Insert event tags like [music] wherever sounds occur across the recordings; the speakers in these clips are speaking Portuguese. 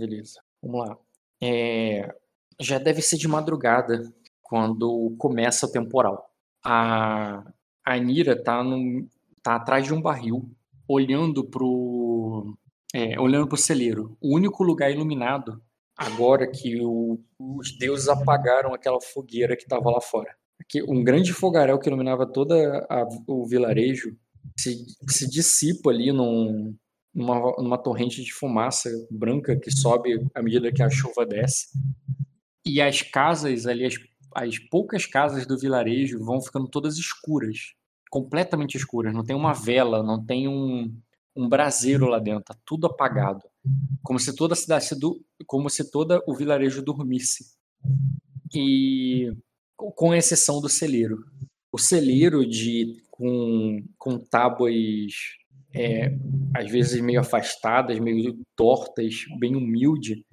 Beleza. Vamos lá. É, já deve ser de madrugada quando começa o temporal. A, a Nira tá, no, tá atrás de um barril, olhando pro, é, olhando pro celeiro. O único lugar iluminado agora que o, os deuses apagaram aquela fogueira que estava lá fora. Aqui, um grande fogaréu que iluminava todo o vilarejo se, se dissipa ali num, numa, numa torrente de fumaça branca que sobe à medida que a chuva desce. E as casas ali, as, as poucas casas do vilarejo vão ficando todas escuras, completamente escuras. Não tem uma vela, não tem um, um braseiro lá dentro, tá tudo apagado, como se toda a cidade, como se toda o vilarejo dormisse. E com exceção do celeiro. O celeiro de com, com tábuas é, às vezes meio afastadas, meio tortas, bem humilde,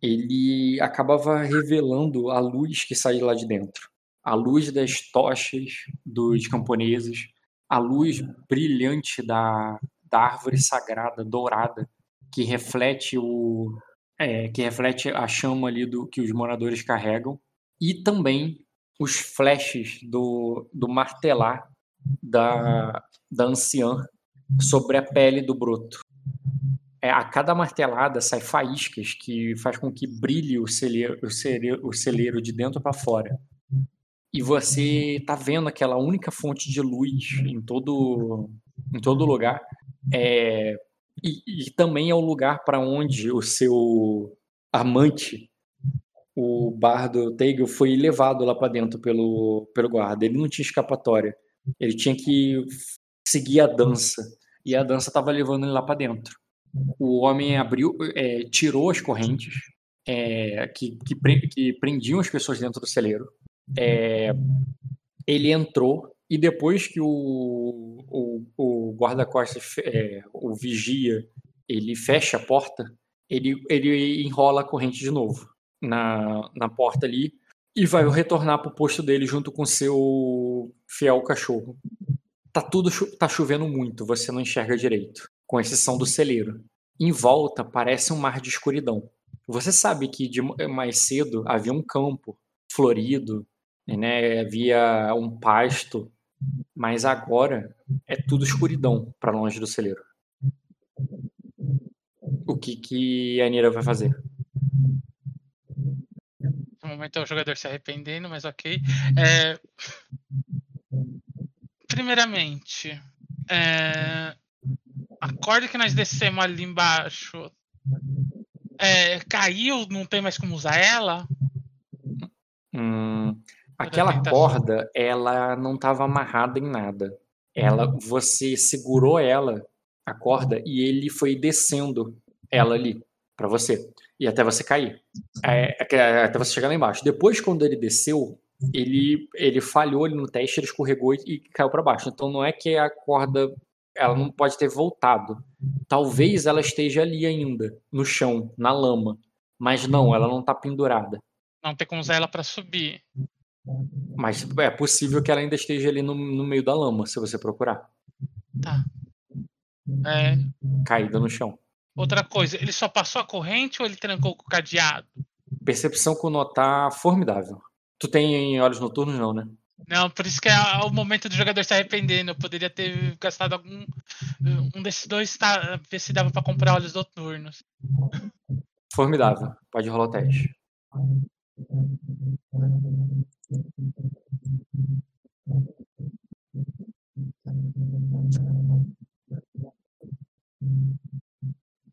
ele acabava revelando a luz que saía lá de dentro. A luz das tochas dos camponeses, a luz brilhante da, da árvore sagrada dourada que reflete o é, que reflete a chama ali do que os moradores carregam e também os flashes do, do martelar da, da anciã sobre a pele do broto. É, a cada martelada sai faíscas que faz com que brilhe o celeiro, o celeiro, o celeiro de dentro para fora. E você tá vendo aquela única fonte de luz em todo, em todo lugar. É, e, e também é o lugar para onde o seu amante, o bardo Teigl, foi levado lá para dentro pelo, pelo guarda. Ele não tinha escapatória. Ele tinha que seguir a dança. E a dança estava levando ele lá para dentro. O homem abriu, é, tirou as correntes é, que, que, pre, que, prendiam as pessoas dentro do celeiro. É, ele entrou e depois que o, o, o guarda-costas, é, o vigia, ele fecha a porta, ele, ele enrola a corrente de novo na, na porta ali e vai retornar para o posto dele junto com seu fiel cachorro. Tá tudo tá chovendo muito, você não enxerga direito, com exceção do celeiro. Em volta parece um mar de escuridão. Você sabe que de mais cedo havia um campo florido, né? Havia um pasto mas agora é tudo escuridão para longe do celeiro. O que, que a Nira vai fazer? No momento é o jogador se arrependendo, mas ok. É... Primeiramente, é... a corda que nós descemos ali embaixo é... caiu, não tem mais como usar ela? Hum, Aquela corda, ela não estava amarrada em nada. Ela, uhum. você segurou ela, a corda, e ele foi descendo ela ali para você e até você cair, é, é, é, até você chegar lá embaixo. Depois, quando ele desceu, ele ele falhou ali no teste, ele escorregou e, e caiu para baixo. Então não é que a corda ela não pode ter voltado. Talvez ela esteja ali ainda, no chão, na lama, mas não, ela não está pendurada. Não tem como usar ela para subir. Mas é possível que ela ainda esteja ali no, no meio da lama, se você procurar. Tá. É... Caída no chão. Outra coisa, ele só passou a corrente ou ele trancou com o cadeado? Percepção com notar formidável. Tu tem olhos noturnos, não, né? Não, por isso que é o momento do jogador se arrependendo. Eu poderia ter gastado algum. Um desses dois, tá, ver se dava para comprar olhos noturnos. Formidável. Pode rolar o teste.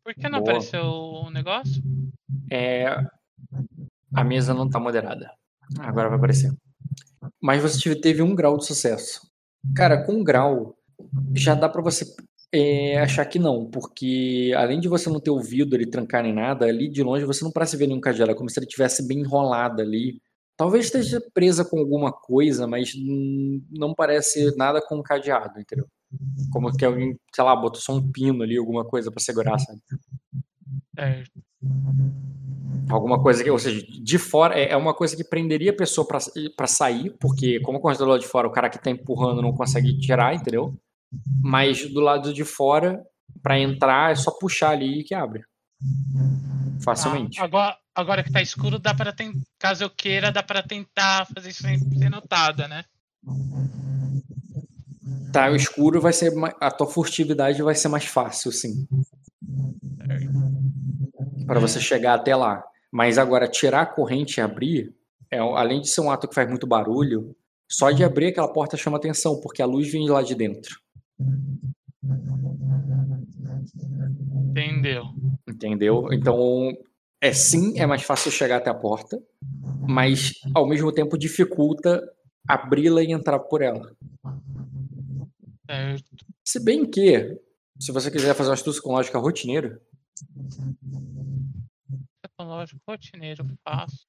Por que não Boa. apareceu o negócio? É, a mesa não está moderada. Agora vai aparecer. Mas você teve um grau de sucesso. Cara, com um grau, já dá para você é, achar que não, porque além de você não ter ouvido ele trancar nem nada, ali de longe você não parece ver nenhum cajado, é como se ele tivesse bem enrolado ali. Talvez esteja presa com alguma coisa, mas não parece nada com um cadeado, entendeu? Como que alguém, sei lá, botou só um pino ali, alguma coisa para segurar, sabe? É. Alguma coisa que, ou seja, de fora, é, é uma coisa que prenderia a pessoa para sair, porque como o do lado de fora, o cara que tá empurrando não consegue tirar, entendeu? Mas do lado de fora, para entrar, é só puxar ali que abre. Facilmente. Ah, agora, agora que tá escuro, dá para tentar. Caso eu queira, dá para tentar fazer isso sem ser notada, né? Tá, o escuro vai ser. A tua furtividade vai ser mais fácil, sim. Para você chegar até lá. Mas agora, tirar a corrente e abrir, é, além de ser um ato que faz muito barulho, só de abrir aquela porta chama atenção, porque a luz vem de lá de dentro. Entendeu? Entendeu? Então, é sim, é mais fácil chegar até a porta, mas ao mesmo tempo dificulta abri-la e entrar por ela. Certo. Se bem que, se você quiser fazer uma astúcia com lógica rotineira. Tecnológico rotineiro, faço.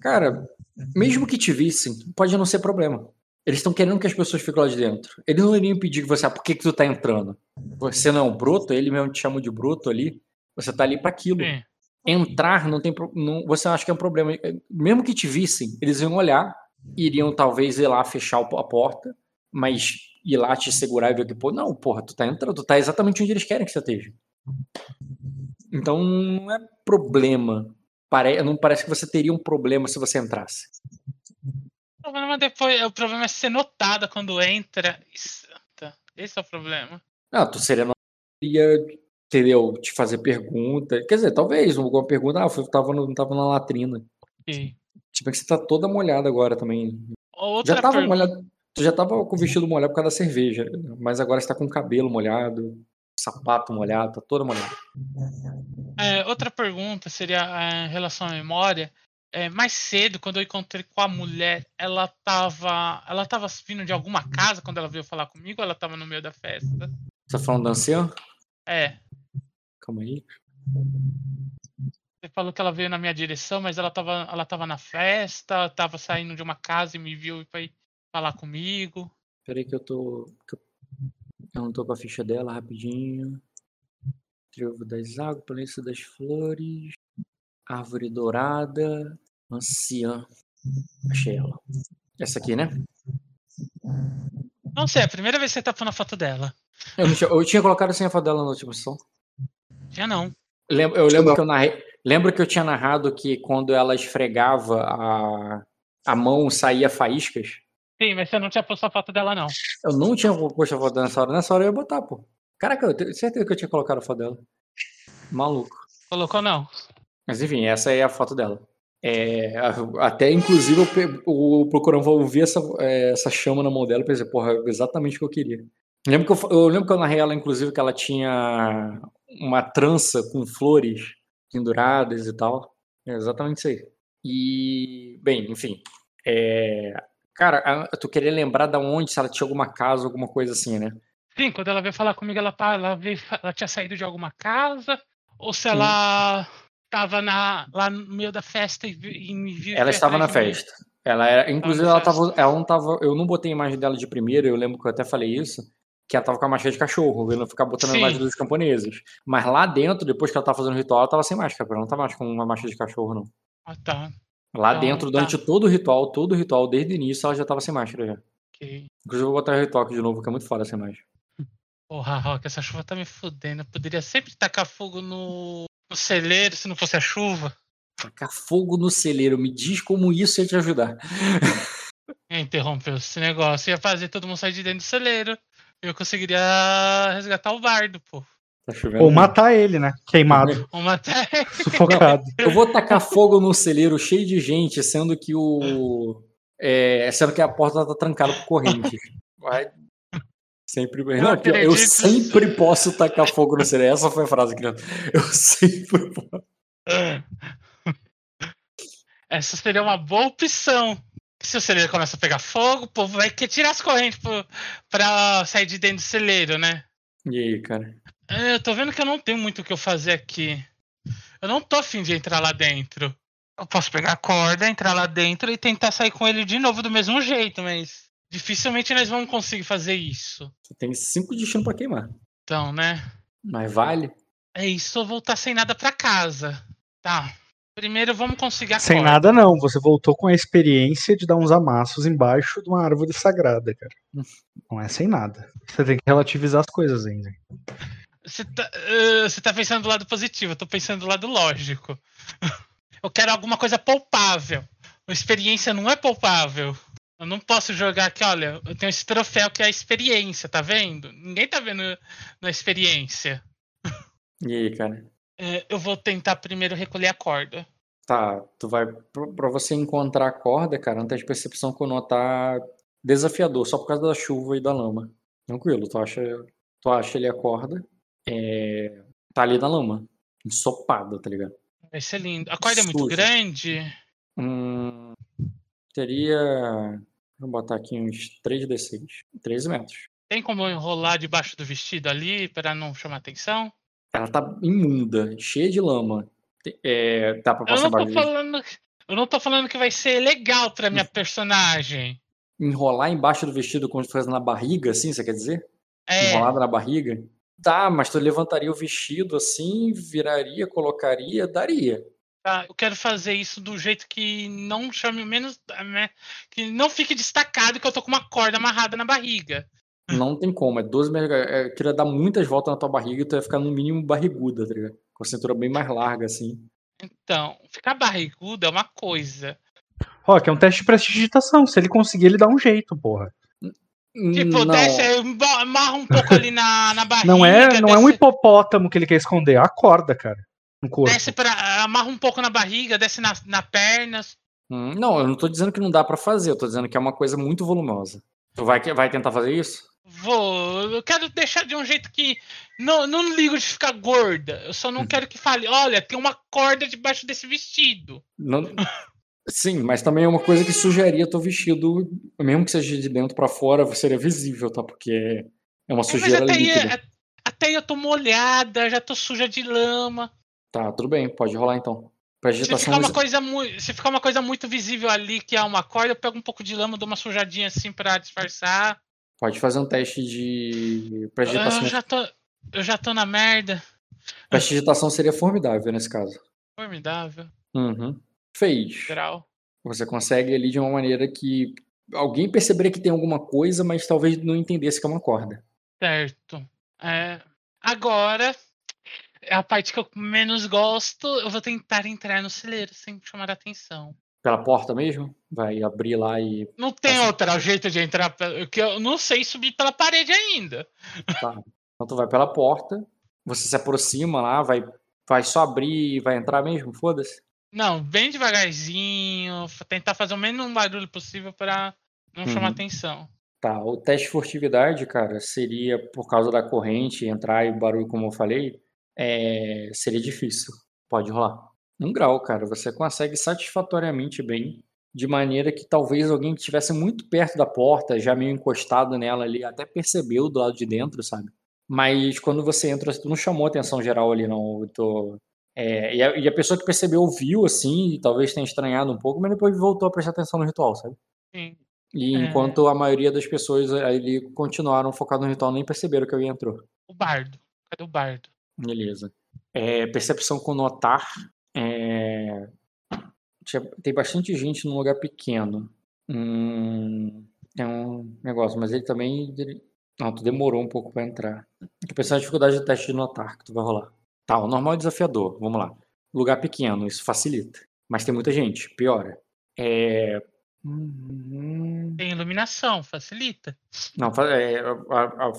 Cara, mesmo que te vissem, pode não ser problema. Eles estão querendo que as pessoas fiquem lá de dentro. Eles não iriam pedir que você, ah, por que, que tu tá entrando? Você não é um broto, ele mesmo te chama de broto ali. Você tá ali para aquilo. Sim. Entrar não tem não, você acha que é um problema. Mesmo que te vissem, eles iam olhar, iriam talvez ir lá fechar a porta, mas ir lá te segurar e ver que, pô, não, porra, tu tá entrando, tu tá exatamente onde eles querem que você esteja. Então não é problema. Pare... Não parece que você teria um problema se você entrasse. O problema depois, o problema é ser notada quando entra. Esse é o problema. Não, tu seria ia, entendeu? Te fazer pergunta. Quer dizer, talvez alguma pergunta. Ah, eu tava, no, tava na latrina. Okay. Tipo, é que você tá toda molhada agora também. Outra já tava pergunta... molhada. Tu já tava com o vestido molhado por causa da cerveja. Mas agora você tá com o cabelo molhado, sapato molhado, tá toda molhada. É, outra pergunta seria é, em relação à memória. É, mais cedo, quando eu encontrei com a mulher, ela tava. Ela tava vindo de alguma casa quando ela veio falar comigo ou ela tava no meio da festa? Você tá falando da anciã? É. Calma aí. Você falou que ela veio na minha direção, mas ela tava, ela tava na festa, tava saindo de uma casa e me viu e foi falar comigo. Peraí que eu tô. Eu não tô com a ficha dela rapidinho. Trevo das águas, planície das flores. Árvore dourada. Anciã. Achei ela. Essa aqui, né? Não sei, é a primeira vez que você tá pondo a foto dela. Eu, tinha, eu tinha colocado sem a foto dela na última sessão. Tinha não. Eu lembro que eu narrei. Lembro que eu tinha narrado que quando ela esfregava a, a mão saía faíscas? Sim, mas você não tinha posto a foto dela, não. Eu não tinha posto a foto dela nessa hora. Nessa hora eu ia botar, pô. Caraca, eu tenho certeza que eu tinha colocado a foto dela. Maluco. Colocou não. Mas enfim, essa é a foto dela. É, até inclusive o, procurando ouvir essa, é, essa chama na mão dela e pensei, porra, é exatamente o que eu queria. Eu lembro que eu, eu lembro que eu narrei ela, inclusive, que ela tinha uma trança com flores penduradas e tal. É exatamente isso aí. E, bem, enfim. É, cara, tu queria lembrar da onde, se ela tinha alguma casa, alguma coisa assim, né? Sim, quando ela veio falar comigo, ela, tá, ela, veio, ela tinha saído de alguma casa, ou se ela estava na, lá no meio da festa e, e me viu. Ela estava na festa. Ela era, inclusive, ela tava, ela não tava. Eu não botei a imagem dela de primeira, eu lembro que eu até falei isso. Que ela tava com a máscara de cachorro, eu não ficar botando Sim. a imagem dos camponeses. Mas lá dentro, depois que ela tava fazendo o ritual, ela tava sem máscara, ela não tava mais com uma máscara de cachorro, não. Ah, tá. Lá então, dentro, durante tá. todo o ritual, todo o ritual, desde o início, ela já tava sem máscara já. Okay. Inclusive, eu vou botar o ritual aqui de novo, que é muito foda sem máscara. Porra, Rock, essa chuva tá me fudendo. Eu poderia sempre tacar fogo no, no celeiro se não fosse a chuva. Tacar fogo no celeiro, me diz como isso ia te ajudar. [laughs] Interrompeu esse negócio, ia fazer todo mundo sair de dentro do celeiro. Eu conseguiria resgatar o bardo, pô. Tá Ou matar ele, né? Queimado. [laughs] Ou matar ele. Sufocado. [laughs] eu vou tacar fogo no celeiro cheio de gente, sendo que o. É, sendo que a porta tá trancada por corrente. Vai Sempre. Não, não eu sempre posso tacar fogo no cereal. Essa foi a frase que eu. Eu sempre posso. [laughs] Essa seria uma boa opção. Se o celeiro começa a pegar fogo, o povo vai querer tirar as correntes pro, pra sair de dentro do celeiro, né? E aí, cara? É, eu tô vendo que eu não tenho muito o que eu fazer aqui. Eu não tô afim de entrar lá dentro. Eu posso pegar a corda, entrar lá dentro e tentar sair com ele de novo do mesmo jeito, mas. Dificilmente nós vamos conseguir fazer isso. Você tem cinco destinos para queimar. Então, né? Mas vale? É isso, eu voltar sem nada para casa. Tá. Primeiro vamos conseguir a Sem corda. nada, não. Você voltou com a experiência de dar uns amassos embaixo de uma árvore sagrada, cara. Não é sem nada. Você tem que relativizar as coisas ainda. Você tá, uh, tá pensando do lado positivo, eu tô pensando do lado lógico. [laughs] Eu quero alguma coisa palpável. A experiência não é palpável. Eu não posso jogar aqui, olha, eu tenho esse troféu que é a experiência, tá vendo? Ninguém tá vendo na experiência. E aí, cara? É, [laughs] eu vou tentar primeiro recolher a corda. Tá, tu vai. Pra você encontrar a corda, cara, teste de percepção com tá desafiador, só por causa da chuva e da lama. Tranquilo, tu acha, tu acha ele a corda, é, tá ali na lama, ensopada, tá ligado? Vai ser lindo. A corda é muito grande? Hum, teria. Vou botar aqui uns 3d6. 13 metros. Tem como enrolar debaixo do vestido ali para não chamar atenção? Ela tá imunda, cheia de lama. É, dá pra passar eu não tô falando, Eu não tô falando que vai ser legal pra minha personagem. Enrolar embaixo do vestido como se fosse na barriga, assim, você quer dizer? É. Enrolada na barriga? Tá, mas tu levantaria o vestido assim, viraria, colocaria, daria. Tá, eu quero fazer isso do jeito que não chame menos. Né, que não fique destacado que eu tô com uma corda amarrada na barriga. Não tem como, é 12 metros. É, queria dar muitas voltas na tua barriga e tu ia ficar no mínimo barriguda, tá ligado? Com a cintura bem mais larga, assim. Então, ficar barriguda é uma coisa. Ó, que é um teste de prestidigitação. Se ele conseguir, ele dá um jeito, porra. Tipo, não. desce, amarra um pouco ali na, na barriga. Não é, não desce... é um hipopótamo que ele quer esconder, é a corda, cara. No corpo. Desce pra, amarra um pouco na barriga, desce na, na perna. Hum, não, eu não tô dizendo que não dá para fazer, eu tô dizendo que é uma coisa muito volumosa. Tu vai, vai tentar fazer isso? Vou. Eu quero deixar de um jeito que. Não, não ligo de ficar gorda. Eu só não quero que fale, olha, tem uma corda debaixo desse vestido. Não. Sim, mas também é uma coisa que sujaria teu vestido, mesmo que seja de dentro para fora, seria visível, tá? Porque é uma é, sujeira é, até líquida. Aí, até eu tô molhada, já tô suja de lama. Tá, tudo bem, pode rolar então. Se ficar, uma coisa muito, se ficar uma coisa muito visível ali, que é uma corda, eu pego um pouco de lama, dou uma sujadinha assim pra disfarçar. Pode fazer um teste de prestidigitação. Eu já tô, eu já tô na merda. Prestidigitação seria formidável nesse caso. Formidável. Uhum. Fez. Grau. Você consegue ali de uma maneira que alguém perceberia que tem alguma coisa, mas talvez não entendesse que é uma corda. Certo. É, agora, é a parte que eu menos gosto, eu vou tentar entrar no celeiro sem chamar a atenção. Pela porta mesmo? Vai abrir lá e. Não tem outro jeito de entrar, que eu não sei subir pela parede ainda. Tá. Então tu vai pela porta, você se aproxima lá, vai, vai só abrir e vai entrar mesmo? Foda-se. Não, bem devagarzinho, tentar fazer o menos barulho possível para não uhum. chamar atenção. Tá, o teste de furtividade, cara, seria por causa da corrente, entrar e barulho, como eu falei, é... seria difícil. Pode rolar um grau, cara. Você consegue satisfatoriamente bem, de maneira que talvez alguém que estivesse muito perto da porta, já meio encostado nela ali, até percebeu do lado de dentro, sabe? Mas quando você entra, tu não chamou atenção geral ali, não. Tô... É, e, a, e, a, pessoa que percebeu viu, assim, e talvez tenha estranhado um pouco, mas depois voltou a prestar atenção no ritual, sabe? Sim. E é... enquanto a maioria das pessoas ali continuaram focadas no ritual, nem perceberam que alguém entrou. O bardo. Cadê o bardo? Beleza. É, percepção com notar é... Tem bastante gente num lugar pequeno. Hum... É um negócio, mas ele também. Não, tu demorou um pouco para entrar. Pensando na dificuldade do teste de notar que tu vai rolar. Tá, o normal é desafiador. Vamos lá. Lugar pequeno, isso facilita. Mas tem muita gente, piora. É. Uhum. Tem iluminação, facilita. Não, é, a,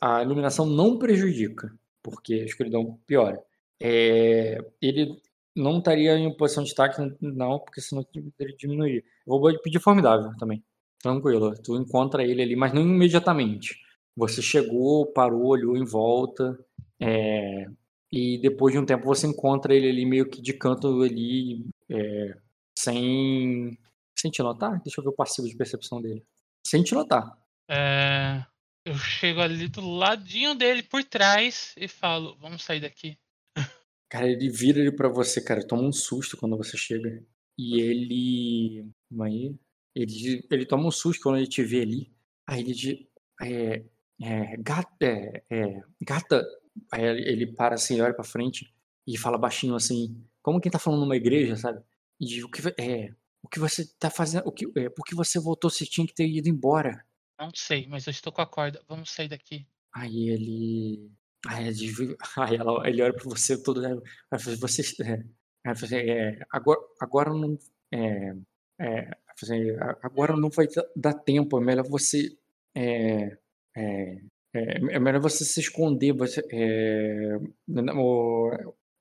a, a, iluminação não prejudica, porque a escuridão piora. É, ele não estaria em posição de destaque, não, porque senão ele diminuiria. vou pedir formidável também. Tranquilo. Tu encontra ele ali, mas não imediatamente. Você chegou, parou, olhou em volta, é, e depois de um tempo você encontra ele ali meio que de canto ali, é, sem, sem te notar. Deixa eu ver o passivo de percepção dele. Sem te notar. É, eu chego ali do ladinho dele por trás e falo: Vamos sair daqui. [laughs] Cara, ele vira ele pra você, cara. Toma um susto quando você chega. E ele. Aí, ele, ele toma um susto quando ele te vê ali. Aí ele diz. É, é, gata, é, é, gata. Aí ele para assim, olha pra frente e fala baixinho assim, como quem tá falando numa igreja, sabe? E o que, é, o que você tá fazendo, o que, é, por que você voltou se tinha que ter ido embora? Não sei, mas eu estou com a corda. Vamos sair daqui. Aí ele. Aí, ele, [laughs] aí ela, ele olha pra você todo. Né, você, é, é, agora, agora não. É, é, agora não vai dar tempo. É melhor você. É, é, é melhor você se esconder. Você, é,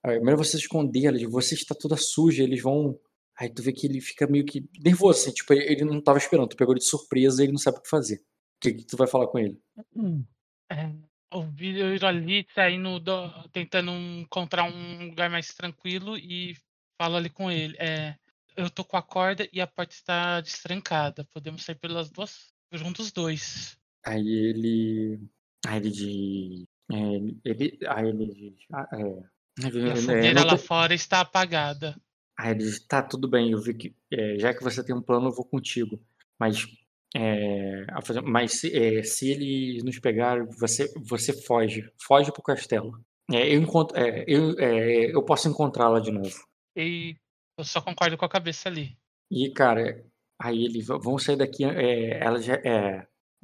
é melhor você se esconder. Você está toda suja. Eles vão. Aí tu vê que ele fica meio que nervoso, assim, tipo, ele não estava esperando, tu pegou ele de surpresa e ele não sabe o que fazer. O que, que tu vai falar com ele? Hum. É, o vídeo ali saindo, do, tentando encontrar um lugar mais tranquilo e falo ali com ele. É, eu tô com a corda e a porta está destrancada. Podemos sair pelas duas, juntos dois. Aí ele. Aí ele diz. É, ele, aí ele diz. Ah, é, e a fogueira é, lá fora está apagada. Aí ele diz: tá, tudo bem, eu vi que. É, já que você tem um plano, eu vou contigo. Mas é, mas se, é, se eles nos pegar, você, você foge. Foge pro castelo. É, eu, encontro, é, eu, eu posso encontrá-la de novo. E eu só concordo com a cabeça ali. E, cara, aí eles vão sair daqui. É, ela, já,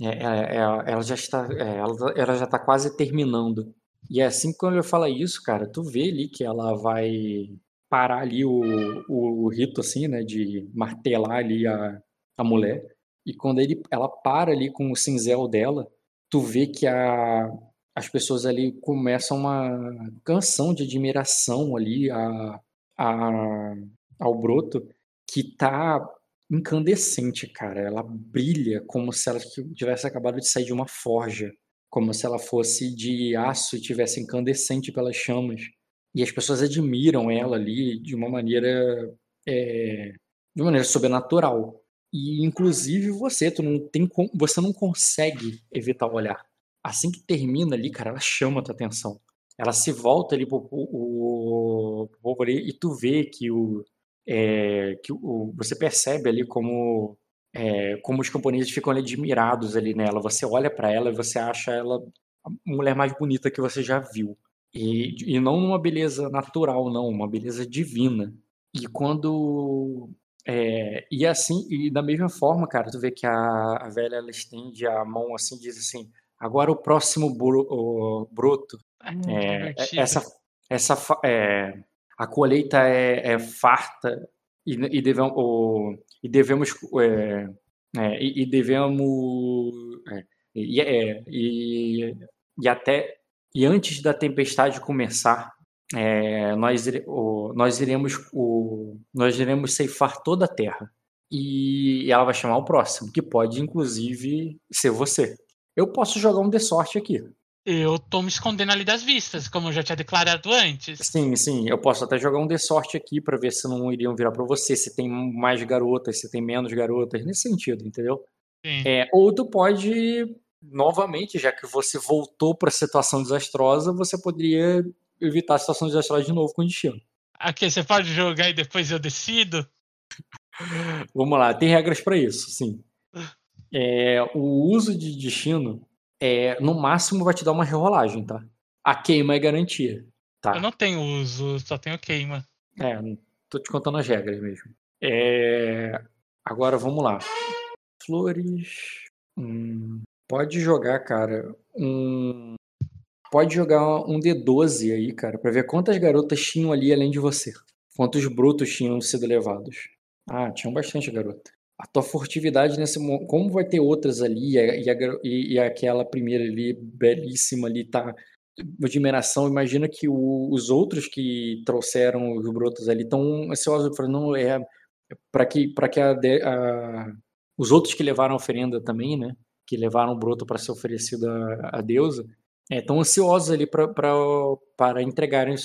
é, ela já está. Ela, ela já está quase terminando. E é assim que quando ele fala isso, cara, tu vê ali que ela vai parar ali o, o, o rito, assim, né? De martelar ali a, a mulher. E quando ele, ela para ali com o cinzel dela, tu vê que a, as pessoas ali começam uma canção de admiração ali a, a, ao broto que tá incandescente, cara. Ela brilha como se ela tivesse acabado de sair de uma forja, como se ela fosse de aço e tivesse incandescente pelas chamas. E as pessoas admiram ela ali de uma maneira é, de uma maneira sobrenatural. E inclusive você, tu não tem você não consegue evitar o olhar. Assim que termina ali, cara, ela chama a tua atenção. Ela se volta ali pro, o, povo ali e tu vê que o é, que o, você percebe ali como é, como os camponeses ficam ali admirados ali nela. Você olha para ela e você acha ela a mulher mais bonita que você já viu. E, e não uma beleza natural, não, uma beleza divina. E quando é, e assim, e da mesma forma, cara, tu vê que a, a velha ela estende a mão assim diz assim: agora o próximo bro, o, broto. É essa, essa, é, a colheita é, é farta e, e, e devemos é, é, e, e, devemos e, e, e até e antes da tempestade começar é, nós, o, nós, iremos, o, nós iremos ceifar toda a terra. E ela vai chamar o próximo, que pode inclusive ser você. Eu posso jogar um de sorte aqui. Eu tô me escondendo ali das vistas, como eu já tinha declarado antes. Sim, sim. Eu posso até jogar um de sorte aqui para ver se não iriam virar para você, se tem mais garotas, se tem menos garotas, nesse sentido, entendeu? Sim. É, ou tu pode, novamente, já que você voltou para a situação desastrosa, você poderia evitar a situação desastrosa de novo com o destino. Aqui, você pode jogar e depois eu decido? Vamos lá, tem regras para isso, sim. É, o uso de destino, é, no máximo, vai te dar uma rerolagem, tá? A queima é garantia. Tá? Eu não tenho uso, só tenho queima. É, tô te contando as regras mesmo. É, agora vamos lá. Flores. Hum, pode jogar, cara, um pode jogar um D12 aí, cara, para ver quantas garotas tinham ali além de você. Quantos brutos tinham sido levados. Ah, tinham bastante garota. A tua furtividade nesse. Como vai ter outras ali, e, a, e, e aquela primeira ali, belíssima ali, tá. Admiração, imagina que o, os outros que trouxeram os brotos ali estão ansiosos para não é para que para que a, a, os outros que levaram a oferenda também, né, que levaram o broto para ser oferecido à, à deusa, estão é, ansiosos ali para entregarem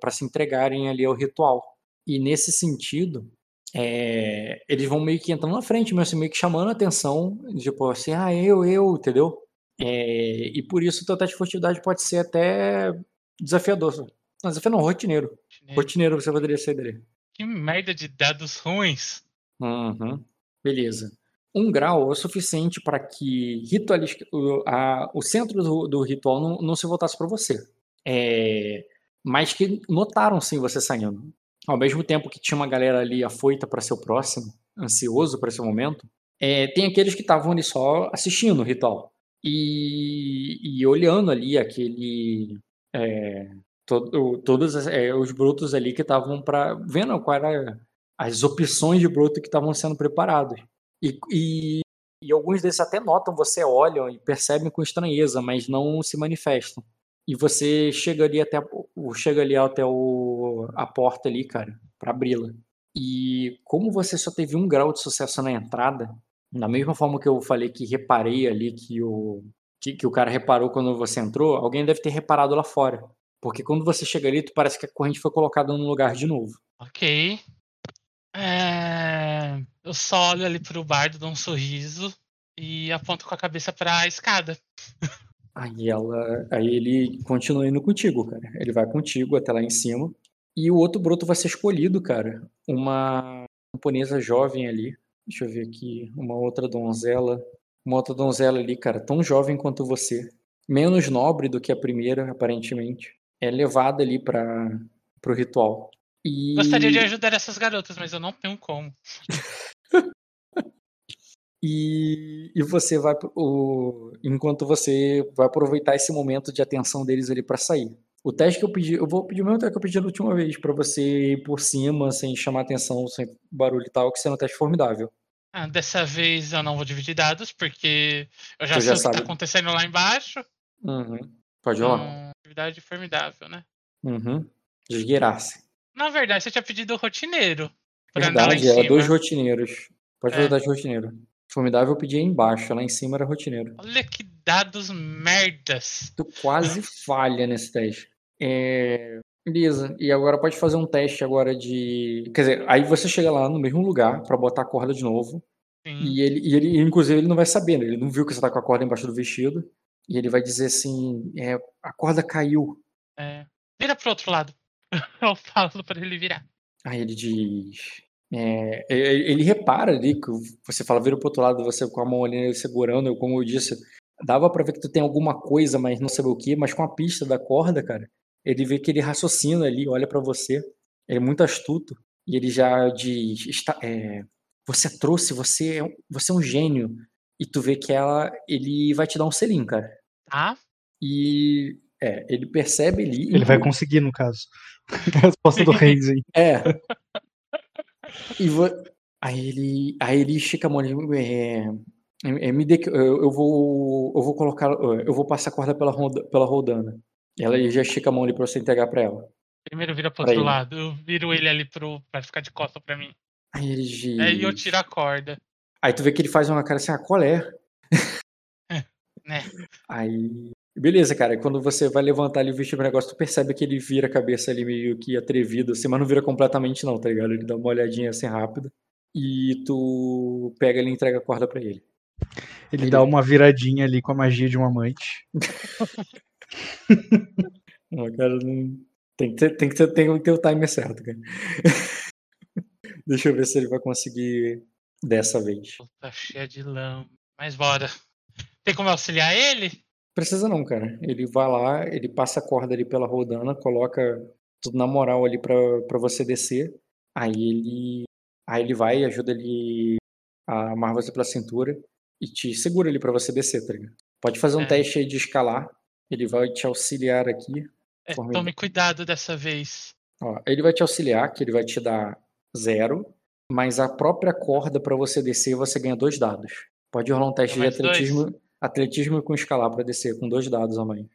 para se entregarem ali ao ritual. E nesse sentido, é, eles vão meio que entrando na frente, mas assim, meio que chamando a atenção, tipo assim, ah, eu, eu, entendeu? É, e por isso o teu teste de furtividade pode ser até desafiador. Não, desafiador não, rotineiro. rotineiro. Rotineiro você poderia ser dele. Que merda de dados ruins. Uhum. Beleza um grau é o suficiente para que ritualista, o, a, o centro do, do ritual não, não, se voltasse para você. É, mas que notaram sim você saindo. Ao mesmo tempo que tinha uma galera ali afoita para seu próximo, ansioso para esse momento, é, tem aqueles que estavam ali só assistindo o ritual. E, e olhando ali aquele é, todo, todos é, os brutos ali que estavam para vendo qual era as opções de bruto que estavam sendo preparados. E, e, e alguns desses até notam você olham e percebem com estranheza mas não se manifestam e você chega ali até chega ali até o, a porta ali cara para abri-la e como você só teve um grau de sucesso na entrada da mesma forma que eu falei que reparei ali que o, que, que, o cara reparou quando você entrou, alguém deve ter reparado lá fora. Porque quando você chega ali, tu parece que a corrente foi colocada no lugar de novo. Ok. É... Eu só olho ali pro bardo, dou um sorriso e aponto com a cabeça pra escada. [laughs] Aí ela. Aí ele continua indo contigo, cara. Ele vai contigo até lá em cima. E o outro broto vai ser escolhido, cara. Uma camponesa jovem ali, Deixa eu ver aqui. Uma outra donzela. Uma outra donzela ali, cara, tão jovem quanto você. Menos nobre do que a primeira, aparentemente. É levada ali para o ritual. E... Gostaria de ajudar essas garotas, mas eu não tenho como. [laughs] e, e você vai. O, enquanto você vai aproveitar esse momento de atenção deles ali para sair. O teste que eu pedi, eu vou pedir o mesmo teste que eu pedi da última vez, para você ir por cima, sem chamar atenção, sem barulho e tal, que sendo um teste formidável. Ah, dessa vez eu não vou dividir dados, porque eu já, já sei o que tá acontecendo lá embaixo. Uhum. Pode rolar. Hum, atividade formidável, né? Uhum. Desgueirasse. Na verdade, você tinha pedido o rotineiro. Verdade, era dois rotineiros. Pode fazer é. teste rotineiro. Formidável eu pedi embaixo, lá em cima era rotineiro. Olha que dados merdas. Tu quase falha nesse teste. É... Beleza, e agora pode fazer um teste agora de. Quer dizer, aí você chega lá no mesmo lugar para botar a corda de novo. Sim. E ele, e ele, inclusive, ele não vai saber, né? ele não viu que você tá com a corda embaixo do vestido. E ele vai dizer assim: é, a corda caiu. É. Vira pro outro lado. [laughs] Eu falo para ele virar. Aí ele diz: é, ele repara ali que você fala, vira pro outro lado, você com a mão ali segurando, como eu disse, dava para ver que tu tem alguma coisa, mas não sabe o que, mas com a pista da corda, cara, ele vê que ele raciocina ali, olha para você, ele é muito astuto, e ele já diz, está, é, você trouxe, você é, você é um gênio, e tu vê que ela, ele vai te dar um selinho, cara. Ah? E é, ele percebe ali. Ele vai conseguir, no caso. [laughs] a resposta do Reis aí. É. E vo... aí ele, aí ele estica a mão, é, é, me dê, eu, eu vou, eu vou colocar, eu vou passar a corda pela pela rodana. Ela já estica a mão ali para você entregar para ela. Primeiro vira pro outro ele. lado, eu viro ele ali pro, pra ficar de costa pra mim. Aí ele. Aí eu tiro a corda. Aí tu vê que ele faz uma cara assim, ah, qual é? [laughs] né? Aí Beleza, cara. Quando você vai levantar ali o vestir o negócio, tu percebe que ele vira a cabeça ali meio que atrevido, assim, mas não vira completamente não, tá ligado? Ele dá uma olhadinha assim rápida e tu pega ele e entrega a corda para ele. Ele, ele, dá uma viradinha ali com a magia de um amante. [laughs] não, cara, não... tem que ter, tem que ter, tem que ter o timer certo, cara. [laughs] Deixa eu ver se ele vai conseguir dessa vez. Tá cheia de lama. Mas bora. Tem como auxiliar ele? Precisa não, cara. Ele vai lá, ele passa a corda ali pela rodana, coloca tudo na moral ali para você descer. Aí ele aí ele vai e ajuda ele a amarrar você pela cintura e te segura ali para você descer, tá ligado? Pode fazer um é. teste aí de escalar. Ele vai te auxiliar aqui. É, tome cuidado dessa vez. Ó, ele vai te auxiliar, que ele vai te dar zero, mas a própria corda para você descer você ganha dois dados. Pode rolar um teste de atletismo. Dois? Atletismo com escalar para descer, com dois dados a mais.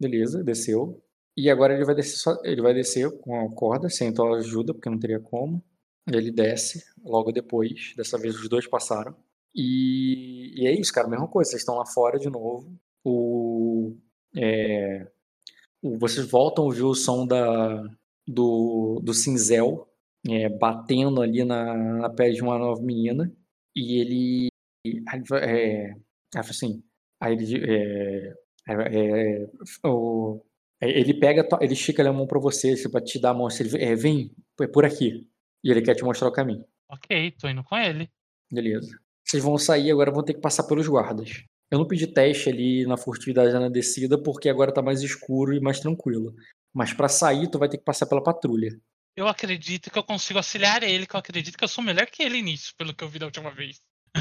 Beleza, desceu. E agora ele vai descer só, ele vai descer com a corda, sem tua ajuda, porque não teria como. Ele desce logo depois. Dessa vez os dois passaram. E, e é isso, cara. Mesma coisa. Vocês estão lá fora de novo. O, é, o vocês voltam a ouvir o som da, do, do cinzel é, batendo ali na, na pele de uma nova menina. E ele. É, ela assim, aí ele, é, é, o, ele pega, ele estica a mão para você, para te dar a mão, assim, ele, é, vem, é por aqui. E ele quer te mostrar o caminho. Ok, tô indo com ele. Beleza. Vocês vão sair, agora vão ter que passar pelos guardas. Eu não pedi teste ali na furtividade na descida, porque agora tá mais escuro e mais tranquilo. Mas para sair, tu vai ter que passar pela patrulha. Eu acredito que eu consigo auxiliar ele, que eu acredito que eu sou melhor que ele nisso, pelo que eu vi da última vez.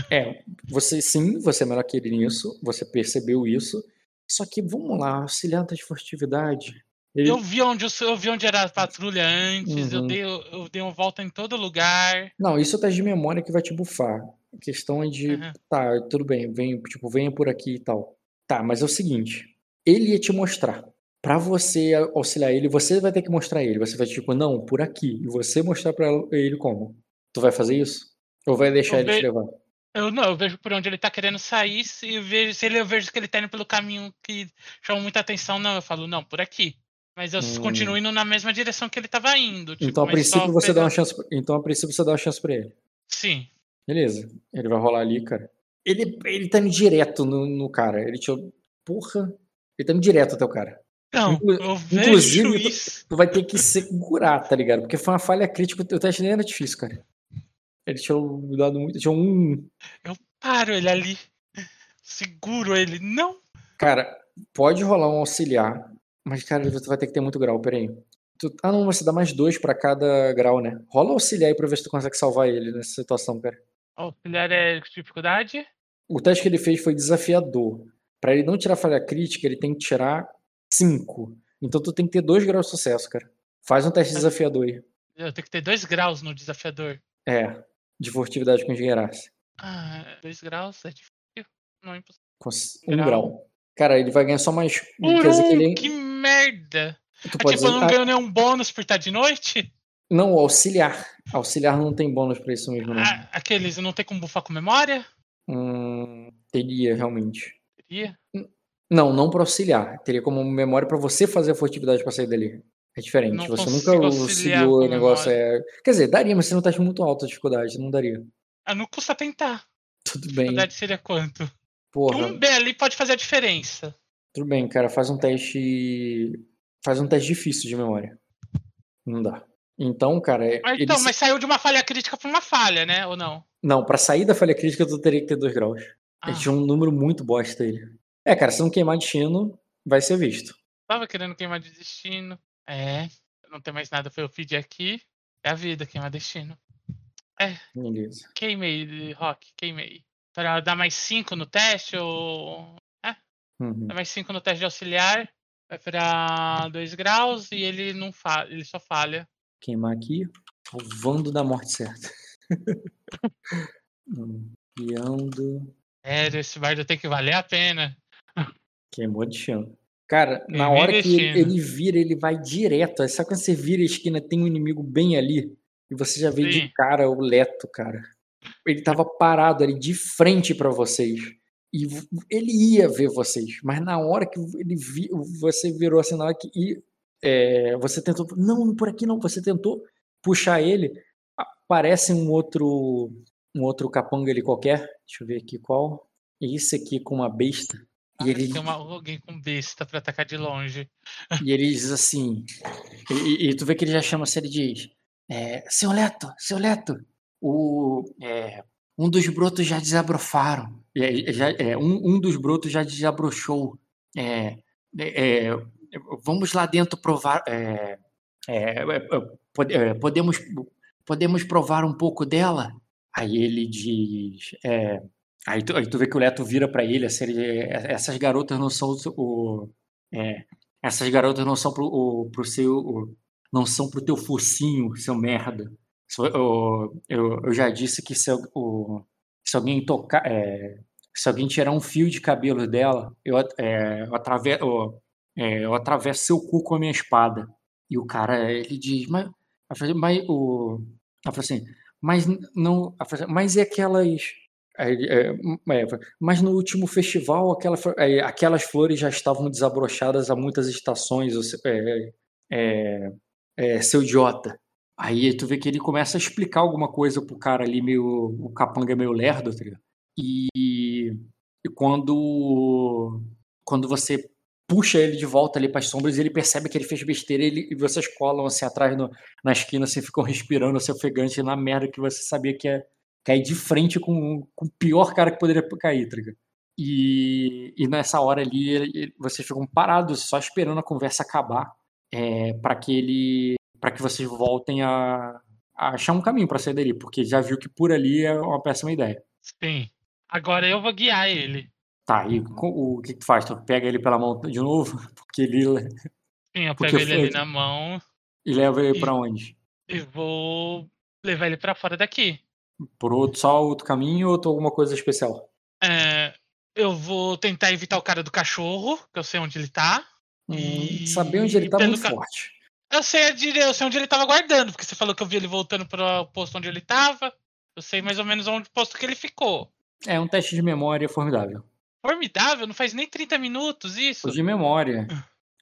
É, você sim, você é melhor que ele nisso, você percebeu isso. Só que vamos lá, auxiliar de furtividade. Ele... Eu vi onde eu, vi onde era a patrulha antes, uhum. eu, dei, eu, dei uma volta em todo lugar. Não, isso teste de memória que vai te bufar. A questão é de, uhum. tá, tudo bem, vem, tipo, venha por aqui e tal. Tá, mas é o seguinte, ele ia te mostrar. Para você auxiliar ele, você vai ter que mostrar ele. Você vai tipo, não, por aqui. E você mostrar para ele como. Tu vai fazer isso? Ou vai deixar eu ele ve... te levar? Eu não, eu vejo por onde ele tá querendo sair. Se eu vejo, se ele, eu vejo que ele tá indo pelo caminho que chama muita atenção, não, eu falo, não, por aqui. Mas eu hum. continuo indo na mesma direção que ele tava indo. Tipo, então, a princípio você dá uma chance. Então, a princípio você dá uma chance pra ele. Sim. Beleza. Ele vai rolar ali, cara. Ele, ele tá indo direto no, no cara. Ele te. Porra. Ele tá indo direto até o cara. Não, Inclu Inclusive, tu, tu, vai ter que segurar, tá ligado? Porque foi uma falha crítica. O teste nem era difícil, cara. Ele tinha dado muito. Tinha um. Eu paro ele ali. Seguro ele. Não! Cara, pode rolar um auxiliar. Mas, cara, você vai ter que ter muito grau, peraí. Tu... Ah, não, você dá mais dois pra cada grau, né? Rola auxiliar aí pra ver se tu consegue salvar ele nessa situação, cara. Auxiliar é dificuldade? O teste que ele fez foi desafiador. Para ele não tirar falha crítica, ele tem que tirar 5. Então tu tem que ter 2 graus de sucesso, cara. Faz um teste desafiador aí. Eu tenho que ter 2 graus no desafiador. É, de furtividade com engenheiraça. Ah, 2 graus é difícil. Não é impossível. Com um grau. grau. Cara, ele vai ganhar só mais. Quer dizer que, ele... que merda! Tu é tipo, eu não ganho nenhum bônus por estar de noite? Não, auxiliar. Auxiliar não tem bônus pra isso mesmo, não. Ah, aqueles não tem como bufar com memória? Hum, teria, realmente. Teria? Não, não para auxiliar. Teria como memória para você fazer a furtividade para sair dali. É diferente. Não você nunca auxiliou o negócio. É... Quer dizer, daria, mas você não tá muito alta a dificuldade. Não daria. Ah, não custa tentar. Tudo bem. A dificuldade seria quanto? Porra. Um B ali pode fazer a diferença. Tudo bem, cara. Faz um teste. Faz um teste difícil de memória. Não dá. Então, cara. É, mas, então, mas saiu de uma falha crítica para uma falha, né? Ou não? Não, para sair da falha crítica, tu teria que ter dois graus. Ah. Ele tinha um número muito bosta ele. É, cara, se não queimar destino, vai ser visto. Tava querendo queimar de destino. É. Não tem mais nada pra eu pedir aqui. É a vida, queimar destino. É. Beleza. Queimei, Rock, queimei. Pra dar mais 5 no teste ou. É. Uhum. Dá mais 5 no teste de auxiliar. Vai pra 2 graus e ele não falha, ele só falha. Queimar aqui. O vando da morte certa. [laughs] hum, guiando. É, esse bardo tem que valer a pena. Queimou de chão. Cara, na hora que ele, ele, vira, ele vai direto. Sabe quando você vira a esquina, tem um inimigo bem ali? E você já vê Sim. de cara o Leto, cara. Ele tava parado ali de frente para vocês. E ele ia ver vocês. Mas na hora que ele vi, você virou assim, na hora que e, é, você tentou. Não, por aqui não. Você tentou puxar ele. Aparece um outro. Um outro capanga ali qualquer. Deixa eu ver aqui qual. Esse aqui com uma besta. E ele... Tem uma, alguém com besta para atacar de longe. E ele diz assim. E, e, tu vê que ele já chama se ele diz: é, Seu Leto, seu Leto, o, é, um dos brotos já desabrofaram. É, já, um, um dos brotos já desabrochou. É, é, é, vamos lá dentro provar. podemos, podemos provar um pouco dela? Aí ele diz. Aí tu, aí tu vê que o Leto vira para ele, assim, ele, é, essas garotas não são o, é, essas garotas não são pro, o, pro seu, o, não são pro teu focinho, seu merda. Eu, eu, eu já disse que se, o, se alguém tocar, é, se alguém tirar um fio de cabelo dela, eu, é, eu, atravesso, eu, é, eu atravesso seu cu com a minha espada. E o cara, ele diz, mas, mas o, ela fala assim, mas não, assim, mas e aquelas é, é, mas no último festival, aquela, é, aquelas flores já estavam desabrochadas há muitas estações, é, é, é, seu idiota. Aí tu vê que ele começa a explicar alguma coisa pro cara ali, meio, o capanga meio lerdo, tá e, e quando, quando você puxa ele de volta ali para as sombras, ele percebe que ele fez besteira ele, e vocês colam assim atrás no, na esquina, assim, ficam respirando, assim, ofegante na merda que você sabia que é cair de frente com, com o pior cara que poderia cair, tá ligado? E, e nessa hora ali, ele, vocês ficam parados, só esperando a conversa acabar. é, para que ele. para que vocês voltem a, a achar um caminho para sair dali, porque já viu que por ali é uma péssima ideia. Sim. Agora eu vou guiar ele. Tá, e o, o que, tu faz? Tu pega ele pela mão de novo? [laughs] Porque ele. Sim, eu pego ele ali na mão E leva ele E- pra onde? e vou levar ele pra fora daqui. Por outro, só outro caminho ou alguma coisa especial? É, eu vou tentar evitar o cara do cachorro, que eu sei onde ele tá. Hum, E saber onde ele tá pelo muito ca- forte. Eu sei, eu sei onde ele tava guardando, porque você falou que eu vi ele voltando pro posto onde ele tava. Eu sei mais ou menos onde o posto que ele ficou. É um teste de memória formidável. Formidável, não faz nem 30 minutos isso. O de memória.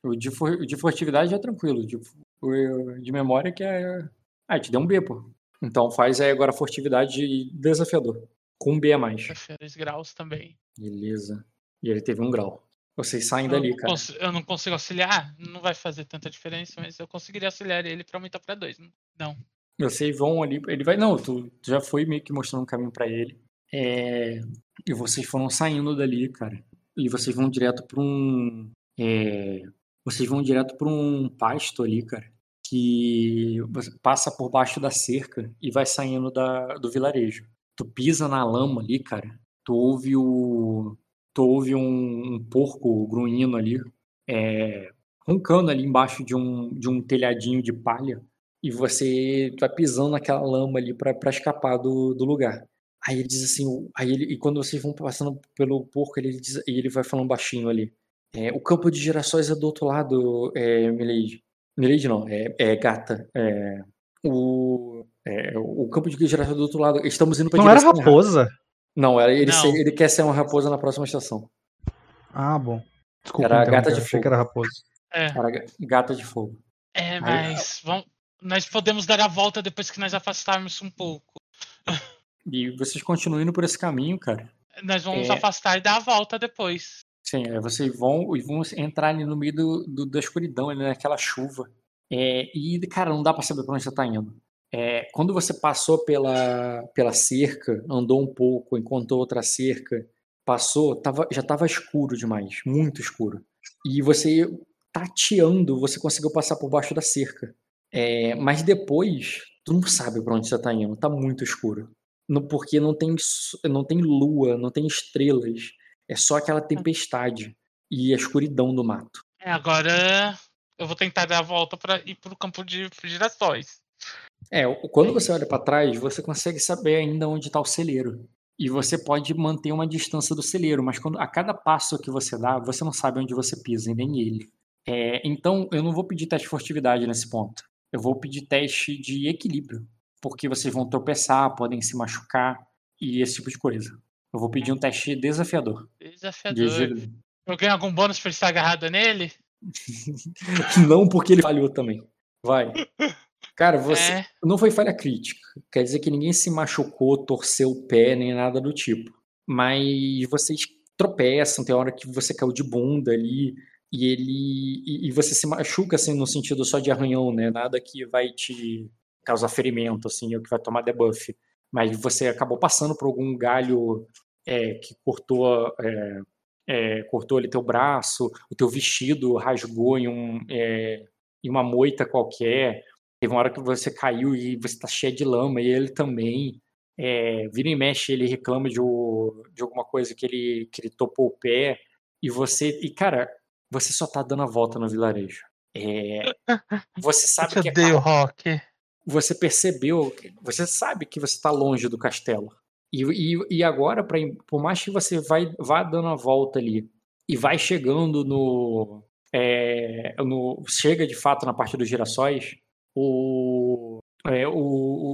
O de, for- o de furtividade é tranquilo. O de, o de memória que é. Ah, te deu um B, pô. Então faz aí agora furtividade desafiador. Com um B a mais. Dois graus também. Beleza. E ele teve um grau. Vocês saem Eu dali, cara. eu não consigo auxiliar, não vai fazer tanta diferença, mas eu conseguiria auxiliar ele pra aumentar pra dois. Não. Vocês vão ali. Ele vai. Não, tu já foi meio que mostrando um caminho pra ele. É, e vocês foram saindo dali, cara. E vocês vão direto pra um. é, Vocês vão direto pra um pasto ali, cara. Que passa por baixo da cerca e vai saindo da, do vilarejo. Tu pisa na lama ali, cara. Tu ouve o. Tu ouve um, um porco grunhindo ali. É, roncando ali embaixo de um, de um telhadinho de palha e você vai pisando naquela lama ali pra escapar do, do lugar. Aí ele diz assim, aí ele, e quando vocês vão passando pelo porco, ele diz, e ele vai falando baixinho ali. É, o campo de girassóis é do outro lado, é, Milady. Milady não, é, é gata. É, o, é, o campo de é do outro lado. Estamos indo pra Não era direção errada. raposa? Não, era, ele, Não. ser- ele quer ser uma raposa na próxima estação. Ah, bom. Desculpa, Era a então, gata de fogo. que era raposa. É, Era ga- gata de fogo. é mas vamos, nós podemos dar a volta depois que nós afastarmos um pouco. E vocês continuam indo por esse caminho, cara. Nós vamos É. afastar e dar a volta depois. Sim, aí vocês vão vão entrar ali no meio do, do- da escuridão, ali naquela chuva. É, e, cara, não dá pra saber pra onde você tá indo. É, quando você passou pela, pela cerca, andou um pouco, encontrou outra cerca, passou, tava, já tava escuro demais, muito escuro. E você tateando, você conseguiu passar por baixo da cerca. É, mas depois, tu não sabe pra onde você tá indo, tá muito escuro. No- porque não tem, não tem lua, não tem estrelas. É só aquela tempestade e a escuridão do mato. É, agora eu vou tentar dar a volta pra ir pro campo de girassóis. É, o- quando você olha pra trás, você consegue saber ainda onde tá o celeiro. E você pode manter uma distância do celeiro, mas quando, a cada passo que você dá, você não sabe onde você pisa, e nem ele. É, então, eu não vou pedir teste de furtividade nesse ponto. Eu vou pedir teste de equilíbrio. Porque vocês vão tropeçar, podem se machucar e esse tipo de coisa. Eu vou pedir um teste desafiador. De Desafiador. agilidade. Eu ganho algum bônus por estar agarrado nele? [laughs] Não porque ele falhou também. Vai. Cara, você. É. Não foi falha crítica. Quer dizer que ninguém se machucou, torceu o pé, nem nada do tipo. Mas vocês tropeçam, tem hora que você caiu de bunda ali. E ele. E, e você se machuca, assim, no sentido só de arranhão, né? Nada que vai te causar ferimento, assim, ou que vai tomar debuff. Mas você acabou passando por algum galho é, que cortou. é, é, cortou ali teu braço, o teu vestido rasgou em, um, é, em uma moita qualquer. Teve uma hora que você caiu e você tá cheio de lama, e ele também. É, vira e mexe, ele reclama de, o- de alguma coisa que ele, que ele topou o pé. E você. E, cara, você só tá dando a volta no vilarejo. É, [laughs] você sabe eu que é odeio rock. Você percebeu, você sabe que você está longe do castelo. E, e, e agora, pra, por mais que você vai, vá dando a volta ali e vai chegando no, é, no. Chega de fato na parte dos girassóis, o, é, o,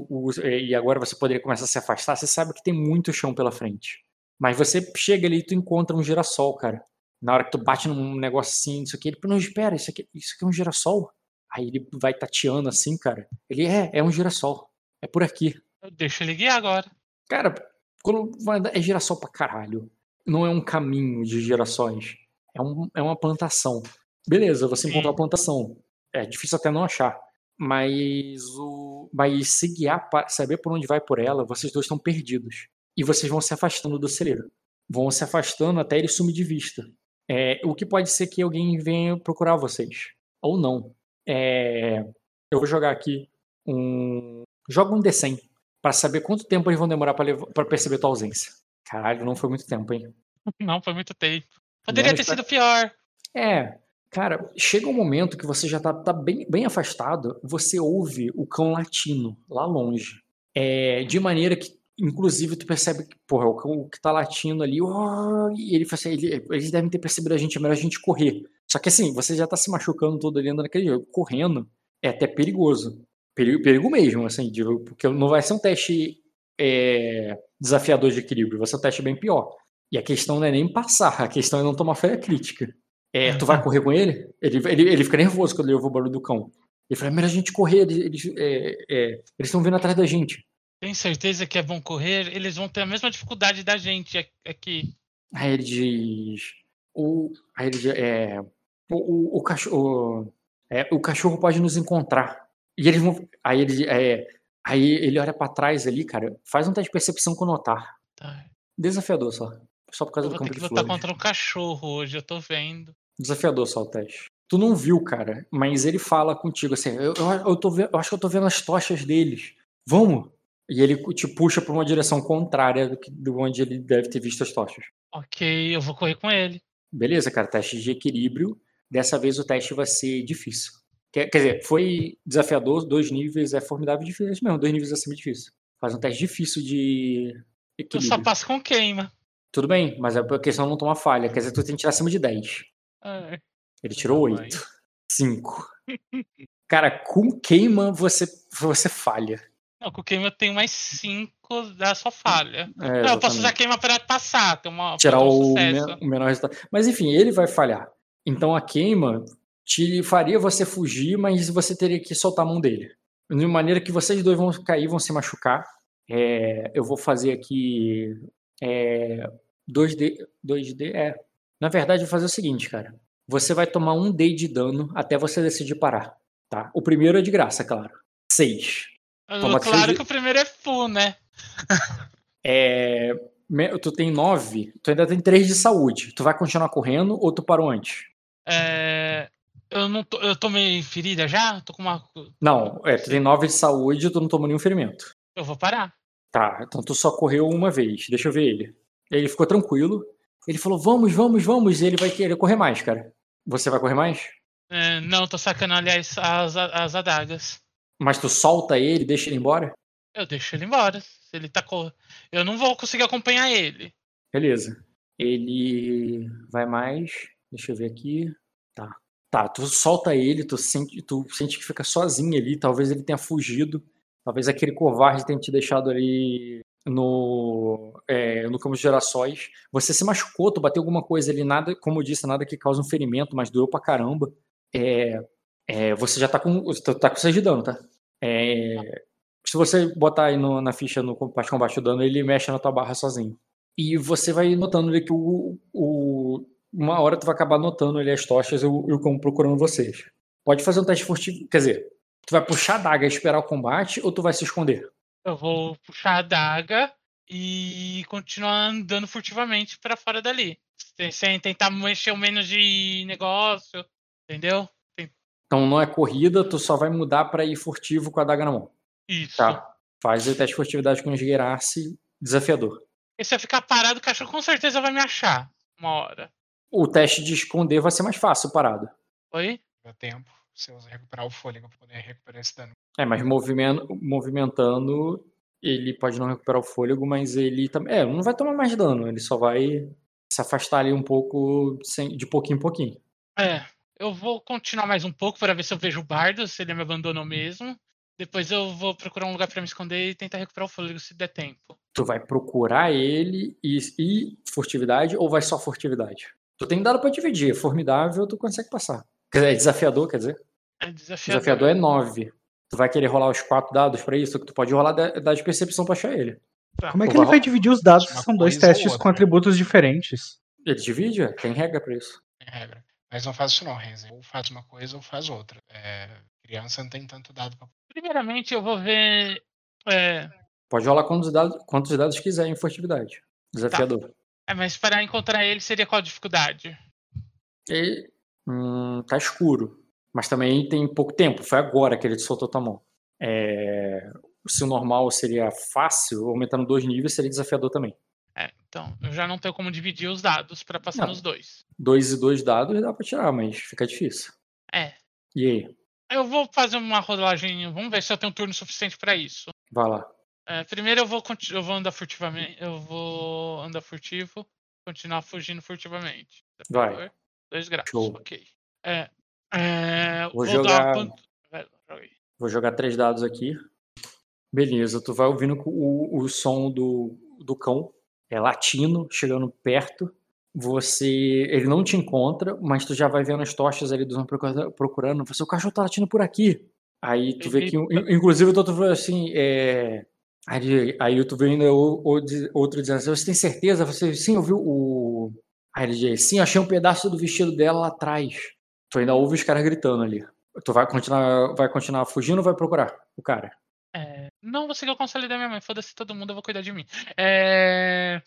o- o- é, e agora você poderia começar a se afastar, você sabe que tem muito chão pela frente. Mas você chega ali e tu encontra um girassol, cara. Na hora que tu bate num negócio assim, isso aqui, ele, não, espera, isso aqui, isso aqui é um girassol? Aí ele vai tateando assim, cara. Ele é, é um girassol. É por aqui. Eu deixo ele guiar agora. Cara, quando vai andar, é girassol pra caralho. Não é um caminho de girassóis. É, um, é uma plantação. Beleza, você encontrou a plantação. É difícil até não achar. Mas o. Mas se guiar, saber por onde vai por ela, vocês dois estão perdidos. E vocês vão se afastando do celeiro. Vão se afastando até ele sumir de vista. É, o que pode ser que alguém venha procurar vocês. Ou não. É, eu vou jogar aqui um. Joga um D100 pra saber quanto tempo eles vão demorar pra perceber tua ausência. Caralho, não foi muito tempo, hein? [laughs] Não, foi muito tempo. Poderia Menos ter pra- sido pior. É, cara, chega um momento que você já tá, tá bem, bem afastado, você ouve o cão latino lá longe. É, de maneira que, inclusive, tu percebe que, porra, o cão que tá latindo ali, ó, e ele fala assim, ele- eles devem ter percebido a gente, é melhor a gente correr. Só que assim, você já tá se machucando todo ali andando naquele jogo. Correndo é até perigoso. Perigo, perigo mesmo, assim, de- porque não vai ser um teste é, desafiador de equilíbrio, vai ser um teste bem pior. E a questão não é nem passar, a questão é não tomar falha crítica. É, tu vai correr com ele? Ele, ele, ele fica nervoso quando ele ouve o barulho do cão. Ele fala, é melhor a gente correr, eles é, é, estão vindo atrás da gente. Tem certeza que é bom correr? Eles vão ter a mesma dificuldade da gente aqui. Aí ele diz. O, aí ele diz, é, o, o, o cachorro. É, o cachorro pode nos encontrar. E eles vão. Aí ele, é, aí ele olha pra trás ali, cara. Faz um teste de percepção com notar. Tá. Desafiador só. Só por causa Eu do vou campo de flores. contra um cachorro hoje, eu tô vendo. Desafiador só o teste. Tu não viu, cara, mas ele fala contigo assim: eu, eu, eu, tô eu acho que eu tô vendo as tochas deles. Vamos! E ele te puxa pra uma direção contrária do, que, do onde ele deve ter visto as tochas. Ok, eu vou correr com ele. Beleza, cara, teste de equilíbrio. Dessa vez o teste vai ser difícil. Quer, quer dizer, foi desafiador, dois níveis, é formidável e difícil mesmo, dois níveis acima de difícil. Faz um teste difícil de Eu equilíbrio. só passo com queima. Tudo bem, mas a questão é não tomar falha. Quer dizer, tu tem que tirar acima de 10. Ai, Ele tirou Não vai. 8. 5. Cara, com queima você, você falha. Não, com queima eu tenho mais 5 da sua falha. É, Não, eu posso usar queima pra passar, ter uma tirar pra ter um o, men- o menor resultado. Mas enfim, ele vai falhar. Então a queima te faria você fugir, mas você teria que soltar a mão dele. De maneira que vocês dois vão cair, vão se machucar. É, eu vou fazer aqui é, 2D, 2D. É. Na verdade, eu vou fazer o seguinte, cara. Você vai tomar um D de dano até você decidir parar. Tá? O primeiro é de graça, claro. 6. Toma claro seis- que o primeiro é full, né? [laughs] É, tu tem 9, tu ainda tem 3 de saúde. Tu vai continuar correndo ou tu parou antes? É, eu não tô, eu tomei ferida já? Tô com uma. Não, é, tu tem 9 de saúde e tu não tomou nenhum ferimento. Eu vou parar. Tá, então tu só correu uma vez. Deixa eu ver ele. Ele ficou tranquilo. Ele falou, vamos, vamos, vamos. E ele vai querer correr mais, cara. Você vai correr mais? É, não, tô sacando, aliás, as, as adagas. Mas tu solta ele deixa ele embora? Eu deixo ele embora. Se ele tá cor... Eu não vou conseguir acompanhar ele. Beleza. Ele vai mais. Deixa eu ver aqui. Tá. Tá, tu solta ele, tu sente, tu sente que fica sozinho ali. Talvez ele tenha fugido. Talvez aquele covarde tenha te deixado ali no, é, no campo de gerações. Você se machucou, tu bateu alguma coisa ali, nada, como eu disse, nada que cause um ferimento, mas doeu pra caramba. É, é, você já tá com. Tá com 6 de dano, tá? É, se você botar aí no- na ficha no parte combate o dano, ele mexe na tua barra sozinho. E você vai notando ali que o, o- uma hora tu vai acabar notando ali as tochas e o, o cão procurando vocês. Pode fazer um teste furtivo. Quer dizer, tu vai puxar a daga e esperar o combate ou tu vai se esconder? Eu vou puxar a adaga e continuar andando furtivamente pra fora dali. Sem, sem tentar mexer o menos de negócio. Entendeu? Então não é corrida, tu só vai mudar pra ir furtivo com a daga na mão. Isso. Tá. Faz o teste de furtividade com esgueirasse desafiador. E se eu ficar parado, o cachorro com certeza vai me achar. Uma hora. O teste de esconder vai ser mais fácil parado. Oi? Deu tempo. Você usa recuperar o fôlego pra poder recuperar esse dano. É, mas movimento, movimentando, ele pode não recuperar o fôlego, mas ele também. É, não vai tomar mais dano, ele só vai se afastar ali um pouco, sem- de pouquinho em pouquinho. É. Eu vou continuar mais um pouco para ver se eu vejo o bardo, se ele me abandonou mesmo. Depois eu vou procurar um lugar para me esconder e tentar recuperar o fôlego se der tempo. Tu vai procurar ele e, e furtividade ou vai só furtividade? Tu tem dado pra dividir, é formidável, tu consegue passar. Quer dizer, é desafiador, quer dizer? É desafiador. Desafiador é 9. Tu vai querer rolar os quatro dados pra isso? Que tu pode rolar da- dado de percepção pra achar ele. Como é que ele vai vai dividir os dados se são dois testes com outra. atributos diferentes? Ele divide? é? Tem regra pra isso. Tem regra. Mas não faz isso não, Renzi. Ou faz uma coisa ou faz outra. É, criança não tem tanto dado pra. Primeiramente eu vou ver. É, Pode rolar quantos dados, quantos dados quiser em furtividade. Desafiador. É, mas para encontrar ele seria qual a dificuldade? E, hum, tá escuro. Mas também tem pouco tempo, foi agora que ele soltou tua mão. É, se o normal seria fácil, aumentando dois níveis seria desafiador também. É, então, eu já não tenho como dividir os dados pra passar Não. nos dois. Dois e dois dados dá pra tirar, mas fica difícil. É. E aí? Eu vou fazer uma rolagem, vamos ver se eu tenho turno suficiente pra isso. Vai lá. É, primeiro eu vou, eu vou andar furtivamente. Eu vou andar furtivo, continuar fugindo furtivamente. Vai. Desafiador, Dois graus, Show. ok. É, é, Vou dar jogar- vai. Vou jogar três dados aqui. Beleza, tu vai ouvindo o, o som do, do cão, é latino, chegando perto. Você. Ele não te encontra, mas tu já vai vendo as tochas ali dos homens procura- procurando. Você, o cachorro tá latindo por aqui. Aí tu vê que. in- Inclusive, o outro falou assim. É, aí, aí tu vê ainda o- o diz- outro dizendo assim: Você tem certeza? Você sim ouviu o. Aí ele diz: Sim, achei um pedaço do vestido dela lá atrás. Tu ainda ouve os caras gritando ali. Tu vai continuar, vai continuar fugindo ou vai procurar o cara? É, não vou seguir o conselho da minha mãe, foda-se todo mundo, eu vou cuidar de mim. É,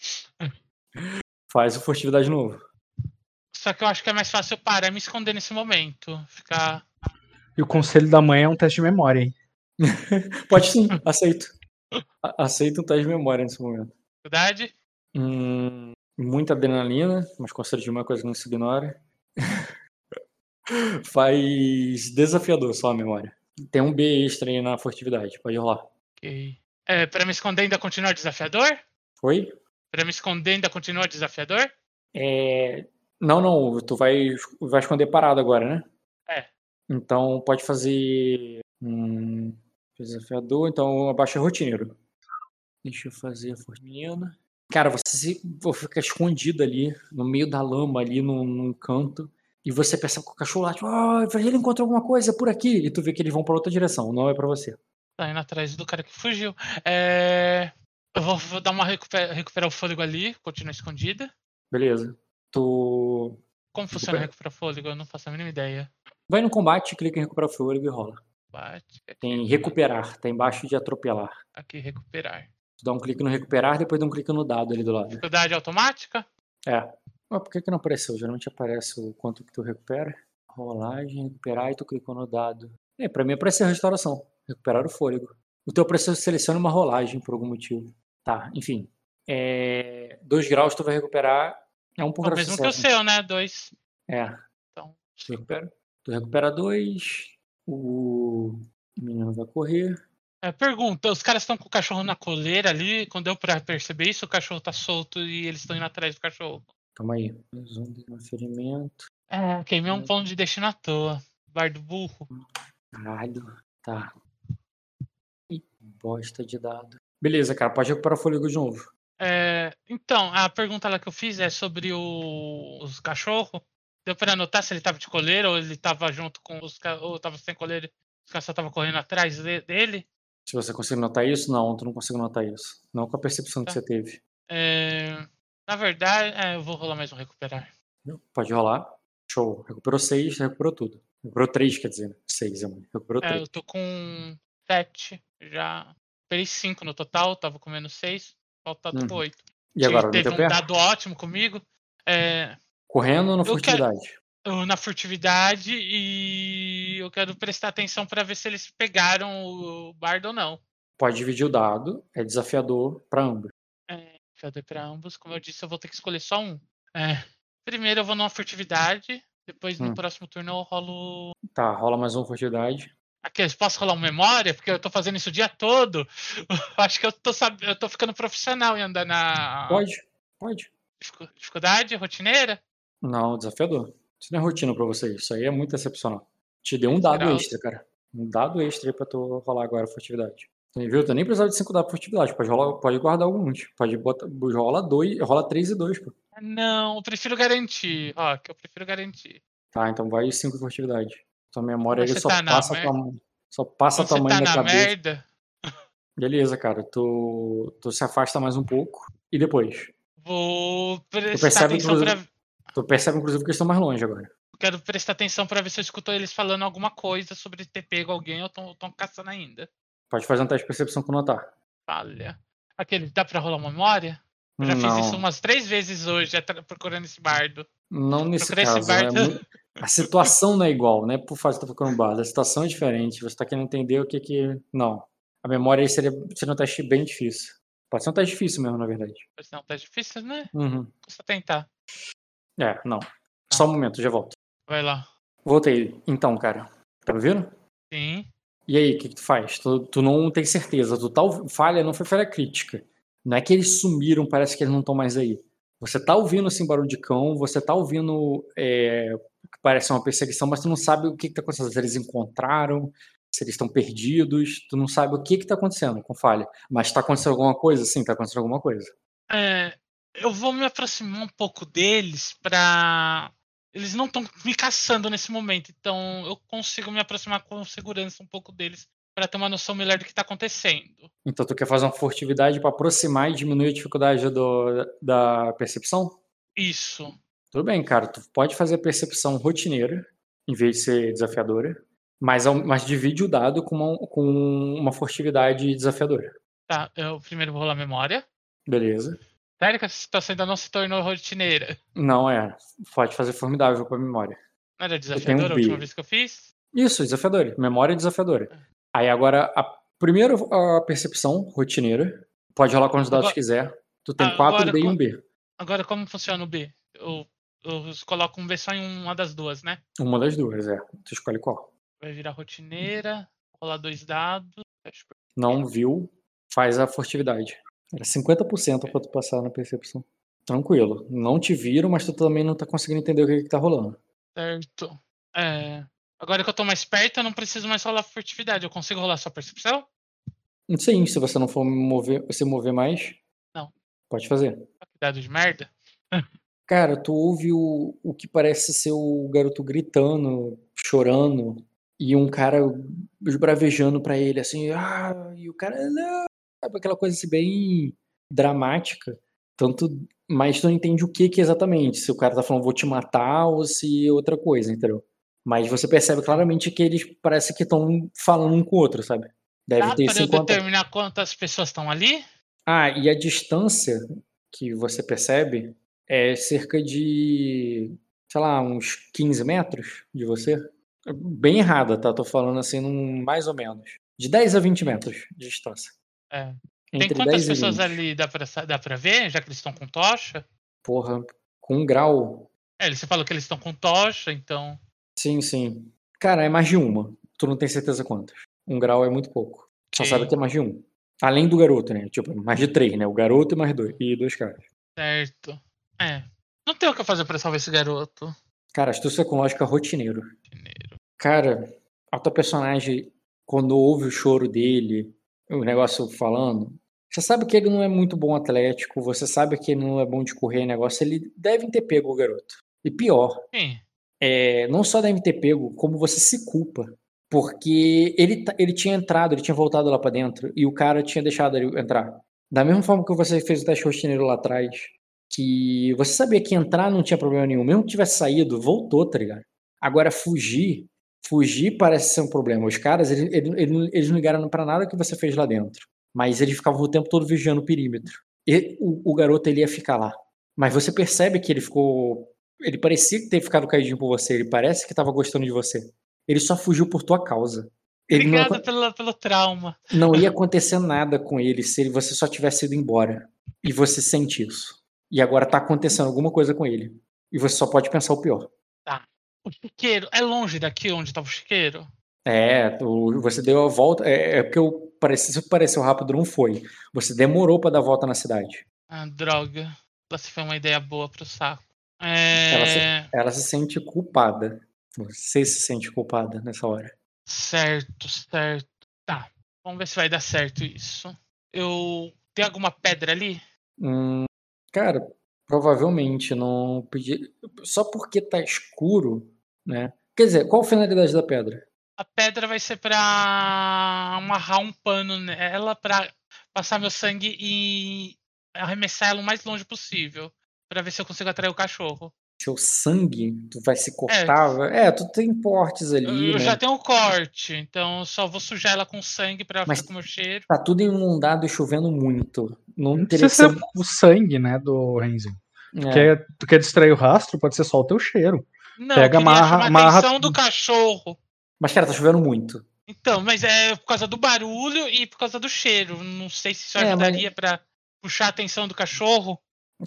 Faz o furtividade de novo. Só que eu acho que é mais fácil eu parar e me esconder nesse momento. Ficar. E o conselho da mãe é um teste de memória, hein? [laughs] Pode sim, aceito. Aceito um teste de memória nesse momento. Verdade? Hum, muita adrenalina, mas conselho de uma coisa que não se ignora. [laughs] Faz desafiador só a memória. Tem um B extra aí na furtividade, pode rolar. Ok. É, pra me esconder ainda continua desafiador? Oi? Pra me esconder ainda continua desafiador? É... Não, não, tu vai, vai esconder parado agora, né? É. Então pode fazer. Hum, desafiador, então abaixa rotineiro. Deixa eu fazer a fortuna. Cara, você se, fica escondido ali, no meio da lama, ali num, num canto. E você percebe que o cachorro late. Ah, ele encontrou alguma coisa por aqui. E tu vê que eles vão pra outra direção. Não é pra você. Tá indo atrás do cara que fugiu. É, Eu vou, vou dar uma recuper- recuperar o fôlego ali, continua escondida. Beleza. Tu Como funciona Recupera. recuperar fôlego? Eu não faço a mínima ideia. vai no combate, clica em recuperar o fôlego e rola. Bate. aqui, Tem recuperar, tá embaixo de atropelar. Aqui, recuperar. Tu dá um clique no recuperar, depois dá um clique no dado ali do lado. Dificuldade automática? É. Mas por que, que não apareceu? Geralmente aparece o quanto que tu recupera. Rolagem, recuperar e tu clicou no dado. É, pra mim apareceu a restauração. Recuperar o fôlego. O teu preço seleciona uma rolagem por algum motivo. Tá, enfim. É, dois graus tu vai recuperar. É um por O grau mesmo que o seu, né? Dois. É. Então, Tu recupera. Tu recupera dois. O menino vai correr. É, pergunta, os caras estão com o cachorro na coleira ali, quando deu pra perceber isso, o cachorro tá solto e eles estão indo atrás do cachorro. Calma aí. Mais um de ferimento. É, queimei um ponto de destino à toa. Bar do burro. Caralho. Tá. Ih, bosta de dado. Beleza, cara. Pode recuperar o fôlego de novo. É, então, a pergunta lá que eu fiz é sobre o, os cachorros. Deu pra notar se ele tava de coleira ou ele tava junto com os ou tava sem coleira os caras só estavam correndo atrás de- dele. Se você consegue notar isso, não, tu não consigo notar isso. Não com a percepção que Tá. você teve. É, na verdade, é, eu vou rolar mais um recuperar. Pode rolar. Show. Recuperou seis, recuperou tudo. Recuperou três, quer dizer. né? Seis, amor. Recuperou É, três. eu tô com 7 já. Recuperei 5 no total, tava com menos 6. Falta Uhum. 8. E agora, no teve um pé? dado ótimo comigo. É, Correndo ou na Eu quero- furtividade? eu na furtividade e eu quero prestar atenção pra ver se eles pegaram o bardo ou não. Pode dividir o dado. É desafiador pra ambos. É, desafiador pra ambos. Como eu disse, eu vou ter que escolher só um. É, primeiro eu vou numa furtividade. Depois no Hum. próximo turno eu rolo. Tá, rola mais um furtividade. Aqui, posso rolar uma memória? Porque eu tô fazendo isso o dia todo. [laughs] Acho que eu tô, sab... eu tô ficando profissional em andar na Pode? Pode. dificu- dificuldade rotineira. Não, desafiador. Isso não é rotina pra você. Isso aí é muito excepcional. Te deu um dado extra, cara. Um dado extra aí pra tu rolar agora a furtividade. Tu viu? Tu nem precisava de 5 dados de furtividade. Pode, rolar, pode guardar alguns. Pode botar. Rola dois, rola 3 e 2, pô. Não, eu prefiro garantir. Ó, que eu prefiro garantir. Tá, então vai 5 de furtividade. Tua memória você só tá passa a tua. Só passa a Quando tua mãe tá na na cabeça. merda, Beleza, cara. Tu, tu se afasta mais um pouco. E depois? vou prestar percebe, atenção pra. Tu percebe, inclusive, que eles estão mais longe agora. Quero prestar atenção pra ver se eu escuto eles falando alguma coisa sobre ter pego alguém ou tão, tão caçando ainda. Pode fazer um teste de percepção com notar. Falha. Aquele, dá pra rolar uma memória? Eu já não, fiz isso umas três vezes hoje, procurando esse bardo. não nesse procurei caso. É, bardo. A situação não é igual, né? Por fato de estar procurando base. A situação é diferente. Você tá querendo entender o que que. Não. A memória aí seria, seria um teste bem difícil. Pode ser um teste difícil mesmo, na verdade. Mas não, tá difícil, né? Uhum. Custa tentar. É, não. Só um momento, já volto. Vai lá. Voltei. Então, cara. Tá me ouvindo? Sim. E aí, o que, que tu faz? Tu, tu não tem certeza. Tu tal falha não foi falha crítica. Não é que eles sumiram, parece que eles não estão mais aí. Você tá ouvindo assim barulho de cão, você tá ouvindo é, que parece uma perseguição, mas tu não sabe o que, que tá acontecendo. Se eles encontraram, se eles estão perdidos, tu não sabe o que que tá acontecendo com falha. Mas tá acontecendo alguma coisa? Sim, tá acontecendo alguma coisa. É, eu vou me aproximar um pouco deles pra. Eles não estão me caçando nesse momento, então eu consigo me aproximar com segurança um pouco deles pra ter uma noção melhor do que tá acontecendo. Então tu quer fazer uma furtividade pra aproximar e diminuir a dificuldade do, da percepção? Isso. Tudo bem, cara. Tu pode fazer percepção rotineira, em vez de ser desafiadora, mas, mas divide o dado com uma, com uma furtividade desafiadora. Tá, eu primeiro vou rolar memória. Beleza. Sério que essa situação ainda não se tornou rotineira? Não é. Pode fazer formidável pra memória. Não era desafiadora a B. última vez que eu fiz? Isso, desafiadora. Memória é desafiadora. Aí agora, a primeira a percepção rotineira. Pode rolar quantos dados Agora- quiser. Tu tem Ah, quatro agora B e um com- B. Agora como funciona o B? Eu, eu coloco um B só em uma das duas, né? Uma das duas, é. Tu escolhe qual. Vai virar rotineira, rolar dois dados. Não viu, faz a furtividade. Era 50% pra tu passar na percepção. Tranquilo. Não te viram, mas tu também não tá conseguindo entender o que, que tá rolando. Certo. É, Agora que eu tô mais perto, eu não preciso mais rolar furtividade. Eu consigo rolar só percepção? Sim, se você não for mover, se mover mais. Não. Pode fazer. Que dado de merda. [laughs] Cara, tu ouve o, o que parece ser o garoto gritando, chorando, e um cara esbravejando pra ele, assim, ah, e o cara, não, sabe aquela coisa assim, bem dramática, tanto, mas tu não entende o que que exatamente, se o cara tá falando vou te matar ou se é outra coisa, entendeu? Mas você percebe claramente que eles parece que estão falando um com o outro, sabe? Deve Dá ter pra eu 50... determinar quantas pessoas estão ali? Ah, e a distância que você percebe é cerca de, sei lá, uns 15 metros de você. É Bem errada, tá? Tô falando assim, num, mais ou menos. De 10 a 20 metros de distância. É. Tem quantas 10 pessoas 20. ali dá pra, dá pra ver, já que eles estão com tocha? Porra, com um grau. É, você falou que eles estão com tocha, então. Sim, sim. Cara, é mais de uma. Tu não tem certeza quantas. Um grau é muito pouco. Só sabe que é mais de um. Além do garoto, né? Tipo, mais de três, né? O garoto e mais dois. E dois caras. Certo. É. Não tem o que fazer pra salvar esse garoto. Cara, astúcia com lógica rotineiro. Rotineiro. Cara, a tua personagem, quando ouve o choro dele, o negócio falando, você sabe que ele não é muito bom atlético, você sabe que ele não é bom de correr negócio, ele deve ter pego o garoto. E pior, é, não só deve ter pego, como você se culpa. Porque ele, ta- ele tinha entrado, ele tinha voltado lá pra dentro, e o cara tinha deixado ele entrar. Da mesma forma que você fez o teste rotineiro lá atrás, que você sabia que entrar não tinha problema nenhum, mesmo que tivesse saído, voltou, tá ligado? Agora, fugir, fugir parece ser um problema. Os caras, eles, eles, eles- não ligaram pra nada que você fez lá dentro, mas eles ficavam o tempo todo vigiando o perímetro. E o, o garoto, ele ia ficar lá. Mas você percebe que ele ficou. Ele parecia ter ficado caidinho por você, ele parece que tava gostando de você. Ele só fugiu por tua causa. Ele não, Obrigado pelo, pelo trauma. não ia acontecer nada com ele se ele- você só tivesse ido embora. E você sente isso. E agora tá acontecendo alguma coisa com ele. E você só pode pensar o pior. O chiqueiro é longe daqui onde tava o chiqueiro? É, tu- você deu a volta. É, é porque eu pareci, se pareceu rápido, não foi. Você demorou pra dar a volta na cidade. Ah, droga. Essa foi uma ideia boa pro saco. Ela se- É. Ela se sente culpada. Você se sente culpada nessa hora. Certo, certo. Tá. Vamos ver se vai dar certo isso. Eu. Tem alguma pedra ali? Hum, cara, provavelmente não pedi. Só porque tá escuro, né? Quer dizer, qual a finalidade da pedra? A pedra vai ser pra amarrar um pano nela pra passar meu sangue e arremessar ela o mais longe possível. Pra ver se eu consigo atrair o cachorro. Seu sangue, tu vai se cortar. É, tu tem portes ali, Eu, né? já tenho um corte, então eu só vou sujar ela com sangue pra ela Mas- ficar com o meu cheiro. Tá tudo inundado e chovendo muito. Não teria que ser o sangue, né, do Renzo. ser. Tu, É. quer, tu quer distrair o rastro, pode ser só o teu cheiro. Não, Pega, amarra- a amarra atenção do cachorro. Mas, cara, tá chovendo muito. Então, mas é por causa do barulho e por causa do cheiro. Não sei se isso É, mas- ajudaria pra puxar a atenção do cachorro.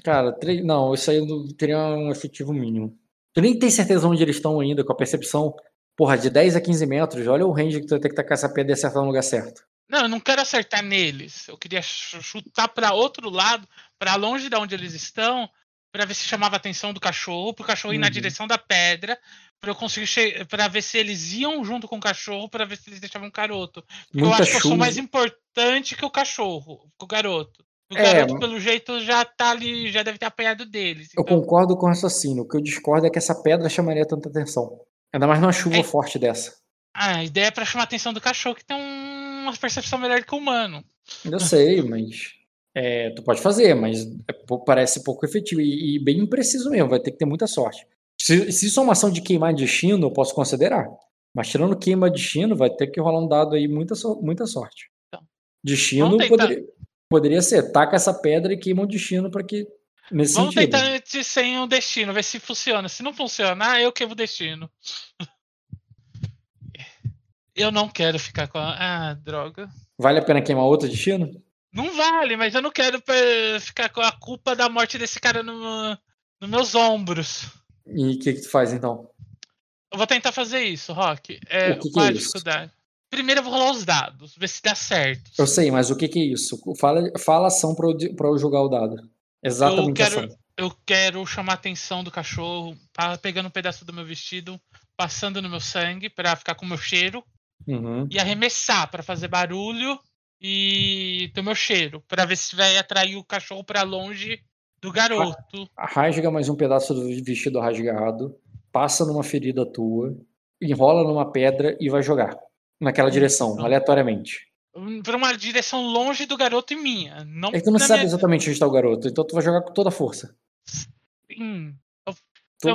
Cara, não, isso aí teria um efetivo mínimo. Tu nem tem certeza onde eles estão ainda, com a percepção. Porra, de 10 a 15 metros, olha o range que tu vai ter que tacar essa pedra e acertar no lugar certo. Não, eu não quero acertar neles. Eu queria ch- chutar pra outro lado, pra longe de onde eles estão, pra ver se chamava a atenção do cachorro, pro cachorro ir na Uhum. direção da pedra, pra eu conseguir che- pra ver se eles iam junto com o cachorro, pra ver se eles deixavam o garoto. Porque eu Muita acho que eu sou chuva. mais importante que o cachorro, que o garoto. O É, garoto, pelo jeito, já tá ali, já deve ter apanhado deles. Eu Então, concordo com o raciocínio. O que eu discordo é que essa pedra chamaria tanta atenção. Ainda mais numa chuva É. forte dessa. ah, a ideia é pra chamar a atenção do cachorro, que tem um- uma percepção melhor que o humano. Eu sei, mas. é, tu pode fazer, mas é parece pouco efetivo e, e bem impreciso mesmo. Vai ter que ter muita sorte. Se, se isso é uma ação de queimar destino, eu posso considerar. Mas tirando queima destino, vai ter que rolar um dado aí, muita, so- muita sorte. Então, Destino poderia, poderia ser, taca essa pedra e queima o destino para que. Nesse Vamos sentido. tentar antes sem o destino, ver se funciona. Se não funcionar, eu queimo o destino. Eu não quero ficar com a. Ah, droga. Vale a pena queimar outro destino? Não vale, mas eu não quero pe- ficar com a culpa da morte desse cara no, nos meus ombros. E o que, que tu faz então? Eu vou tentar fazer isso, Rock. É, O que que qual é a isso? Primeiro eu vou rolar os dados, ver se dá certo. Eu sei, mas o que, que é isso? Fala, fala ação pra eu, di- pra eu jogar o dado. Exatamente Eu quero- ação. Eu quero chamar a atenção do cachorro, tá pegando um pedaço do meu vestido, passando no meu sangue pra ficar com o meu cheiro. Uhum. e arremessar pra fazer barulho e ter o meu cheiro, Pra ver se vai atrair o cachorro pra longe do garoto. rasga mais um pedaço do vestido rasgado, passa numa ferida tua, enrola numa pedra e vai jogar naquela direção, Então. aleatoriamente. Pra uma direção longe do garoto e minha. Não É que tu não sabe minha- exatamente onde está o garoto, então tu vai jogar com toda a força. Sim. Eu,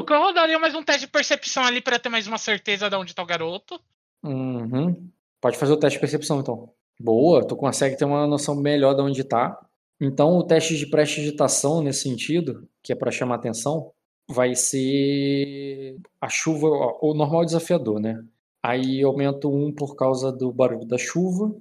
Tu- eu, rodaria mais um teste de percepção ali pra ter mais uma certeza de onde tá o garoto. Uhum. Pode fazer o teste de percepção, então. Boa, tu consegue ter uma noção melhor de onde tá. Então, o teste de prestidigitação, nesse sentido, que é para chamar atenção, vai ser a chuva, o normal é desafiador, né? Aí aumento um por causa do barulho da chuva,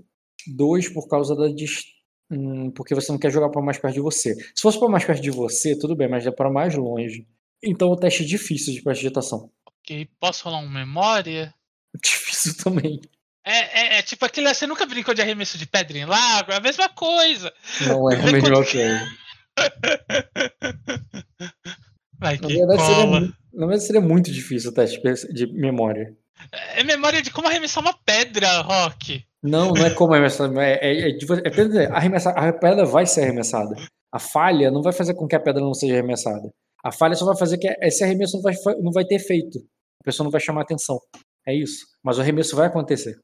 dois por causa da dis... hum, porque você não quer jogar para mais perto de você. Se fosse para mais perto de você, tudo bem, mas é para mais longe. Então, o teste é difícil de prestidigitação. Ok, posso rolar um memória? [laughs] Difícil também. É, é, é tipo aquilo, você nunca brincou de arremesso de pedra em lago? É a mesma coisa. Não é [laughs] a quanto- coisa. Vai Na que verdade, seria, cola. mu- na verdade, seria muito difícil o teste de memória. É memória de como arremessar uma pedra, Rock. Não, não é como arremessar. É, é, é, é arremessar. A pedra vai ser arremessada. A falha não vai fazer com que a pedra não seja arremessada. A falha só vai fazer que esse arremesso não vai, não vai ter efeito. A pessoa não vai chamar atenção. É isso. Mas o arremesso vai acontecer.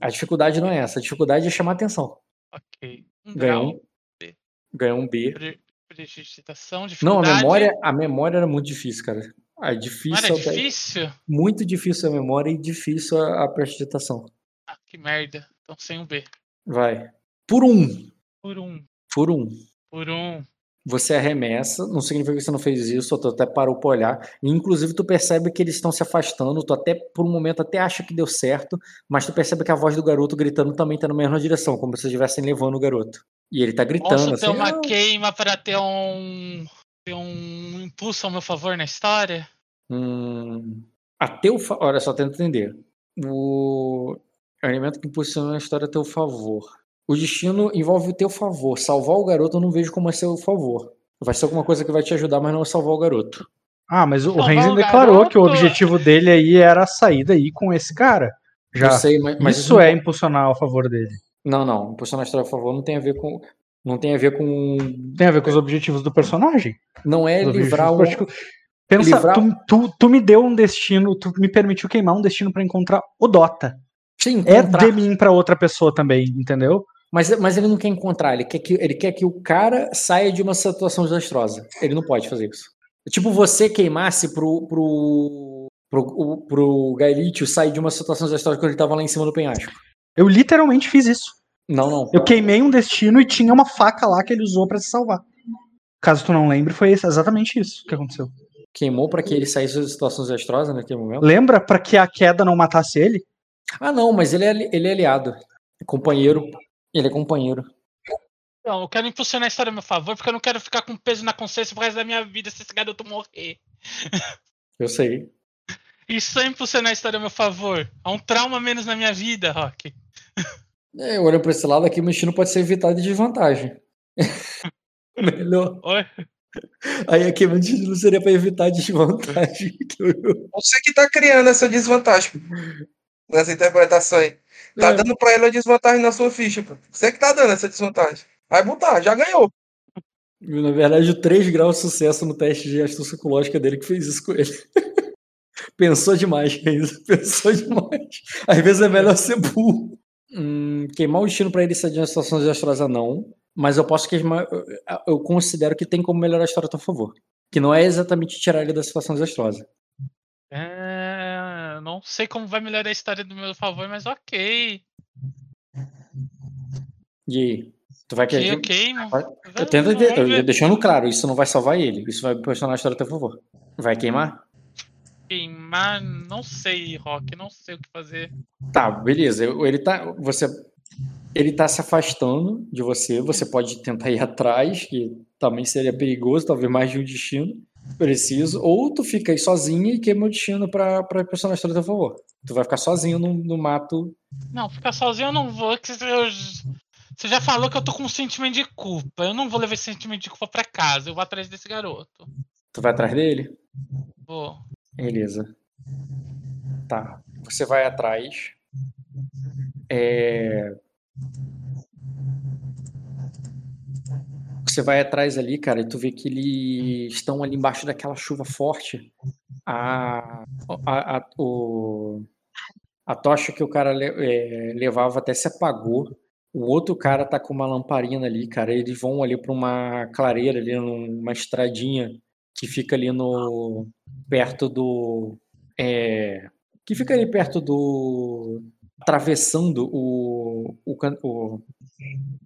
A dificuldade não é essa. A dificuldade é chamar atenção. Ok. Um Ganhou um, ganhou um B. Pre- Prestidigitação, Não, a dificuldade. memória, a memória era muito difícil, cara. É difícil, Memória é difícil? muito difícil a memória e difícil a, a prestidigitação. Ah, que merda. Então sem um B. Vai. Por um. Por um. Por um. Por um. Você arremessa, não significa que você não fez isso, tu até parou pra olhar. E, inclusive, tu percebe que eles estão se afastando, tu até, por um momento, até acha que deu certo, mas tu percebe que a voz do garoto gritando também tá na mesma direção, como se estivessem levando o garoto. E ele tá gritando Posso assim. ter uma "Ah!" queima para ter um. Ter um impulso ao meu favor na história? Hum, a teu fa... Olha só, tenta entender. O é elemento que impulsiona a história a teu favor. O destino envolve o teu favor. Salvar o garoto eu não vejo como é seu favor. Vai ser alguma coisa que vai te ajudar, mas não é salvar o garoto. Ah, mas o Salvar Renzen declarou garoto. que o objetivo dele aí era sair daí com esse cara. Já. Eu sei, mas, mas isso é impulsionar a favor dele. Não, não. Impulsionar a história a favor não tem a ver com. Não tem a ver com. Tem a ver com os objetivos do personagem. Não é Os livrar o. Pensa, livrar- tu, tu, tu me deu um destino, tu me permitiu queimar um destino pra encontrar o Dota. Sim, É encontrar. de mim pra outra pessoa também, entendeu? Mas, mas ele não quer encontrar, ele quer, que, ele quer que o cara saia de uma situação desastrosa. Ele não pode fazer isso. É tipo você queimasse pro, pro, pro, o- pro Gaelitio sair de uma situação desastrosa quando ele tava lá em cima do penhasco. Eu literalmente fiz isso. Não, não. Eu queimei um destino e tinha uma faca lá que ele usou pra se salvar. Caso tu não lembre, foi exatamente isso que aconteceu. Queimou pra que ele saísse das situações desastrosas naquele momento? Lembra pra que a queda não matasse ele? Ah, não, mas ele é, ele é aliado. É companheiro. Ele é companheiro. Não, eu quero impulsionar a história a meu favor, porque eu não quero ficar com peso na consciência pro resto da minha vida se esse garoto morrer. [laughs] Eu sei. Isso é impulsionar a história a meu favor. Há um trauma menos na minha vida, Rock. [laughs] É, olhando pra esse lado aqui, o destino pode ser evitado de desvantagem. [laughs] Melhor. Oi? Aí aqui o destino seria pra evitar desvantagem. [laughs] Você que tá criando essa desvantagem nessa interpretação aí. Tá É. dando pra ele uma desvantagem na sua ficha, pô. Você que tá dando essa desvantagem. Vai botar, já ganhou. Na verdade, o 3 graus de sucesso no teste de astúcia psicológica dele que fez isso com ele. [laughs] Pensou demais, Reis. Pensou demais. Às vezes é melhor ser burro. Hum, queimar o destino pra ele ser de uma situação desastrosa, não. Mas eu posso queimar. eu- Eu considero que tem como melhorar a história a teu favor. Que não é exatamente tirar ele da situação desastrosa. É, não sei como vai melhorar a história do meu favor, mas ok. E aí? Tu vai Ok, querer. eu queimo. Vai- Vamos- Tenta de- vamos ver. deixando claro, isso não vai salvar ele. Isso vai proporcionar a história a teu favor. Vai queimar? Queimar, não sei, Rock, não sei o que fazer. Tá, beleza. Ele tá. Você. Ele tá se afastando de você. Você pode tentar ir [laughs] atrás, que também seria perigoso, talvez mais de um destino preciso. Ou tu fica aí sozinha e queima o destino pra, pra pressionar a história a teu favor. Tu vai ficar sozinho no, no mato. Não, ficar sozinho eu não vou. que eu- Você já falou que eu tô com um sentimento de culpa. Eu não vou levar esse sentimento de culpa pra casa. Eu vou atrás desse garoto. Tu vai atrás dele? Vou. Beleza. Tá. Você vai atrás. É... Você vai atrás ali, cara, e tu vê que eles estão ali embaixo daquela chuva forte. A, a, a, o, a tocha que o cara é, levava até se apagou. O outro cara tá com uma lamparina ali, cara. Eles vão ali pra uma clareira ali, numa estradinha que fica ali no perto do é, que fica ali perto do atravessando o o, o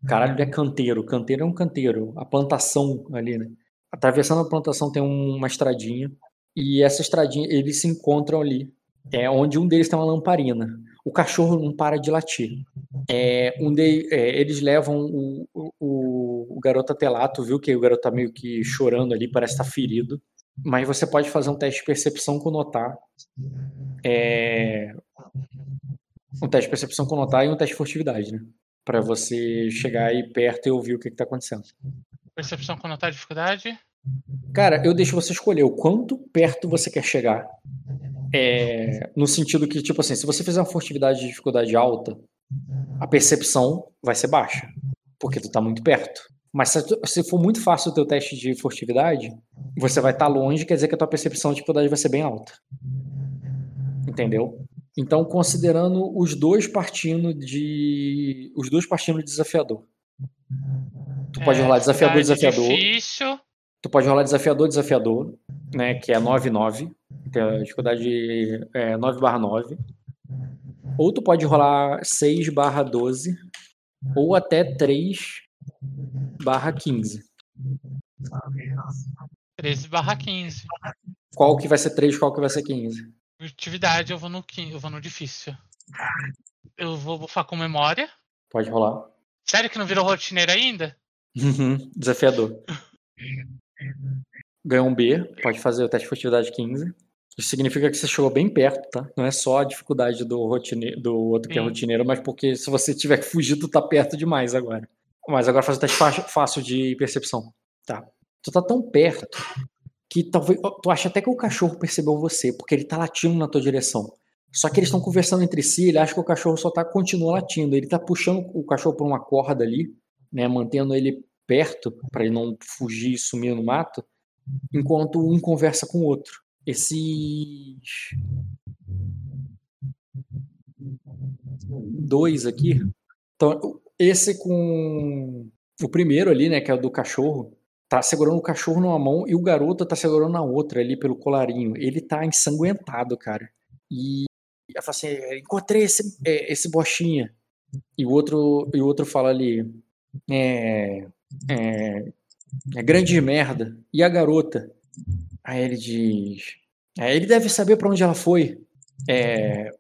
caralho é canteiro, canteiro é um canteiro, a plantação ali, né? Atravessando a plantação tem um- uma estradinha e essa estradinha eles se encontram ali, é onde um deles tem uma lamparina. O cachorro não para de latir. É, um de, é, eles levam o, o, o- garoto até lá, tu viu que o garoto tá meio que chorando ali, parece estar ferido. Mas você pode fazer um teste de percepção com notar. É, um teste de percepção com notar e um teste de furtividade, né? Pra você chegar aí perto e ouvir o que, que tá acontecendo. Percepção com notar dificuldade. Cara, eu deixo você escolher o quanto perto você quer chegar. É, no sentido que, tipo assim, se você fizer uma furtividade de dificuldade alta, a percepção vai ser baixa, porque tu tá muito perto. Mas se, se for muito fácil o teu teste de furtividade, você vai estar longe, quer dizer que a tua percepção de dificuldade vai ser bem alta. Entendeu? Então, considerando os dois partindo de. Os dois partindo de desafiador. Tu pode É, rolar desafiador, desafiador. Difícil. Tu pode rolar desafiador, desafiador, né? Que é 9-9. Tem a dificuldade é 9 barra 9. Ou tu pode rolar 6 barra 12. Ou até 3 barra 15. 13 barra 15. Qual que vai ser 3, qual que vai ser 15? Furtividade eu vou no 15, eu vou no difícil. Eu vou bufar com memória. Pode rolar. Sério que não virou rotineiro ainda? Uhum, Desafiador. [laughs] Ganhou um B, pode fazer o teste de furtividade 15. Isso significa que você chegou bem perto, tá? Não é só a dificuldade do, rotine... do outro que é Sim. rotineiro, mas porque se você tiver que fugir, tu tá perto demais agora. Mas agora faz o teste fácil- fácil de percepção. Tá. Tu tá tão perto que talvez. Tu acha até que o cachorro percebeu você, porque ele tá latindo na tua direção. Só que eles estão conversando entre si, ele acha que o cachorro só tá continua latindo. Ele tá puxando o cachorro por uma corda ali, né, mantendo ele perto para ele não fugir e sumir no mato, enquanto um conversa com o outro. Esses dois aqui, então, esse com o primeiro ali, né, que é o do cachorro, tá segurando o cachorro numa mão e o garoto tá segurando na outra ali pelo colarinho. Ele tá ensanguentado, cara. E ela fala assim: encontrei esse, é, esse bochinha. E o outro, e o outro fala ali: é, é, é grande merda. E a garota? Aí ele diz. "É, ele deve saber pra onde ela foi. É,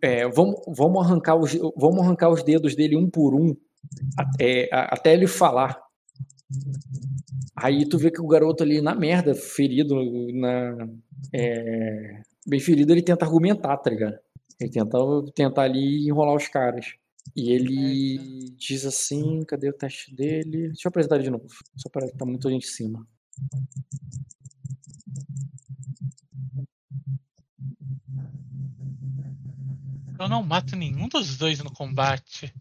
é, vamos, vamos, arrancar os, vamos arrancar os dedos dele um por um até, até ele falar. Aí tu vê que o garoto ali na merda, ferido, na, é, bem ferido, ele tenta argumentar, tá ligado? Ele tenta, tentar ali enrolar os caras. E ele diz assim, cadê o teste dele? Deixa eu apresentar ele de novo, só para tá muito gente em cima. Eu não mato nenhum dos dois no combate.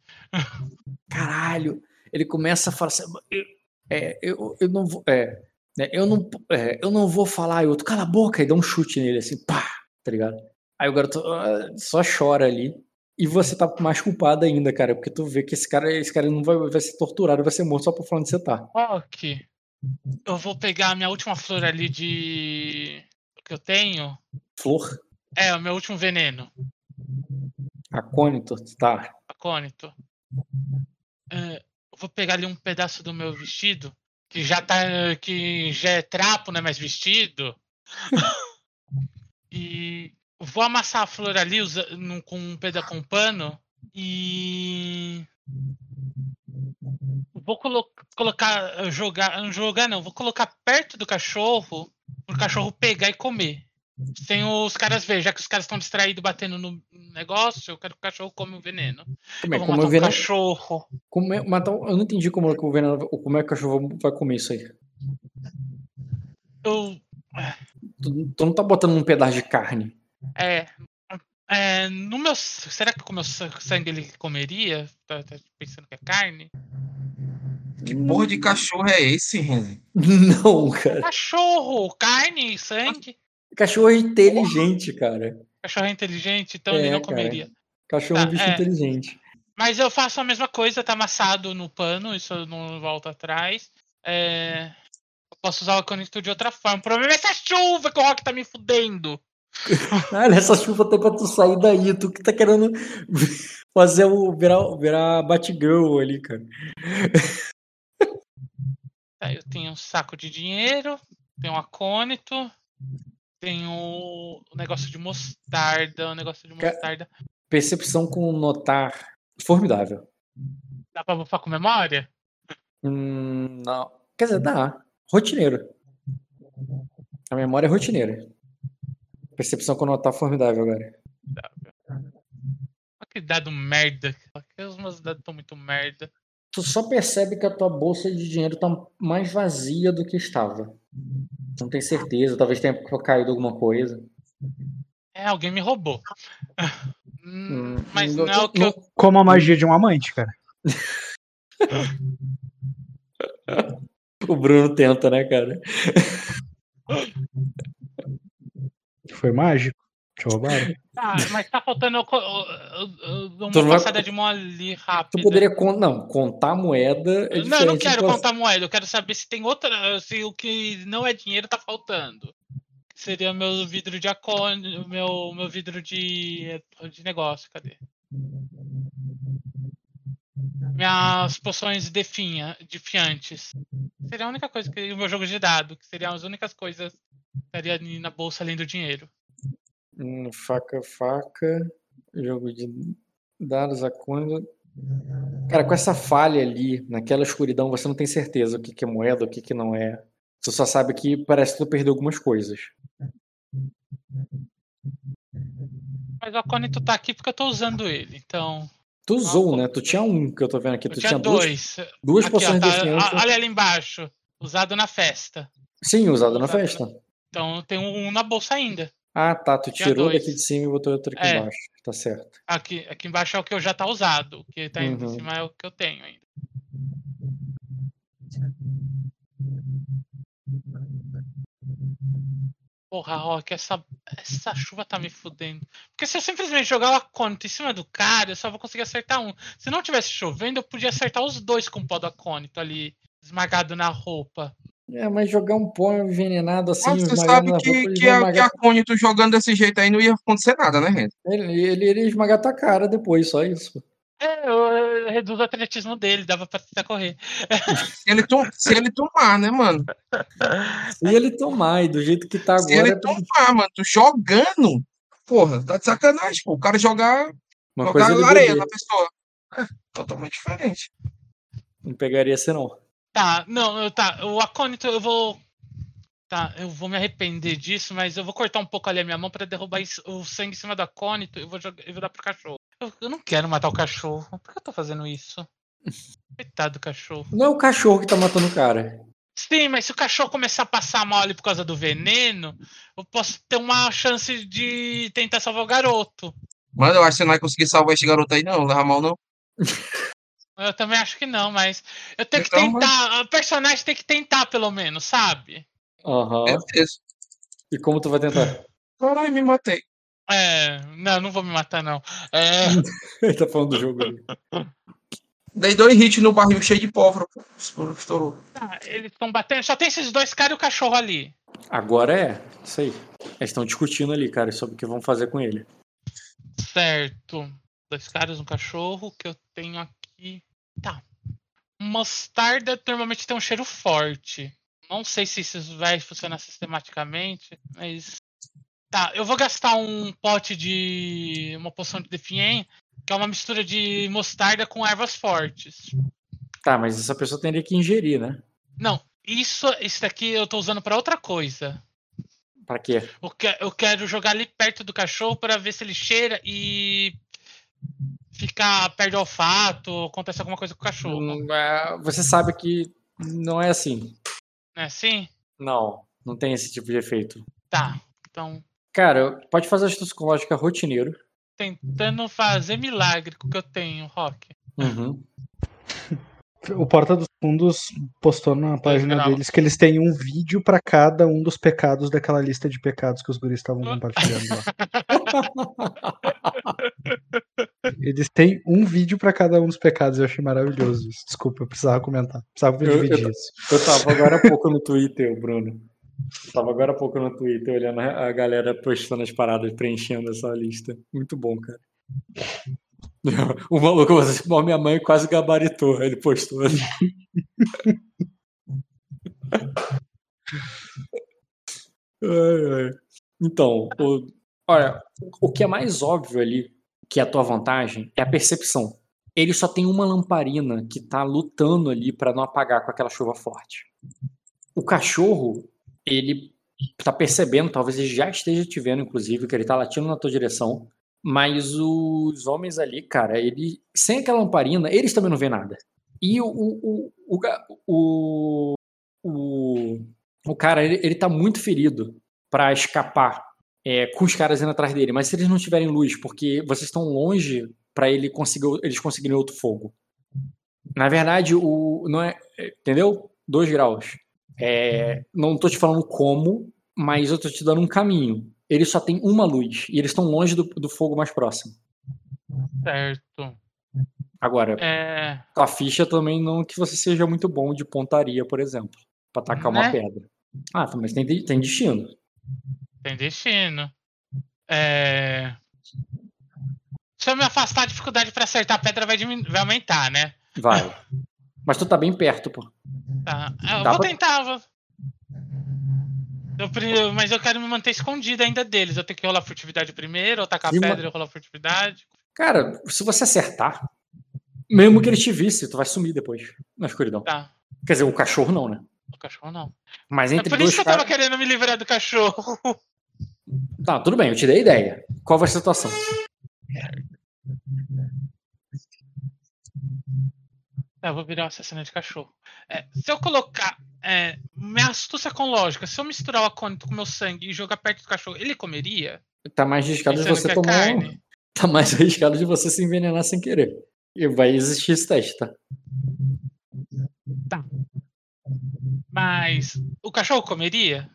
caralho, ele começa a falar assim, eu, é, eu, eu não vou, é, né, eu não, é, eu não vou falar, e o outro, cala a boca, e dá um chute nele, assim, pá, tá ligado? Aí o garoto ah, só chora ali, e você tá mais culpado ainda, cara, porque tu vê que esse cara, esse cara não vai, vai ser torturado, vai ser morto só por falar onde você tá. Ok. Eu vou pegar a minha última flor ali de. que eu tenho. Flor, É, o meu último veneno. acônito, tá, acônito. É, vou pegar ali um pedaço do meu vestido, que já tá. que já é trapo, não é mais vestido. [laughs] e vou amassar a flor ali usa- num- com um pedaço com um pano e. Vou colo colocar. Jogar. Jogar não, vou colocar perto do cachorro pro cachorro pegar e comer. Sem os caras ver, já que os caras estão distraídos batendo no negócio, eu quero que o cachorro come o veneno. como é, matar é o um veneno, cachorro. como é, matar um- eu não entendi como é que o veneno, como é que o cachorro vai comer isso aí. Eu. Tu, tu não tá botando um pedaço de carne. É. é, no meu. Será que com o meu sa- sangue ele comeria? Tá, tá pensando que é carne? Que porra de cachorro é esse, Renzi? [laughs] Não, cara. Cachorro! Carne, sangue. Cachorro é inteligente, cara. Cachorro é inteligente, então É, ele não cara. comeria. Cachorro é um Tá, bicho é. inteligente. Mas eu faço a mesma coisa, tá amassado no pano, isso eu não volto atrás. É, eu posso usar o canito de outra forma. O problema é essa chuva que o Rock tá me fudendo. [laughs] Olha, essa chuva tem pra tu sair daí. Tu que tá querendo [laughs] fazer o virar, virar Batgirl ali, cara. Tá, eu tenho um saco de dinheiro, tenho um acônito, tenho o negócio de mostarda, o negócio de mostarda. Percepção com notar. Formidável. Dá pra bufar com memória? Hum, não. Quer dizer, dá. Rotineiro. A memória é rotineira. Percepção com notar formidável agora. Olha que dado merda. Aqueles meus dados estão muito merda. Tu só percebe que a tua bolsa de dinheiro tá mais vazia do que estava. Não tem certeza, talvez tenha caído alguma coisa. É, alguém me roubou. Hum, Mas não- não é o que eu. Como a magia de um amante, cara. [laughs] O Bruno tenta, né, cara? [laughs] Foi mágico. Te roubaram. [laughs] Ah, mas tá faltando eu, eu- eu- eu dou Tu uma não vai- passada de mão ali Tu rápida. poderia con- não, contar a moeda. É Não, eu não quero de- contar moeda, eu quero saber se tem outra. Se o que não é dinheiro tá faltando. Seria meu vidro de acone, meu, meu vidro de, de negócio, cadê? Minhas poções definha, defiantes. Seria a única coisa que. O meu jogo de dado, que seriam as únicas coisas estaria ali na bolsa além do dinheiro. Hum, faca, faca. Jogo de dados, a quando. Cara, com essa falha ali, naquela escuridão, você não tem certeza o que, que é moeda, o que, que não é. Você só sabe que parece que tu perdeu algumas coisas. Mas o acônito tá aqui porque eu tô usando ele, então. Tu usou, né? Tu tinha um que eu tô vendo aqui. Tu tinha tinha duas, dois. duas Aqui, ó, poções tá, defiantes. a- olha ali embaixo. Usado na festa. Sim, usado na usado na- festa. Então eu tenho um na bolsa ainda. Ah, tá. Tu Tinha tirou dois. daqui de cima e botou outro aqui É. embaixo. Tá certo. Aqui, aqui embaixo é o que eu já tá usado. O que tá indo Uhum. em cima é o que eu tenho ainda. Porra, Rock, essa, essa chuva tá me fudendo. Porque se eu simplesmente jogar o acônito em cima do cara, eu só vou conseguir acertar um. Se não tivesse chovendo, eu podia acertar os dois com o pó do acônito ali, esmagado na roupa. É, mas jogar um pó envenenado assim, Mas você sabe que, que, a, que esmagar- a Cônito jogando desse jeito aí não ia acontecer nada, né, Renzi? ele, ele iria esmagar tua cara depois, só isso. É, eu, eu reduzo o atletismo dele, dava pra tentar correr. Se ele, tom- se ele tomar, né, mano? Se ele tomar, e do jeito que tá Se agora. ele tomar, mano, tu jogando, porra, tá de sacanagem, pô. O cara jogar, Uma jogar areia na pessoa. É totalmente diferente. Não pegaria você, não. Tá, não, eu- tá. O acônito eu vou. Tá, eu vou me arrepender disso, mas eu vou cortar um pouco ali a minha mão pra derrubar o sangue em cima do acônito e vou, jogar, eu vou dar pro cachorro. Eu, eu não quero matar o cachorro. Por que eu tô fazendo isso? [laughs] Coitado do cachorro. Não é o cachorro que tá matando o cara. Sim, mas se o cachorro começar a passar mal ali por causa do veneno, eu posso ter uma chance de tentar salvar o garoto. Mano, eu acho que você não vai conseguir salvar esse garoto aí, não. Leva mal, não. [laughs] Eu também acho que não, mas eu tenho que Então, mas- tentar. O personagem tem que tentar, pelo menos, sabe? Aham. Beleza. E como tu vai tentar? Caralho, me matei. É. Não, não vou me matar, não. É. [laughs] Ele tá falando do jogo ali. Dei dois hits no barril cheio de pólvora. Estourou. estourou. Tá, eles estão batendo. Só tem esses dois caras e o cachorro ali. Agora é. Isso aí. Eles estão discutindo ali, cara, sobre o que vão fazer com ele. Certo. Dois caras, um cachorro que eu tenho aqui. Tá. Mostarda normalmente tem um cheiro forte. Não sei se isso vai funcionar sistematicamente, mas. Tá, eu vou gastar um pote de. uma poção de Defien, que é uma mistura de mostarda com ervas fortes. Tá, mas essa pessoa teria que ingerir, né? Não, isso, isso daqui eu tô usando pra outra coisa. Pra quê? Eu, que- eu quero jogar ali perto do cachorro pra ver se ele cheira e ficar perto do olfato, acontece alguma coisa com o cachorro. É, Você sabe que não é assim. Não é assim? Não, não tem esse tipo de efeito. Tá. Então, Cara, pode fazer astúcia psicológica rotineiro. tentando fazer milagre com o que eu tenho, Rock. Uhum. O Porta dos Fundos postou na página deles que eles têm um vídeo pra cada um dos pecados daquela lista de pecados que os guris estavam compartilhando lá. [laughs] Eles têm um vídeo pra cada um dos pecados, eu achei maravilhoso isso. Desculpa, eu precisava comentar. Precisava Eu- eu dividir ta- isso. Eu tava agora há pouco no Twitter, Bruno. Eu tava agora há pouco no Twitter olhando a a galera postando as paradas, preenchendo essa lista. Muito bom, cara. [laughs] O maluco, igual minha mãe quase gabaritou. Ele postou. assim. [laughs] Ai, ai. Então, o- olha, o que é mais óbvio ali, que é a tua vantagem, é a percepção. Ele só tem uma lamparina que tá lutando ali pra não apagar com aquela chuva forte. O cachorro, ele tá percebendo, talvez ele já esteja te vendo, inclusive, que ele tá latindo na tua direção. Mas os homens ali, cara, ele sem aquela lamparina, eles também não vêem nada. E o, o, o, o, o, o, cara, ele, ele tá muito ferido pra escapar é, com os caras indo atrás dele. Mas se eles não tiverem luz, porque vocês estão longe pra ele conseguir, eles conseguirem outro fogo. Na verdade, o não é, entendeu? Dois graus. É, não tô te falando como, mas eu tô te dando um caminho. Eles só têm uma luz e eles estão longe do, do fogo mais próximo. Certo. Agora, É. a ficha também não que você seja muito bom de pontaria, por exemplo, pra atacar uma Né? pedra. Ah, tá, mas tem, tem destino. Tem destino. É. Se eu me afastar, a dificuldade pra acertar a pedra vai, vai aumentar, né? Vai. Mas tu tá bem perto, pô. Tá. Eu Dá vou pra- tentar. Vou... Eu mas eu quero me manter escondido ainda deles. Eu tenho que rolar furtividade primeiro, ou tacar a E pedra e rolar furtividade. Cara, se você acertar, mesmo que ele te visse, tu vai sumir depois na escuridão. Tá. Quer dizer, o cachorro não, né? O cachorro não. Mas É entre por dois isso que eu tava caras. querendo me livrar do cachorro. Tá, tudo bem, eu te dei a ideia. Qual vai ser a situação? É, eu vou virar um assassino de cachorro. É, se eu colocar é, minha astúcia com lógica, se eu misturar o acônito com meu sangue e jogar perto do cachorro, ele comeria? Tá mais arriscado de você é tomar. carne? Tá mais [laughs] arriscado de você se envenenar sem querer. E vai existir esse teste, tá? Mas o cachorro comeria?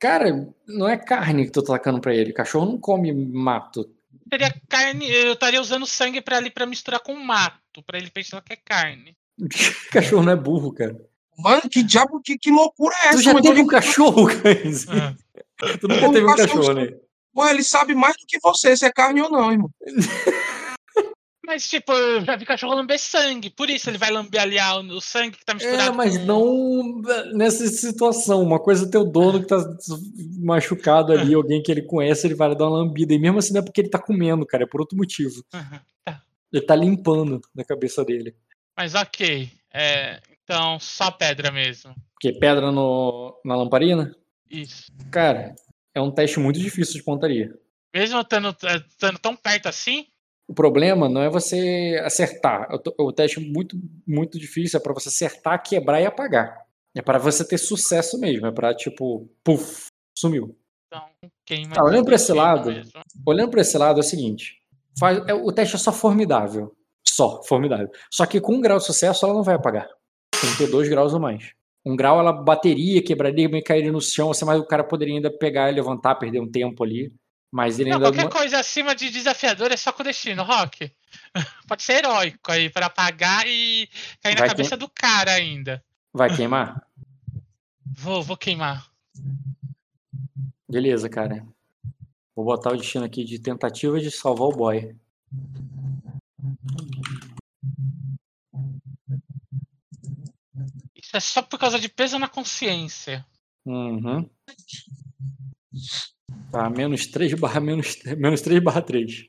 Cara, não é carne que tu tá tacando pra ele. Cachorro não come mato. Seria carne. Eu estaria usando sangue pra ali para misturar com mato, pra ele pensar que é carne. [laughs] Cachorro não é burro, cara. Mano, que diabo, que, que loucura é essa? Tu já mano? teve um cachorro, Cães? [laughs] Ah, Tu nunca teve um cachorro cachorro, né? Pô, ele sabe mais do que você se é carne ou não, irmão. [laughs] Mas, tipo, eu já vi cachorro lamber sangue. Por isso ele vai lamber ali o sangue que tá misturado. É, mas com- não nessa situação. Uma coisa é ter o dono que tá machucado ali, alguém que ele conhece, ele vai dar uma lambida. E mesmo assim não é porque ele tá comendo, cara, é por outro motivo. Uhum. Ele tá limpando na cabeça dele. Mas ok. É, então, só pedra mesmo. Porque pedra no, na lamparina? Isso. Cara, é um teste muito difícil de pontaria. Mesmo estando estando tão perto assim, O problema não é você acertar. O teste muito, muito difícil é pra você acertar, quebrar e apagar. É pra você ter sucesso mesmo. É pra tipo, puf, sumiu. então queima. Tá, olhando pra esse lado, mesmo. Olhando para esse lado é o seguinte: faz, é, o teste é só formidável. Só, formidável. Só que com um grau de sucesso ela não vai apagar. Tem que ter dois graus ou mais. Um grau ela bateria, quebraria, meio cairia no chão, assim, mas o cara poderia ainda pegar e levantar, perder um tempo ali. Mas ele Não, ainda. qualquer coisa acima de desafiador é só com destino, Rock. [laughs] Pode ser heróico aí, pra apagar e cair na Vai cabeça do cara ainda. Vai queimar? Vou, vou queimar. Beleza, cara. Vou botar o destino aqui de tentativa de salvar o boy. Isso é só por causa de peso na consciência. Uhum. Tá, menos 3 barra menos, menos 3 barra 3.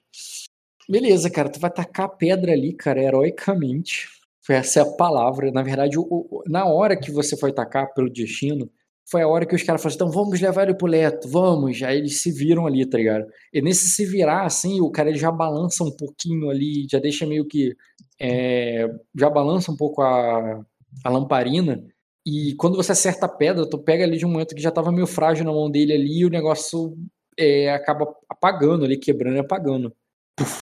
Beleza, cara, tu vai tacar pedra ali, cara, heroicamente. Essa é a palavra. Na verdade, o- o- na hora que você foi tacar pelo destino, foi a hora que os caras falaram assim, então vamos levar ele pro leto, vamos. Aí eles se viram ali, tá ligado? E nesse se virar, assim, o cara ele já balança um pouquinho ali, já deixa meio que. é, já balança um pouco a, a lamparina. E quando você acerta a pedra, tu pega ali de um momento que já tava meio frágil na mão dele ali e o negócio é, acaba apagando ali, quebrando e apagando. Puf.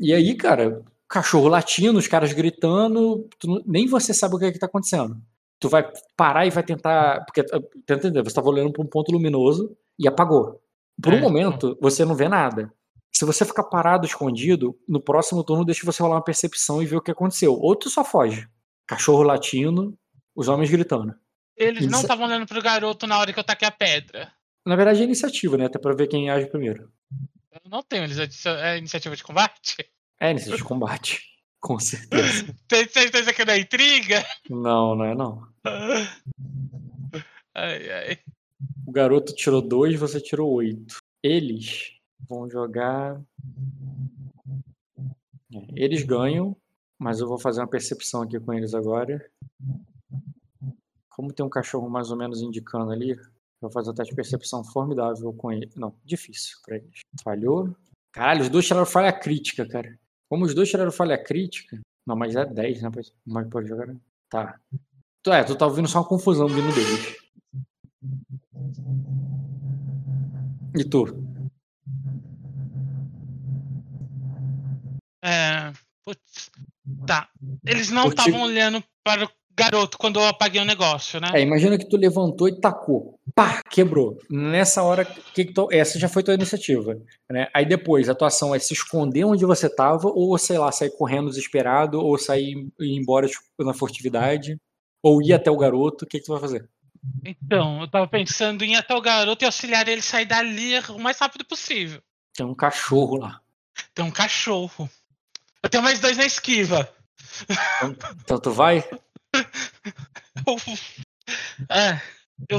E aí, cara, cachorro latindo, os caras gritando, tu nem você sabe o que, é que tá acontecendo. Tu vai parar e vai tentar. Porque, ah, tenta entender, você tava olhando para um ponto luminoso e apagou. Por um É. momento, você não vê nada. Se você ficar parado, escondido, no próximo turno deixa você rolar uma percepção e ver o que aconteceu. Ou tu só foge. Cachorro latindo, os homens gritando. Eles não estavam olhando pro garoto na hora que eu taquei a pedra. Na verdade é iniciativa, né? Até pra ver quem age primeiro. Eu não tenho é iniciativa de combate. É iniciativa de combate. Com certeza. [laughs] Tem certeza que não é intriga? Não, não é não. [laughs] Ai, ai. O garoto tirou dois, você tirou oito. Eles vão jogar. É, Eles ganham, mas eu vou fazer uma percepção aqui com eles agora. Como tem um cachorro mais ou menos indicando ali, eu vou fazer um teste de percepção formidável com ele. Não, difícil pra eles. Falhou. Caralho, os dois tiraram falha crítica, cara. Como os dois tiraram falha crítica. Não, mas é 10, né? Mas pode jogar. Tá. Tu, é, tu tá ouvindo só uma confusão vindo deles. E tu? É, putz. Tá. Eles não estavam olhando para o garoto quando eu apaguei o negócio, né? É, imagina que tu levantou e tacou. Pá, quebrou. Nessa hora, que que tu- essa já foi tua iniciativa. Né? Aí depois, a tua ação é se esconder onde você tava, ou, sei lá, sair correndo desesperado, ou sair ir embora tipo, na furtividade, ou ir até o garoto. O que, que tu vai fazer? Então, eu tava pensando em ir até o garoto e auxiliar ele sair dali o mais rápido possível. Tem um cachorro lá. Tem um cachorro. Eu tenho mais dois na esquiva. Então tu vai? [laughs] É, eu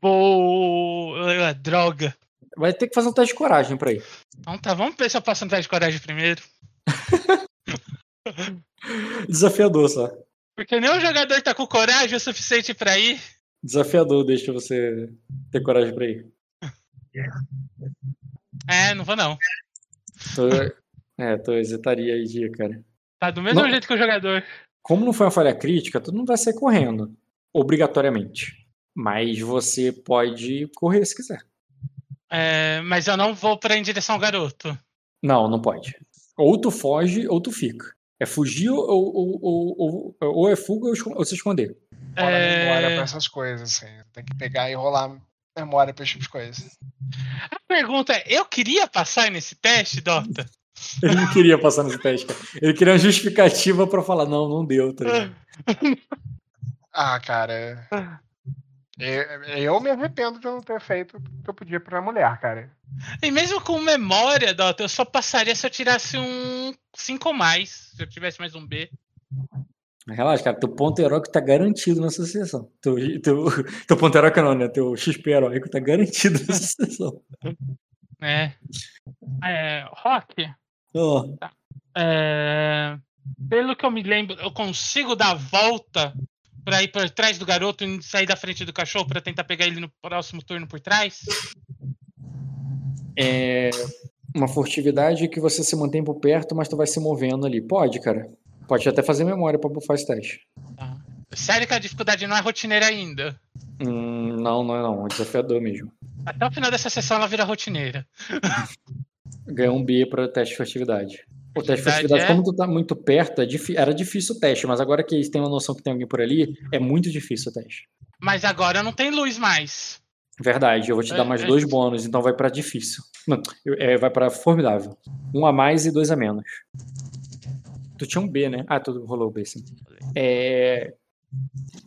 vou. Ah, droga. Vai ter que fazer um teste de coragem pra ir. Então tá, vamos ver se eu passo um teste de coragem primeiro. [laughs] Desafiador só. Porque nenhum jogador tá com coragem o suficiente pra ir. Desafiador deixa você ter coragem pra ir. É, não vou não. Tu, é, tu hesitaria aí de ir, cara. Tá do mesmo Não. jeito que o jogador. Como não foi uma falha crítica, tu não vai sair correndo, obrigatoriamente. Mas você pode correr se quiser. É, mas eu não vou pra em direção ao garoto. Não, não pode. Ou tu foge ou tu fica. É fugir ou, ou, ou, ou, ou é fuga ou se esconder. Rola memória pra É, essas coisas, assim. Tem que pegar e rolar memória pra esse tipo de coisa. a pergunta é: eu queria passar nesse teste, Dota? Ele não queria passar nesse teste, cara. Ele queria uma justificativa pra falar, não, não deu, tá ligado? [laughs] Ah, cara. Eu, eu me arrependo de não ter feito o que eu podia pra mulher, cara. E mesmo com memória, Dota, eu só passaria se eu tirasse um 5 ou mais. Se eu tivesse mais um B. Relaxa, cara, teu ponto heróico tá garantido nessa sessão. Teu, teu, teu ponto heróico não, né? Teu XP heróico tá garantido nessa sessão. É. É. Rock. Ó, É, pelo que eu me lembro, eu consigo dar a volta pra ir por trás do garoto e sair da frente do cachorro pra tentar pegar ele no próximo turno por trás? é uma furtividade que você se mantém por perto, mas tu vai se movendo ali. Pode, cara. Pode até fazer memória pra bufar esse teste. Tá. Sério que a dificuldade não é rotineira ainda. Hum, não, não é não. É desafiador mesmo. Até o final dessa sessão ela vira rotineira. [laughs] Ganhou um B para teste de furtividade. O teste de Furtividade é? como tu tá muito perto, é era difícil o teste, mas agora que eles têm uma noção que tem alguém por ali, é muito difícil o teste. Mas agora não tem luz mais. Verdade, eu vou te dar É, mais é. dois bônus, então vai pra difícil. Não, é, vai pra formidável. Um a mais e dois a menos. Tu tinha um B, né? Ah, tu rolou o B, sim. É...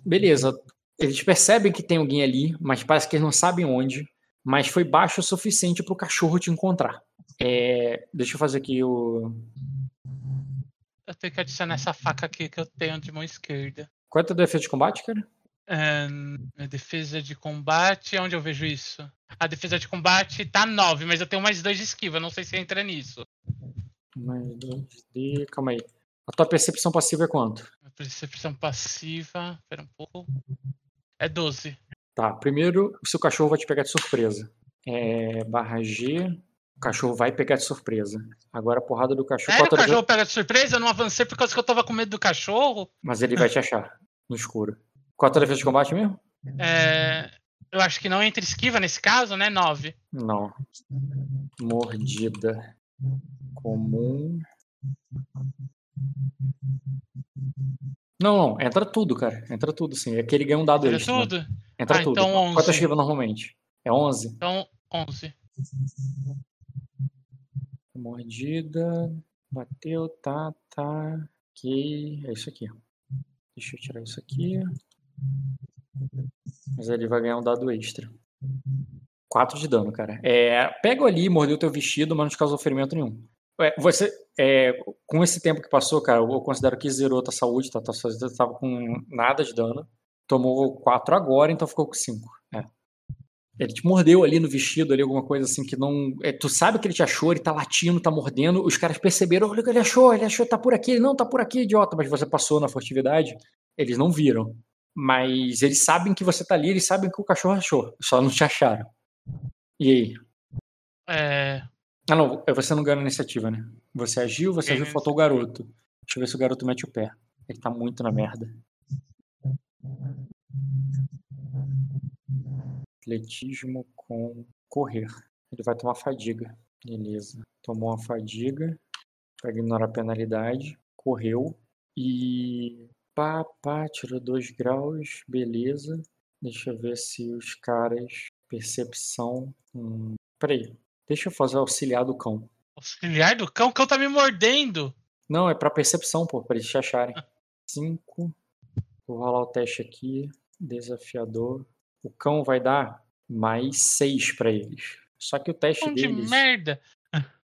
Beleza. Eles percebem que tem alguém ali, mas parece que eles não sabem onde. Mas foi baixo o suficiente pro cachorro te encontrar. É, Deixa eu fazer aqui o. Eu tenho que adicionar essa faca aqui que eu tenho de mão esquerda. Qual é teu defesa de combate, cara? É, a defesa de combate, onde eu vejo isso? A defesa de combate tá 9, mas eu tenho mais dois de esquiva, não sei se entra nisso. Mais dois D. Calma aí. A tua percepção passiva é quanto? A percepção passiva. Pera um pouco. É 12. Tá, primeiro, o seu cachorro vai te pegar de surpresa. É, barra G, o cachorro vai pegar de surpresa. Agora a porrada do cachorro. Sério, o cachorro pega de surpresa? Eu não avancei por causa que eu tava com medo do cachorro? Mas ele vai te achar no escuro. Qual a tua defesa de combate mesmo? É, eu acho que não entra esquiva nesse caso, né? 9. Não. Mordida. Comum. Não, não, entra tudo, cara. Entra tudo, sim. É que ele ganha um dado Entra extra. tudo? Entra Ah, tudo. então a tua 11. esquiva normalmente? É 11? Então, 11. Mordida. Bateu, tá, tá. Ok. É isso aqui. Deixa eu tirar isso aqui. Mas ele vai ganhar um dado extra. 4 de dano, cara. É, pega ali, mordeu teu vestido, mas não te causou ferimento nenhum. É, você, é, com esse tempo que passou, cara, eu considero que zerou tua saúde, tá? Tua saúde tava com nada de dano. Tomou 4 agora, então ficou com 5. Ele te mordeu ali no vestido, ali, alguma coisa assim que não. é, tu sabe que ele te achou, ele tá latindo, tá mordendo. Os caras perceberam, olha o que ele achou, ele achou, tá por aqui, ele não tá por aqui, idiota. Mas você passou na furtividade, eles não viram. Mas eles sabem que você tá ali, eles sabem que o cachorro achou, só não te acharam. E aí? É, Ah, não, é, você não ganha iniciativa, né? Você agiu, você Ganhei agiu, faltou o garoto. Deixa eu ver se o garoto mete o pé. Ele tá muito na merda. Atletismo com correr. Ele vai tomar fadiga. Beleza. Tomou uma fadiga. Pra ignorar a penalidade. Correu. E. Pá, pá, tirou dois graus. Beleza. Deixa eu ver se os caras. Percepção. Hum, peraí. Deixa eu fazer o auxiliar do cão. auxiliar do cão, o cão tá me mordendo. Não, é pra percepção, pô, pra eles te acharem. 5. Vou rolar o teste aqui. Desafiador. O cão vai dar mais 6 pra eles. Só que o teste Cão de deles merda.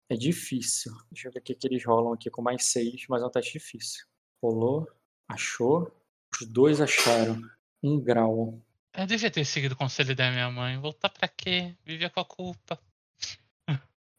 é difícil. Deixa eu ver o que, eles rolam aqui com mais 6, mas é um teste difícil. Rolou, achou. Os dois acharam. Um grau. Eu devia ter seguido o conselho da minha mãe. Voltar pra quê? Vivia com a culpa.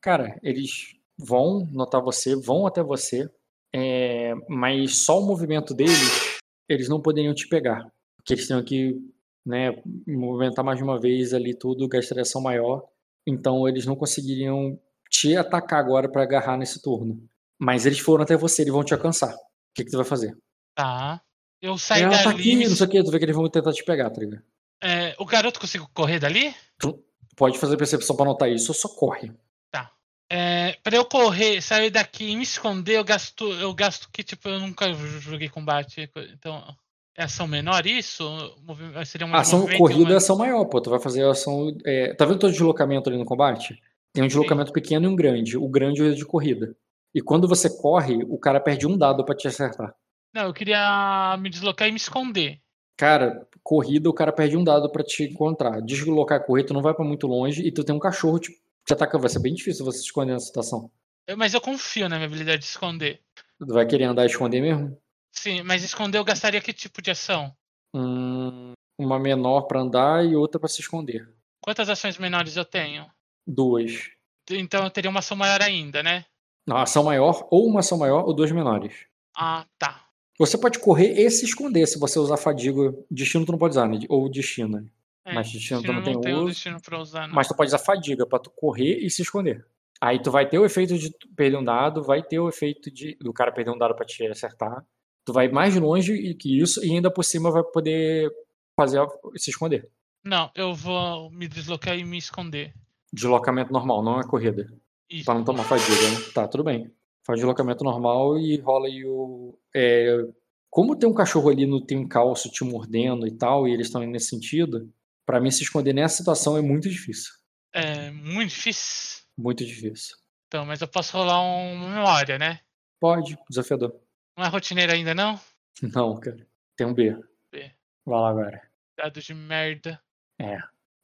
Cara, eles vão notar você, vão até você, é, mas só o movimento deles, eles não poderiam te pegar. Porque eles tinham que né, movimentar mais de uma vez ali tudo, gastaria ação maior. Então eles não conseguiriam te atacar agora pra agarrar nesse turno. Mas eles foram até você, eles vão te alcançar. O que, que tu vai fazer? Tá. Eu saí Ela tá dali. aqui, me- não sei o que, tu vê que eles vão tentar te pegar, tá ligado? É, o garoto conseguiu correr dali? Pode fazer percepção pra notar isso, ou só corre. É, pra eu correr, sair daqui e me esconder, eu gasto, eu gasto que, tipo, eu nunca joguei combate. Então, é ação menor isso? Movi- Seria um A ação corrida uma- é ação maior, pô. Tu vai fazer a ação. é, Tá vendo todo deslocamento ali no combate? Tem um deslocamento pequeno e um grande. O grande é o de corrida. E quando você corre, o cara perde um dado pra te acertar. Não, eu queria me deslocar e me esconder. Cara, corrida, o cara perde um dado pra te encontrar. Deslocar correr, tu não vai pra muito longe e tu tem um cachorro tipo, te ataca. Vai ser bem difícil você se esconder nessa situação. Eu- Mas eu confio na minha habilidade de esconder. Tu vai querer andar e esconder mesmo? Sim, mas esconder eu gastaria que tipo de ação? Hum, uma menor pra andar e outra pra se esconder. Quantas ações menores eu tenho? Duas. Então eu teria uma ação maior ainda, né? Não, ação maior, ou uma ação maior, ou duas menores. Ah, tá. Você pode correr e se esconder se você usar fadiga. Destino tu não pode usar, né? Ou destino. É, Mas destino tu destino não tem tenho uso. destino pra usar, não. Mas tu pode usar fadiga pra tu correr e se esconder. Aí tu vai ter o efeito de tu perder um dado, vai ter o efeito de do cara perder um dado pra te acertar. Tu vai mais longe que isso e ainda por cima vai poder fazer se esconder. Não, eu vou me deslocar e me esconder. Deslocamento normal, não é corrida. Isso. Pra não tomar fadiga, né? Tá, tudo bem. Faz deslocamento normal e rola aí o. é, como tem um cachorro ali no tem um calço te mordendo e tal, e eles estão indo nesse sentido, pra mim se esconder nessa situação é muito difícil. É muito difícil. Muito difícil. Então, mas eu posso rolar uma memória, né? Pode, desafiador. Não é rotineiro ainda, não? [laughs] Não, cara. Tem um B. B. Vai lá agora. Dado de merda.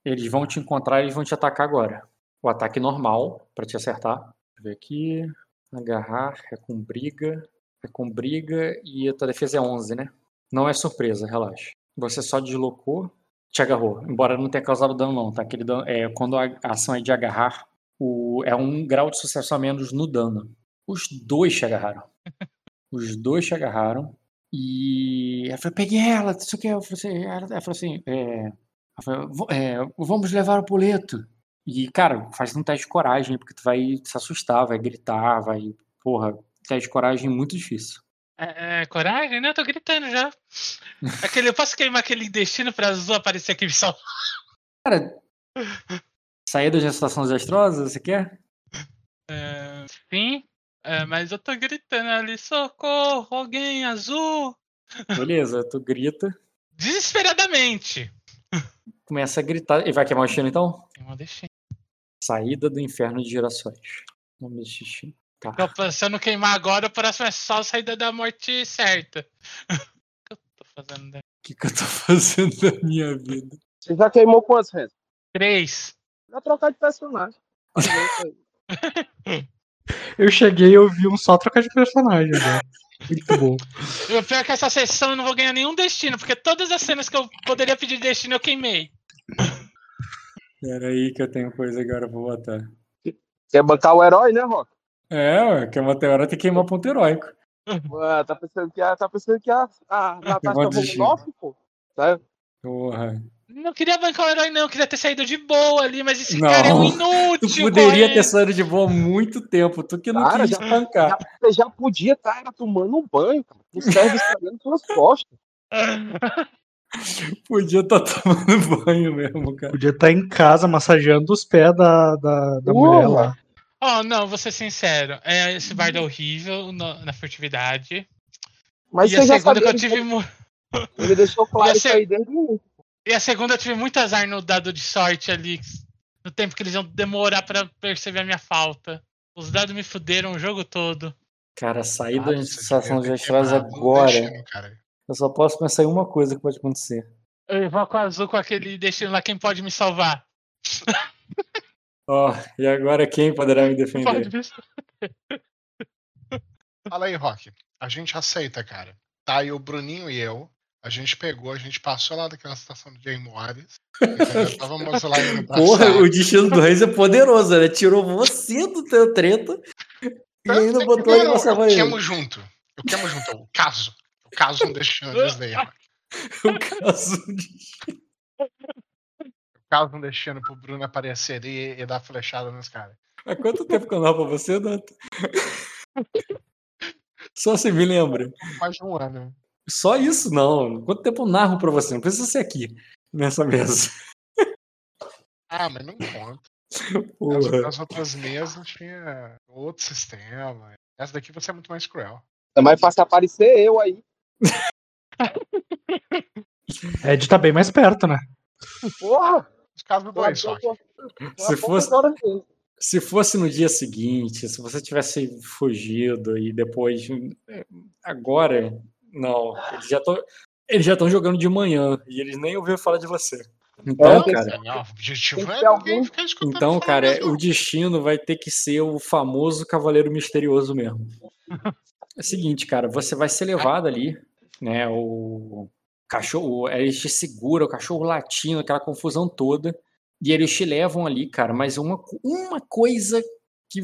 Eles vão te encontrar e eles vão te atacar agora. O ataque normal, pra te acertar. Deixa eu ver aqui. Agarrar, é com briga. É com briga e a tua defesa é 11, né? Não é surpresa, relaxa. Você só deslocou, te agarrou. Embora não tenha causado dano, não, tá? Aquele dano, é, quando a a ação é de agarrar, o, é um grau de sucesso a menos no dano. Os dois te agarraram. [laughs] Os dois te agarraram. E ela falou, peguei ela, isso aqui. Eu falei assim, ela, falou assim, é, ela falou, "Vo- é, vamos levar o poleto. E, cara, faz um teste de coragem, porque tu vai se assustar, vai gritar, vai. Porra, teste de coragem muito difícil. É, é, coragem, né? Eu tô gritando já. [laughs] Aquele, eu posso queimar aquele destino pra azul aparecer aqui só. Cara, sair da gestação desastrosa, você quer? É, sim, é, mas eu tô gritando ali, socorro, alguém azul. Beleza, tu grita, Desesperadamente. começa a gritar. E vai queimar o destino então? Tem uma destino. Saída do inferno de gerações. Nome desse destino. Tá. Então, se eu não queimar agora, o próximo é só a saída da morte certa. [laughs] O que eu tô fazendo? né? O que, que eu tô fazendo da minha vida? Você já queimou quantos, Renzo? Três. Já trocar de personagem. [laughs] [laughs] Eu cheguei e eu vi um só trocar de personagem. Né? Muito bom. E o pior é que essa sessão eu não vou ganhar nenhum destino, porque todas as cenas que eu poderia pedir destino eu queimei. Pera aí que eu tenho coisa agora pra botar. Quer bancar o herói, né, Rock? É, ué, que é uma teoria tem que queimar ponto heróico. Ué, tá pensando que a, tá pensando que a, a Natasha. Romanoff, pô? Tá? Porra. Não queria bancar o herói, não. Eu queria ter saído de boa ali, mas esse Não. cara é um Tu inútil. poderia correndo. ter saído de boa há muito tempo. Tu que não Cara, quis já- tancar. Já, você já podia estar tomando um banho, cara. Não serve estragando suas costas. [laughs] Podia estar tomando [laughs] banho mesmo, cara. Podia estar em casa massageando os pés da, da, da mulher lá. Oh, não, vou ser sincero. É, esse bardo é horrível no- na furtividade. Mas e você a já segunda sabia, que eu tive. ele deixou [laughs] claro isso aí desde o início. E a segunda eu tive muito azar no dado de sorte ali. No tempo que eles iam demorar pra perceber a minha falta. Os dados me fuderam o jogo todo. Cara, sair da sensação devia de um agora. destino. Eu só posso pensar em uma coisa que pode acontecer. Eu invoco o azul com aquele destino lá, quem pode me salvar? [laughs] Ó, e agora quem poderá me defender? Pode me [laughs] Fala aí, Rock. A gente aceita, cara. Tá aí o Bruninho e eu. A gente pegou, a gente passou lá daquela estação do Jay entendeu? Estávamos lá indo pra Porra, sala. o destino do Reis é poderoso, né? Tirou você do teu treta e ainda botou ele Não, pra salvar eu queimo junto. Eu queimo junto. O caso. O caso um destino Disney. O caso de... O caso um destino pro Bruno aparecer e, e dar flechada nos caras. Há quanto tempo que eu narro pra você, Danta? [laughs] Só se me lembra. Mais de um ano. Só isso, não. Quanto tempo eu narro pra você? Não precisa ser aqui, nessa mesa. Ah, mas não conta. As, Porra. as outras mesas tinha outro sistema. Essa daqui você é muito mais cruel. É mais fácil aparecer eu aí. [laughs] Ed tá bem mais perto, né? Porra! Os casos do dois, só. Se fosse-. Se fosse no dia seguinte, se você tivesse fugido e depois. Agora, não. Eles já estão. Eles já estão jogando de manhã e eles nem ouviram falar de você. Então, É, cara, Não, o objetivo é algum- ficar escutando então, cara, o destino vai ter que ser o famoso cavaleiro misterioso mesmo. É o seguinte, cara, você vai ser levado ali, né? O cachorro, eles te seguram, o cachorro latindo, aquela confusão toda, e eles te levam ali, cara. Mas uma, uma coisa que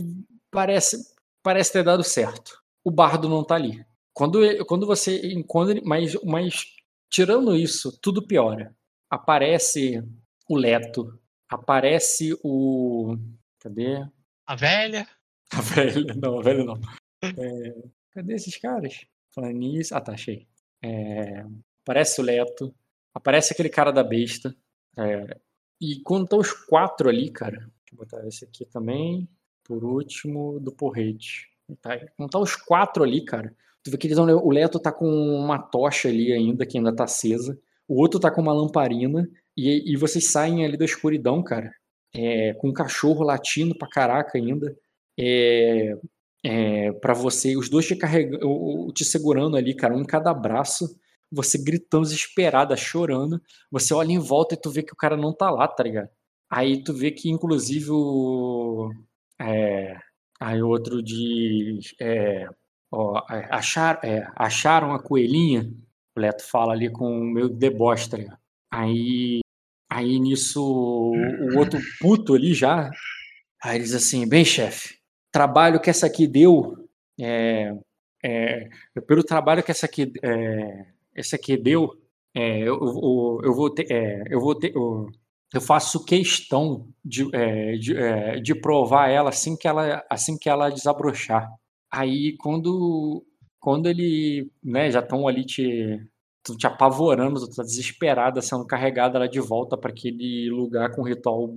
parece, parece ter dado certo: o bardo não tá ali. Quando, quando você encontra, mas, mas tirando isso, tudo piora. Aparece o Leto, aparece o. Cadê? A velha. A velha, não, a velha não. É, cadê esses caras? Falando nisso. Ah, tá, achei. É, aparece o Leto, aparece aquele cara da besta. é, e quando estão os quatro ali, cara. Deixa eu botar esse aqui também. Por último, do porrete. Tá, quando tá os quatro ali, cara. Tu vê que eles vão- o Leto tá com uma tocha ali ainda, que ainda tá acesa. O outro tá com uma lamparina. E, e vocês saem ali da escuridão, cara. é, com um cachorro latindo pra caraca ainda. É, é, para você, os dois te carregando, te segurando ali, cara, um em cada braço, você gritando desesperada, chorando. Você olha em volta e tu vê que o cara não tá lá, tá ligado? Aí tu vê que, inclusive, o. É, aí outro diz. É, ó, é, achar, é, acharam a coelhinha? O Leto fala ali com o meu deboche? Aí, aí nisso, o outro puto ali já. Aí ele diz assim: bem, chefe, trabalho que essa aqui deu, é, é, pelo trabalho que essa aqui, é, essa aqui deu, é, eu, eu, eu vou ter, é, eu vou ter, eu, eu faço questão de, é, de, é, de provar ela assim que ela, assim que ela desabrochar. Aí quando, quando ele, né, já estão ali te, te apavorando, tu tá desesperada sendo carregada lá de volta para aquele lugar com ritual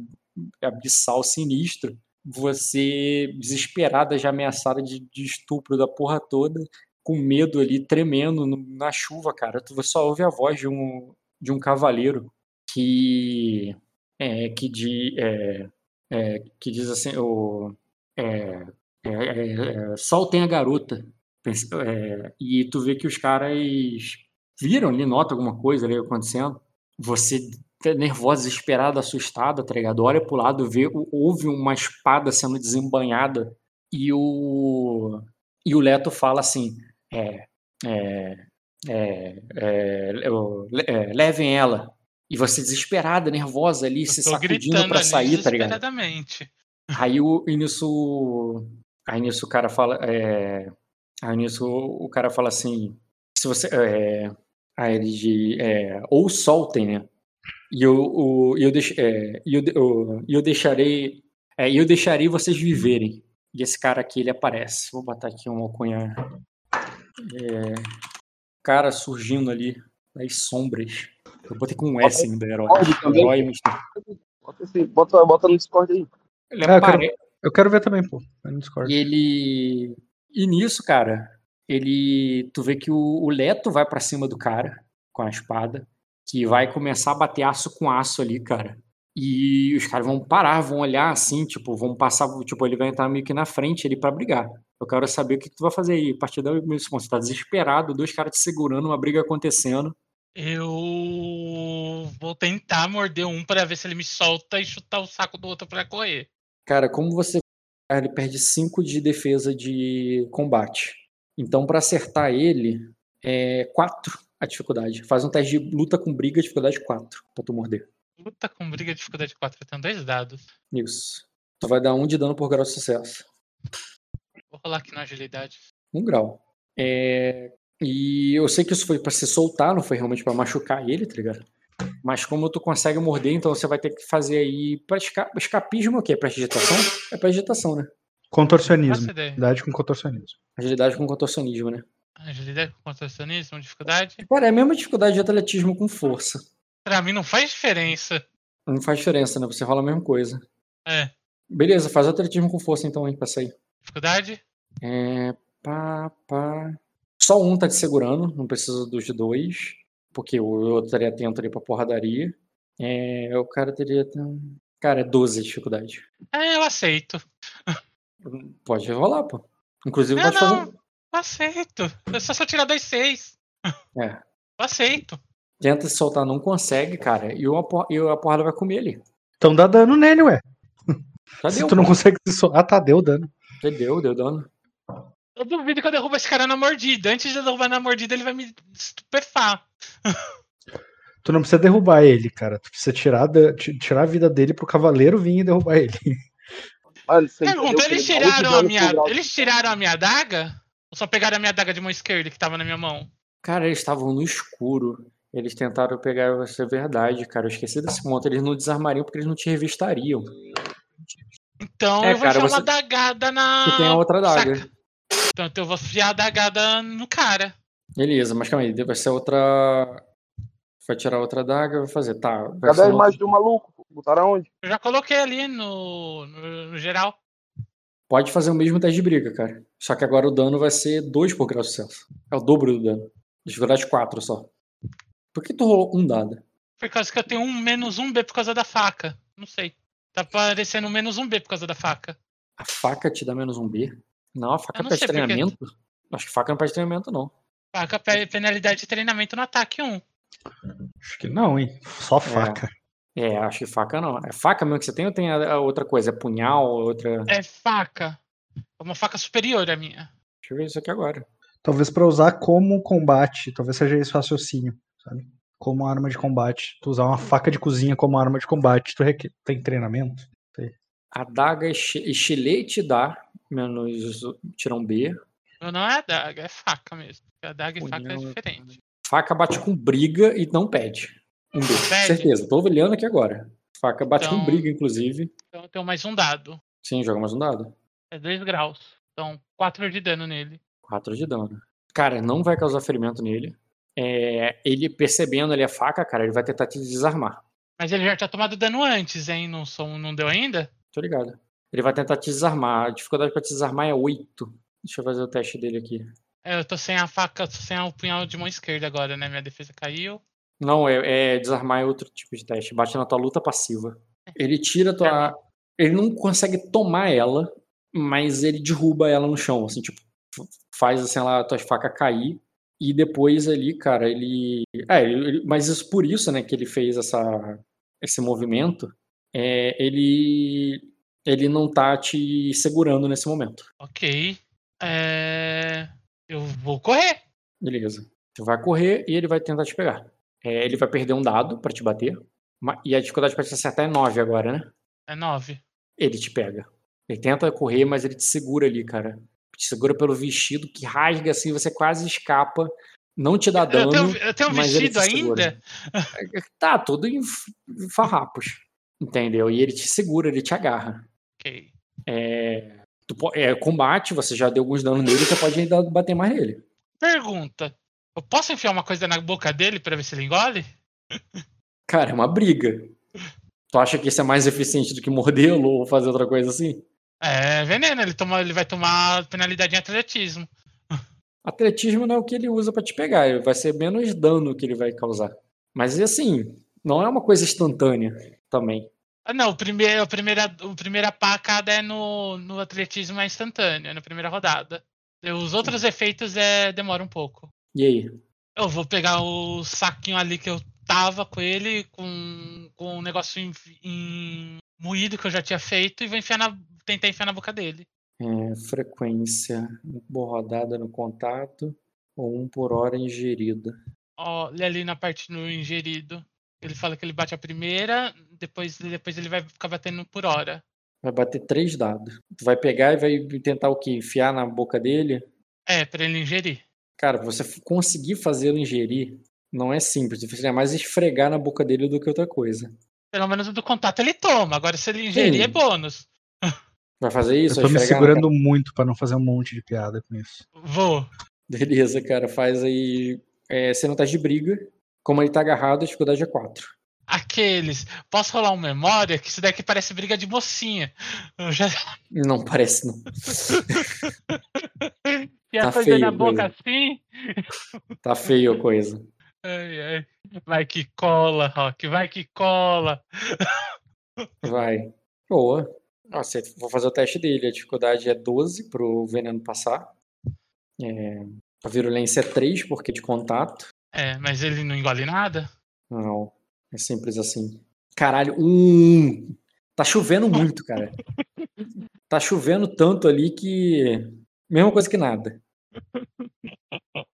abissal sinistro, você desesperada, já ameaçada de, de estupro da porra toda, com medo ali, tremendo no- na chuva, cara. Tu só ouve a voz de um, de um cavaleiro que é, que, é, é, que diz assim, o, é, é, é, é, soltem a garota. É, e tu vê que os caras viram ali, nota alguma coisa ali acontecendo. Você tá nervosa, desesperada, assustada, tá ligado? Olha pro lado, vê, o- ouve uma espada sendo desembanhada e o e o Leto fala assim, é, é, é, é, é, levem ela. E você desesperada, nervosa ali, se sacudindo ali sair, tá ligado? Aí, o, e nisso, aí nisso o cara fala. É, aí nisso o cara fala assim: se você. É, aí ele de, é, ou soltem, né? E eu, o, eu, deix, é, eu, eu, eu deixarei. É, eu deixarei vocês viverem. E esse cara aqui ele aparece. Vou botar aqui uma alcunha. É, cara surgindo ali das sombras. Eu botei com um S ainda, herói. Bota, esse- bota, bota no Discord aí. Ele apare- Eu quero ver também, pô. No Discord. E ele. E nisso, cara, ele. Tu vê que o, o Leto vai pra cima do cara com a espada, que vai começar a bater aço com aço ali, cara. E os caras vão parar, vão olhar assim, tipo, vão passar, tipo, ele vai entrar meio que na frente ali pra brigar. Eu quero saber o que, que tu vai fazer aí. A partir daí, você tá desesperado, dois caras te segurando, uma briga acontecendo. Eu vou tentar morder um pra ver se ele me solta e chutar o saco do outro pra correr. Cara, como você. Ele perde 5 de defesa de combate. Então, pra acertar ele, é 4 a dificuldade. Faz um teste de luta com briga, dificuldade 4, pra tu morder. Luta com briga, dificuldade 4. Eu tenho dois dados. Isso. Tu vai dar um de dano por grau de sucesso. Vou rolar aqui na agilidade. Um grau. É, E eu sei que isso foi pra se soltar, não foi realmente pra machucar ele, tá ligado? Mas como tu consegue morder, então você vai ter que fazer aí. Pra esca... Escapismo é o quê? Pra agitação? É pra agitação, né? Contorcionismo. Faço ideia. Idade com contorcionismo. Agilidade com contorcionismo, né? Agilidade com contorcionismo, dificuldade. Cara, é a mesma dificuldade de atletismo com força. Pra mim não faz diferença. Não faz diferença, né? Você rola a mesma coisa. É. Beleza, faz atletismo com força então aí pra sair. Dificuldade? É. Pá, pá. Só um tá te segurando, não precisa dos dois. Porque o outro estaria atento ali pra porradaria. É, o cara teria. Cara, é 12 a dificuldade. É, eu aceito. [laughs] Pode rolar, pô. Inclusive Não, pode fazer. não. Eu aceito. Eu só se eu tirar dois seis. É. Eu aceito. Tenta se soltar, não consegue, cara. E, uma por- e a porrada vai comer ele. Então dá dano nele, ué. Já Se deu. tu não consegue se soltar. Ah, tá, deu dano. Já deu, deu dano. Eu duvido que eu derrubo esse cara na mordida. Antes de eu derrubar na mordida, ele vai me estupefar. [laughs] Tu não precisa derrubar ele, cara. Tu precisa tirar, tirar a vida dele pro cavaleiro vir e derrubar ele. [laughs] Mano, você Pergunta, que eles ele dá 11 tiraram a minha. Eles tiraram a minha adaga? Ou só pegaram a minha adaga de mão esquerda que tava na minha mão? Cara, eles estavam no escuro. Eles tentaram pegar você é verdade, cara. Eu esqueci desse ponto. Eles não desarmariam porque eles não te revistariam. Então É, eu vou cara, enfiar você- uma adagada na. Tu tem a outra adaga. saca. Então eu vou enfiar a adagada no cara. Beleza, mas calma aí. Vai ser outra. Vai tirar outra adaga, vai fazer. Tá. Vai Cadê a outra- imagem do maluco? Botaram onde? Eu já coloquei ali no, no, no geral. Pode fazer o mesmo teste de briga, cara. Só que agora o dano vai ser 2 por grau de sucesso. É o dobro do dano. Dificuldade 4 só. Por que tu rolou um dado? Por causa que eu tenho um menos um B por causa da faca. Não sei. Tá parecendo menos um B por causa da faca. A faca te dá menos um B? Não, a faca não por quê. treinamento? Acho que faca não pede treinamento, não. Faca pe- penalidade de treinamento no ataque 1. Acho que não, hein? Só faca. É, acho que faca não. É faca mesmo que você tem ou tem a, a outra coisa? É punhal, outra. É faca. É uma faca superior a minha. Deixa eu ver isso aqui agora. Talvez pra usar como combate. Talvez seja esse raciocínio, sabe? Como arma de combate. Tu usar uma faca de cozinha como arma de combate. Tu requer... tem treinamento? Adaga esti- estilete dá menos. Tira um B. Não é adaga, é faca mesmo. Porque Adaga e faca é diferente. Faca bate com briga e não pede. Um B. Pede? Certeza. Tô olhando aqui agora. Faca bate com Então- briga, inclusive. Então eu tenho mais um dado. Sim, joga mais um dado. É 2 graus. Então, 4 de dano nele. 4 de dano. Cara, não vai causar ferimento nele. É, ele percebendo ali a faca, cara, ele vai tentar te desarmar. Mas ele já tinha tomado dano antes, hein? Não, não deu ainda? Tô ligado. Ele vai tentar te desarmar. A dificuldade pra te desarmar é 8. Deixa eu fazer o teste dele aqui. É, eu tô sem a faca, tô sem o punhal de mão esquerda agora, né? Minha defesa caiu. Não, é, é desarmar é outro tipo de teste. Bate na tua luta passiva. Ele tira a tua. Ele não consegue tomar ela, mas ele derruba ela no chão, assim, tipo, faz assim, ela, a tua faca cair. E depois ali, cara, ele. É, ele- mas isso por isso, né, que ele fez essa, esse movimento. É, ele. Ele não tá te segurando nesse momento. Ok. É... Eu vou correr. Beleza. Tu vai correr e ele vai tentar te pegar. É, ele vai perder um dado pra te bater. E a dificuldade pra te acertar é 9 agora, né? É 9. Ele te pega. Ele tenta correr, mas ele te segura ali, cara. Te segura pelo vestido que rasga assim, você quase escapa. Não te dá Eu dano. tenho, eu tenho um mas ele te vestido segura. ainda? Tá, todo em farrapos. Entendeu? E ele te segura, ele te agarra. Ok. É, tu é combate, você já deu alguns danos nele, você pode ainda bater mais nele. Pergunta. Eu posso enfiar uma coisa na boca dele pra ver se ele engole? Cara, é uma briga. Tu acha que isso é mais eficiente do que mordê-lo ou fazer outra coisa assim? É veneno, ele, toma, ele vai tomar penalidade em atletismo. Atletismo não é o que ele usa pra te pegar, vai ser menos dano que ele vai causar. Mas assim, não é uma coisa instantânea também. Ah, não, o primeiro, a primeira, a primeira pacada é no, no atletismo é instantâneo, é na primeira rodada. Os outros efeitos é, demora um pouco. E aí? Eu vou pegar o saquinho ali que eu tava com ele, com, com um negócio em, em moído que eu já tinha feito, e vou enfiar na, tentar enfiar na boca dele. É, frequência, boa rodada no contato ou um por hora ingerida. Olha ali na parte no ingerido. Ele fala que ele bate a primeira, depois, depois ele vai ficar batendo por hora. Vai bater três dados. Tu vai pegar e vai tentar o quê? Enfiar na boca dele? É, pra ele ingerir. Cara, você conseguir fazê-lo ingerir não é simples. Difícil é mais esfregar na boca dele do que outra coisa. Pelo menos o do contato ele toma. Agora, se ele ingerir, Sim. é bônus. Vai fazer isso? eu tô me segurando muito pra não fazer um monte de piada com isso. Vou. Beleza, cara, faz aí. É, você não tá de briga. Como ele tá agarrado, a dificuldade é 4. Aqueles. Posso rolar um memória? Que isso daqui parece briga de mocinha. Eu já. Não parece, não. [laughs] E a Tá coisa feio na a boca coisa. assim. Tá feio a coisa. Ai, ai. Vai que cola, Rock. Vai que cola. Vai. Boa. Você- vou fazer o teste dele. A dificuldade é 12 pro veneno passar. É, a virulência é 3 porque é de contato. É, mas ele não engole nada? Não, é simples assim. Caralho, um. Tá chovendo muito, cara. [laughs] Tá chovendo tanto ali que. Mesma coisa que nada. [laughs]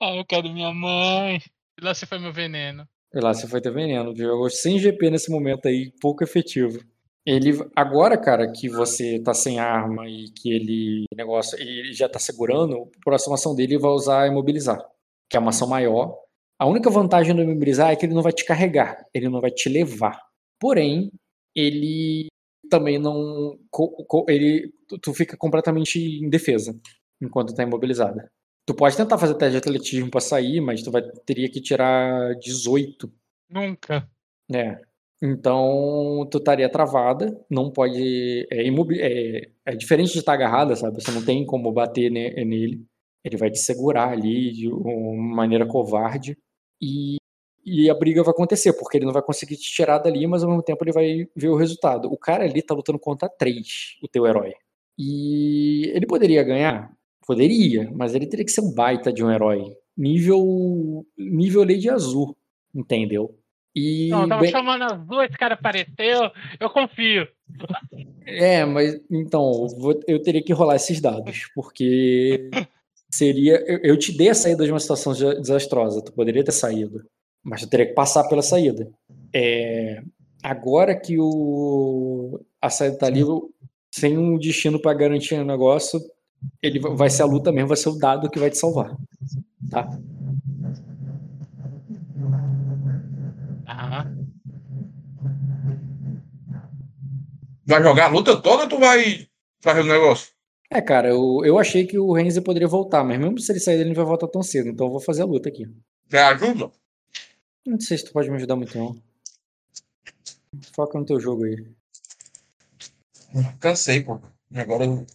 Ah, eu quero minha mãe. E lá se foi meu veneno. E lá você foi ter veneno. Jogou sem GP nesse momento aí, pouco efetivo. Ele. Agora, cara, que você tá sem arma e que ele. Negócio. Ele já tá segurando, a próxima ação dele vai usar imobilizar. Que é uma ação maior. A única vantagem do imobilizar é que ele não vai te carregar, ele não vai te levar. Porém, ele também não. Ele, tu- fica completamente indefesa enquanto tá imobilizada. Tu pode tentar fazer teste de atletismo pra sair, mas tu vai, teria que tirar 18. Nunca. né? Então, tu estaria travada, não pode. É, é, é diferente de estar agarrada, sabe? Você não tem como bater ne- nele. Ele vai te segurar ali de uma maneira covarde. E, e a briga vai acontecer, porque ele não vai conseguir te tirar dali, mas ao mesmo tempo ele vai ver o resultado. O cara ali tá lutando contra três, o teu herói. E ele poderia ganhar? Poderia, mas ele teria que ser um baita de um herói. Nível. Nível Lady Azul, entendeu? E Não, eu tava bem- chamando duas, esse cara apareceu. Eu confio. É, mas então, eu vou- eu teria que rolar esses dados, porque [laughs] seria. Eu, eu te dei a saída de uma situação desastrosa, tu poderia ter saído, mas tu teria que passar pela saída. É, agora que o, a saída tá livre, sem um destino para garantir o negócio, ele va- vai ser a luta mesmo, vai ser o dado que vai te salvar. Tá? Aham. Vai jogar a luta toda ou tu vai fazer o negócio? É, cara, eu, eu achei que o Renzi poderia voltar, mas mesmo se ele sair, ele não vai voltar tão cedo, então eu vou fazer a luta aqui. Você ajuda? Não sei se tu pode me ajudar muito, não. Foca no teu jogo aí. Cansei, pô. Agora eu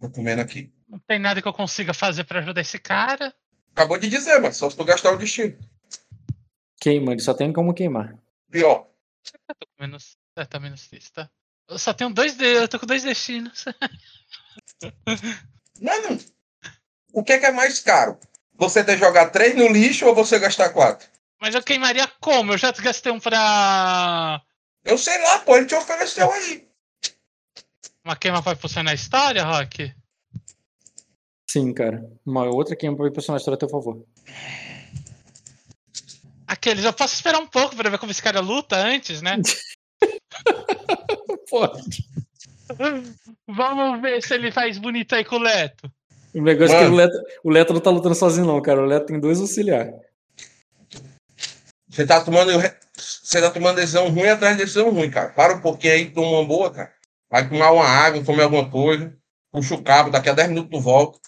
tô comendo aqui. Não tem nada que eu consiga fazer pra ajudar esse cara. Acabou de dizer, mas só se tu gastar o destino. Queima, ele só tem como queimar. Pior. Eu tô com menos. É, tá menos triste, tá? Eu só tenho dois de... Eu tô com dois destinos. [laughs] Mano, o que é que é mais caro? Você ter jogar três no lixo ou você gastar quatro? Mas eu queimaria como? Eu já gastei um pra. Eu sei lá, pô, ele te ofereceu aí. Uma queima vai funcionar a história, Rock? Sim, cara. Uma outra queima pra personagem história a teu favor. Aqueles, eu posso esperar um pouco pra ver como esse cara luta antes, né? [laughs] [laughs] Pode. Vamos ver se ele faz bonito aí com o Leto. O negócio é que o Leto, o Leto não tá lutando sozinho, não, cara. O Leto tem dois auxiliares. Você tá tomando. Você tá tomando decisão ruim atrás de decisão ruim, cara. Para um pouquinho aí, toma uma boa, cara. Vai tomar uma água, comer alguma coisa. Puxa o cabo, daqui a 10 minutos tu volta.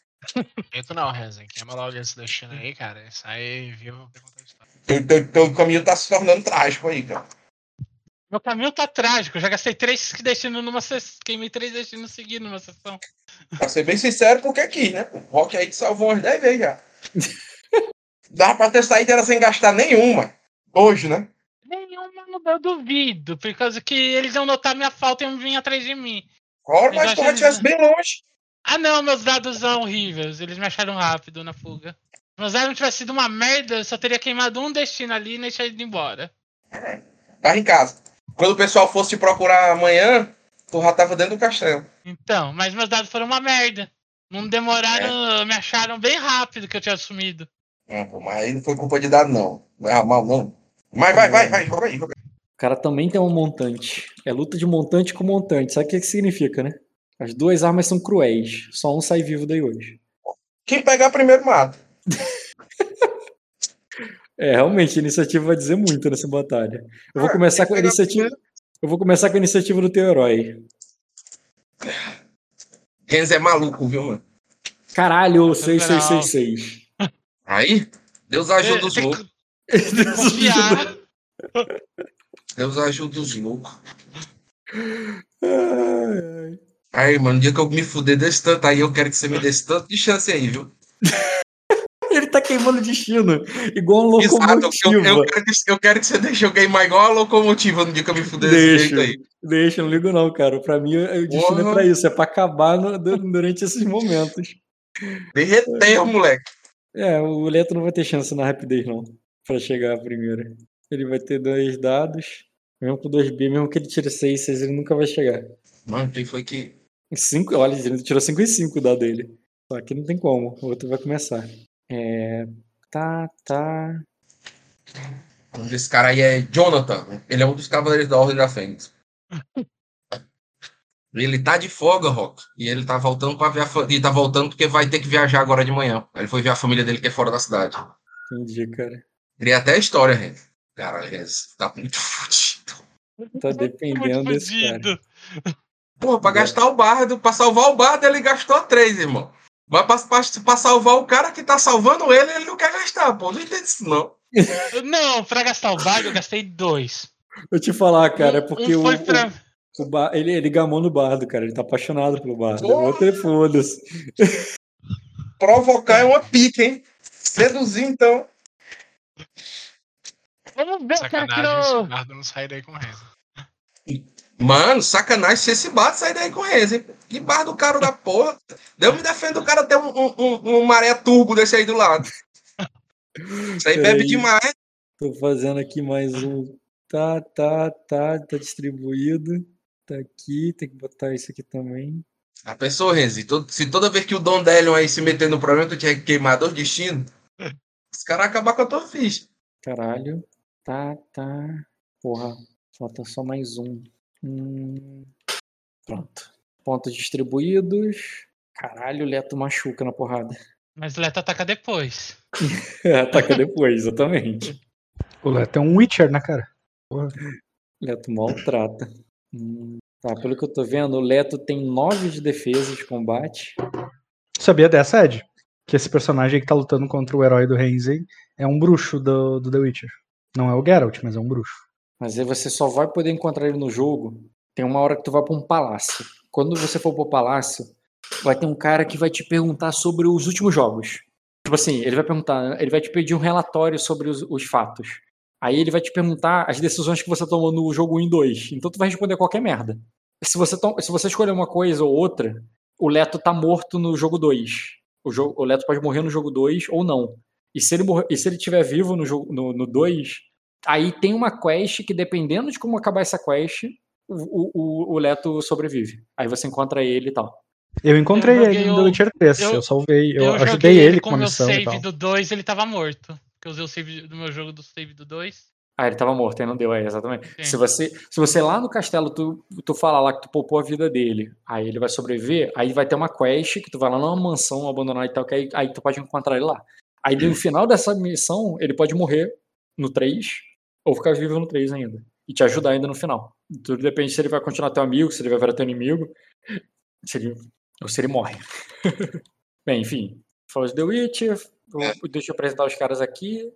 Não, Rezen. Queima logo esse destino aí, cara. Sai vivo pra contar a história. Teu, teu, teu caminho tá se tornando trágico aí, cara. Meu caminho tá trágico. Eu já gastei três [laughs] destinos numa sessão. Queimei três destinos seguidos numa sessão. Pra ser bem sincero, porque aqui, né? O Rock aí te salvou umas 10 vezes já. [laughs] Dá pra ter saído ela sem gastar nenhuma. Hoje, né? Nenhuma eu duvido. Por causa que eles iam notar minha falta e iam vir atrás de mim. Eu mas tu estivesse bem longe. Ah não, meus dados são horríveis. Eles me acharam rápido na fuga. Se meus dados não tivessem sido uma merda, eu só teria queimado um destino ali e deixado ele embora. Tava em casa. Quando o pessoal fosse te procurar amanhã, tu já tava dentro do castelo. Então, mas meus dados foram uma merda. Não demoraram, me acharam bem rápido que eu tinha sumido. Pô, mas aí não foi culpa de dado, não. Não é mal, não. Mas vai, vai, vai, joga aí, joga aí. O cara também tem um montante. É luta de montante com montante. Sabe o que que significa, né? As duas armas são cruéis. Só um sai vivo daí hoje. Quem pegar primeiro mata. [laughs] É, realmente, a iniciativa vai dizer muito nessa batalha. Eu vou Ah, começar quem com a iniciativa. Eu vou começar com a iniciativa do teu herói. Renzo é maluco, viu, mano? Caralho, Federal. 6666. Aí, Deus ajuda os loucos. que confiar. Deus ajuda os loucos. Aí, mano, no dia que eu me fuder desse tanto aí, eu quero que você me dê esse tanto de chance aí, viu? Ele tá queimando destino, igual um Exato, eu, locomotiva. eu, quero que, eu quero que você deixe eu queimar igual a locomotiva no dia que eu me fuder desse jeito aí. deixa, não ligo não, cara. Pra mim, o destino é Porra. pra isso, é pra acabar no- du- durante esses momentos. Derreteu, moleque. É, o Leto não vai ter chance na rapidez, não. Pra chegar primeiro. Ele vai ter dois dados. Mesmo com 2B, mesmo que ele tire 6, 6 ele nunca vai chegar. Mano, quem foi que. 5, olha, ele tirou 5 e 5 o dado dele. Só que não tem como. O outro vai começar. É. Tá, tá. Esse cara aí é Jonathan. Ele é um dos cavaleiros da Ordem da Fênix. [laughs] Ele tá de folga, Rock. E ele tá voltando para ver a tá voltando porque vai ter que viajar agora de manhã. Ele foi ver a família dele que é fora da cidade. Entendi, cara. Queria até a história, gente. Cara, tá muito [laughs] fudido. Tá dependendo Muito desse cara. Pô, pra gastar o bardo, pra salvar o bardo, ele gastou três, irmão. Mas pra, pra, pra salvar o cara que tá salvando ele, ele não quer gastar, pô. Não entendo isso, não. [laughs] Não, pra gastar o bardo eu gastei dois. Vou te falar, cara, é porque um o, foi pra... o, o Bar- ele, ele gamou no bardo, cara. Ele tá apaixonado pelo bardo. O outro é foda-se. Provocar é uma pica, hein? Seduzir, então. Vamos ver, o cara Sacanagem se o. Bardo não sair daí com reza. Mano, sacanagem se esse bardo sair daí com esse, hein? Que bardo caro da porra. Deus me defenda o cara ter um, um, um, maré turbo desse aí do lado. Isso aí bebe demais. Tô fazendo aqui mais um. Tá, tá, tá. Tá distribuído. Tá aqui. Tem que botar isso aqui também. A pessoa, Renzi, se toda vez que o Don Delion aí se meter no problema, tu tinha que queimar dois destinos, os caras acabar com a tua ficha. Caralho. Tá, tá. Porra. Falta só mais um. Hum, Pronto. Pontos distribuídos. Caralho, o Leto machuca na porrada. Mas o Leto ataca depois. [laughs] Ataca depois, exatamente. O Leto é um Witcher, né, cara? Leto maltrata. Hum, tá, pelo que eu tô vendo, o Leto tem 9 de defesa de combate. Sabia dessa, Ed? Que esse personagem que tá lutando contra o herói do Renzen é um bruxo do, do The Witcher. Não é o Geralt, mas é um bruxo. Mas aí você só vai poder encontrar ele no jogo. Tem uma hora que tu vai pra um palácio. Quando você for pro palácio, vai ter um cara que vai te perguntar sobre os últimos jogos. Tipo assim, ele vai perguntar, ele vai te pedir um relatório sobre os, os fatos. Aí ele vai te perguntar as decisões que você tomou no jogo 1 e 2. Então tu vai responder qualquer merda. Se você, se você escolher uma coisa ou outra, o Leto tá morto no jogo 2. O, jogo, o Leto pode morrer no jogo 2 ou não. E se ele morrer, e se ele estiver vivo no jogo no, no 2, aí tem uma quest que, dependendo de como acabar essa quest, o, o, o Leto sobrevive. Aí você encontra ele e tal. Eu encontrei Eu ele no The Witcher 3. Eu, eu- salvei, eu, joguei ajudei ele com meu missão e save tal. do 2, ele tava morto. Porque eu usei o save do meu jogo do save do 2. Ah, ele tava morto, aí não deu, é, exatamente. Sim. Se você, se você lá no castelo, tu, tu fala lá que tu poupou a vida dele, aí ele vai sobreviver, aí vai ter uma quest que tu vai lá numa mansão abandonada e tal, que aí, aí tu pode encontrar ele lá. Aí no final dessa missão, ele pode morrer no 3, ou ficar vivo no 3 ainda. E te ajudar ainda no final. Tudo depende se ele vai continuar teu amigo, se ele vai virar teu inimigo, se ele, ou se ele morre. [laughs] Bem, enfim. Falou de The Witcher, eu- deixa eu apresentar os caras aqui.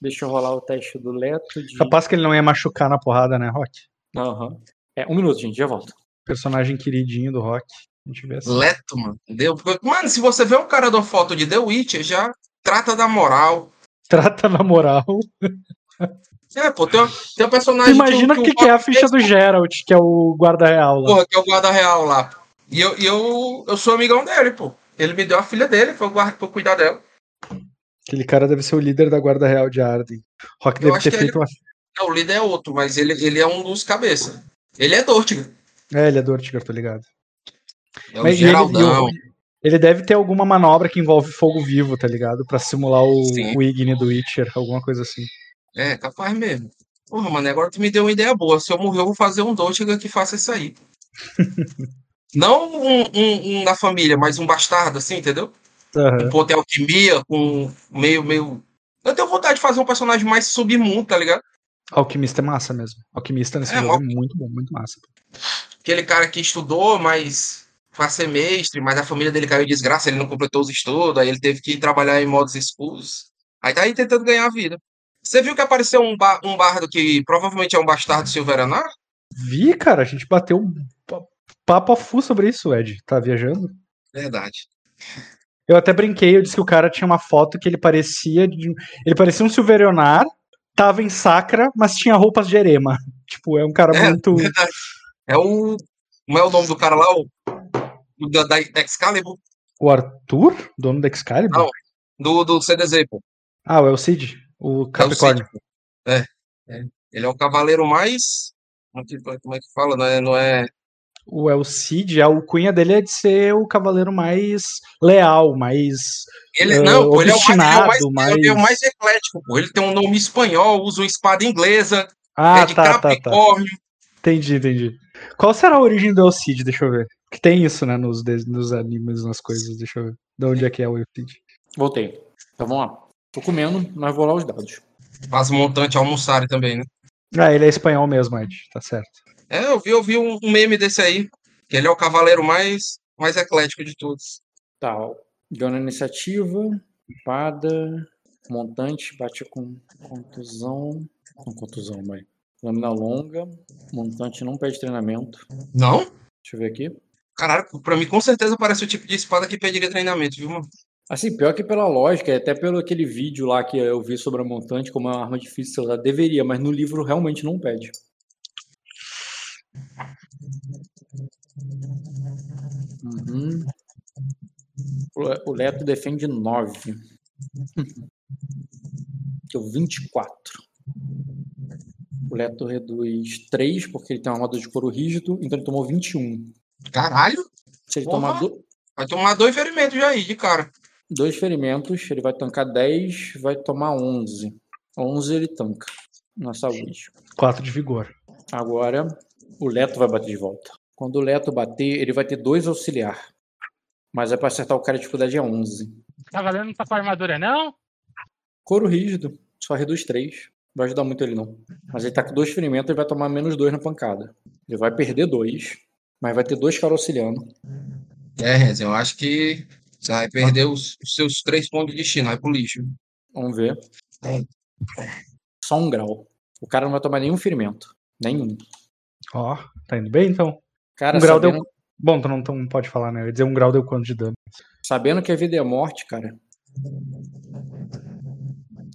Deixa eu rolar o teste do Leto de. Capaz que ele não ia machucar na porrada, né, Rock? Aham. É, um minuto, gente, já volto. Personagem queridinho do Rock. A gente vê assim. Leto, mano. Deu. Mano, se você vê um cara da foto de The Witcher, já trata da moral. Trata na moral. É, pô, tem, um- tem um personagem. imagina o que, que é a ficha do Geralt, que é o guarda real lá. Porra, que é o guarda real lá. E eu, e eu, eu sou amigão dele, pô. Ele me deu a filha dele pra eu, guardar, pra eu cuidar dela. Aquele cara deve ser o líder da guarda real de Arden. Rock Eu deve ter que feito uma. Não, o líder é outro, mas ele, ele é um dos cabeça. Ele é Dortiga. É, ele é do Ortigar, tô ligado. É o Mas ele, Geraldão. o- ele deve ter alguma manobra que envolve fogo vivo, tá ligado? Pra simular o, Sim. o Igni do Witcher, alguma coisa assim. É, capaz mesmo. Porra, mano, agora tu me deu uma ideia boa. Se eu morrer, eu vou fazer um Dortiga que faça isso aí. [laughs] Não um, um- um na família, mas um bastardo, assim, entendeu? Aham. Um ponto de alquimia, com meio, meio. Eu tenho vontade de fazer um personagem mais submundo, tá ligado? Alquimista é massa mesmo. Alquimista nesse É, jogo al- é muito bom, muito massa. Aquele cara que estudou, mas para ser mestre, mas a família dele caiu em desgraça, ele não completou os estudos, aí ele teve que trabalhar em modos escuros. Aí tá aí tentando ganhar a vida. Você viu que apareceu um, ba- um bardo que provavelmente é um bastardo Silveranar? Vi, cara, a gente bateu um pa- papo full sobre isso, Ed. Tá viajando? Verdade. Eu até brinquei, eu disse que o cara tinha uma foto que ele parecia de... ele parecia um Silverionar, tava em Sacra, mas tinha roupas de erema. [laughs] Tipo, é um cara É, muito verdade. É o. Como é o nome do cara lá? O, da, da Excalibur? o Arthur, dono da Excalibur. Não. Do, do CDZ, pô. Ah, o Elcid? O É o Capricórnio. É, é. Ele é o cavaleiro mais. Como que, como é que fala? Não é, não é. O Elcid, a alcunha dele é de ser o cavaleiro mais leal, mais. Ele, Ah, não, pô, ele é, o mais, ele, é o mais, obstinado, ele é o mais- mais eclético, pô. Ele tem um nome espanhol, usa uma espada inglesa, Ah, é de tá, tá, tá. Capricórnio. Entendi, entendi. Qual será a origem do Elcid? Deixa eu ver. Que tem isso, né, nos, nos animes, nas coisas. Deixa eu ver. De onde é que é o Elcid? Voltei. Então vamos lá. Tô comendo, mas vou lá os dados. Faz montante almoçarem também, né? Ah, ele é espanhol mesmo, Ed. Tá certo. É, eu vi, eu vi um, meme desse aí, que ele é o cavaleiro mais, mais eclético de todos. Tá, na iniciativa, espada, montante, bate com contusão. Com contusão, mãe. Lâmina longa, montante não pede treinamento. Não? Deixa eu ver aqui. Caralho, pra mim com certeza parece o tipo de espada que pediria treinamento, viu, mano? Assim, pior que pela lógica, até pelo aquele vídeo lá que eu vi sobre a montante como uma arma difícil, ela deveria, mas no livro realmente não pede. Uhum. O Le- O Leto defende 9. Deu 24. O Leto reduz 3, porque ele tem uma armadura de couro rígido, então ele tomou 21. Caralho, Se ele Porra. tomar do- vai tomar dois ferimentos já aí, de cara. Dois ferimentos, ele vai tancar 10, vai tomar 11. 11 ele tanca na saúde. 4 de vigor. Agora, o Leto vai bater de volta. Quando o Leto bater, ele vai ter dois auxiliar. Mas é pra acertar o cara, a dificuldade é 11. Cavaleiro não tá com armadura, não? Couro rígido, só reduz 3. Vai ajudar muito ele não. Mas ele tá com dois ferimentos, ele vai tomar menos 2 na pancada. Ele vai perder 2, mas vai ter dois caras auxiliando. É, Renzo, eu acho que vai perder os, os seus três pontos de destino, vai pro lixo. Vamos ver. Só um grau. O cara não vai tomar nenhum ferimento. Nenhum. Ó, tá indo bem então? Cara, Um grau sabendo, Bom, tu não, tu não pode falar, né? Eu ia dizer um grau deu quanto de dano. sabendo que a vida é morte, cara.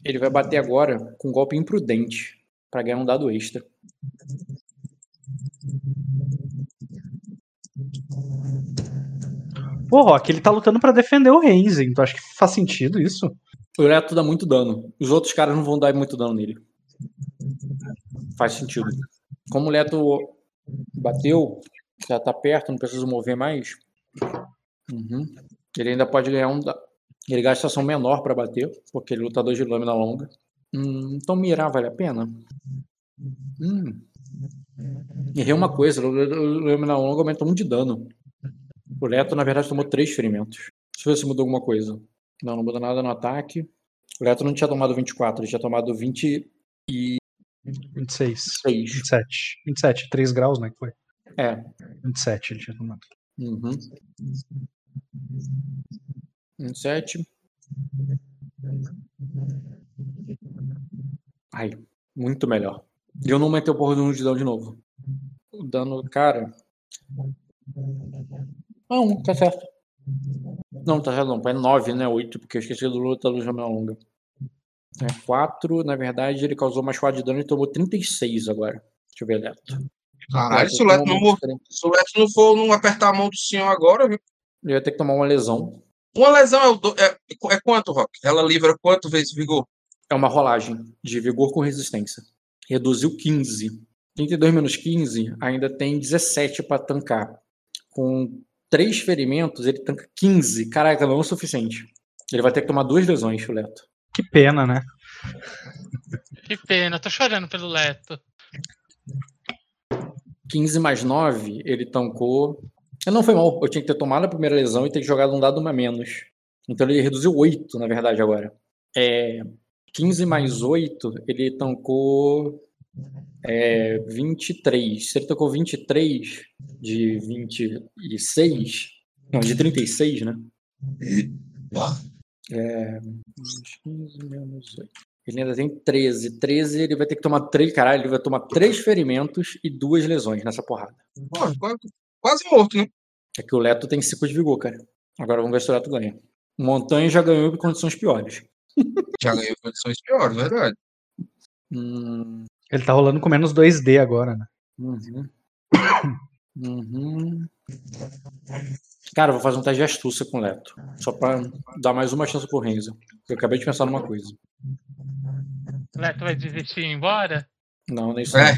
Ele vai bater agora com um golpe imprudente pra ganhar um dado extra. Pô, Rock, ele tá lutando pra defender o Renzen. Tu acha que faz sentido isso? O Leto dá muito dano. Os outros caras não vão dar muito dano nele. Faz sentido. Como o Leto bateu, já tá perto, não precisa mover mais. Uhum. Ele ainda pode ganhar um. da- Ele gasta ação menor pra bater, porque ele é lutador de lâmina longa. Hum, então mirar vale a pena? Hum. Errei uma coisa, o lâ- o lâmina longa aumenta um de dano. O Leto, na verdade, tomou três ferimentos. Deixa eu ver se mudou alguma coisa. Não, não muda nada no ataque. O Leto não tinha tomado 24, ele tinha tomado 26. 26. 27. 27, 3 graus, né? Que foi? É. 27 ele tinha tomado. Uhum. 27. Ai, muito melhor. E eu não meti o porra do de dano de novo. O dano, cara. Não, tá certo. Não, tá certo, não. É 9, né? 8, porque eu esqueci do luta da luz longa. É 4, na verdade, ele causou mais 4 de dano e tomou 36 agora. Deixa eu ver, Leto. Caralho, se o Leto não, mor- se o Leto não for não apertar a mão do senhor agora, viu? Ele vai ter que tomar uma lesão. Uma lesão é, o do- é, é quanto, Rock? Ela livra quanto vezes vigor? É uma rolagem de vigor com resistência. Reduziu 15. 32 menos 15 ainda tem 17 pra tancar. Com três ferimentos, ele tanca 15. Caraca, não é o suficiente. Ele vai ter que tomar duas lesões, o Leto. Que pena, né? Que pena, tô chorando pelo Leto. 15 mais 9, ele tancou. Não foi mal, eu tinha que ter tomado a primeira lesão e ter jogado um dado a menos. Então ele reduziu 8, na verdade, agora. É, 15 mais 8, ele tancou é, 23. Se ele tancou 23 de 26, não, de 36, né? É, menos 15 menos 8. Ele ainda tem 13. 13, ele vai ter que tomar 3. Caralho, ele vai tomar 3 ferimentos e duas lesões nessa porrada. Pô, quase, quase morto, né? É que o Leto tem 5 de vigor, cara. Agora vamos ver se o Leto ganha. O Montanha já ganhou em condições piores. [laughs] Já ganhou condições piores, verdade. Hum, Ele tá rolando com menos 2D agora, né? uhum. Uhum. Cara, eu vou fazer um teste de astúcia com o Leto. Só pra dar mais uma chance pro Renzo. Eu acabei de pensar numa coisa. Leto vai desistir e ir embora? Não, nem isso. É.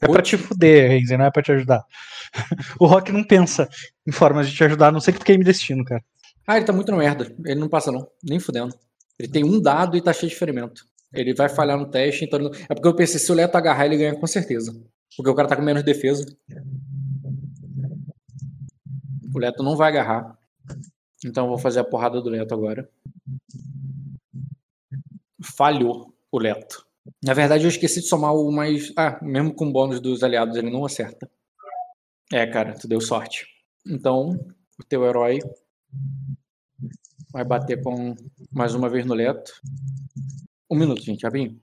É pra te fuder, Renzi, não é pra te ajudar. [laughs] O Rock não pensa em formas de te ajudar, a não sei que tu queime destino, cara. Ah, ele tá muito na merda. Ele não passa, não. Nem fudendo. Ele tem um dado e tá cheio de ferimento. Ele vai falhar no teste, então. É porque eu pensei, se o Leto agarrar, ele ganha com certeza. Porque o cara tá com menos defesa. O Leto não vai agarrar. Então eu vou fazer a porrada do Leto agora. Falhou o Leto. Na verdade, eu esqueci de somar o mais. Ah, mesmo com o bônus dos aliados, ele não acerta. É, cara, tu deu sorte. Então, o teu herói vai bater com mais uma vez no Leto. Um minuto, gente, vim.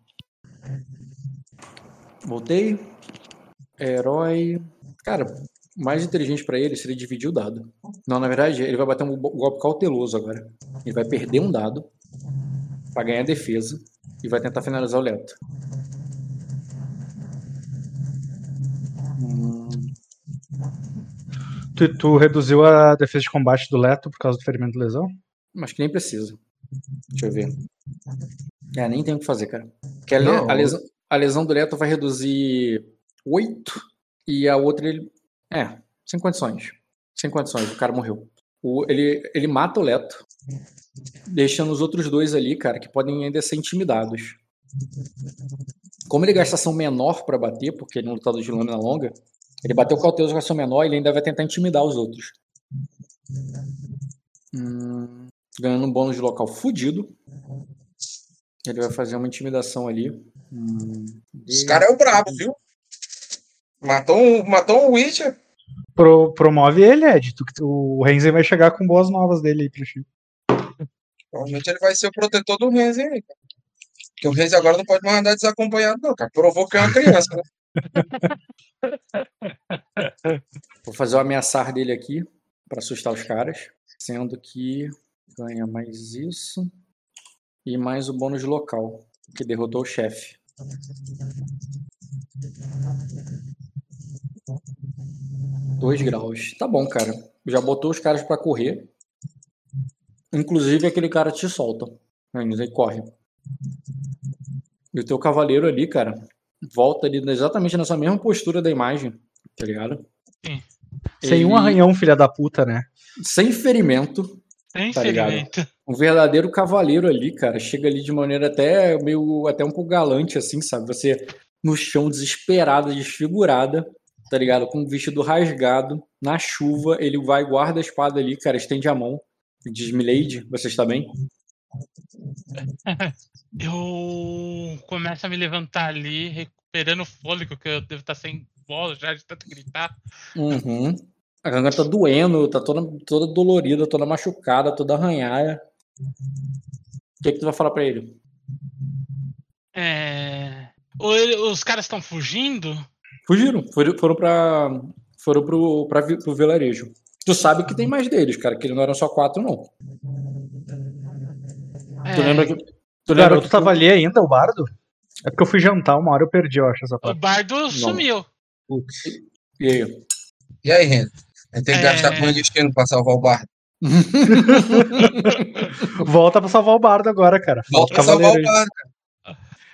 Voltei. Herói. Cara, mais inteligente pra ele seria dividir o dado. Não, na verdade, ele vai bater um go- golpe cauteloso agora. Ele vai perder um dado pra ganhar defesa e vai tentar finalizar o Leto. Hum, Tu, tu reduziu a defesa de combate do Leto por causa do ferimento de lesão? Acho que nem precisa. Deixa eu ver. É, nem tem o que fazer, cara. Porque a, Não, a lesão, a lesão do Leto vai reduzir 8 e a outra ele. É, sem condições. Sem condições, o cara morreu. O- ele, ele mata o Leto, deixando os outros dois ali, cara, que podem ainda ser intimidados. Como ele gasta ação menor pra bater, porque ele é um lutador de lâmina longa, ele bateu cauteloso com ação menor e ele ainda vai tentar intimidar os outros. Hum, ganhando um bônus de local fudido. Ele vai fazer uma intimidação ali. Hum, Esse cara é o brabo, viu? Matou um, matou um Witcher. Pro- promove ele, Ed. Tu, o Renzi vai chegar com boas novas dele aí pra ti. Provavelmente ele vai ser o protetor do Renzi aí, cara. Porque o Renzi agora não pode mais andar desacompanhado, não, cara. Provou que é uma criança, né? Vou fazer o ameaçar dele aqui para assustar os caras. Sendo que ganha mais isso. E mais o bônus local, que derrotou o chefe. Dois graus. Tá bom, cara. Já botou os caras pra correr. Inclusive aquele cara te solta. Aí corre. E o teu cavaleiro ali, cara, volta ali exatamente nessa mesma postura da imagem. Tá ligado? Sim. Sem um arranhão, filha da puta, né? Sem ferimento. Tem Tá ligado? Um verdadeiro cavaleiro ali, cara. Chega ali de maneira até meio até um pouco galante, assim, sabe? Você no chão, desesperada, desfigurada, tá ligado? Com o vestido rasgado, na chuva, ele vai, guarda a espada ali, cara, estende a mão. e Diz, Milady, você está bem? [laughs] Eu começo a me levantar ali, recuperando o fôlego, que eu devo estar sem bola já de tanto gritar. Uhum. A garganta tá doendo, tá toda, toda dolorida, toda machucada, toda arranhada. O que, que tu vai falar pra ele? É... o- ele- Os caras estão fugindo? Fugiram, foram, foram pra. Foram pro, pra, pro vilarejo. Tu sabe que tem mais deles, cara, que não eram só quatro, não. Tu É, lembra que. Tu O lembra garoto que tava ali ainda, o bardo? É porque eu fui jantar, uma hora eu perdi, eu acho, essa O parte. bardo sumiu. Putz. E aí? E aí, Renzi? A gente tem que É. gastar com o destino pra salvar o bardo. [laughs] Volta pra salvar o bardo agora, cara. Volta pra salvar o aí. bardo.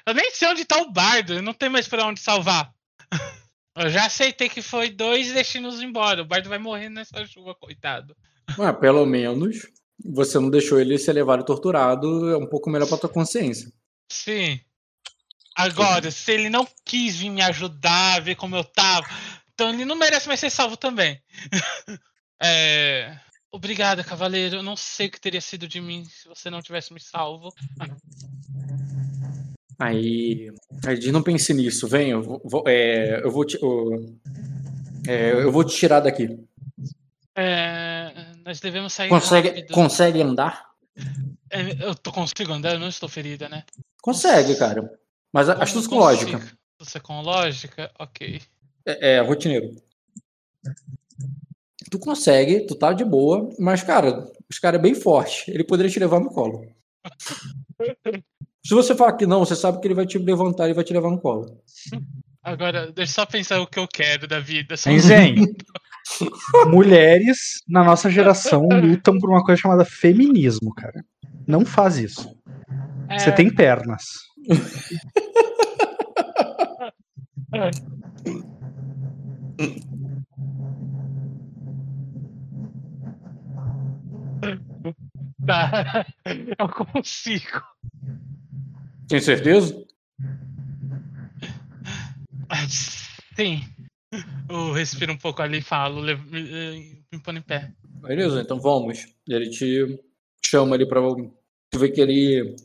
Eu nem sei onde tá o bardo, eu não tenho mais pra onde salvar. [laughs] Eu já aceitei que foi dois e deixei-nos embora. O bardo vai morrer nessa chuva, coitado. Ah, pelo menos você não deixou ele ser levado e torturado. É um pouco melhor pra tua consciência. Sim. Agora, se ele não quis vir me ajudar, ver como eu tava, então ele não merece mais ser salvo também. [laughs] é... Obrigada, cavaleiro. Eu não sei o que teria sido de mim se você não tivesse me salvo. Aí. Aí não pense nisso, vem, eu vou, é, eu vou te. eu- é, eu vou te tirar daqui. É, Nós devemos sair Consegue, rápido. consegue andar? É, Eu tô consigo andar, eu não estou ferida, né? Consegue, cara. Mas a- astúcia com lógica. Você com lógica? Ok. É, é, rotineiro. Tu consegue, tu tá de boa, mas, cara, os cara é bem forte. Ele poderia te levar no colo. Se você falar que não, você sabe que ele vai te levantar e vai te levar no colo. Agora, deixa eu só pensar o que eu quero da vida. Só- Zen? [laughs] Mulheres na nossa geração lutam por uma coisa chamada feminismo, cara. Não faz isso. Você É, tem pernas. [laughs] tá. [laughs] Eu consigo. Tem certeza? Sim. Eu respiro um pouco ali e falo, lev- eh, me pondo em pé. Beleza, então vamos. Ele te chama ali pra. Tu vê que ele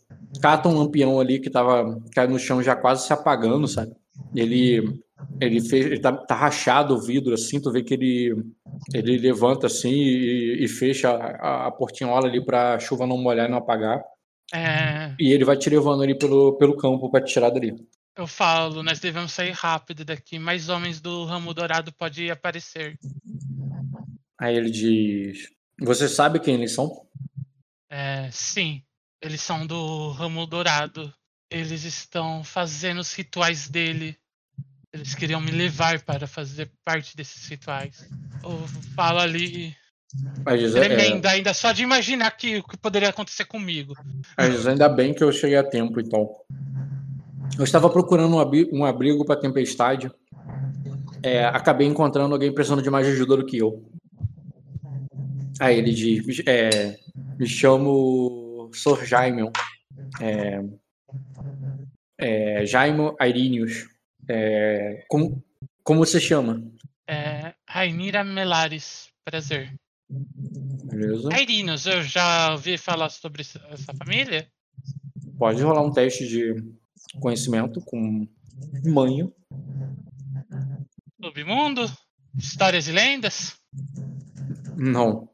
cata um lampião ali que tava caindo no chão já quase se apagando, sabe? Ele. Ele, fez, ele tá, tá rachado o vidro assim, tu vê que ele, ele levanta assim e, e fecha a, a portinhola ali pra chuva não molhar e não apagar. É, E ele vai te levando ali pelo, pelo campo pra te tirar dali. eu falo, nós devemos sair rápido daqui. Mais homens do ramo dourado podem aparecer. Aí ele diz: Você sabe quem eles são? É, sim, eles são do ramo dourado. Eles estão fazendo os rituais dele. Eles queriam me levar para fazer parte desses rituais. Eu falo ali, diz, é, tremenda, ainda só de imaginar que, o que poderia acontecer comigo. diz, ainda bem que eu cheguei a tempo, então. Eu estava procurando um abri- abrigo para tempestade. É, acabei encontrando alguém precisando de mais ajuda do que eu. Aí ele diz: é, Me chamo Sor Jaimon. É, é, Jaimon Airinius. É, como, como você chama? É, Rainira Melares, prazer. Beleza? Airinos, eu já ouvi falar sobre essa essa família? Pode rolar um teste de conhecimento com manho. Submundo? Histórias e lendas? Não.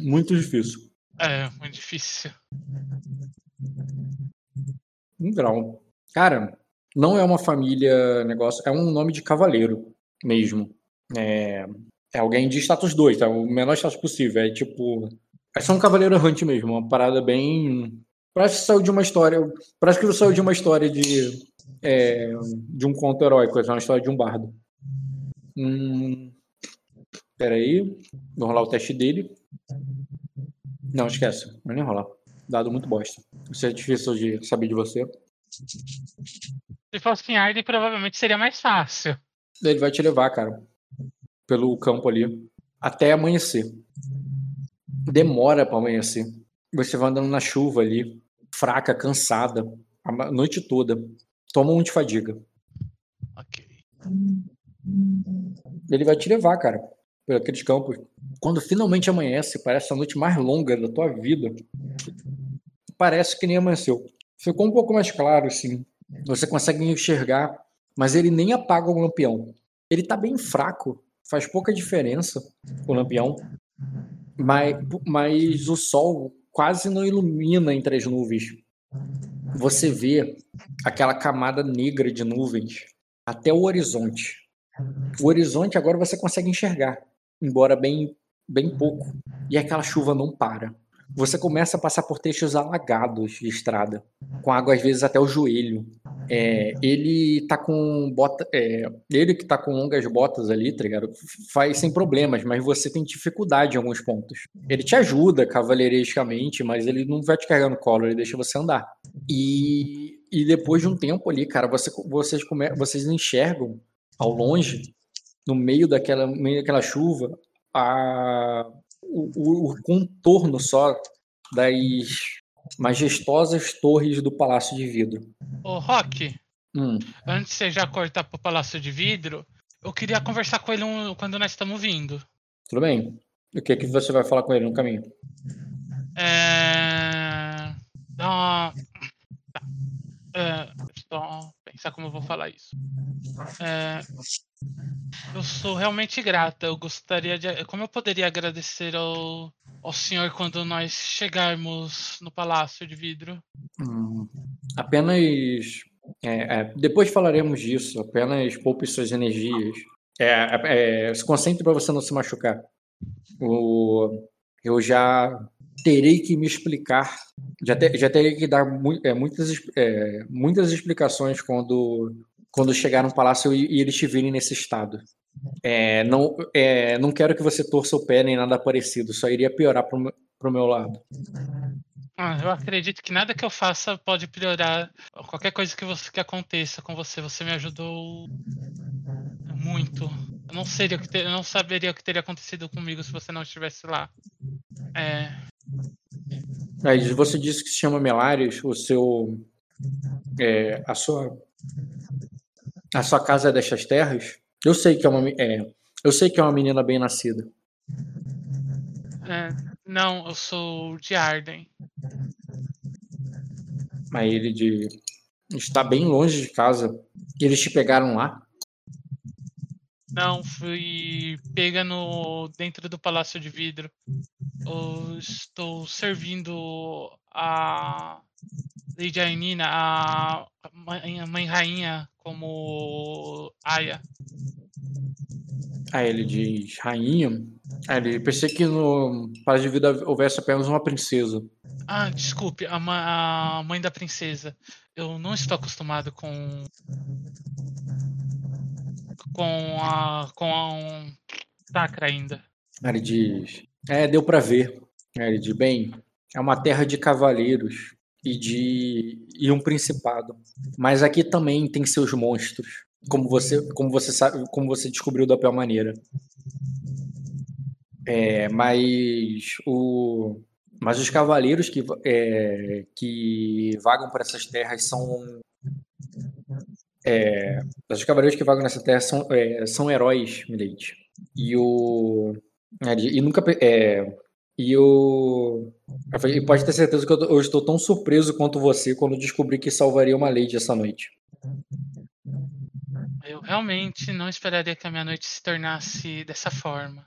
Muito difícil. É, muito difícil. Um grau. Cara, não é uma família negócio, é um nome de cavaleiro mesmo. É, é alguém de status 2, tá? O menor status possível. É tipo. É só um cavaleiro errante mesmo, uma parada bem. Parece que saiu de uma história. Parece que saiu de uma história de. é, de um conto heróico, é uma história de um bardo. Hum, peraí. Vou rolar o teste dele. Não, esquece. Não nem rolar. Dado muito bosta. Isso é difícil de saber de você. Se fosse em Arden, provavelmente seria mais fácil. Ele vai te levar, cara, pelo campo ali, até amanhecer. Demora pra amanhecer. Você vai andando na chuva ali, fraca, cansada, a noite toda. Toma um de fadiga. Ok. Ele vai te levar, cara, por aqueles campos. Quando finalmente amanhece, parece a noite mais longa da tua vida. Parece que nem amanheceu. Ficou um pouco mais claro, assim. Você consegue enxergar, mas ele nem apaga o lampião. Ele tá bem fraco, faz pouca diferença o lampião. Mas, mas o sol quase não ilumina entre as nuvens. Você vê aquela camada negra de nuvens até o horizonte. O horizonte agora você consegue enxergar, embora bem, bem pouco. E aquela chuva não para. Você começa a passar por trechos alagados de estrada, com água às vezes até o joelho. É, ele tá com bota, é, ele que tá com longas botas ali, tá ligado? Faz sem problemas, mas você tem dificuldade em alguns pontos. Ele te ajuda cavalheirescamente, mas ele não vai te carregar no colo, ele deixa você andar. E, e depois de um tempo ali, cara, você, vocês, come, vocês enxergam ao longe, no meio daquela, meio daquela chuva, a, o, o- contorno só das majestosas torres do Palácio de Vidro. Ô, Rock, Hum, antes de você já cortar pro Palácio de Vidro, eu queria conversar com ele um- quando nós estamos vindo. tudo bem. O que, que você vai falar com ele no caminho? É... Uma... Tá. É... Só pensar como eu vou falar isso. É... Eu sou realmente grata. Eu gostaria de... Como eu poderia agradecer ao, ao senhor quando nós chegarmos no Palácio de Vidro? Hum, apenas. é, é, depois falaremos disso. Apenas poupe suas energias. É, é, se concentre para você não se machucar. O, eu já terei que me explicar. Já, te- já terei que dar mui- é, muitas, é, muitas explicações quando, quando chegar no palácio e, e eles te virem nesse estado. É, não, é, não quero que você torça o pé nem nada parecido, só iria piorar pro, meu- pro meu lado. Ah, eu acredito que nada que eu faça pode piorar qualquer coisa que, você, que aconteça com você. Você me ajudou muito. Eu não, seria o eu não saberia o que teria acontecido comigo se você não estivesse lá. É, Aí você disse que se chama Melarios, o seu. é, a sua. A sua casa é destas terras? Eu sei que é uma. É, eu sei que é uma menina bem nascida. é, não, eu sou de Arden. Aí ele de. Está bem longe de casa. Eles te pegaram lá? Não, fui pega no dentro do Palácio de Vidro. Eu estou servindo a Lady Ainina, a mãe, a mãe rainha, como Aya. Aí ele diz, rainha. Aí ele pensei que no Palácio de Vida houvesse apenas uma princesa. Ah, desculpe, a, ma- a mãe da princesa. Eu não estou acostumado com com a com a um Sacra ainda. Aí ele diz, é, deu pra ver. Aí ele diz, bem, é uma terra de cavaleiros e de e um principado. Mas aqui também tem seus monstros, como você como você sabe, como você descobriu da pior maneira. É, mas o mas os cavaleiros que é, que vagam por essas terras são é, os cavaleiros que vagam nessa terra são, é, são heróis, Milady. E o e nunca é, e o eu falei, e pode ter certeza que eu, eu estou tão surpreso quanto você quando descobri que salvaria uma Lady essa noite. Eu realmente não esperaria que a minha noite se tornasse dessa forma.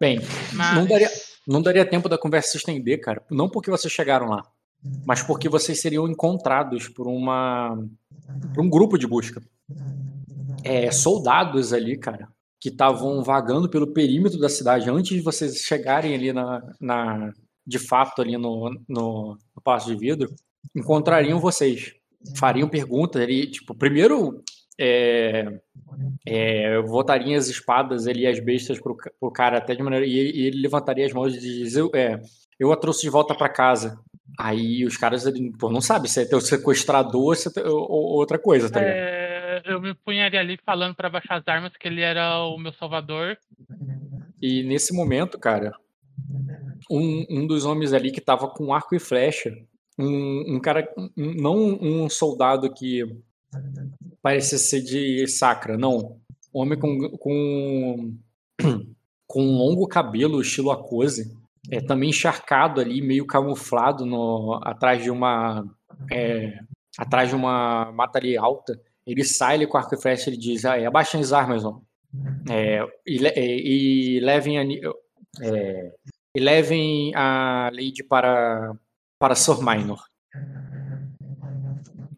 Bem, Mas Não daria- não daria tempo da conversa se estender, cara. Não porque vocês chegaram lá, mas porque vocês seriam encontrados por uma por um grupo de busca. É, soldados ali, cara, que estavam vagando pelo perímetro da cidade antes de vocês chegarem ali na, na de fato ali no, no, no Palácio de Vidro, encontrariam vocês, fariam perguntas ali, tipo, primeiro é, é, voltariam as espadas ali, as bestas pro, pro cara até de maneira. E ele, ele levantaria as mãos e dizer: eu, é, eu a trouxe de volta pra casa. Aí os caras ele, pô, não sabe se é teu sequestrador ou, se é teu- ou- ou outra coisa, tá ligado? é, eu me punharia ali falando pra baixar as armas que ele era o meu salvador. E nesse momento, cara, um, um dos homens ali que tava com arco e flecha, um, um cara, um- não um soldado que parecia ser de sacra, não. Homem com, com, [clears throat] com um longo cabelo, estilo acose, é, também encharcado ali, meio camuflado no, atrás de uma. é, atrás de uma mata ali alta. Ele sai ali com arco e flecha e ele diz: ah, é, abaixem as armas, homem. É, e, e- e levem a, é, e levem a Lady para para Sor Minor.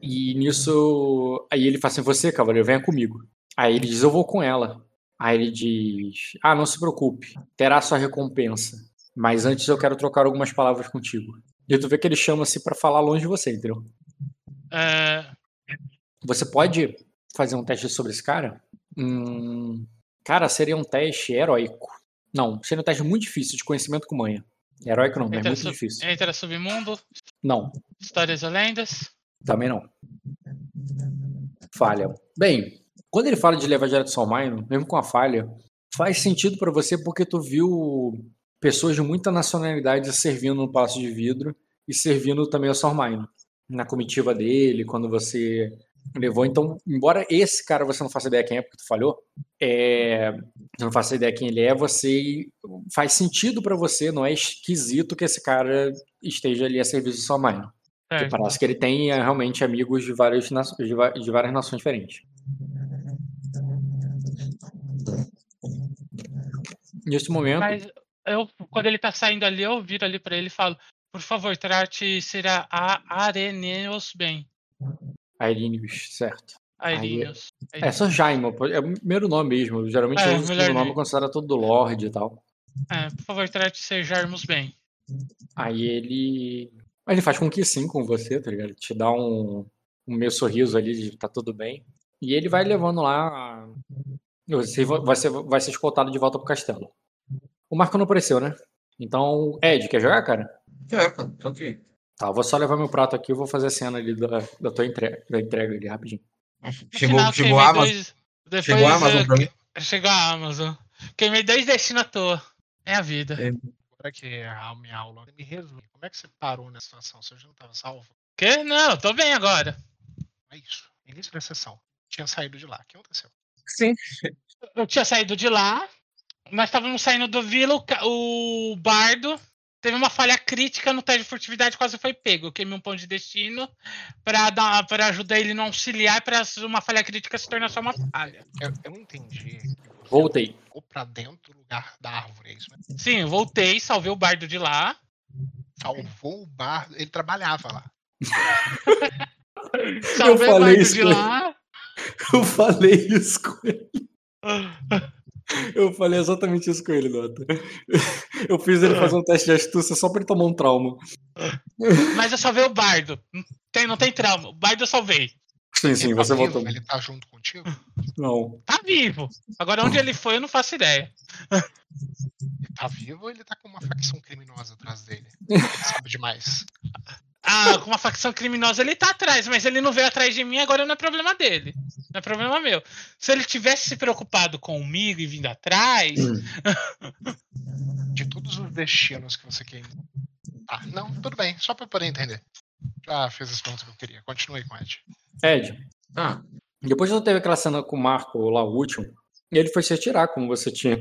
E nisso, aí ele fala assim: "Você, cavaleiro, venha comigo". Aí ele diz: "Eu vou com ela". Aí ele diz: "Ah, não se preocupe, terá sua recompensa, mas antes eu quero trocar algumas palavras contigo". E tu vê que ele chama-se para falar longe de você, entendeu? É, Você pode fazer um teste sobre esse cara? Hum, cara, seria um teste heróico. Não, seria um teste muito difícil de conhecimento com manha. Heróico não, é Entra muito sub- difícil. entra submundo, Não, histórias ou lendas. também não. Falha. Bem, quando ele fala de levar direto ao Minor, mesmo com a falha, faz sentido pra você porque tu viu pessoas de muita nacionalidade servindo no Palácio de Vidro e servindo também ao Sor Minor. Na comitiva dele, quando você levou. Então, embora esse cara você não faça ideia quem é, porque tu falhou, é, você não faça ideia quem ele é, você faz sentido pra você, não é esquisito que esse cara esteja ali a serviço Sor Minor. Porque Certo. parece que ele tem é, realmente amigos de várias, de, de várias nações diferentes. Neste momento, Mas eu, quando ele tá saindo ali, eu viro ali pra ele e falo: Por favor, trate será a Areneus bem. Airinius, certo. Airinius. É só Jaime, é o primeiro nome mesmo. Geralmente É, o segundo nome considera todo do Lorde e tal. É, por favor, trate sejarmos bem. Aí ele. Aí ele faz com que sim com você, tá ligado? Te dá um, um meio sorriso ali de tá tudo bem. E ele vai levando lá. Você vai ser, vai ser escoltado de volta pro castelo. O Marco não apareceu, né? Então, Ed, quer jogar, cara? É, cara, tá ok. Tá, vou só levar meu prato aqui e vou fazer a cena ali da, da tua entrega, da entrega ali rapidinho. No Chegou, final, chegou a Amazon. dois- Depois, Chegou a Amazon pra mim. Chegou a Amazon. Queimei dois destinos à toa. É a vida. É. Agora que é a minha aula, me resume. Como é que você parou nessa situação? Você já não estava salvo? Quê? Não, tô bem agora. É isso. Início da sessão. Tinha saído de lá. O que aconteceu? Sim. Eu tinha saído de lá. Nós estávamos saindo do vila. O, o bardo teve uma falha crítica no teste de furtividade, quase foi pego. Eu queimei um ponto de destino pra ajudar ele não auxiliar para uma falha crítica se tornar só uma falha. Eu, eu entendi. Voltei. Ficou pra dentro do lugar da árvore, é isso mesmo? Sim, eu voltei, salvei o bardo de lá. Salvou o bar. Ele trabalhava lá. [laughs] Salvei o falei bardo isso de lá. [laughs] Eu falei isso com ele. [laughs] Eu falei exatamente isso com ele, Dota. Eu fiz ele fazer um teste de astúcia só pra ele tomar um trauma. Mas eu salvei o bardo. Não tem, não tem trauma. O bardo eu salvei. Sim, sim, Ele tá você vivo? voltou. Ele tá junto contigo? Não. Tá vivo. Agora onde ele foi, eu não faço ideia. Ele tá vivo ou ele tá com uma facção criminosa atrás dele? [laughs] Ele sabe demais. Ah, com uma facção criminosa ele tá atrás, mas ele não veio atrás de mim, agora não é problema dele. Não é problema meu. Se ele tivesse se preocupado comigo e vindo atrás, [laughs] De todos os destinos que você quer. Ah, não, tudo bem. Só pra poder entender. Já fiz as perguntas que eu queria. Continue com o Ed. Ed, Ah, depois que eu teve aquela cena com o Marco lá, o último, ele foi se retirar, como você tinha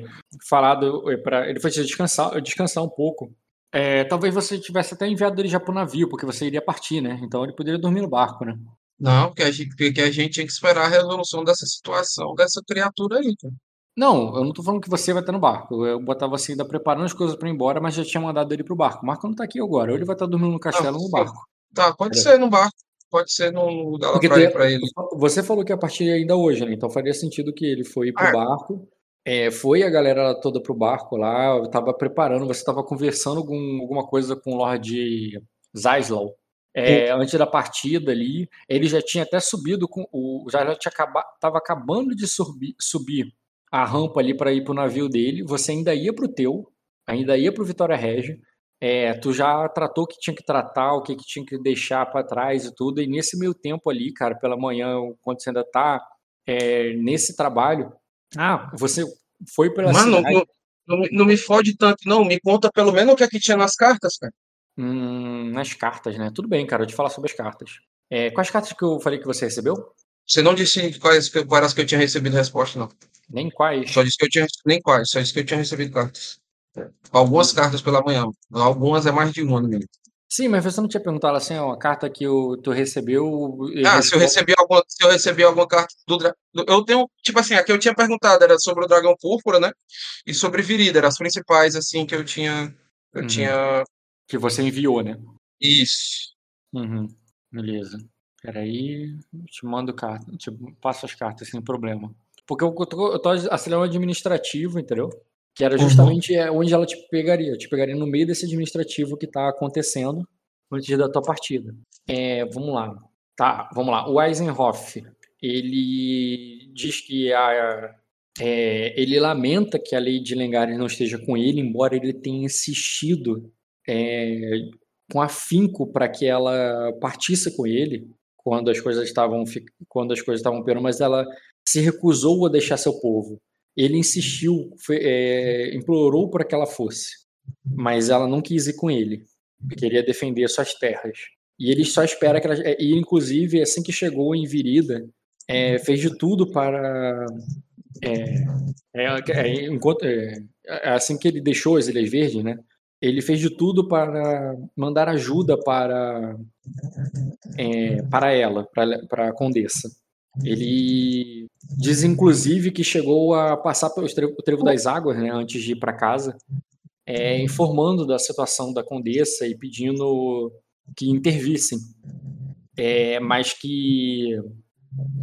falado, pra, ele foi se descansar, descansar um pouco. É, talvez você tivesse até enviado ele já pro navio, porque você iria partir, né? Então ele poderia dormir no barco, né? não, porque a, gente, porque a gente tinha que esperar a resolução dessa situação, dessa criatura aí, cara. Não, eu não tô falando que você vai estar no barco. Eu botava você ainda preparando as coisas pra ir embora, mas já tinha mandado ele pro barco. O Marco não tá aqui agora. Ou ele vai estar dormindo no castelo ou no barco. Tá, pode É. ser no barco, pode ser no lugar lá pra, tu ele. Você falou que ia partir ainda hoje, né? Então faria sentido que ele foi pro Ah. barco. É, foi a galera toda pro barco lá. Eu tava preparando, você tava conversando com alguma coisa com o Lord Zaislau. é, antes da partida ali, ele já tinha até subido com o Zaislau tinha acaba, tava acabando de subir, subir a rampa ali para ir pro navio dele. Você ainda ia pro teu, ainda ia pro Vitória Regia. É, tu já tratou o que tinha que tratar, o que, que tinha que deixar para trás e tudo. E nesse meio tempo ali, cara, pela manhã, quando você ainda tá é, nesse trabalho, ah, você foi pela Mano, cidade. não, não, me- não me fode tanto, não. Me conta pelo menos o que é que tinha nas cartas, cara. Hum, nas cartas, né? Tudo bem, cara, eu te falar sobre as cartas. É, quais cartas que eu falei que você recebeu? Você não disse quais, que- quais as que eu tinha recebido resposta, não. Nem quais. Só disse que eu tinha. Nem quais, só disse que eu tinha recebido cartas. Algumas cartas pela manhã. Algumas é mais de uma no mínimo. Sim, mas você não tinha perguntado assim, ó, a carta que o, tu recebeu. Ah, se eu recebi alguma, se eu recebi alguma carta do, dra- do- Eu tenho, tipo assim, a que eu tinha perguntado era sobre o dragão púrpura, né? E sobre Virida, eram as principais, assim, que eu tinha. Eu Uhum. tinha. Que você enviou, né? Isso. Uhum. Beleza. Peraí, eu te mando carta, te passo as cartas sem problema. Porque eu tô, eu tô acelerando administrativo, entendeu? Que era justamente é, onde ela te pegaria. Te pegaria no meio desse administrativo que tá acontecendo antes da tua partida. É, vamos lá. Tá, vamos lá. O Eisenhoff, ele diz que a, é, ele lamenta que a lei de Lengares não esteja com ele, embora ele tenha insistido é, com afinco para que ela partisse com ele quando as coisas estavam quando as coisas estavam piorando, mas ela se recusou a deixar seu povo. Ele insistiu, foi- é, implorou para que ela fosse, mas ela não quis ir com ele. Queria defender suas terras. E ele só espera que ela. é, E inclusive assim que chegou em Virida, é, fez de tudo para é, é, é, enquanto, assim que ele deixou as Ilhas Verdes, né? Ele fez de tudo para mandar ajuda para é, para ela, para para a Condessa. Ele diz inclusive que chegou a passar pelo trevo, trevo das águas, né, antes de ir para casa, é, informando da situação da Condessa e pedindo que intervissem, é, mas que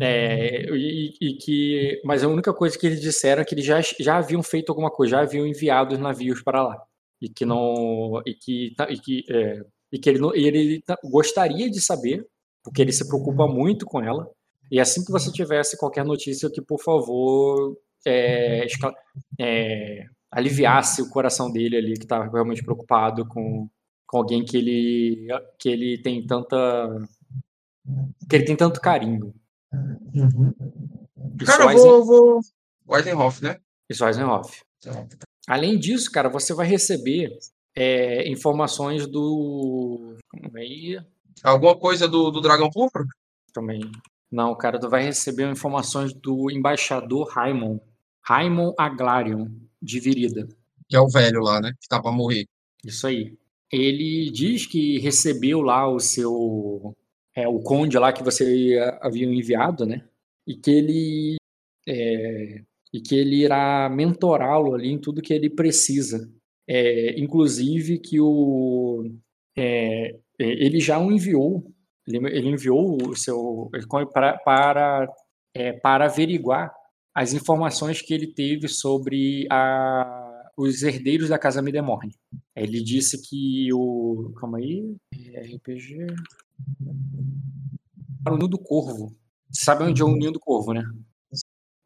é, e, e que, mas a única coisa que eles disseram é que eles já, já haviam feito alguma coisa, já haviam enviado os navios para lá. E que não e que tá- e que, é, e que ele ele tá- gostaria de saber porque ele se preocupa muito com ela E assim que você tivesse qualquer notícia que, por favor, é, esca- é, aliviasse o coração dele ali, que estava realmente preocupado com, com alguém que ele, que ele tem tanta. que ele tem tanto carinho. Isso Cara, eu Eisen- vou, vou. Weisenhoff, né? Isso Eisenhoff. Além disso, cara, você vai receber é, informações do. Calma aí. Alguma coisa do, do Dragão Púrpura? Também. Não, cara, tu vai receber informações do embaixador Raimon. Raimon Aglarion, de Virida. Que é o velho lá, né? Que tá pra morrer. Isso aí. Ele diz que recebeu lá o seu. É, o conde lá que você havia enviado, né? E que ele. é, e que ele irá mentorá-lo ali em tudo que ele precisa. É, inclusive que o. é, é, ele já o enviou. Ele, ele enviou o seu. para, para, é, para averiguar as informações que ele teve sobre a, os herdeiros da Casa Midemorne. Ele disse que o. Calma aí. é RPG. Para o Ninho do Corvo. Você sabe onde é o Ninho do Corvo, né?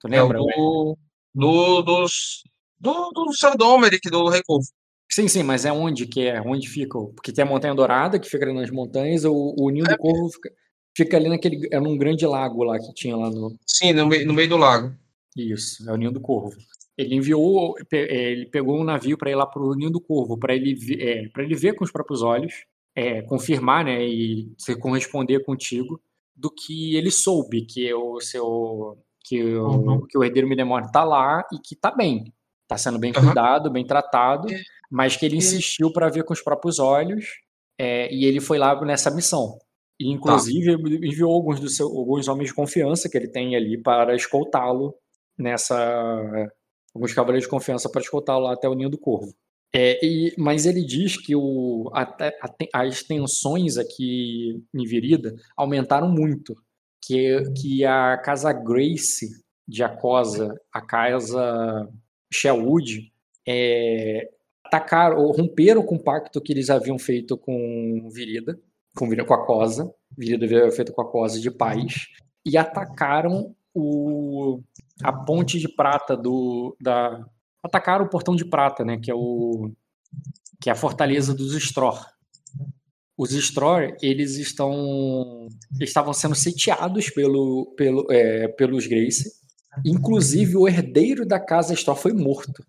Tu É lembra? do. do dos. Do, do Sir Domeric, do Rei Corvo. Sim, sim, mas é onde que é? Onde fica? Porque tem a Montanha Dourada, que fica ali nas montanhas, o, o Ninho do Corvo fica, fica ali naquele. É num grande lago lá que tinha lá no. Sim, no, meio- no meio do lago. Isso, é o Ninho do Corvo. Ele enviou, é, ele pegou um navio para ir lá pro Ninho do Corvo, para ele, é, para ele ver com os próprios olhos, é, confirmar, né, e se corresponder contigo do que ele soube que o seu que o, Uhum. que o herdeiro Midemore tá lá e que tá bem, tá sendo bem cuidado, bem tratado, É. mas que ele É. insistiu para ver com os próprios olhos, é, e ele foi lá nessa missão. E, inclusive, ele enviou alguns, do seu, alguns homens de confiança que ele tem ali para escoltá-lo nessa. Alguns cavaleiros de confiança para escoltá-lo lá até o Ninho do Corvo. É, e- mas ele diz que o, até- até- as tensões aqui em Virida aumentaram muito. Que, que a casa Grace de Acosa, a casa Sherwood, é, atacaram, ou romperam com o pacto que eles haviam feito com Virida, com, com a Cosa, Virida havia feito com a Cosa de paz, e atacaram o, a ponte de prata do. Da, atacaram o portão de prata, né? Que é o. Que é a fortaleza dos Stror. Os Stror, eles estão. estavam sendo sitiados pelo, pelo, é, pelos Grace. Inclusive, o herdeiro da casa Stror foi morto.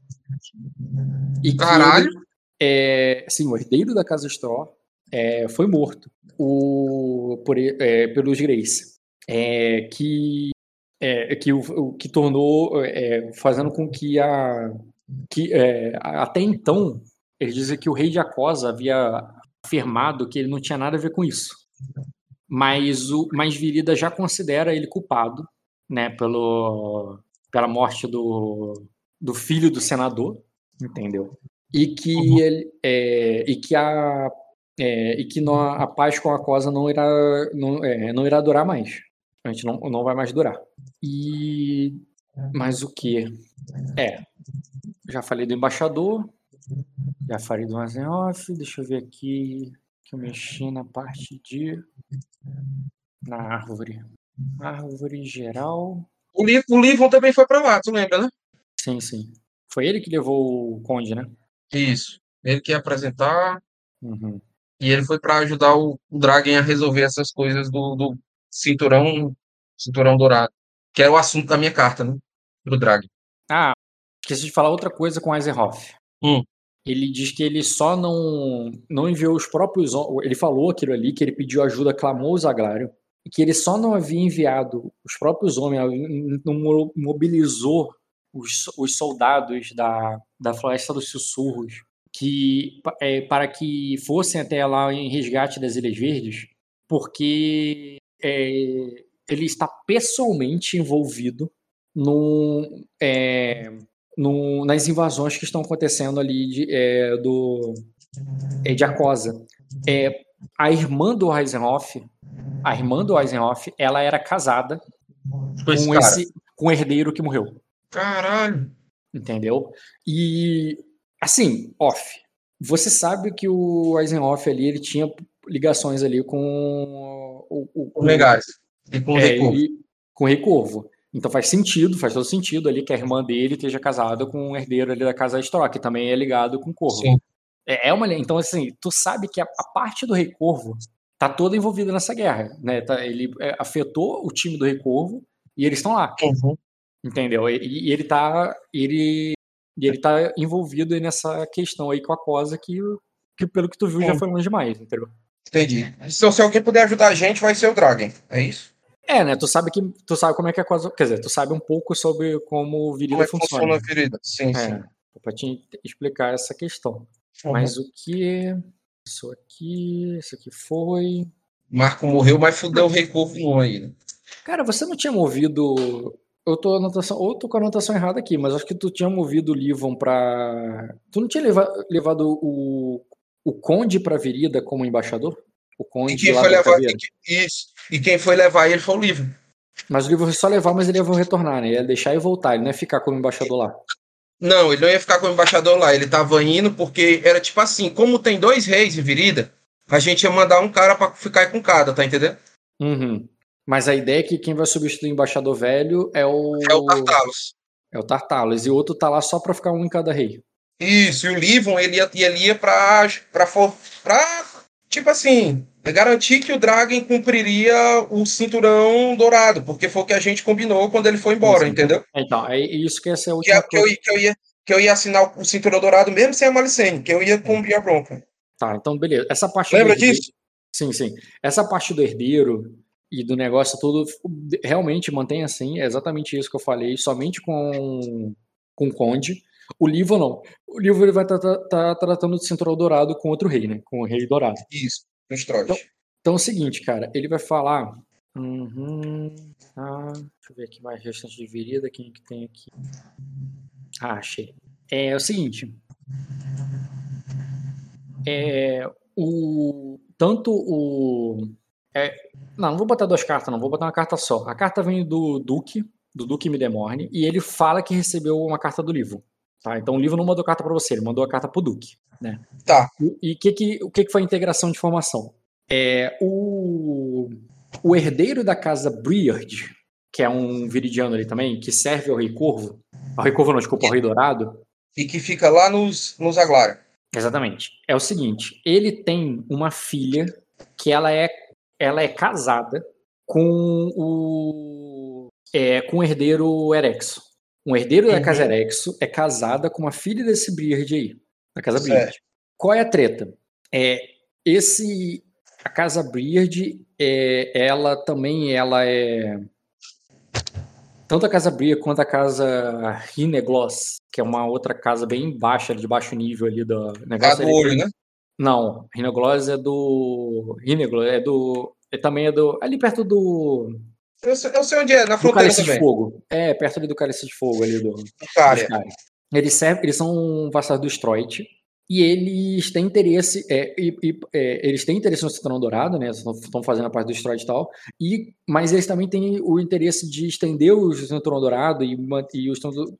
E Caralho. ele- é, sim, o herdeiro da casa Stror é, foi morto o, por, é, pelos Grace. É, que é, que, o, que tornou, é, fazendo com que a. Que, até então, eles dizem que o rei de Acosa havia afirmado que ele não tinha nada a ver com isso. Mas, o, mas Virida já considera ele culpado né, pelo, pela morte do, do filho do senador, entendeu? E que, ele, é, e que, a, é, e que não- a paz com a Cosa não irá, não, é, não irá durar mais. A gente não, não vai mais durar. E. Mas o que? É. Já falei do embaixador. Já falei do Eisenhoff. Deixa eu ver aqui. Que eu mexi na parte de. Na árvore. Árvore geral. O, o Livon também foi pra lá, tu lembra, né? Sim, sim. Foi ele que levou o Conde, né? Isso. Ele que ia apresentar Uhum. e ele foi pra ajudar o, o Dragon a resolver essas coisas do, do cinturão, cinturão dourado. Que era o assunto da minha carta, né? Pro Dragon. Ah, esqueci de falar outra coisa com Eisenhoff. Hum. Ele diz que ele só não, não enviou os próprios. Ele falou aquilo ali, que ele pediu ajuda, clamou o Zaglário, que ele só não havia enviado os próprios homens, não mo- mobilizou os, os soldados da, da Floresta dos Sussurros que, é, para que fossem até lá em resgate das Ilhas Verdes, porque é, ele está pessoalmente envolvido é, nas invasões que estão acontecendo ali de, é, do, é, de Acosa. A irmã do Eisenhoff, a irmã do Eisenhoff, ela era casada Com esse esse, com o herdeiro que morreu, Caralho. entendeu? E, assim, off, você sabe que o Eisenhoff ali, ele tinha ligações ali com o, o, Com legais. E com o é, Rei Corvo. ele, com o Rei Corvo. Então faz sentido, faz todo sentido ali que a irmã dele esteja casada com um herdeiro ali da casa Stork, que também é ligado com o Corvo. Sim. É, é uma, então assim, tu sabe que a, a parte do Rei Corvo tá toda envolvida nessa guerra, né? Tá- ele é, afetou o time do Rei Corvo e eles estão lá, Uhum. entendeu? E, e ele tá ele e ele tá envolvido nessa questão aí com a Cosa que, que pelo que tu viu já Sim. foi longe demais, entendeu? Entendi. Então, se alguém puder ajudar a gente, vai ser o Dragon. É isso? É, né? Tu sabe que tu sabe como é que a Cosa, quer dizer, tu sabe um pouco sobre como o Virida Como é funciona. funciona a ferida? Sim, sim. É, pra te explicar essa questão. Uhum. Mas o que isso aqui, isso aqui foi Marco morreu, mas fudeu o no aí. né? Cara, você não tinha movido. Eu tô anotação, ou tô com a anotação errada aqui, mas acho que tu tinha movido o Livon pra. Tu não tinha leva- levado o, o Conde pra Virida como embaixador? O E Conde quem lá foi levar e que- isso. E quem foi levar ele foi o livro. Mas o Livon foi só levar, mas ele ia retornar, né? Ele ia deixar e voltar, ele não ia ficar como embaixador lá. Não, ele não ia ficar como embaixador lá. Ele tava indo porque era tipo assim, como tem dois reis em Virida, a gente ia mandar um cara pra ficar com cada, tá entendendo? Uhum. Mas a ideia é que quem vai substituir o embaixador velho é o. É o Tartalos. É o Tartalos. E o outro tá lá só pra ficar um em cada rei. Isso, e o Livon, ele ia, ele ia pra, pra, for- pra, tipo assim, garantir que o Dragon cumpriria o cinturão dourado, porque foi o que a gente combinou quando ele foi embora, Sim. entendeu? Então, é isso que essa é a Que, é- que, eu, ia- que, eu ia, que eu ia assinar o cinturão dourado mesmo sem a Malicene, que eu ia cumprir a bronca. Tá, então beleza. Essa parte Lembra herdeiro- disso? Sim, sim. Essa parte do herdeiro e do negócio todo realmente mantém assim, é exatamente isso que eu falei, somente com com o Conde. O livro não. O livro ele vai estar tratando de cinturão dourado com outro rei, né? Com o rei dourado. Isso, Então- Então é o seguinte, cara, ele vai falar. Uhum, tá, deixa eu ver aqui mais restante de virida, quem que tem aqui? Ah, achei. É o seguinte. É, o, tanto o. é, não, não vou botar duas cartas, não, vou botar uma carta só. A carta vem do Duque, do Duque Midemorne, e ele fala que recebeu uma carta do livro. Tá? Então o livro não mandou carta para você, ele mandou a carta pro Duque. Né? Tá. E, e que que, o que, que foi a integração de informação? É, o, o herdeiro da casa Briard, que é um viridiano ali também, que serve ao Rei Corvo, ao Rei Corvo não, desculpa, ao Rei Dourado, E que fica lá nos, nos Aglara. Exatamente. É o seguinte, ele tem uma filha que ela é, ela é casada com o é, com o herdeiro Erexo. Um herdeiro da Uhum. casa Erexo é casada com uma filha desse Briard aí, da casa Certo. Briard. Qual é a treta? É esse a casa Briard é, ela também ela é tanto a casa Briard quanto a casa Rinegloss, que é uma outra casa bem baixa, de baixo nível ali do negócio. do ali. olho, né? Não, Rinegloss é do. Rinegloss é do. É, também é do. Ali perto do. Eu sei, eu sei onde é, na Do fronteira de também. Fogo. É, perto ali do Cálice de Fogo, ali do. Do Cária. caras. Eles, servem, eles são vassalos do Stroit. E eles têm interesse. É, e- e- é, eles têm interesse no Cinturão Dourado, né? Estão fazendo a parte do Stroit e tal. E, mas eles também têm o interesse de estender o Cinturão Dourado e, e o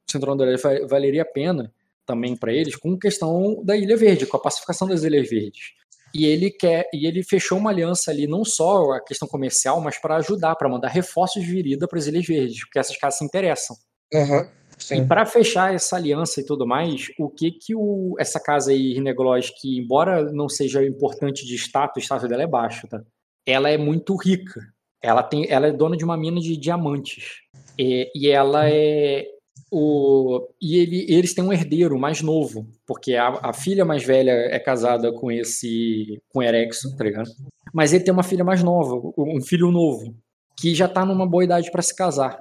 Cinturão Dourado va- valeria a pena também para eles com questão da Ilha Verde, com a pacificação das Ilhas Verdes. E ele quer, e ele fechou uma aliança ali, não só a questão comercial, mas para ajudar, para mandar reforços de virida para as Ilhas Verdes, porque essas casas se interessam. Aham, E para fechar essa aliança e tudo mais, o que que o, essa casa aí, Rinegloss, que embora não seja importante de status, o status dela é baixo, tá? Ela é muito rica. Ela tem, ela é dona de uma mina de diamantes. E, e ela é o e ele, eles têm um herdeiro mais novo, porque a, a filha mais velha é casada com esse com Erexo, tá ligado? Mas ele tem uma filha mais nova, um filho novo, que já tá numa boa idade para se casar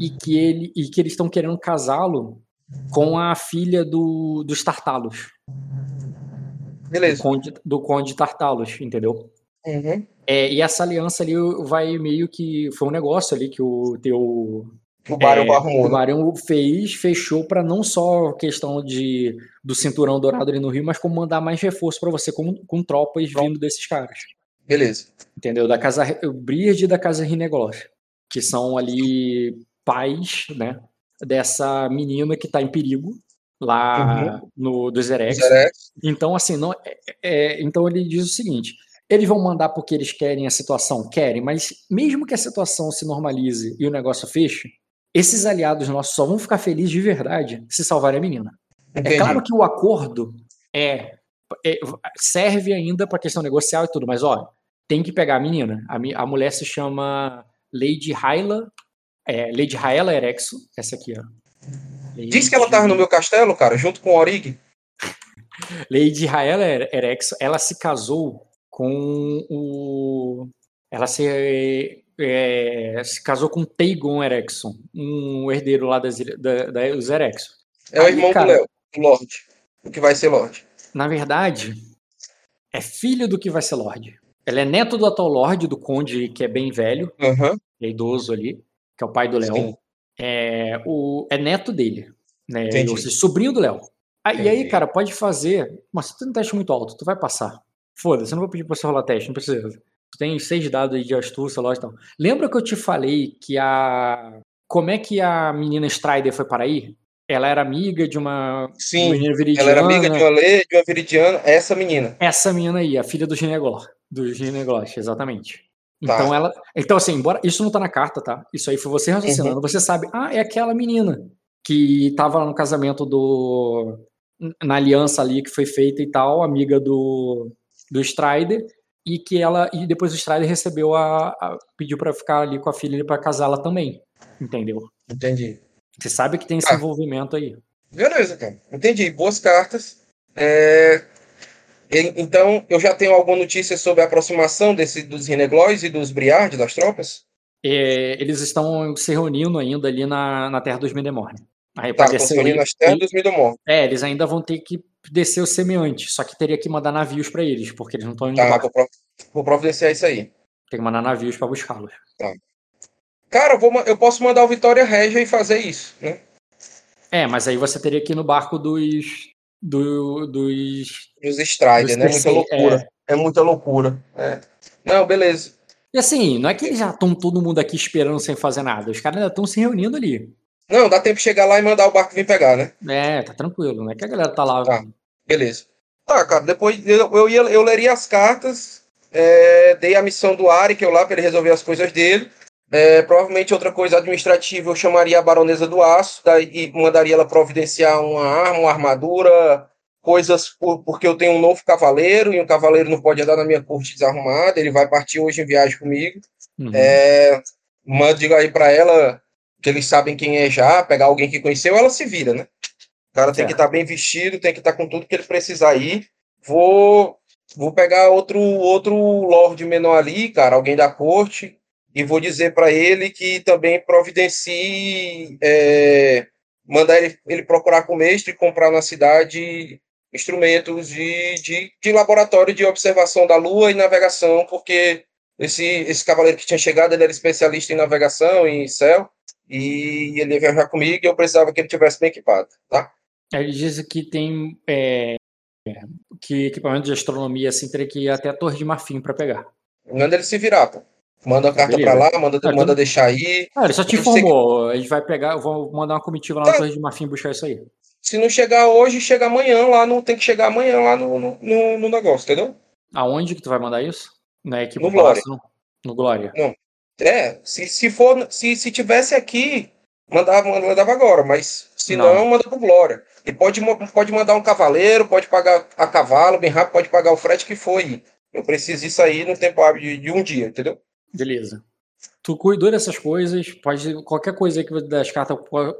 e que ele e que eles estão querendo casá-lo com a filha do, dos Tartalos, do Beleza. conde, do conde Tartalos, entendeu? Uhum. É, e essa aliança ali vai meio que foi um negócio ali que o teu O Barão é, Barrumou, o? Barão fez, fechou para não só questão de do cinturão dourado ali no Rio, mas como mandar mais reforço para você com, com tropas vindo desses caras. Beleza. entendeu? Da casa Briard e da casa Rinegloss, que são ali pais, né, dessa menina que tá em perigo lá no dos Erex. Zerex. Então assim, não é- é- então ele diz o seguinte: Eles vão mandar porque eles querem a situação? Querem, mas mesmo que a situação se normalize e o negócio feche, esses aliados nossos só vão ficar felizes de verdade se salvarem a menina. Entendi. É claro que o acordo é, é- serve ainda para questão negocial e tudo, mas ó, tem que pegar a menina. A, a mulher se chama Lady Hyla, é, Lady Raela Erexo, essa aqui, ó. Diz que ela tava no meu castelo, cara, junto com o Orig. [laughs] Lady Raela Er- Erexo, ela se casou com o. Ela se, é, se casou com Teigon Erexon, um herdeiro lá das, da, da- dos Erexon. É o Aí, irmão cara- do Léo, do Lorde. O que vai ser Lorde. Na verdade, é filho do que vai ser Lorde. Ela é neto do atual Lorde, do Conde, que é bem velho, Aham. é idoso ali, que é o pai do Léo. É, o, é neto dele, né? Entendi. Ou seja, sobrinho do Léo. Ah, e aí, cara, pode fazer. Mas se tu tem um teste muito alto, tu vai passar. Foda-se, eu não vou pedir pra você rolar teste, não precisa. Tu tem seis dados aí de astúcia, lógico e tal. Lembra que eu te falei que a. Como é que a menina Strider foi para aí? Ela era amiga de uma, Sim, menina Ela era amiga viridiana. de uma lei, de uma viridiana, essa menina. Essa menina aí, a filha do Gineglor. Do Gineglosh, exatamente. Tá. Então ela. Então, assim, embora. Isso não tá na carta, tá? Isso aí foi você raciocinando. Uhum. Você sabe, ah, é aquela menina que tava lá no casamento do. Na aliança ali que foi feita e tal, amiga do. Do Strider. E que ela. E depois o Strider recebeu a. a- pediu pra ficar ali com a filha para casá-la também. Entendeu? Entendi. Você sabe que tem esse Ah. envolvimento aí. Beleza, cara. Entendi. Boas cartas. É, Então, eu já tenho alguma notícia sobre a aproximação desse, dos Reneglois e dos Briard, das tropas? É, eles estão se reunindo ainda ali na, na Terra dos Medemorne. Aí Tá, estão reunindo nas terras dos Midomor. É, eles ainda vão ter que descer o semeante, só que teria que mandar navios pra eles, porque eles não estão indo Tá, vou, pro- vou providenciar isso aí. Tem que mandar navios pra buscá-los. Cara, eu, vou eu posso mandar o Vitória Régia e fazer isso, né? É, mas aí você teria que ir no barco dos. do- dos. Os Strider, dos né? Muita terceiros, loucura. É. muita loucura. É. Não, beleza. E assim, não é que eles já estão todo mundo aqui esperando sem fazer nada. Os caras ainda estão se reunindo ali. Não, dá tempo de chegar lá e mandar o barco vir pegar, né? É, tá tranquilo. Não é que a galera tá lá. Tá. Beleza. Tá, cara, depois eu, eu, ia, eu leria as cartas, é, dei a missão do Ari, que eu lá, para ele resolver as coisas dele. É, provavelmente outra coisa administrativa, eu chamaria a Baronesa do Aço daí, e mandaria ela providenciar uma arma, uma armadura, coisas, por- porque eu tenho um novo cavaleiro, e um cavaleiro não pode andar na minha corte desarrumado, ele vai partir hoje em viagem comigo. Uhum. É, manda, diga aí pra ela que eles sabem quem é já, pegar alguém que conheceu, ela se vira, né? O cara tem que Certo. estar bem vestido, tem que estar com tudo que ele precisar aí. Vou, vou pegar outro outro lord menor ali, cara, alguém da corte, e vou dizer pra ele que também providencie, é, mandar ele, ele procurar com o mestre e comprar na cidade instrumentos de, de, de laboratório de observação da Lua e navegação, porque esse, esse cavaleiro que tinha chegado, ele era especialista em navegação, em céu, e ele ia viajar comigo e eu precisava que ele tivesse bem equipado, tá? Ele diz que tem. é, que equipamento de astronomia assim teria que ir até a Torre de Marfim pra pegar. Manda ele se virar, pô. Manda a carta pra lá, manda, Ah, manda então- deixar aí. Ah, ele só te sei que- informou. A gente vai pegar, eu vou mandar uma comitiva lá na Tá. Torre de Marfim buscar isso aí. Se não chegar hoje, chega amanhã lá, não tem que chegar amanhã lá no, no, no- negócio, entendeu? Aonde que tu vai mandar isso? Na equipe No não? No Glória. É, se, se for, se, se tivesse aqui, mandava, mandava agora, mas se Não. não, manda pro Glória. E pode, pode mandar um cavaleiro, pode pagar a cavalo, bem rápido, pode pagar o frete que aí. Eu preciso disso aí no tempo de, de um dia, entendeu? Beleza. Tu cuidou dessas coisas, pode qualquer coisa aí que das cartas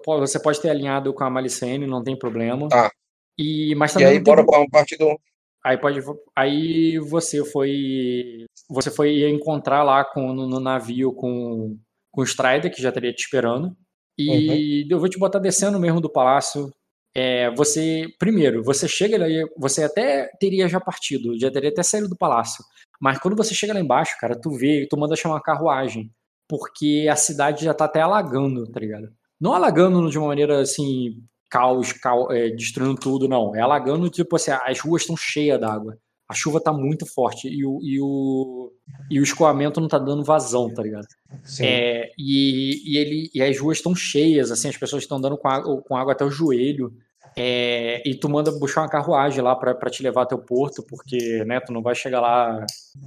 você pode ter alinhado com a Malicene, não tem problema. Tá. E mas E também aí, não tem bora pra uma parte do. Aí pode. Aí você foi. Você foi encontrar lá com, no, no navio com, com o Strider, que já teria te esperando. E eu vou te botar descendo mesmo do palácio. É, você. Primeiro, você chega ali. Você até teria já partido, já teria até saído do palácio. Mas quando você chega lá embaixo, cara, tu vê, tu manda chamar carruagem. Porque a cidade já tá até alagando, tá ligado? Não alagando de uma maneira assim, caos, caos é, destruindo tudo, não. É alagando, tipo assim, as ruas estão cheias d'água. A chuva tá muito forte e o, e o, e o escoamento não tá dando vazão, tá ligado? Sim. É, e, e, ele, e as ruas estão cheias, assim, as pessoas estão andando com água, com água até o joelho. É, e tu manda buscar uma carruagem lá pra, pra te levar até o porto, porque, né, tu não vai chegar lá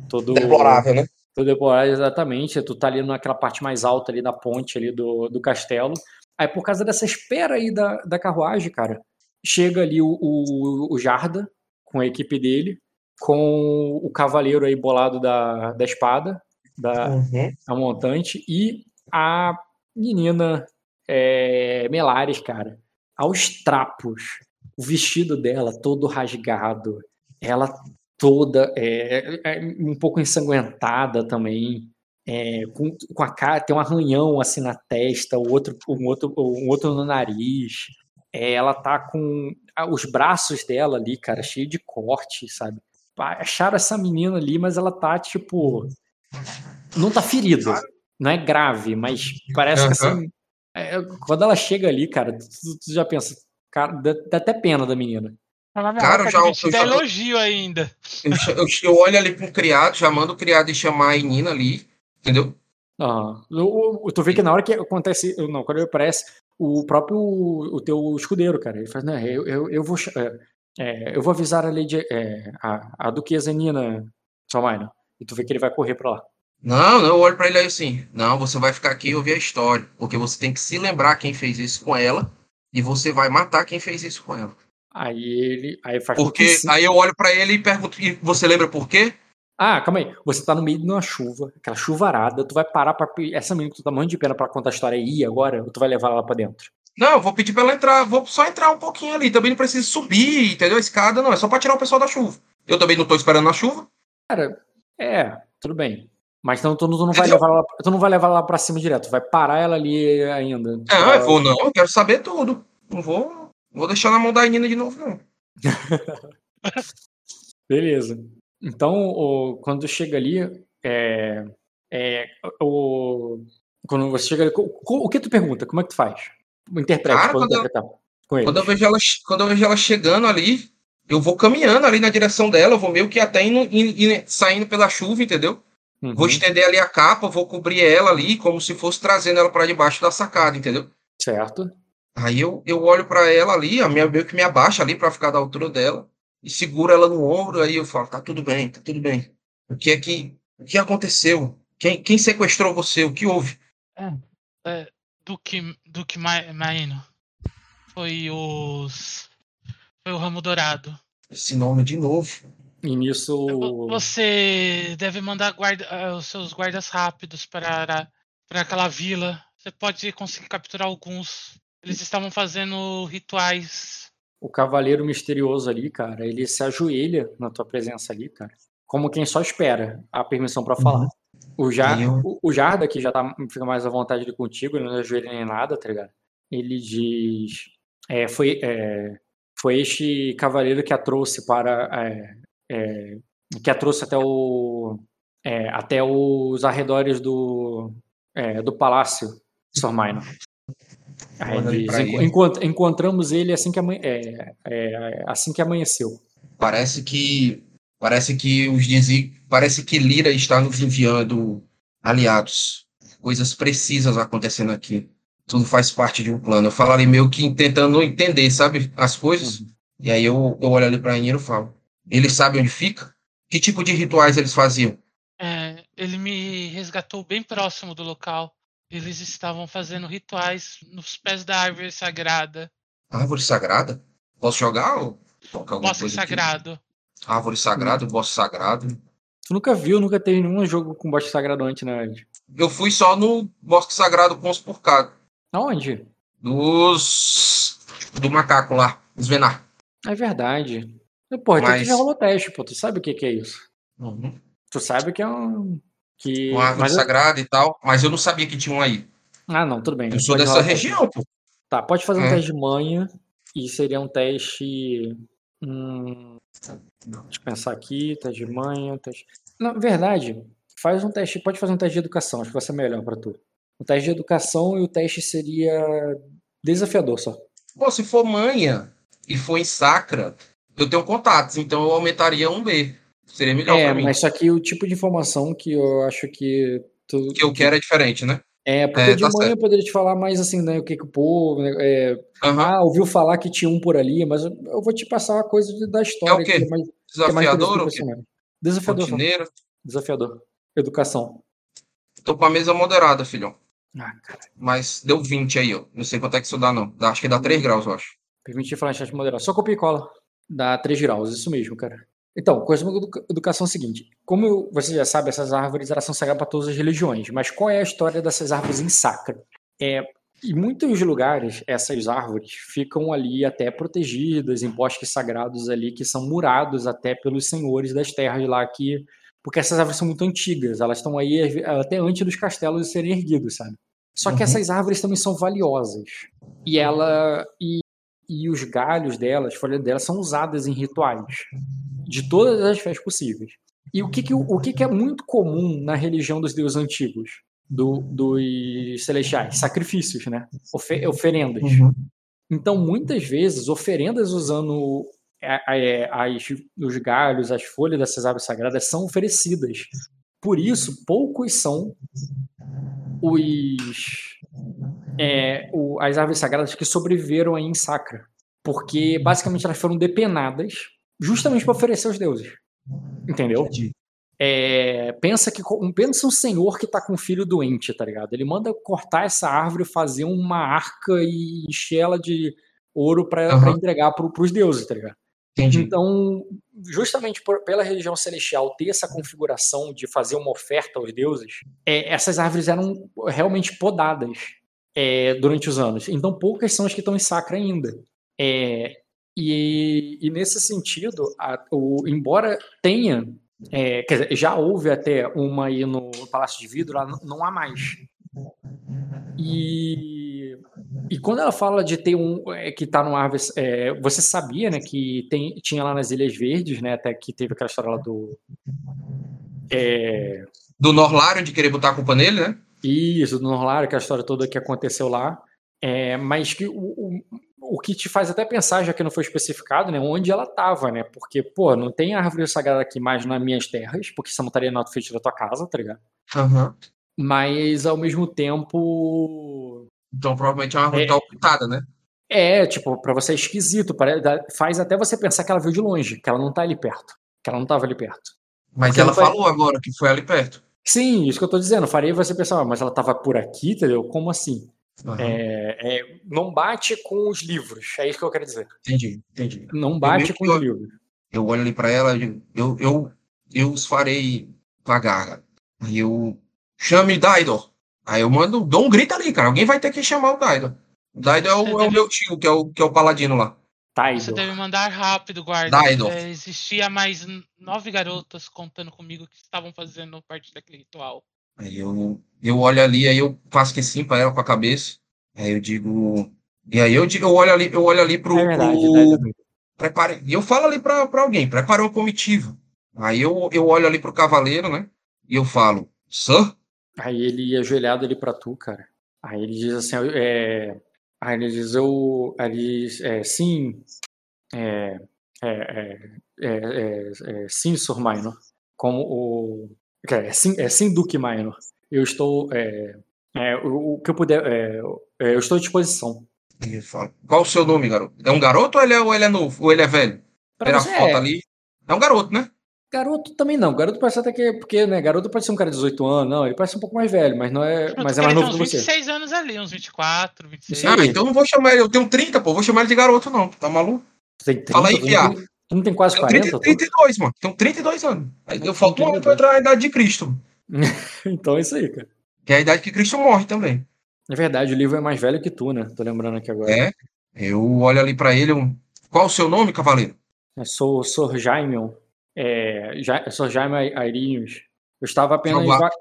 todo... Deplorável, né? Todo deplorável, exatamente. Tu tá ali naquela parte mais alta ali da ponte ali do, do castelo. Aí, por causa dessa espera aí da, da carruagem, cara, chega ali o, o, o Jarda com a equipe dele, com o cavaleiro aí bolado da, da espada, da Uhum. montante, e a menina é, Melares, cara, aos trapos. O vestido dela todo rasgado, ela toda é, é, um pouco ensanguentada também, é, com, com a cara, tem um arranhão assim na testa, o outro, um, outro, um outro no nariz. É, ela tá com ah, os braços dela ali, cara, cheio de corte, sabe? Acharam essa menina ali, mas ela tá tipo. Não tá ferida. Não é grave, mas parece que Aham. assim. é, quando ela chega ali, cara, tu, tu já pensa, cara, dá, dá até pena da menina. Ela Cara, roupa já- eu é já- elogio ainda. Eu, eu, eu olho ali pro criado, já mando o criado ir chamar a Nina ali, entendeu? O- tu vê que na hora que acontece. Não, quando ele aparece, o próprio o teu escudeiro, cara, ele faz, né, eu, eu, eu vou. É, eu vou avisar a Lady. É, a, a Duquesa Nina Salmaina. E tu vê que ele vai correr pra lá. Não, não, eu olho pra ele aí assim. Não, você vai ficar aqui e ouvir a história. Porque você tem que se lembrar quem fez isso com ela. E você vai matar quem fez isso com ela. Aí ele. Aí faz Porque sim. aí eu olho pra ele e pergunto. E você lembra por quê? Ah, calma aí. Você tá no meio de uma chuva, aquela chuvarada, tu vai parar pra. Essa menina que tu tá morrendo de pena pra contar a história aí agora, ou tu vai levar ela pra dentro? Não, eu vou pedir pra ela entrar. Vou só entrar um pouquinho ali. Também não precisa subir, entendeu? A escada, não. É só pra tirar o pessoal da chuva. Eu também não tô esperando na chuva. Cara, é, tudo bem. Mas então tu, não- tu não vai levar ela, tu não vai levar ela pra cima direto, tu vai parar ela ali ainda. Não, eu vou não. Eu quero saber tudo. Não vou, vou deixar na mão da Nina de novo, não. [laughs] Beleza. Então, o- quando chega ali, é, é, o, quando você chega ali, co- o que tu pergunta? Como é que tu faz? Interprete, Cara, pode quando eu- interpretar com ele. Quando eu, vejo ela, quando eu vejo ela chegando ali, eu vou caminhando ali na direção dela, eu vou meio que até indo, indo- indo- saindo pela chuva, entendeu? Uhum, Vou estender ali a capa, vou cobrir ela ali, como se fosse trazendo ela para debaixo da sacada, entendeu? Certo. Aí eu, eu olho para ela ali, a minha, meio que me abaixa ali para ficar da altura dela, e seguro ela no ombro, aí eu falo, tá tudo bem, tá tudo bem. O que é que, o que aconteceu? Quem, quem sequestrou você? O que houve? É, Duque, Duque Ma- Maino. Foi os. Foi o Ramo Dourado. Esse nome de novo. E nisso. Vo- Você deve mandar guarda- ah, os seus guardas rápidos para, para aquela vila. Você pode conseguir capturar alguns. Eles estavam fazendo rituais. o cavaleiro misterioso ali, cara, ele se ajoelha na tua presença ali, cara, como quem só espera a permissão pra falar. O, Jar, eu- o, o Jarda, que já tá, fica mais à vontade ali contigo, ele não ajoelha nem nada, tá ligado? Ele diz: é, foi, é, foi este cavaleiro que a trouxe para. é, é, que a trouxe até o. é, até os arredores do. é, do palácio, Sor Minor. Aí diz, pra "Enco- ele. encont- encontramos ele assim que, amanhe- é, é, assim que amanheceu. Parece que parece que os dizi, parece que Lira está nos enviando aliados. Coisas precisas acontecendo aqui. Tudo faz parte de um plano. Eu falo ali meio que tentando entender, sabe, as coisas. E aí eu, eu olho ali para Anira e falo: "Eles sabem onde fica? Que tipo de rituais eles faziam?" É, ele me resgatou bem próximo do local. Eles estavam fazendo rituais nos pés da árvore sagrada. Árvore sagrada? Posso jogar ou tocar alguma Bosque coisa aqui? sagrado. Árvore sagrada, bosque sagrado. Tu nunca viu, nunca teve nenhum jogo com bosque sagrado antes, né? Ed? Eu fui só no bosque sagrado com os porcados. Aonde? Dos do macaco lá, os venar. É verdade. Pô, então tu Mas- já rolou teste, pô. Tu sabe o que, que é isso? Uhum. Tu sabe que é um. Que... Uma árvore mas eu- sagrada e tal, mas eu não sabia que tinha um aí. Ah, não, tudo bem. Eu sou dessa região, pô. Tá, pode fazer um É. teste de manha. E seria um teste. Hum, deixa eu pensar aqui. Teste de manha. Teste... Na verdade, faz um teste. Pode fazer um teste de educação, acho que vai ser melhor pra tu. O teste de educação e o teste seria desafiador só. Pô, se for manha e for em sacra, eu tenho contatos, então eu aumentaria um B. Seria melhor é, pra mim. mas só que o tipo de informação que eu acho que tu. Que eu quero é diferente, né? É, porque É, de tá manhã eu certo. poderia te falar mais assim, né? O que, que o povo. né, é, Aham. ah, ouviu falar que tinha um por ali, mas eu, eu vou te passar uma coisa da história quê? que é mais, que é mais Desafiador interessante ou o quê? Desafiador. Rotineiro. Desafiador. Educação. Tô com a mesa moderada, filhão. Ah, cara. Mas deu 20 aí, ó. Não sei quanto é que isso dá, não. Dá- Acho que dá 3 graus, eu acho. Permitir falar em chat moderado. Só copia e cola. Dá 3 graus, isso mesmo, cara. Então, coisa da educa- educação é o seguinte. Como eu- você já sabe, essas árvores elas são sagradas para todas as religiões. Mas qual é a história dessas árvores em sacra? É, em muitos lugares, essas árvores ficam ali até protegidas, em bosques sagrados ali, que são murados até pelos senhores das terras lá que... Porque essas árvores são muito antigas, elas estão aí até antes dos castelos serem erguidos, sabe? Só que Uhum. essas árvores também são valiosas. E ela... E e os galhos delas, as folhas delas, são usadas em rituais de todas as festas possíveis. E o que, que, o que, que é muito comum na religião dos deuses antigos, do, dos celestiais? Sacrifícios, né? Ofe- oferendas. Então, muitas vezes, oferendas usando a- a- as, os galhos, as folhas dessas árvores sagradas são oferecidas. Por isso, poucos são os é, o- as árvores sagradas que sobreviveram aí em Sacra. Porque basicamente elas foram depenadas justamente para oferecer aos deuses. Entendeu? É, pensa que pensa um senhor que tá com um filho doente, tá ligado? Ele manda cortar essa árvore, fazer uma arca e encher ela de ouro para Aham. entregar pro, pros deuses, tá ligado? Entendi. Então, justamente por- pela religião celestial ter essa configuração de fazer uma oferta aos deuses, é, essas árvores eram realmente podadas é, durante os anos. Então, poucas são as que estão em sacra ainda. É, e, e nesse sentido, a- o- embora tenha, é, quer dizer, já houve até uma aí no Palácio de Vidro, lá não, não há mais. E, e quando ela fala de ter um é, que tá numa árvore, é, você sabia, né, que tem, tinha lá nas Ilhas Verdes, né, até que teve aquela história lá do é, Do Norlário de querer botar a culpa nele, né? isso, do Norlário, aquela história toda que aconteceu lá. É, mas que o, o, o que te faz até pensar, já que não foi especificado, né, onde ela estava, né? Porque, pô, não tem árvore sagrada aqui mais nas minhas terras, porque senão estaria no outfit da tua casa, tá ligado? Aham. Mas ao mesmo tempo. Então provavelmente é uma árvore É. tá ocultada, né? É, tipo, pra você é esquisito. Faz até você pensar que ela veio de longe, que ela não tá ali perto. Que ela não tava ali perto. Mas Porque ela não foi- falou agora que foi ali perto. Sim, isso que eu tô dizendo. Faria você pensar, "Ah, mas ela tava por aqui, entendeu? Como assim? Aham. É, é, não bate com os livros, é isso que eu quero dizer. Entendi, entendi. Não bate com os eu- livros. Eu olho ali pra ela, eu, eu, eu, os farei pagar. Aí eu chame Daidor. Aí eu mando, dou um grito ali, cara. Alguém vai ter que chamar o Daidor. O Daidor é o, é o meu tio, que é o, que é o paladino lá. Você Taidor. deve mandar rápido, guarda. Daidor. É, existia mais nove garotas contando comigo que estavam fazendo parte daquele ritual. Aí eu, eu olho ali, aí eu faço que sim pra ela com a cabeça. Aí eu digo. E aí eu, digo, eu olho ali, eu olho ali pro. É verdade, pro- prepare, e eu falo ali pra, pra alguém, prepare uma comitiva. Aí eu, eu olho ali pro cavaleiro, né? E eu falo, Sir? Aí ele ajoelhado ali pra tu, cara. Aí ele diz assim, é... Aí ele diz, eu... Aí ele diz, é, sim, é, é, é, é, é, é, sim, Sr. Minor. Como o... É, sim, é sim, Duque Minor. Eu estou... É, é, o, o que eu puder... É, é, eu estou à disposição. Qual o seu nome, garoto? É um garoto ou ele é, ou ele é novo? Ou ele é velho? Pra Pela você, foto é, ali. É um garoto, né? Garoto também não. Garoto parece até que... Porque, né, garoto pode ser um cara de 18 anos. Não, ele parece um pouco mais velho, mas não é... Mas é mais novo que uns você. 26 anos ali, uns 24, 26. Sim. Ah, então eu não vou chamar ele. Eu tenho 30, pô. Vou chamar ele de garoto, não. Tá maluco? Tem 30, Fala aí, tem- Tu não tem quase Tenho 40? 30, tu? 32, mano. Tenho 32 anos. Eu falto um ano pra 32. entrar na idade de Cristo. [laughs] Então é isso aí, cara. Que é a idade que Cristo morre também. É verdade, o livro é mais velho que tu, né? Tô lembrando aqui agora. É. Eu olho ali pra ele. Um... Qual o seu nome, cavaleiro? Eu sou Sor Jaime, é, ja, Sor Jaime Airinhos. Eu estava apenas va-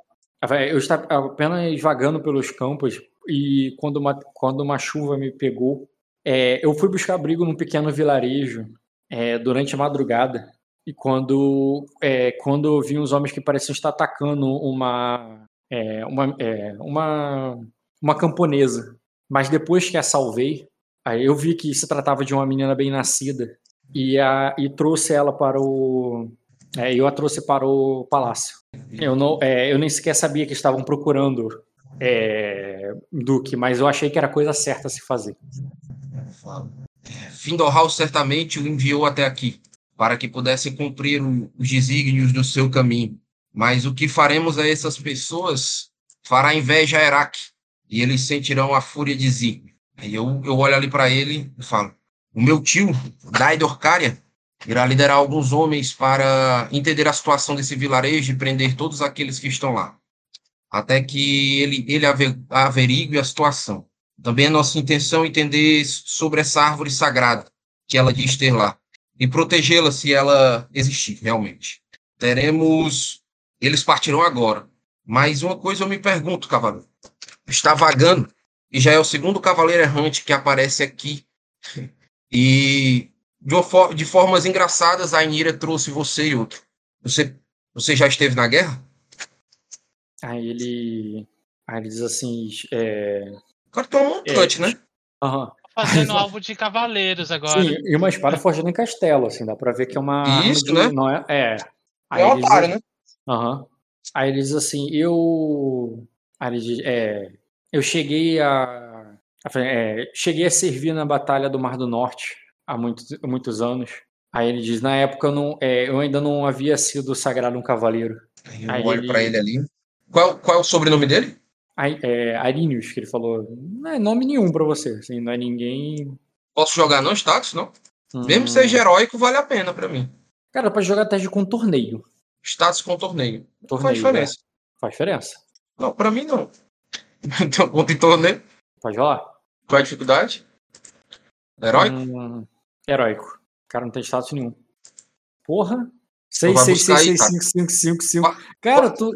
eu estava apenas vagando pelos campos e quando uma, quando uma chuva me pegou, é, eu fui buscar abrigo num pequeno vilarejo é, durante a madrugada e quando é, quando eu vi uns homens que pareciam estar atacando uma é, uma, é, uma uma camponesa, mas depois que a salvei, aí eu vi que se tratava de uma menina bem nascida e, a, e trouxe ela para o. É, eu a trouxe para o palácio. Eu, não, é, eu nem sequer sabia que estavam procurando Duque, mas eu achei que era coisa certa a se fazer. Findorhal certamente o enviou até aqui, para que pudesse cumprir os desígnios do seu caminho. Mas o que faremos a essas pessoas fará inveja a Herak, e eles sentirão a fúria de Zi. Aí eu, eu olho ali para ele e falo: O meu tio, Daidor Caria, irá liderar alguns homens para entender a situação desse vilarejo e prender todos aqueles que estão lá. Até que ele, ele ave- averigue a situação. Também é nossa intenção entender sobre essa árvore sagrada que ela diz ter lá e protegê-la se ela existir realmente. Teremos. Eles partirão agora. Mas uma coisa eu me pergunto, cavaleiro. Está vagando e já é o segundo cavaleiro errante que aparece aqui. E de, for- de formas engraçadas, a Inira trouxe você e outro. Você, você já esteve na guerra? Aí ele. Aí ele diz assim. É, O cara tem um montante, né? aham. Fazendo alvo de cavaleiros agora. Sim, e uma espada forjada em castelo, assim, dá pra ver que é uma. arma Isso, de- né? Não é, é. Aí É um otário, né? Aham. Aí ele diz assim, eu. Aí ele diz, é, eu cheguei a. é, cheguei a servir na Batalha do Mar do Norte há muitos, muitos anos. Aí ele diz, na época eu, não, é, eu ainda não havia sido sagrado um cavaleiro. Eu Aí olho ele- pra ele ali. Qual, qual é o sobrenome dele? É, Arinius, que ele falou, não é nome nenhum pra você, assim, não é ninguém. Posso jogar não status, não? Mesmo hum, que seja heróico, vale a pena pra mim. Cara, pra jogar teste com torneio. Status com torneio. Torneio faz diferença. é, faz diferença. Não, pra mim não. [laughs] Então, conta em torneio. Pode rolar? Qual é a dificuldade? Heróico? Hum, heróico. O cara não tem status nenhum. Porra. 6, vai 6, buscar 6, aí, 6, cara. 5, 5, 5, 5. Qua- Cara, tu.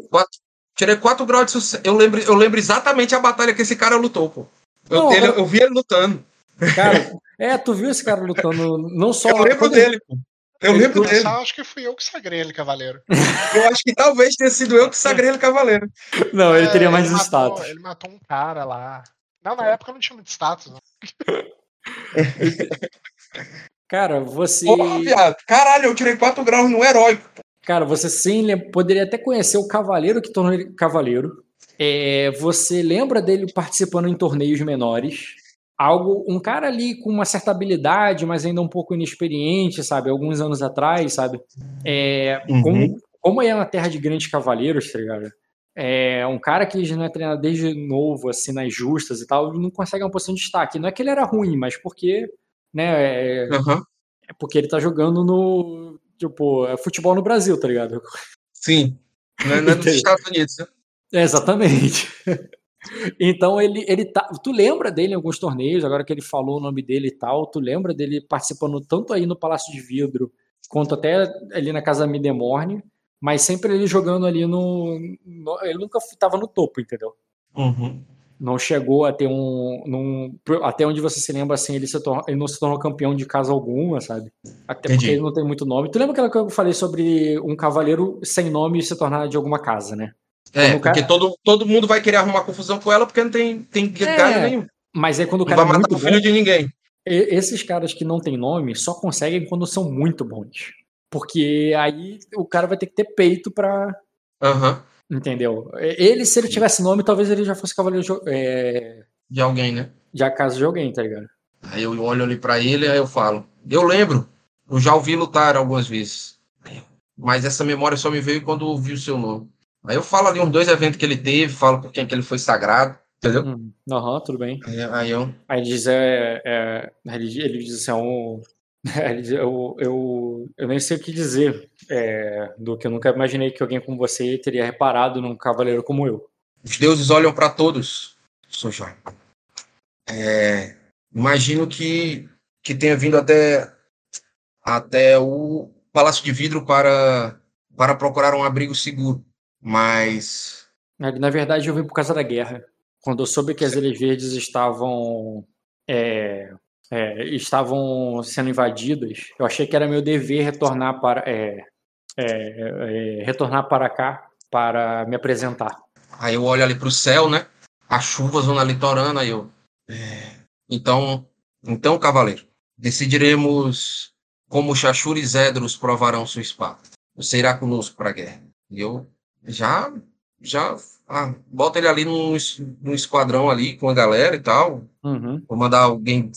Tirei 4 graus de sucesso. Eu lembro, eu lembro exatamente a batalha que esse cara lutou, pô. Eu, Não, ele- eu- eu vi ele lutando. Cara, é, tu viu esse cara lutando não só. Eu lembro dele, pô. Eu Ele lembro dele. Acho que fui eu que sagrei ele, cavaleiro. [laughs] Eu acho que talvez tenha sido eu que sagrei ele cavaleiro. Não, ele É, teria mais matou- status. Ele matou um cara lá. Não, na época não tinha muito status. Não. [laughs] Cara, você. Porra, viado. Caralho, eu tirei 4 graus no heróico. Cara, você sim poderia até conhecer o cavaleiro que tornou ele cavaleiro. É, você lembra dele participando em torneios menores. Algo, um cara ali com uma certa habilidade, mas ainda um pouco inexperiente, sabe? Alguns anos atrás, sabe? É, Uhum. como, como é na terra de grandes cavaleiros, tá ligado? É, um cara que já não é treinado desde novo, assim, nas justas e tal, não consegue uma posição de destaque. Não é que ele era ruim, mas porque, né, é, Aham. é porque ele tá jogando no, tipo, é futebol no Brasil, tá ligado? Sim. Não é, não é. [laughs] Estados Unidos, né? É, Exatamente. [laughs] Então ele, ele tá. Tu lembra dele em alguns torneios, agora que ele falou o nome dele e tal, tu lembra dele participando tanto aí no Palácio de Vidro, quanto até ali na Casa Midemorne, mas sempre ele jogando ali no. no- ele nunca estava no topo, entendeu? Uhum. Não chegou a ter um. num- até onde você se lembra, assim, ele, se tor- ele não se tornou campeão de casa alguma, sabe? Até Entendi. porque ele não tem muito nome. Tu lembra aquela que eu falei sobre um cavaleiro sem nome se tornar de alguma casa, né? É, Quando o cara- porque todo, todo mundo vai querer arrumar confusão com ela porque não tem, tem É, galho nenhum. Mas aí quando o Não cara vai é matar muito o filho bom, de ninguém. Esses caras que não têm nome só conseguem quando são muito bons. Porque aí o cara vai ter que ter peito pra. Aham. Entendeu? Ele, se ele tivesse nome, talvez ele já fosse cavaleiro de, é, De alguém, né? de acaso de alguém, tá ligado? Aí eu olho ali pra ele aí eu falo. Eu lembro. Eu já ouvi lutar algumas vezes. Mas essa memória só me veio quando ouvi o seu nome. Aí eu falo ali uns dois eventos que ele teve, falo por quem que ele foi sagrado. Entendeu? Hum, Aham, tudo bem. Aí, aí eu. Aí ele diz, é, é, ele, diz assim, é um, [laughs] eu, eu, eu nem sei o que dizer é, do que eu nunca imaginei que alguém como você teria reparado num cavaleiro como eu. Os deuses olham para todos, sou Jorge. É, imagino que, que tenha vindo até, até o Palácio de Vidro para, para procurar um abrigo seguro. Mas. Na verdade, eu vim por causa da guerra. Quando eu soube que as Ilhas Verdes estavam é, é, estavam sendo invadidas, eu achei que era meu dever retornar para é, é, é, retornar para cá para me apresentar. Aí eu olho ali para o céu, né? A chuva zona litorânea, aí eu. é, então, então, cavaleiro, decidiremos como Xaxur e Zedros provarão sua espada. Você irá conosco para a guerra. E eu já já ah, bota ele ali num, num esquadrão ali com a galera e tal. Uhum. Vou mandar alguém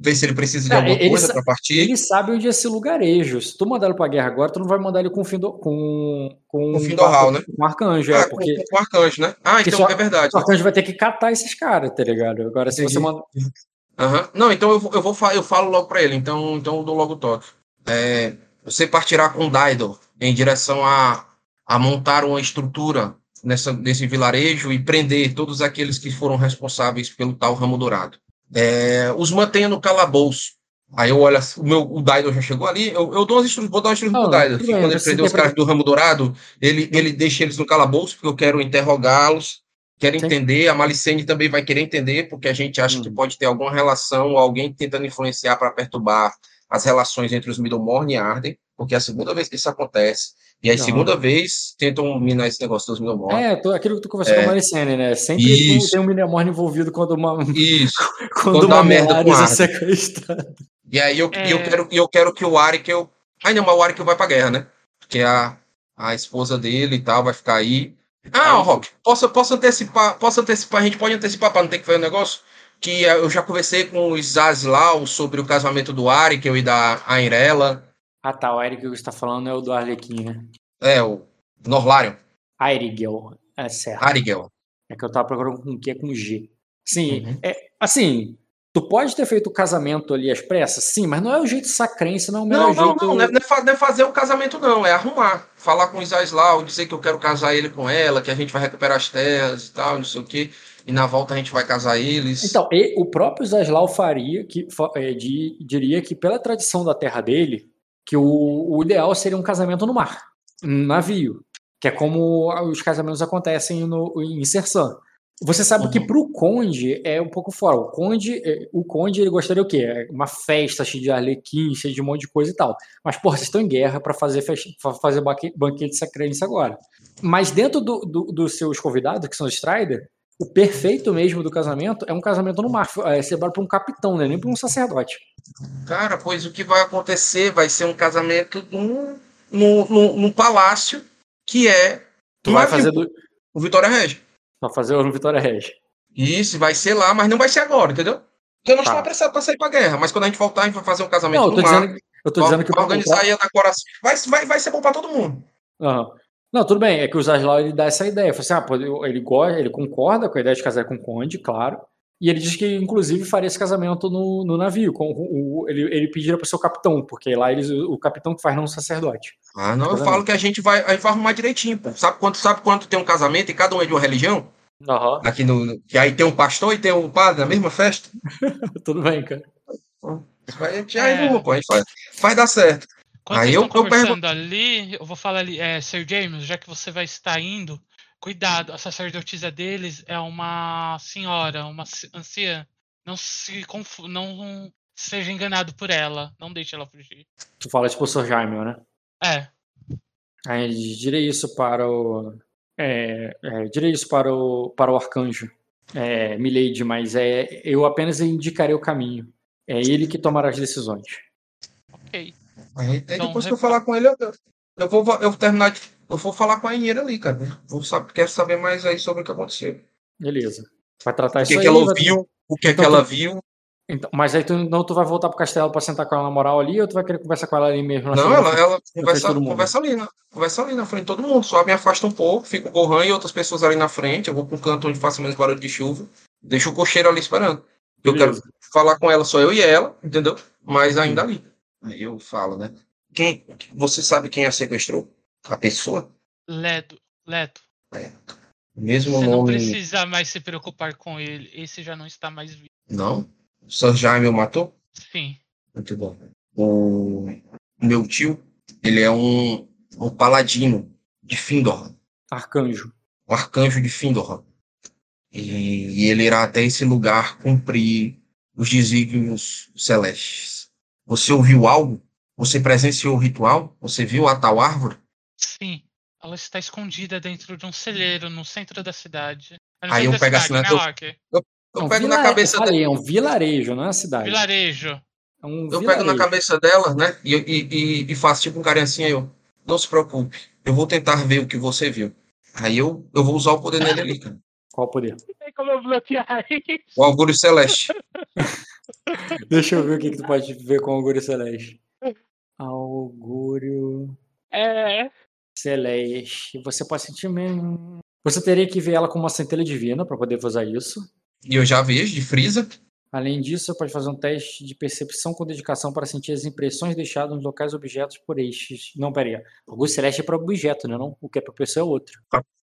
ver se ele precisa de É, alguma coisa sa- pra partir. Ele sabe onde é esse lugarejo. Se tu mandar ele pra guerra agora, tu não vai mandar ele com o Findo, com, com, Com Findorral, né? com o Arcanjo, Ah, é, com, porque com o arcanjo, né? Ah, então só- é verdade. o Arcanjo vai ter que catar esses caras, tá ligado? Agora, se você mandar. Aham. Não, então eu, eu, vou, eu falo logo pra ele, então, então eu dou logo o toque. É, você partirá com Daidor em direção a, a montar uma estrutura nessa, nesse vilarejo e prender todos aqueles que foram responsáveis pelo tal Ramo Dourado. É, os mantenha no calabouço. Aí eu olho, assim, o meu o Daidor já chegou ali, eu, eu dou umas instru- vou dar uma instrução Não, pro que bem, quando ele você prender os caras do Ramo Dourado, ele, ele deixa eles no calabouço, porque eu quero interrogá-los, quero Sim. entender, a Malicene também vai querer entender, porque a gente acha que Hum. pode ter alguma relação, alguém tentando influenciar para perturbar as relações entre os Middlemorn e Arden, porque é a segunda vez que isso acontece, e a Aham. segunda vez tentam minar esse negócio dos Middlemorn. É, tô- aquilo que tu conversou É. com a Maricene, né? Sempre Isso. tem um Minemorn envolvido quando uma, Isso. [laughs] quando dá uma merda com é sequestrada. E aí eu, É. eu, quero, eu quero que o Arikel. Ai, não, mas o Arikel vai pra guerra, né? Porque a, a esposa dele e tal vai ficar aí. Ah, Aí- Rock, posso, posso antecipar? Posso antecipar? A gente pode antecipar para não ter que fazer um negócio? Que eh, eu já conversei com o Zazlau sobre o casamento do Arikel e da Airela. Ah tá, o Eric que você tá falando é o do Arlequim, né? É, o Norlarion. Airigel, é certo. Arigel. É que eu tava procurando com Q com G. Sim, Uhum. é, assim, tu pode ter feito o casamento ali às pressas, sim, mas não é o jeito sacrense, não é o melhor Não, não, jeito. não, não é, não é não é fazer o casamento, não, é arrumar. Falar com o Zazlau, dizer que eu quero casar ele com ela, que a gente vai recuperar as terras e tal, não sei o quê. E na volta a gente vai casar eles. Então, e- o próprio Zaslau faria que é, di- diria que pela tradição da terra dele, que o, o ideal seria um casamento no mar, um navio, que é como os casamentos acontecem no, em Sersan. Você sabe Uhum. que pro conde é um pouco fora. O conde, é, o conde ele gostaria o quê? É Uma festa cheia de arlequim, cheia de um monte de coisa e tal. Mas, porra, vocês estão em guerra para fazer, festa- fazer banque- banquete sacrense agora. Mas dentro do- do- dos seus convidados, que são os Strider, o perfeito mesmo do casamento é um casamento no mar. É celebrado por um capitão, né? Nem por um sacerdote. Cara, pois o que vai acontecer vai ser um casamento num, num, num, palácio que é Tu vai fazer, do, o Vitória Regia. vai fazer o Vitória Regia. Isso, vai ser lá, mas não vai ser agora, entendeu? Porque eu não Tá. estou apressado para sair para guerra, mas quando a gente voltar, a gente vai fazer um casamento Não, eu tô no mar, dizendo, eu tô vai- dizendo que vai organizar aí a decoração. Vai, vai, vai ser bom para todo mundo. Aham. Não, tudo bem, é que o Zaslau ele dá essa ideia. Fala assim, ah, ele, gosta, ele concorda com a ideia de casar com o Conde, claro. E ele diz que, inclusive, faria esse casamento no, no navio. Com o, o- ele, ele pediria para o seu capitão, porque lá eles, o capitão que faz não é um sacerdote. Ah, não, eu falo que a gente vai, a gente vai arrumar direitinho, pô. Sabe quanto, sabe quanto tem um casamento e cada um é de uma religião? Aham, Aqui no, no- que aí tem um pastor e tem um padre na mesma festa? [laughs] tudo bem, cara. A gente já É. arruma, pô, a gente faz, faz dar certo. Quando Aí vocês eu- estão eu conversando ali, eu vou falar ali, é, Sir James, já que você vai estar indo, cuidado, a sacerdotisa deles é uma senhora, uma ci- anciã. Não se confu não seja enganado por ela, não deixe ela fugir. Tu fala tipo o Sr. Jaime, né? É, Aí direi isso para o. É, é, direi isso para o, para o arcanjo, é, Milady, mas é, eu apenas indicarei o caminho. É ele que tomará as decisões. ok. Aí, aí Então, depois que eu falar com ele, eu, eu vou eu vou terminar de. Eu vou falar com a Inheira ali, cara. Vou saber, quero saber mais aí sobre o que aconteceu. Beleza. Vai tratar O isso que, aí. que ela vai- ouviu, o que, que Então, ela tu- viu. Então, mas aí tu não tu vai voltar pro castelo pra sentar com ela na moral ali ou tu vai querer conversar com ela ali mesmo? na Não, ela, ela frente conversa, conversa ali, na, conversa ali na frente de todo mundo. Só me afasta um pouco, fica o Gohan e outras pessoas ali na frente. Eu vou pro canto onde faça menos barulho de chuva. Deixa o cocheiro ali esperando. Eu Beleza. quero falar com ela, só eu e ela, entendeu? Mas ainda ali. Aí eu falo, né? Quem, você sabe quem a sequestrou? A pessoa? Ledo, Leto, Mesmo você não nome. precisa mais se preocupar com ele, esse já não está mais vivo. Não? Só Jaime o matou? Sim, Muito bom. O meu tio, ele é um, um paladino de Findor, Arcanjo. o arcanjo de Findor. E, e ele irá até esse lugar cumprir os desígnios celestes. Você ouviu algo? Você presenciou o ritual? Você viu a tal árvore? sim. Ela está escondida dentro de um celeiro no centro da cidade. É no Aí eu pego cidade, assim, né, eu- Rock? Eu É um pego na cabeça eu falei, dela. é um vilarejo, não é uma cidade. Vilarejo. É um Eu pego vilarejo. na cabeça dela, né? E, e, e, e faço tipo um carinha assim, aí eu. Não se preocupe. Eu vou tentar ver o que você viu. Aí eu, eu vou usar o poder nele ali, cara. Qual o poder? Como eu bloquear [laughs] isso? O Augúrio Celeste. [laughs] Deixa eu ver o que, que tu pode ver com o Augúrio Celeste. Augúrio É. Celeste. Você pode sentir mesmo. Você teria que ver ela com uma centelha divina para poder usar isso. E eu já vejo de Freeza. Além disso, você pode fazer um teste de percepção com dedicação para sentir as impressões deixadas nos locais objetos por estes. Não, peraí. O Augúrio Celeste é para objeto, né? Não? O que é para pessoa é outro.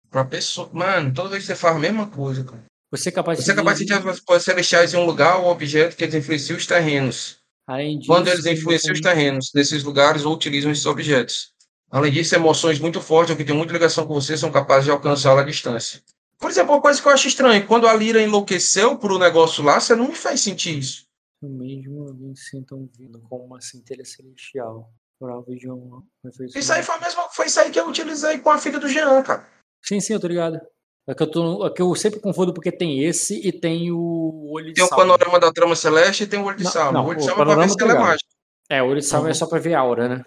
Pra pessoa. Mano, toda vez que você faz a mesma coisa, cara. Você é capaz de Você é capaz de sentir as coisas celestiais em um lugar ou objeto que eles influenciam os terrenos. Além disso, Quando eles influenciam os terrenos nesses lugares ou utilizam esses objetos. Além disso, emoções muito fortes ou que têm muita ligação com você são capazes de alcançá-la à distância. Por exemplo, uma coisa que eu acho estranha, quando a Lira enlouqueceu por um negócio lá, você não me faz sentir isso. O mesmo alguém sintam vindo com uma centelha celestial. Prova de um. Isso aí foi, a mesma, foi isso aí que eu utilizei com a filha do Jean, cara. Sim, sim, eu tô ligado. É que eu, tô, é que eu sempre confundo porque tem esse e tem o olho de Tem o salva. panorama da trama celeste e tem o olho de Não, salva. não, o olho de o salva é pra ver se ela é mágica. É, o olho de salva é Uhum. só pra ver a aura, né?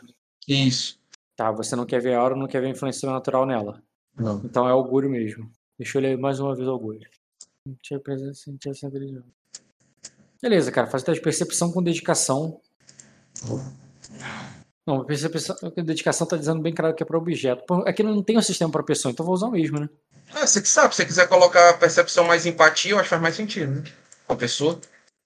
Isso. Tá, você não quer ver a aura, não quer ver a influência sobrenatural nela. Não. Então é augúrio mesmo. Deixa eu ler mais uma vez o augúrio. Beleza, cara. Faz o teste de percepção com dedicação. Não, percepção com dedicação tá dizendo bem claro que é para objeto. Aqui não tem um sistema para pessoa, então vou usar o mesmo, né? É, você que sabe, se você quiser colocar percepção mais empatia, eu acho que faz mais sentido, né? Com a pessoa.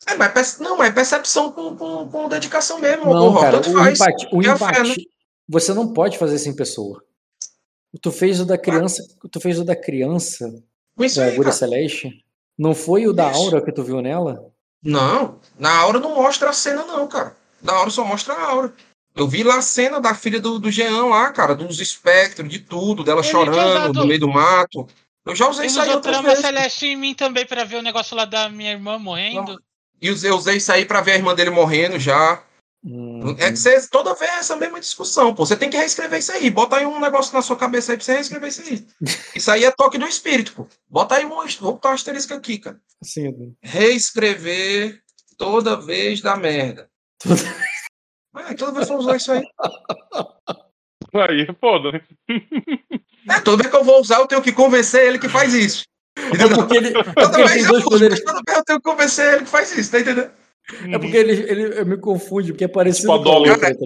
É, mas não, mas percepção com, com, com dedicação mesmo, Não, cara, tanto o faz. empate, o É a fé, empate você não pode fazer sem pessoa. Tu fez o da criança, tu fez o da criança, isso da cara. Celeste. Não foi o da Isso. aura que tu viu nela? Não, na aura não mostra a cena, não, cara. Na aura só mostra a aura. Eu vi lá a cena da filha do, do Jean lá, cara, dos espectros, de tudo, dela chorando usado- no meio do mato. Eu já usei Ele isso aí outras trama vezes. celeste em mim também pra ver o negócio lá da minha irmã morrendo. E eu usei isso aí pra ver a irmã dele morrendo já. Hum, É que você toda vez é essa mesma discussão, pô. Você tem que reescrever isso aí. Bota aí um negócio na sua cabeça aí pra você reescrever isso aí. [laughs] Isso aí é toque do espírito, pô. Bota aí um. Vou botar um asterisco aqui, cara. Sim, Reescrever toda vez da merda. É, toda vez que eu usar isso aí. Aí é foda, né? É, toda vez que eu vou usar, eu tenho que convencer ele que faz isso. É Entendeu? porque ele, é Toda vez eu dois uso, poderes. mas toda vez eu tenho que convencer ele que faz isso, tá entendendo? É porque ele, ele me confunde, porque é parecido Tipo, com a Adolo. outra, tá?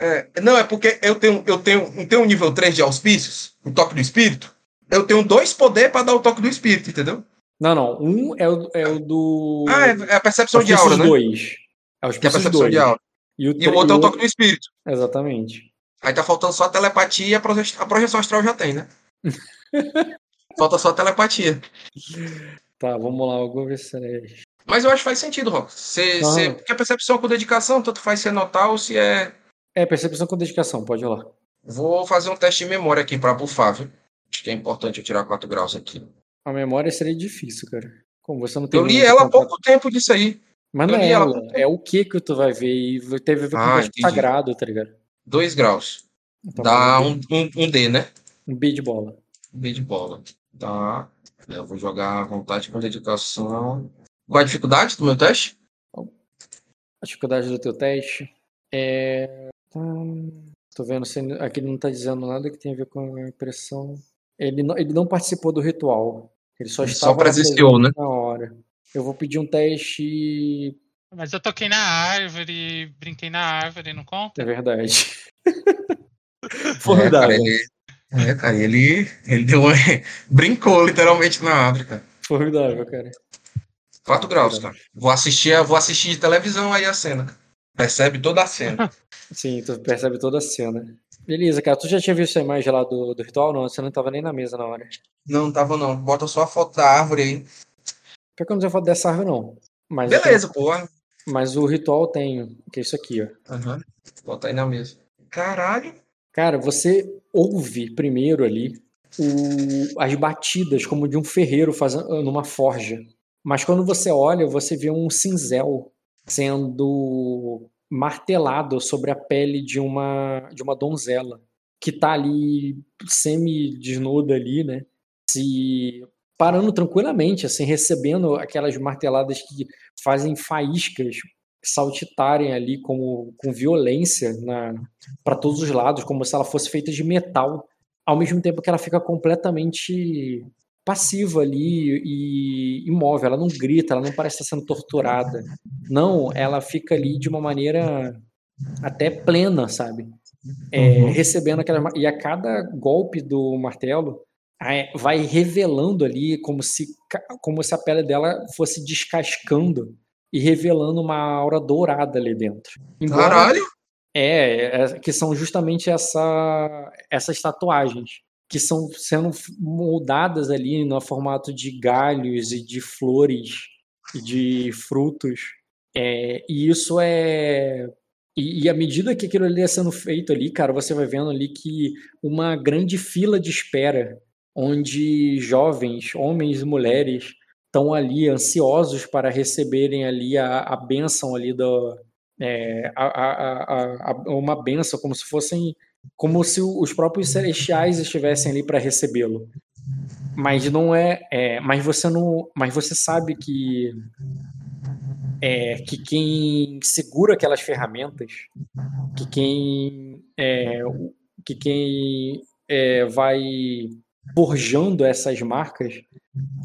É, não, é porque eu tenho, eu tenho, não tenho um nível 3 de auspícios, o toque do espírito. Eu tenho dois poderes pra dar o toque do espírito, entendeu? Não, não. Um é o, é o do. Ah, é, é a percepção de aura, né? dois. É os é a percepção dois. de aura. E o, E o outro é o toque do espírito. Exatamente. Aí tá faltando só a telepatia e a proje- a projeção astral já tem, né? [laughs] Falta só a telepatia. Tá, vamos lá, Augurio Celeste. Mas eu acho que faz sentido, Rock. Cê, Aham. cê- porque a percepção com dedicação, tanto faz se é notar ou se é. É, percepção com dedicação, pode ir lá. Vou fazer um teste de memória aqui pra bufar, viu? Acho que é importante eu tirar 4 graus aqui. A memória seria difícil, cara. Como você não tem. Eu li ela há pouco tempo disso aí. Mas não é ela pouco é o que que tu vai ver. E teve a ver com Ah, o sagrado, tá ligado? 2 graus. Então, Dá um, um, um, D, né? um B de bola. Um B de bola. Tá. Eu vou jogar à vontade com dedicação. Qual a dificuldade do meu teste? A dificuldade do teu teste é. hum, Tô vendo aqui ele não tá dizendo nada que tem a ver com a impressão. Ele não, ele não participou do ritual. Ele só Ele estava só presenciou, né? na hora. Eu vou pedir um teste. Mas eu toquei na árvore, brinquei na árvore, não conta? É verdade. [laughs] É, cara, Formidável. ele, é, cara, ele, ele deu [laughs] brincou literalmente na árvore, cara. Formidável, cara. 4 graus, cara. Vou assistir, a- vou assistir de televisão aí a cena. Percebe toda a cena. [laughs] Sim, tu percebe toda a cena. Beleza, cara. Tu já tinha visto a imagem lá do, do ritual? Não, você não tava nem na mesa na hora. Não, tava não. Bota só a foto da árvore aí. Pior que eu não sei foto dessa árvore, não. Mas, Beleza, tenho- mas o ritual tem, que é isso aqui, ó. Aham. Bota aí na mesa. Caralho. Cara, você ouve primeiro ali o- as batidas como de um ferreiro fazendo numa forja. Mas quando você olha, você vê um cinzel sendo martelado sobre a pele de uma de uma donzela que tá ali semi-desnuda ali, né? Se parando tranquilamente, assim, recebendo aquelas marteladas que fazem faíscas saltitarem ali como com violência para todos os lados, como se ela fosse feita de metal ao mesmo tempo que ela fica completamente passiva ali e imóvel, ela não grita, ela não parece estar sendo torturada. Não, ela fica ali de uma maneira até plena, sabe? É, Uhum. Recebendo aquela. E a cada golpe do martelo vai revelando ali como se, como se a pele dela fosse descascando e revelando uma aura dourada ali dentro. Embora- Caralho! é, é, que são justamente essa, essas tatuagens, que são sendo moldadas ali no formato de galhos e de flores e de frutos. É, e isso é. E, e à medida que aquilo ali é sendo feito ali, cara, você vai vendo ali que uma grande fila de espera, onde jovens, homens e mulheres, estão ali ansiosos para receberem ali a, a bênção ali do, é, a, a, uma benção, como se fossem, como se os próprios celestiais estivessem ali para recebê-lo. Mas não é, é, mas você não, mas você sabe que é, que quem segura aquelas ferramentas, que quem é, que quem é, vai forjando essas marcas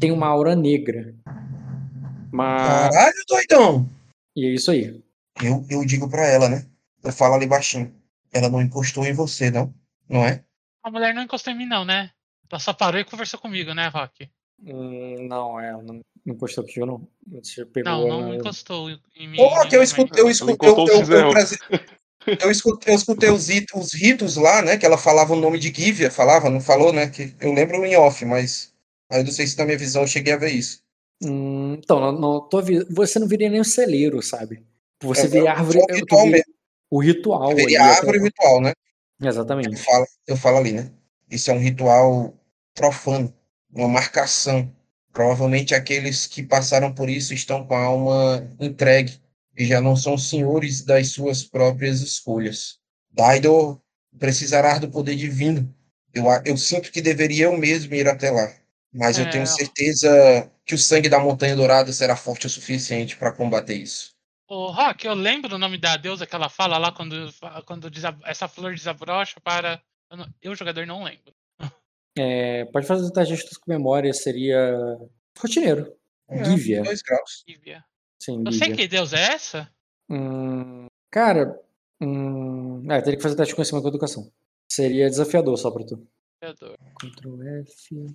tem uma aura negra. Mas, Caralho, doidão! e é isso aí. Eu, eu digo pra ela, né? Eu falo ali baixinho. Ela não encostou em você, não? Não é? A mulher não encostou em mim, não, né? Ela só parou e conversou comigo, né, Rock? Hum, não, é, não, não encostou contigo, não. Você pegou Não, não na- encostou em mim. Em que eu escutei, eu escutei, o eu, Cisel. Eu escutei, eu escutei os, os ritos lá, né? Que ela falava o nome de Givia, falava, não falou, né? Que eu lembro em off, mas aí eu não sei se na minha visão eu cheguei a ver isso. Hum, então, não, não, tô você não viria nem o celeiro, sabe? Você É, vê é árvore. o eu ritual mesmo. O ritual. Eu árvore ritual, né? Eu Exatamente. falo, eu falo ali, né? Isso é um ritual profano, uma marcação. Provavelmente aqueles que passaram por isso estão com a alma entregue e já não são senhores das suas próprias escolhas. Daidor precisará do poder divino. Eu, eu sinto que deveria eu mesmo ir até lá, mas eu É. tenho certeza que o sangue da Montanha Dourada será forte o suficiente para combater isso. Ô, Rock, eu lembro o nome da deusa que ela fala lá quando, quando essa flor desabrocha para. Eu, não- eu, jogador, não lembro. É, pode fazer o teste de astuto com memória, seria. Rotineiro. É, Gívia. Dois graus. Lívia. Sim, Eu sei que deusa é essa? Hum, cara. Hum, é, teria que fazer teste de conhecimento com educação. Seria desafiador só pra tu. Jogador. Ctrl F.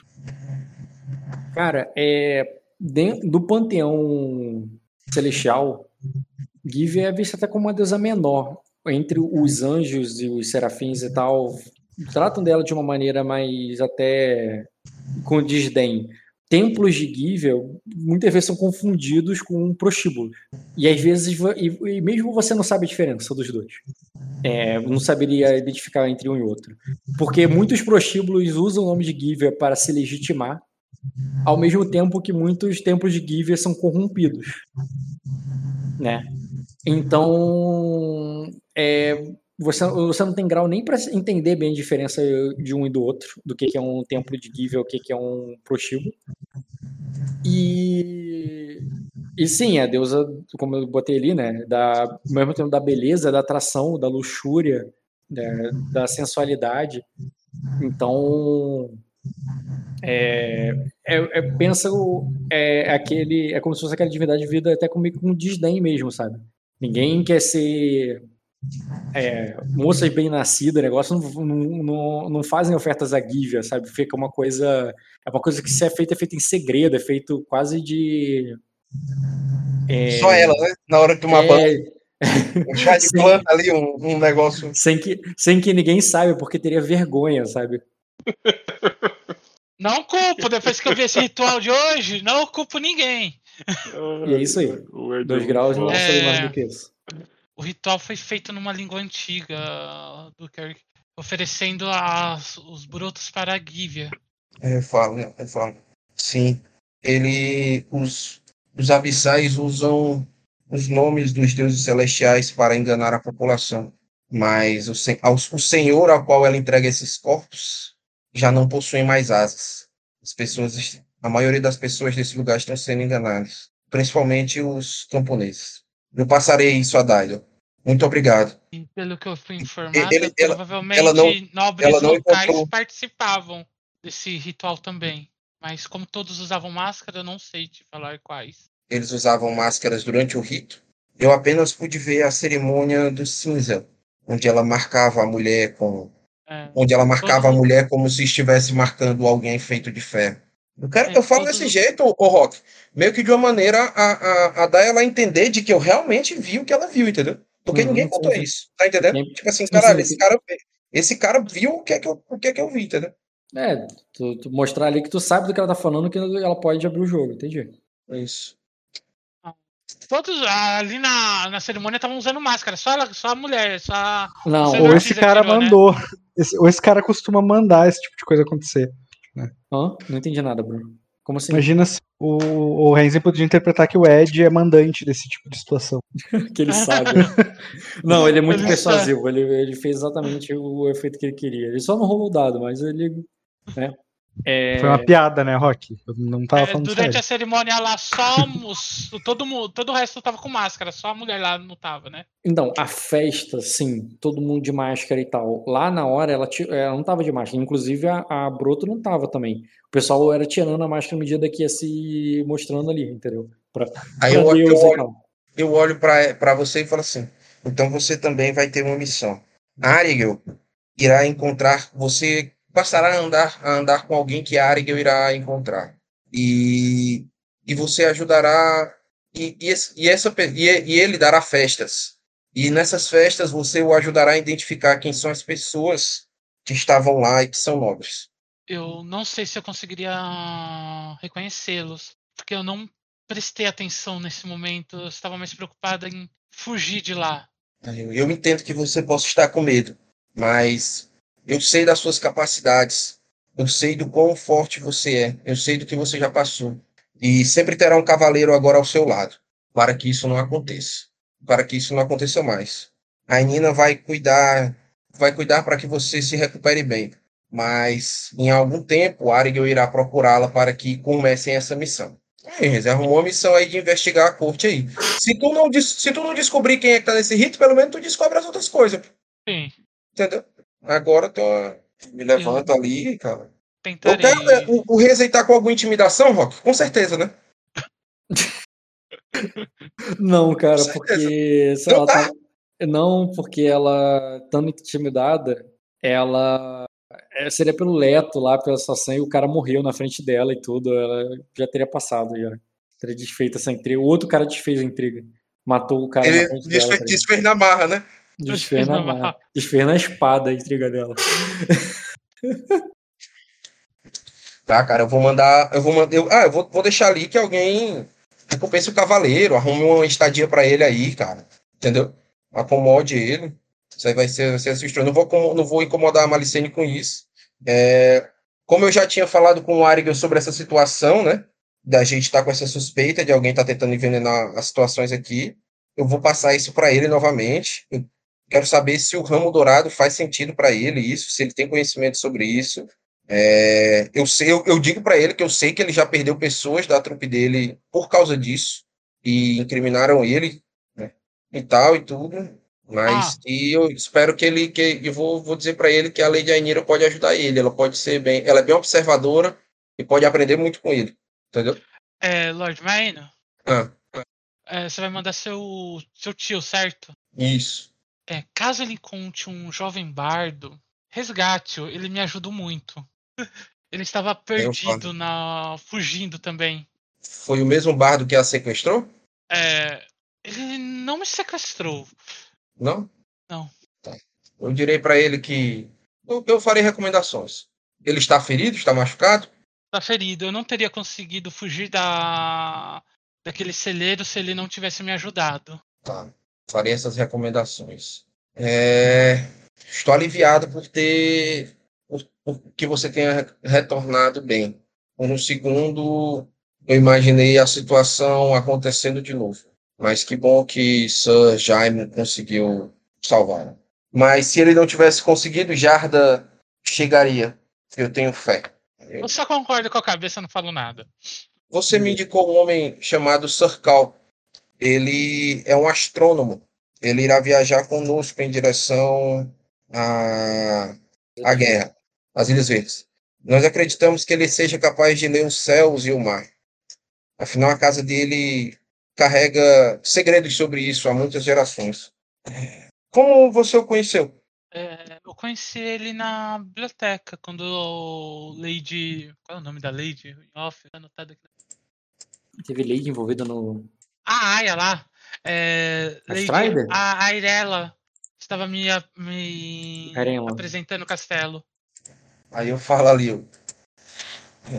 Cara, é. Dentro do panteão celestial, Give é vista até como uma deusa menor. Entre os anjos e os serafins e tal, tratam dela de uma maneira mais até com desdém. Templos de Givel muitas vezes são confundidos com prostíbulos. E às vezes, e, mesmo você não sabe a diferença dos dois. É, não saberia identificar entre um e outro. Porque muitos prostíbulos usam o nome de Giver para se legitimar, ao mesmo tempo que muitos templos de Giver são corrompidos. Né? Então, é, você, você não tem grau nem para entender bem a diferença de um e do outro, do que, que é um templo de Giver, o que, que é um prostíbulo. E, e sim, a deusa, como eu botei ali, né, da, ao mesmo tempo da beleza, da atração, da luxúria, né, da sensualidade. Então, é, é, é, pensa o, é aquele, é como se fosse aquela divindade de vida até comigo com desdém mesmo, sabe? Ninguém quer ser é, moças bem nascidas, negócio não, não, não, não fazem ofertas à Gívia, sabe? Fica uma coisa, é uma coisa que se é feita é feita em segredo, é feito quase de é, Só ela, né? Na hora de tomar é, banho, um [laughs] chá de Sim. planta ali, um, um negócio. sem que sem que ninguém saiba, porque teria vergonha, sabe? Não culpo, depois que eu vi esse ritual de hoje, não culpo ninguém. E é isso aí. Dois é graus não saber mais É. do que isso. O ritual foi feito numa língua antiga do Kirk, oferecendo as- os brotos para a Gívia. Eu falo, eu falo. Sim. Ele. Os, os abissais usam os nomes dos deuses celestiais para enganar a população. Mas o, aos- o senhor ao qual ela entrega esses corpos já não possui mais asas. As pessoas, a maioria das pessoas desse lugar estão sendo enganadas, principalmente os camponeses. Eu passarei isso a Daido. Muito obrigado. E pelo que eu fui informado, ele- ela- provavelmente ela não- nobres ela não locais encontrou- participavam desse ritual também. Mas como todos usavam máscara, eu não sei te falar quais. Eles usavam máscaras durante o rito. Eu apenas pude ver a cerimônia do cinza, onde ela marcava a mulher com, É, onde ela marcava a Todo- mulher como se estivesse marcando alguém feito de ferro. Eu, quero, É, eu falo desse jeito, ô Rock, meio que de uma maneira a, a, a dar ela a entender de que eu realmente vi o que ela viu, entendeu? Porque Uhum, ninguém contou sim, isso, tá entendendo? Sim. Tipo assim, Sim, caralho, esse cara, esse cara viu o que é que eu, o que é que eu vi, entendeu? É, tu, tu mostrar ali que tu sabe do que ela tá falando, que ela pode abrir o jogo, entendi. É Isso. Todos ali na, na cerimônia estavam usando máscara, só, ela, só a mulher, só a- Não, Ou esse cara tirou, né? mandou. Esse- ou esse cara costuma mandar esse tipo de coisa acontecer. Hã? não entendi nada, Bruno. Como assim? Imagina se o, o Renzi podia interpretar que o Ed é mandante desse tipo de situação. [laughs] que ele sabe. [laughs] Não, ele é muito Ele persuasivo. Ele, ele fez exatamente o efeito que ele queria. Ele só não rolou o dado, mas ele. Né? É, Foi uma piada, né, Rock? Eu não tava É, falando durante sério. a cerimônia lá, só os- todo, mu- todo o resto tava com máscara, só a mulher lá não tava, né? Então, a festa, sim, todo mundo de máscara e tal. Lá na hora, ela, ela não tava de máscara. Inclusive, a, a Broto não tava também. O pessoal era tirando a máscara à medida que ia se mostrando ali, entendeu? Pra, Aí pra eu, eu Deus e olho, eu olho pra pra você e falo assim: então você também vai ter uma missão. Arigel irá encontrar. Você passará a andar, a andar com alguém que Arigel irá encontrar. E, e você ajudará. E, e, e essa, e, e ele dará festas. E nessas festas você o ajudará a identificar quem são as pessoas que estavam lá e que são nobres. Eu não sei se eu conseguiria reconhecê-los, porque eu não prestei atenção nesse momento, eu estava mais preocupada em fugir de lá. Eu, eu entendo que você possa estar com medo, mas eu sei das suas capacidades, eu sei do quão forte você é, eu sei do que você já passou. E sempre terá um cavaleiro agora ao seu lado, para que isso não aconteça, para que isso não aconteça mais. A Nina vai cuidar, vai cuidar para que você se recupere bem, mas em algum tempo Arigel irá procurá-la para que comecem essa missão. Aí, Renzi, arrumou uma missão aí de investigar a corte aí. Se tu não, se tu não descobrir quem é que tá nesse rito, pelo menos tu descobre as outras coisas. Sim, Entendeu? Agora tu me levanto ali, cara. Eu tentarei. quero, né, o, o Reza tá com alguma intimidação, Rock? Com certeza, né? [laughs] Não, cara, porque. ela tá. tá- Não, porque ela, estando intimidada, ela. é, Seria pelo Leto lá, pela situação, e o cara morreu na frente dela e tudo. Ela já teria passado, já. Teria desfeito essa intriga. O outro cara desfez a intriga. Matou o cara na Ele dela. desfez, tá ligado? desfez na marra, né? Desfez na, Desfez na mão. marra. desfez na espada a intriga dela. Tá, cara, eu vou mandar. Eu vou mandar. eu- ah, eu vou, vou deixar ali que alguém recompense o cavaleiro, arrume uma estadia pra ele aí, cara. Entendeu? Acomode ele. Isso aí vai ser, vai ser assustador. Não vou, não vou incomodar a Malicene com isso. É, como eu já tinha falado com o Arigel sobre essa situação, né? Da gente estar com essa suspeita de alguém estar tentando envenenar as situações aqui. Eu vou passar isso pra ele novamente. Eu quero saber se o ramo dourado faz sentido pra ele, isso, se ele tem conhecimento sobre isso. É, eu, sei, eu, eu digo para ele que eu sei que ele já perdeu pessoas da trupe dele por causa disso e incriminaram ele né, e tal e tudo. Mas Ah. que eu espero que ele que eu vou, vou dizer para ele que a Lady Ainira pode ajudar ele. Ela pode ser bem, ela é bem observadora e pode aprender muito com ele, entendeu? É, Lord Maino, Ah, é, você vai mandar seu, seu tio, certo? isso. É, caso ele encontre um jovem bardo, resgate-o, ele me ajuda muito. [laughs] Ele estava perdido na. fugindo também. Foi o mesmo bardo que a sequestrou? É, ele não me sequestrou. Não? Não. Tá. Eu direi para ele que eu, eu farei recomendações. Ele está ferido, está machucado? Tá ferido. Eu não teria conseguido fugir da daquele celeiro se ele não tivesse me ajudado. Tá. Farei essas recomendações. É, Estou aliviado por ter. Por, por que você tenha retornado bem. Por um segundo, eu imaginei a situação acontecendo de novo. Mas que bom que Sir Jaime conseguiu salvar. Mas se ele não tivesse conseguido, Jarda chegaria. Eu tenho fé. Eu só concordo com a cabeça, não falo nada. Você me indicou um homem chamado Sir Cal. Ele é um astrônomo. ele irá viajar conosco em direção à, à guerra, às Ilhas Verdes. Nós acreditamos que ele seja capaz de ler os céus e o mar. Afinal, a casa dele carrega segredos sobre isso há muitas gerações. Como você o conheceu? É, eu conheci ele na biblioteca, quando o Lady. Qual é o nome da Lady? Off, tá anotado aqui. Teve Lady envolvida no. Ah, Aya lá. É, A Lady, Strider? a a Irela estava me, a- me apresentando o castelo. Aí eu falo ali,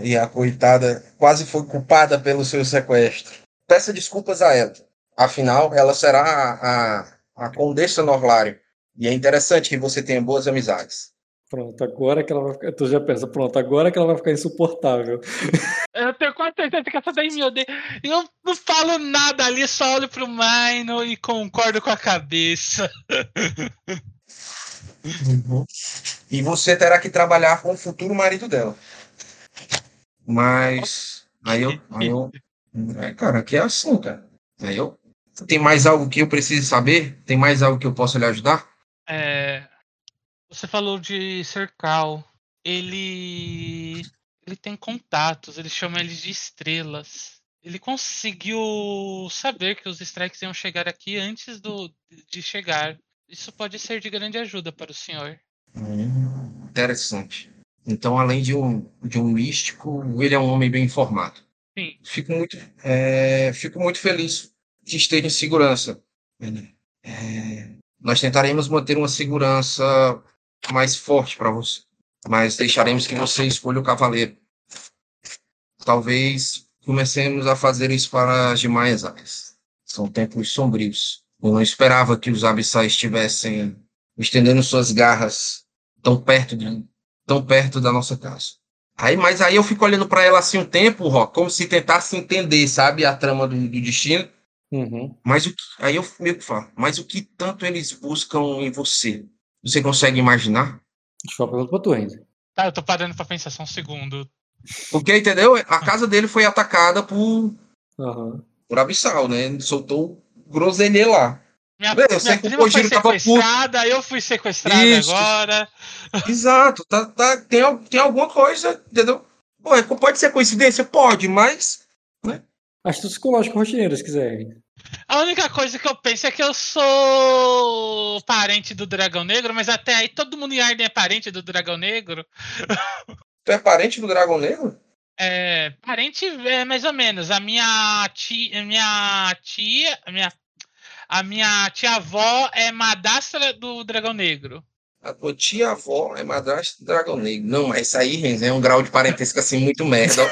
e a coitada quase foi culpada pelo seu sequestro. Peça desculpas a ela. Afinal, ela será a, a, a Condessa Norlário. E é interessante que você tenha boas amizades. Pronto, agora que ela vai ficar. Tu já pensa, pronto, agora que ela vai ficar insuportável. Eu tenho quase certeza que essa daí me odeia. Eu não falo nada ali, só olho pro Mino e concordo com a cabeça. [laughs] E você terá que trabalhar com o futuro marido dela. Mas. Aí eu. Aí eu é, cara, aqui é assim, cara. Aí eu. Tem mais algo que eu preciso saber? Tem mais algo que eu possa lhe ajudar? Você falou de Cercal. Ele. Ele tem contatos, ele chama eles de estrelas. Ele conseguiu saber que os strikes iam chegar aqui antes do, de chegar. Isso pode ser de grande ajuda para o senhor. Hum, interessante. Então, além de um, de um místico, ele é um homem bem informado. Sim. Fico muito, é, fico muito feliz que esteja em segurança. É, nós tentaremos manter uma segurança mais forte para você, mas deixaremos que você escolha o cavaleiro. Talvez comecemos a fazer isso para as demais áreas. São tempos sombrios. Eu não esperava que os abissais estivessem estendendo suas garras tão perto de tão perto da nossa casa. Aí, mas aí eu fico olhando para ela assim um tempo, Rock, como se tentasse entender, sabe, a trama do, do destino. Uhum. Mas o que, aí eu meio que falo, mas o que tanto eles buscam em você? Você consegue imaginar? Deixa eu pergunta pra tu ainda. Tá, eu tô parando pra pensar só um segundo. Porque, entendeu? A casa dele foi atacada por, Aham. por abissal, né? Ele soltou groselha lá. Minha, Bem, eu sei minha que o prima foi Kojiro tava puto. sequestrada, eu fui sequestrada Isso. agora. Exato, tá, tá, tem, tem alguma coisa, entendeu? Pô, é- pode ser coincidência? Pode, mas Astro psicológico rotineiro, se quiser. A única coisa que eu penso é que eu sou parente do Dragão Negro, mas até aí todo mundo em Arden é parente do Dragão Negro. [laughs] tu é parente do Dragão Negro? É, parente é mais ou menos. A minha tia, a minha tia, a minha, a minha tia-avó é madrasta do Dragão Negro. A tua tia-avó é madrasta do Dragão Negro. Não, mas isso aí, Renzo, é um grau de parentesco assim muito merda.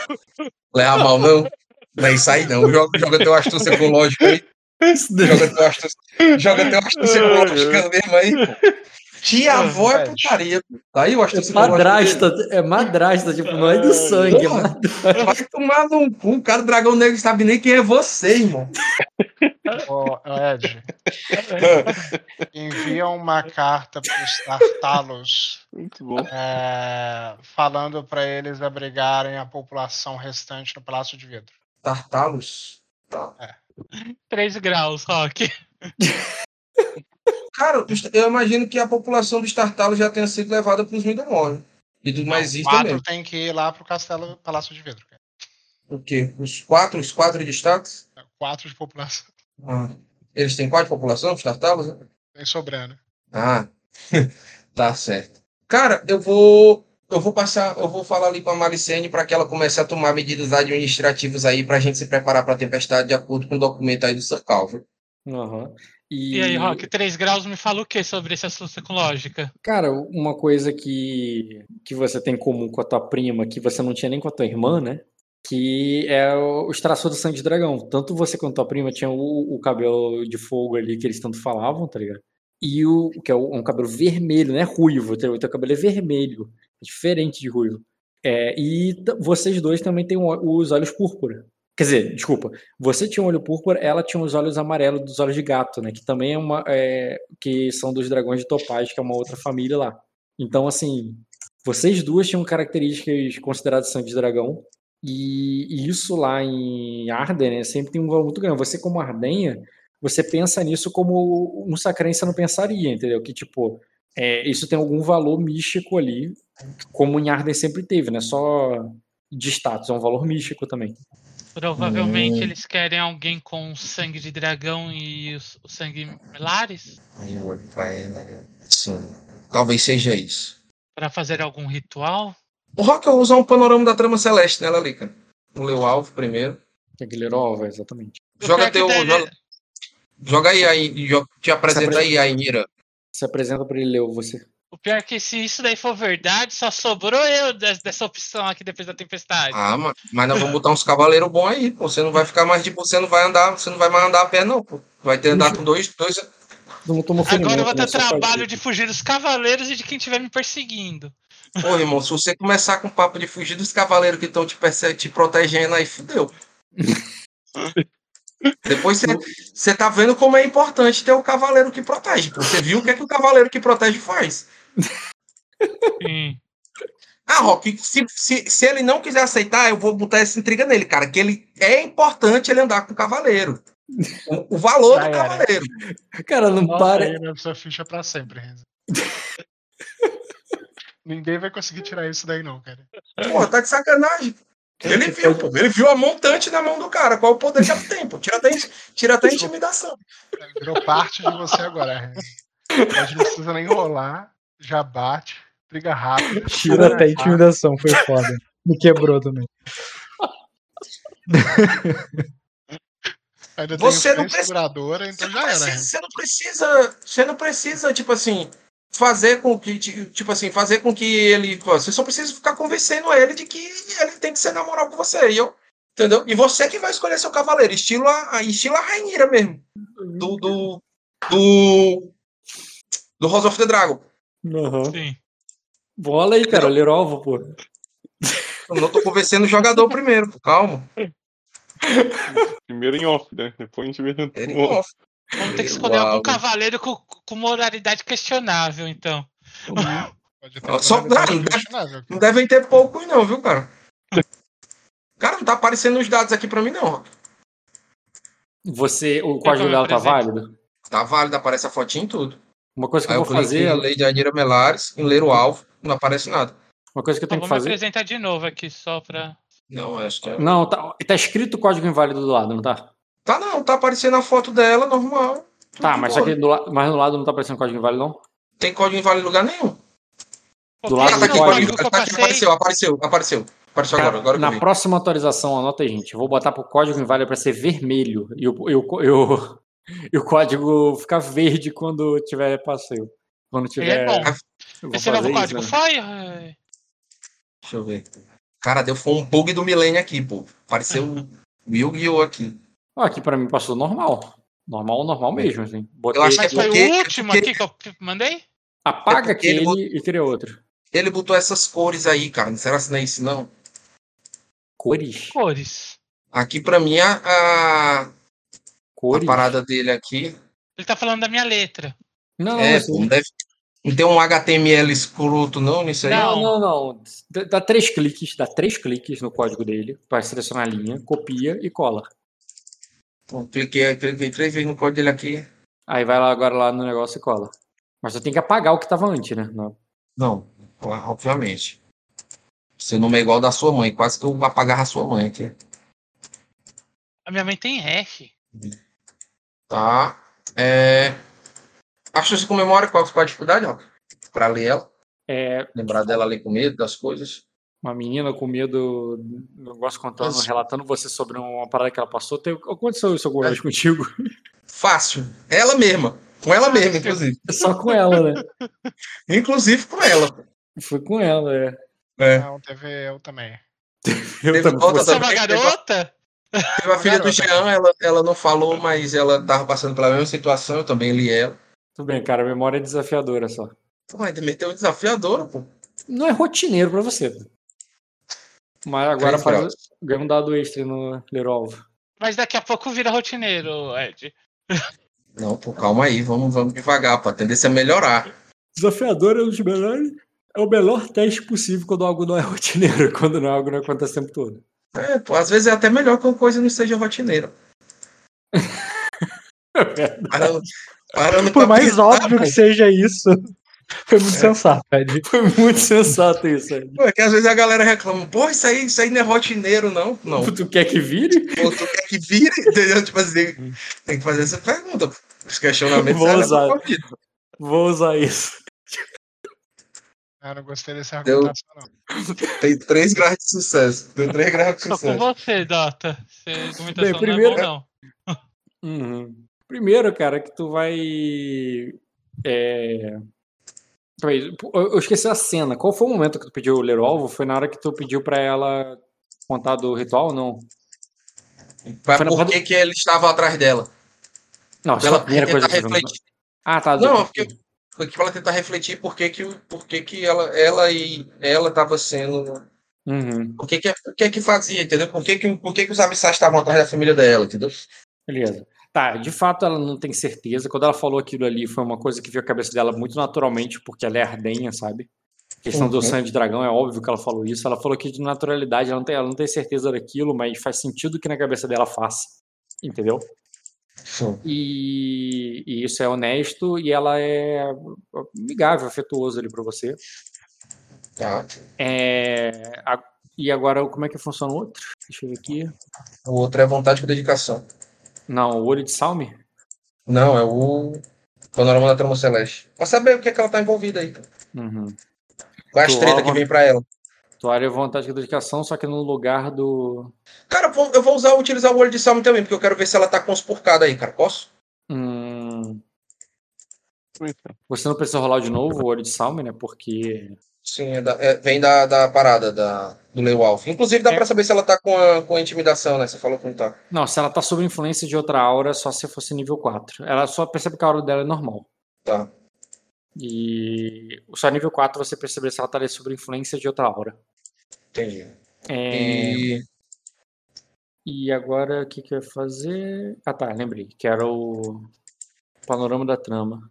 Leva mal, não. Não é isso aí, não. Joga, joga teu astúcia ecológica aí. Joga teu astúcia, joga teu astúcia ecológica mesmo aí, pô. Tia-avó é putaria. Tá aí o É astúcia ecológica dele. madrasta, é madrasta, tipo, não é do sangue, é madrasta. Vai tomar num cu. O cara do Dragão Negro sabe nem quem é você, irmão. Ô, Ed, envia uma carta para os Tartalos Muito bom. é, falando para eles abrigarem a população restante no Palácio de Vidro. Tartalos. 3 graus, Rock. [laughs] Cara, eu imagino que a população dos Tartalos já tenha sido levada para os Midomor. E dos mais isso quatro também. tem que ir lá pro Castelo Palácio de Vidro. cara. O quê? Os quatro, os quatro destaques? Quatro de população. Ah, eles têm quatro população, os Tartalos? né? Tem sobrando. Ah, [laughs] tá certo. Cara, eu vou. Eu vou passar, eu vou falar ali com a Maricene para que ela comece a tomar medidas administrativas aí para a gente se preparar para a tempestade de acordo com o documento aí do Sir Calvin. Aham. E aí, Rock, 3 graus me fala o que sobre esse assunto ecológica? Cara, uma coisa que, que você tem em comum com a tua prima, que você não tinha nem com a tua irmã, né? Que é o- os traços do sangue de dragão. Tanto você quanto a tua prima tinham o, o cabelo de fogo ali que eles tanto falavam, tá ligado? E o que é um cabelo vermelho, não é ruivo, o teu, cabelo é vermelho, diferente de ruivo. É, e vocês dois também têm os olhos púrpura. Quer dizer, desculpa, você tinha um olho púrpura, ela tinha os olhos amarelos dos olhos de gato, né? Que também é uma. é, que são dos dragões de Topaz, que é uma outra família lá. Então, assim, vocês duas tinham características consideradas sangue de dragão. E, isso lá em Arden, né, sempre tem um valor muito grande. Você, como Ardenha, você pensa nisso como um sacrense não pensaria, entendeu? Que, tipo, é, isso tem algum valor místico ali, como em Arden sempre teve, né? Só de status, é um valor místico também. Provavelmente Hum. eles querem alguém com sangue de dragão e o, sangue vai, né? Sim. Talvez seja isso. para fazer algum ritual. O Rock usa um panorama da trama celeste nela ali, cara. Não leu o alvo primeiro. Que é Guilherova, exatamente. O Joga que teu. deve- Joga, joga aí, aí jo- te apresenta aí, Ainira. Se apresenta pra ele ler você. O pior é que se isso daí for verdade, só sobrou eu des- dessa opção aqui depois da tempestade. Ah, ma- mas nós vamos botar uns cavaleiros bons aí, pô. Você não vai ficar mais de você não vai andar, você não vai mais andar a pé, não, pô. Vai ter que andar com dois, dois. Agora eu vou ter né? Trabalho de fugir dos cavaleiros e de quem estiver me perseguindo. Pô, irmão, se você começar com papo de fugir dos cavaleiros que estão te, te protegendo aí, fudeu. [laughs] Depois você- tá vendo como é importante ter o cavaleiro que protege. Você viu o que é que o cavaleiro que protege faz. Sim. Ah, Rock, se, se, se ele não quiser aceitar, eu vou botar essa intriga nele, cara. Que ele é importante ele andar com o cavaleiro. O, o valor Já do era. cavaleiro. Cara, não Nossa, para. sua ficha pra sempre. [laughs] Ninguém vai conseguir tirar isso daí, não, cara. Pô, tá de sacanagem. Ele viu, pô. Ele viu a montante na mão do cara. Qual o poder que ela tem, pô? Tira até, tira até intimidação. Virou parte de você agora, Renzo. A gente não precisa nem enrolar, já bate, briga rápido. [laughs] Tira até intimidação, foi foda. Me quebrou também. Ainda Você tem não precisa- então Renzo. você não precisa. Você não precisa, tipo assim, fazer com que. ti- Tipo assim, fazer com que ele. pô, Você só precisa ficar convencendo ele de que ele tem que ser na moral com você. E eu, entendeu? E você que vai escolher seu cavaleiro, estilo a, a- estilo a Rainira mesmo. Do. Do. Do, do House of the Dragon. Aham. Sim. Bola aí, cara. Lerova, pô. Eu não tô convencendo o jogador primeiro, pô, calma. Primeiro em off, né? Depois a gente vê no Ele on. off. Vamos ter que escolher Uau. algum cavaleiro com, com moralidade questionável, então. Pode ter Ó, só- não, não deve- questionável. Não devem ter poucos, não, viu, cara? Cara, não tá aparecendo os dados aqui pra mim, não. Você, o código eu dela tá válido? Tá válido, aparece a fotinha em tudo. Uma coisa que Aí eu eu vou cliquei fazer, em Lei de Anira Melares, em ler o alvo, não aparece nada. uma coisa que eu Eu tenho vou que fazer. apresentar de novo aqui, só pra. Não, acho que é. Não, tá, tá escrito código inválido do lado, não tá? Tá não, tá aparecendo a foto dela, normal. Tá, mas que do, la- mas do lado não tá aparecendo código inválido, não? Tem código inválido em lugar nenhum. Do lado Ah, tá do aqui, no código. que eu Tá aqui, apareceu, apareceu, apareceu. Apareceu Cara, agora, agora eu na próxima atualização, anota aí, gente. Eu vou botar pro código inválido pra ser vermelho. E o, e o, e o, [laughs] e o código ficar verde quando tiver passeio. Quando tiver. é bom. eu Esse novo código isso, né? foi? Deixa eu ver. Cara, deu foi um bug do milênio aqui, pô. Apareceu o Yu-Gi-Oh! aqui. Ah, aqui pra mim passou normal. Normal, normal mesmo, assim. Botei, acho que é foi o último porque- aqui que eu mandei? apaga é aquele e cria outro. Ele botou essas cores aí, cara. Será que não é isso, não? Cores. Cores. Aqui pra mim, a, a, a Cores. parada dele aqui Ele tá falando da minha letra. Não, é, assim, não deve. Não tem um HTML escroto, não, nisso aí? Não. Não, não, não. Dá- Dá três cliques, dá três cliques no código dele para selecionar a linha, copia e cola. Pô, cliquei, cliquei três vezes no código dele aqui. Aí vai lá agora lá no negócio e cola. Mas você tem que apagar o que tava antes, né? Não. Não, obviamente. Seu nome é igual ao da sua mãe. Quase que eu apagava a sua mãe aqui. A minha mãe tem F. Tá. É... Acho que você comemora qual qual a dificuldade, ó? Pra ler ela. É Lembrar dela ler com medo das coisas. Uma menina com medo, um negócio contando, Mas- relatando você sobre uma parada que ela passou. Tem, aconteceu isso alguma vez contigo? Fácil. Ela mesma. Com ela mesma, inclusive. [laughs] Só com ela, né? Inclusive com ela. Foi com ela, é. É. Não, teve eu também. Eu Teve também- Você é também. uma garota? Teve a filha do. Jean, ela, ela não falou, mas ela tava passando pela mesma situação, eu também li ela. Tudo bem, cara, a memória é desafiadora só. Pô, ainda meteu um desafiador, pô. Não é rotineiro pra você. Mas agora faz, ganha um dado extra no Lerolvo. Mas daqui a pouco vira rotineiro, Ed. Não, pô, calma aí, vamos, vamos devagar, pô. A tendência é melhorar. Desafiador é um dos melhores. É o melhor teste possível quando algo não é rotineiro, [laughs] quando não, algo não acontece o tempo todo. É, pô, às vezes é até melhor que uma coisa não seja rotineira. [laughs] Parando, parando Por mais pensar, óbvio pô. que seja isso, foi muito sensato, Ed. Foi muito sensato isso, Ed. Pô, é que às vezes a galera reclama, pô, isso aí, isso aí não é rotineiro, não. Não. Tu quer que vire? Pô, tu quer que vire, entendeu? Tipo assim, tem que fazer essa pergunta. Os questionamentos Vou usar. Vou usar isso. Ah, não gostei dessa argumentação, não. Tem três graus de sucesso. Deu três graus de Tô com sucesso. você, Dota. A argumentação Bem, primeiro- não é bom, não. Uhum. Primeiro, cara, que tu vai. É... Eu esqueci a cena. Qual foi o momento que tu pediu ler o alvo? Foi na hora que tu pediu pra ela contar do ritual ou não? Na por porra que, ele estava atrás dela? Não, Ela primeira coisa refletir. Ah, tá. Não, porque foi que ela tentar refletir por que, que, por que, que ela, ela e ela tava sendo. Uhum, Por que, que, que, que fazia, entendeu? Por que, que, por que, que os abissais estavam atrás da família dela, entendeu? beleza. Tá, de fato ela não tem certeza. Quando ela falou aquilo ali, foi uma coisa que veio à cabeça dela muito naturalmente, porque ela é ardenha, sabe? A questão do Uhum. sangue de dragão, é óbvio que ela falou isso. Ela falou que de naturalidade ela não tem, ela não tem certeza daquilo, mas faz sentido que na cabeça dela faça. Entendeu? Sim. E, e isso é honesto e ela é amigável, afetuoso ali pra você. Tá. É, a- e agora, como é que funciona o outro? Deixa eu ver aqui. O outro é vontade com dedicação. Não, o olho de Salme? Não, é o Panorama da Trama Celeste. Pra saber o que, é que ela tá envolvida aí. Uhum. Qual é as treta que vem pra ela? Tua área é vontade com dedicação, só que no lugar do. Cara, vou- eu vou usar, utilizar o olho de Salmo também, porque eu quero ver se ela tá com os porcados aí, cara. Posso? Hum, você não precisa rolar de novo o olho de Salme, né? Porque. Sim, é da- é- vem da, da parada da, do Leo Alf. Inclusive, dá É. pra saber se ela tá com a, com a intimidação, né? Você falou que não tá. Não, se ela tá sob influência de outra aura, só se fosse nível 4. Ela só percebe que a aura dela é normal. Tá. E só nível 4 você perceber se ela tá sob influência de outra aura. Entendi. É, E. E agora o que, que eu ia fazer? Ah tá, lembrei. Que era o panorama da trama.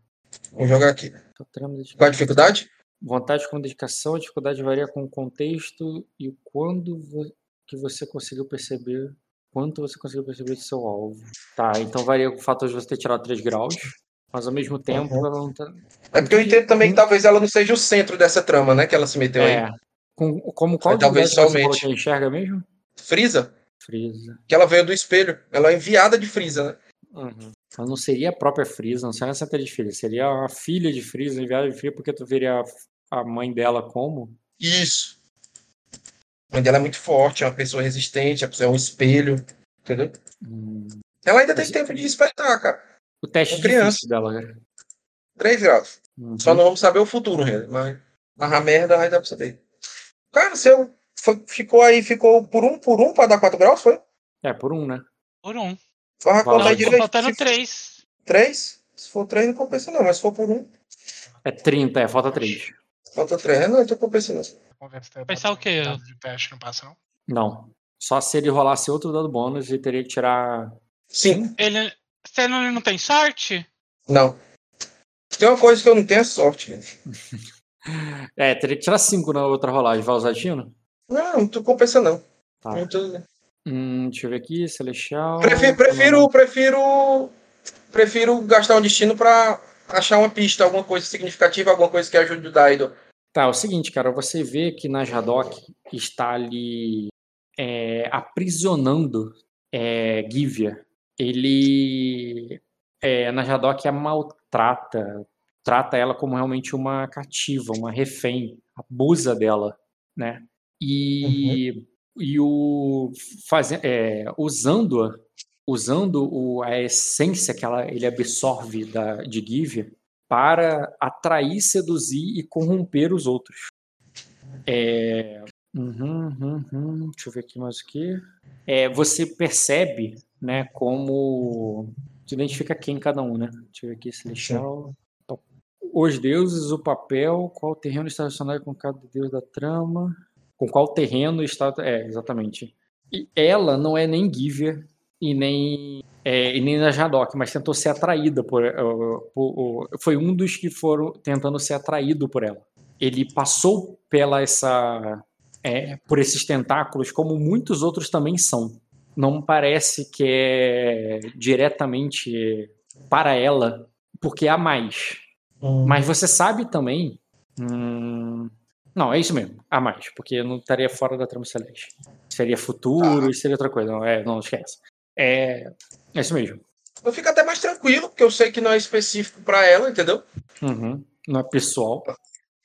Vamos jogar aqui. Trama Qual a dificuldade? Vontade com dedicação, a dificuldade varia com o contexto e o quando que você conseguiu perceber, quanto você conseguiu perceber do seu alvo. Tá, então varia com o fato de você ter tirado 3 graus, mas ao mesmo tempo Uhum. ela não tá. É porque eu entendo também que talvez ela não seja o centro dessa trama, né? Que ela se meteu aí. É. Com, como qual Mas talvez você somente. enxerga mesmo? Frisa, Frieza. que ela veio do espelho. Ela é enviada de Frisa, né? Uhum. Mas não seria a própria Frieza, não seria a Santa de Frieza, seria a filha de Frieza, enviada de Frieza, porque tu veria a, a mãe dela como? Isso. A mãe dela é muito forte, é uma pessoa resistente, a pessoa é um espelho. Entendeu? Hum. Ela ainda tem Mas- tempo de despertar, cara. O teste criança. difícil dela, cara. 3 graus. Uhum. Só não vamos saber o futuro, né? Mas a merda vai dar pra saber. Cara, você foi- ficou aí, ficou por um por um pra dar 4 graus, foi? É, por um, né? Por um. Vai contar tô direito. faltando Se- três. Três? Se for três, não compensa não. Mas se for por um, É 30, é, falta 3. falta três. É, Não, então compensa não. Pensar o quê? de teste não passa, não. Não. Só se ele rolasse outro dado bônus e teria que tirar. Sim. Ele. Você não, não tem sorte? Não. Tem uma coisa que eu não tenho é sorte. [laughs] É, teria que tirar 5 na outra rolagem. Vai usar Tino? Não, não tu compensa não. Tá. Não tô- Hum, deixa eu ver aqui. Celestial. Prefiro, prefiro, prefiro, prefiro gastar um destino pra achar uma pista, alguma coisa significativa, alguma coisa que ajude o Daido. Tá, é o seguinte, cara. Você vê que na Jadok está ali é, aprisionando é, Givia. Ele. É, na Jadok a maltrata. Trata ela como realmente uma cativa, uma refém. Abusa dela, né? E, e o faze- é, usando-a, usando o, a essência que ela, ele absorve da, de Givia para atrair, seduzir e corromper os outros. É, uhum, uhum, uhum, deixa eu ver aqui mais o que. É, você percebe, né, como se identifica quem cada um, né? Deixa eu ver aqui, Celestial. Os deuses, o papel, qual terreno está relacionado com cada deus da trama, com qual terreno está. É, exatamente. E ela não é nem Givia e nem é, e nem na Jadok, mas tentou ser atraída por, por- foi um dos que foram tentando ser atraído por ela. Ele passou pela essa é, por esses tentáculos, como muitos outros também são. Não parece que é diretamente para ela, porque há mais. Mas você sabe também. hum, Não, é isso mesmo. Há mais, porque não estaria fora da trama celeste. Seria futuro, isso seria outra coisa. Não, é, não esquece. É, é isso mesmo. Eu fico até mais tranquilo, porque eu sei que não é específico pra ela, entendeu? Uhum. Não é pessoal.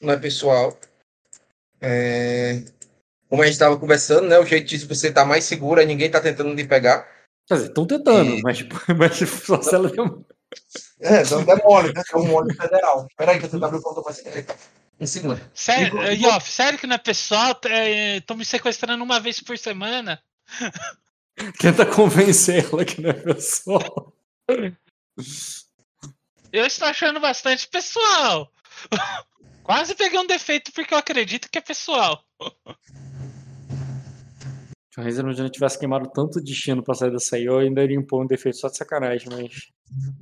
Não é pessoal. É... Como a gente tava conversando, né? O jeito de você tá mais seguro, aí ninguém tá tentando lhe pegar. Quer dizer, estão tentando, E- mas, tipo, [laughs] mas só se ela deu- É, é mole, né? É um mole federal. Peraí, que eu tenho que abrir o conta pra você. Em segundo. Sério, Yoff, sério que não é pessoal? Estão me sequestrando uma vez por semana? [laughs] tenta convencer ela que não é pessoal. Eu estou achando bastante pessoal. [laughs] Quase peguei um defeito porque eu acredito que é pessoal. [laughs] Se o Razer não tivesse queimado tanto destino pra sair dessa aí, eu ainda iria impor um defeito só de sacanagem, mas.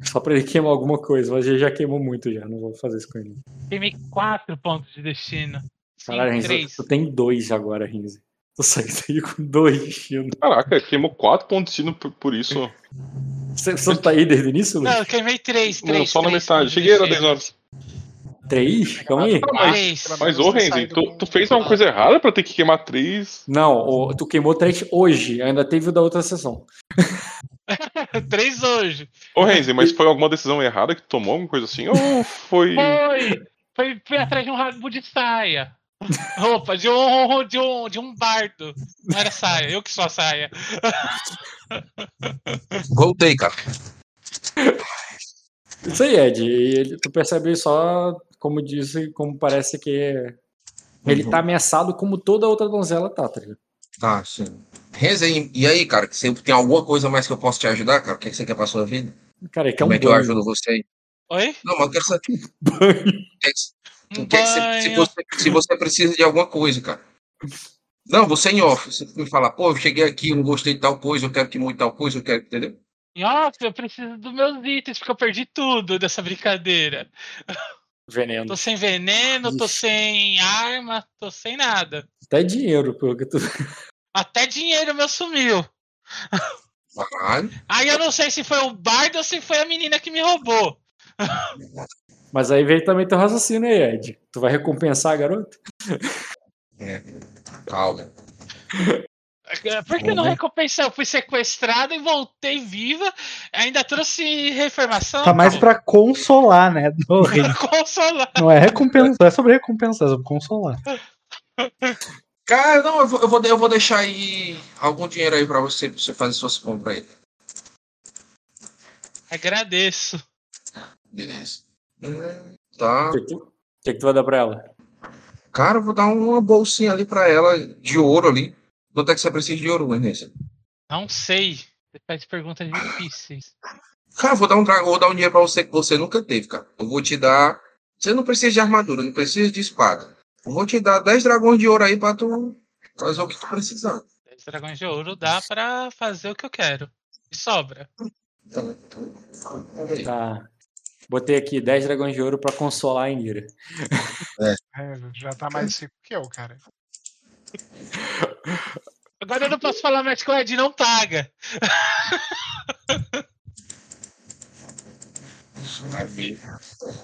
Só pra ele queimar alguma coisa, mas ele já queimou muito já, não vou fazer isso com ele. Queimei quatro pontos de destino. Caralho, Renzo, tu tem dois agora, Renzo. Tu saiu daí com dois destinos. Caraca, queimou 4 pontos de destino por, por isso. Você, você não tá aí desde o início, Luiz? Não, eu queimei três, Não, três. só na três metade. pontos de Cheguei, era destino. 10 horas. Três? Calma aí. Três. Mas, ô, Renzi, tu, tu fez alguma coisa errada pra ter que queimar 3? Não, o- tu queimou três hoje, ainda teve o da outra sessão. [laughs] Três hoje. Ô, Renzi, mas foi alguma decisão errada que tu tomou, alguma coisa assim? Ou foi. Foi! Foi, foi atrás de um rabo de saia. Roupa, de um, de, um, de um bardo. Não era saia, eu que sou a saia. Voltei, cara. Isso aí, Ed. E ele- tu percebe só, como disse, como parece que ele Uhum. tá ameaçado como toda outra donzela tá, tá ligado? Tá, sim. Renzi, e aí, cara? Você tem alguma coisa mais que eu posso te ajudar, cara? O que, é que você quer pra sua vida? Cara, ele quer um Como é que eu banho. ajudo você aí? Oi? Não, mas eu quero saber. [laughs] banho. o que é que- que é que se, banho. você, se você precisa de alguma coisa, cara. Não, você em off. Você me fala, pô, eu cheguei aqui, eu não gostei de tal coisa, eu quero que mude tal coisa, eu quero, entendeu? Nossa, eu preciso dos meus itens, porque eu perdi tudo dessa brincadeira. [laughs] Veneno. Tô sem veneno, tô sem arma, tô sem nada. Até dinheiro, pelo que tu. Até dinheiro meu sumiu. Caralho. Aí eu não sei se foi o bardo ou se foi a menina que me roubou. Mas aí veio também teu raciocínio aí, Ed. Tu vai recompensar a garota? Calma. Por que não Uhum. recompensar? Eu fui sequestrada e voltei viva. Ainda trouxe reformação. Tá mais pra consolar, né? do consolar. Não é recompensar, é sobre recompensar, é sobre consolar. Cara, não, eu vou, eu vou, eu vou deixar aí algum dinheiro aí pra você, pra você fazer suas compras aí. Agradeço. Beleza. Tá. O que, que que tu vai dar pra ela? Cara, eu vou dar uma bolsinha ali pra ela de ouro ali. Quanto é que você precisa de ouro, Ernesto? Não sei. Você faz perguntas difíceis. Cara, vou dar um, vou dar um dinheiro pra você que você nunca teve, cara. Eu vou te dar. Você não precisa de armadura, não precisa de espada. Eu vou te dar 10 dragões de ouro aí pra tu fazer o que tu precisar. 10 dragões de ouro dá pra fazer o que eu quero. E sobra. Então, aí. Tá. Botei aqui 10 dragões de ouro pra consolar a Inira. É, já tá mais rico que eu, cara. Agora eu não posso falar mais que o Ed não paga.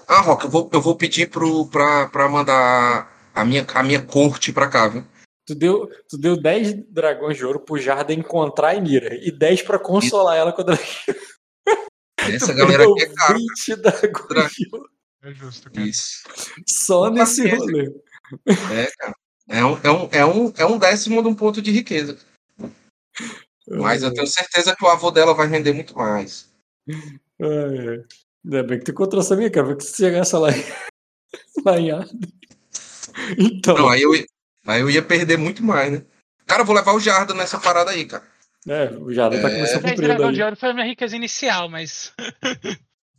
Ah, Roca, eu vou, eu vou pedir pro, pra, pra mandar a minha, a minha corte pra cá, viu? Tu deu, tu deu 10 dragões de ouro pro Jarda encontrar a Inira. E 10 pra consolar ela quando ela Essa [laughs] galera aqui é cara. 20 dragões de ouro. É justo, cara. Isso. Só Não nesse paciência. rolê. É, cara. É um, é, um, é, um, é um décimo de um ponto de riqueza. Mas eu tenho certeza que o avô dela vai render muito mais. Ai, ai. Ainda bem que tu encontrou essa minha, cara. Porque se chegasse lá, em- [laughs] lá em Arden. Então, Não, aí eu, ia- aí eu ia perder muito mais, né? Cara, eu vou levar o Jarda nessa parada aí, cara. é, o Jarda tá É. começando a 10 cumprir ali. ouro foi a minha riqueza inicial, mas.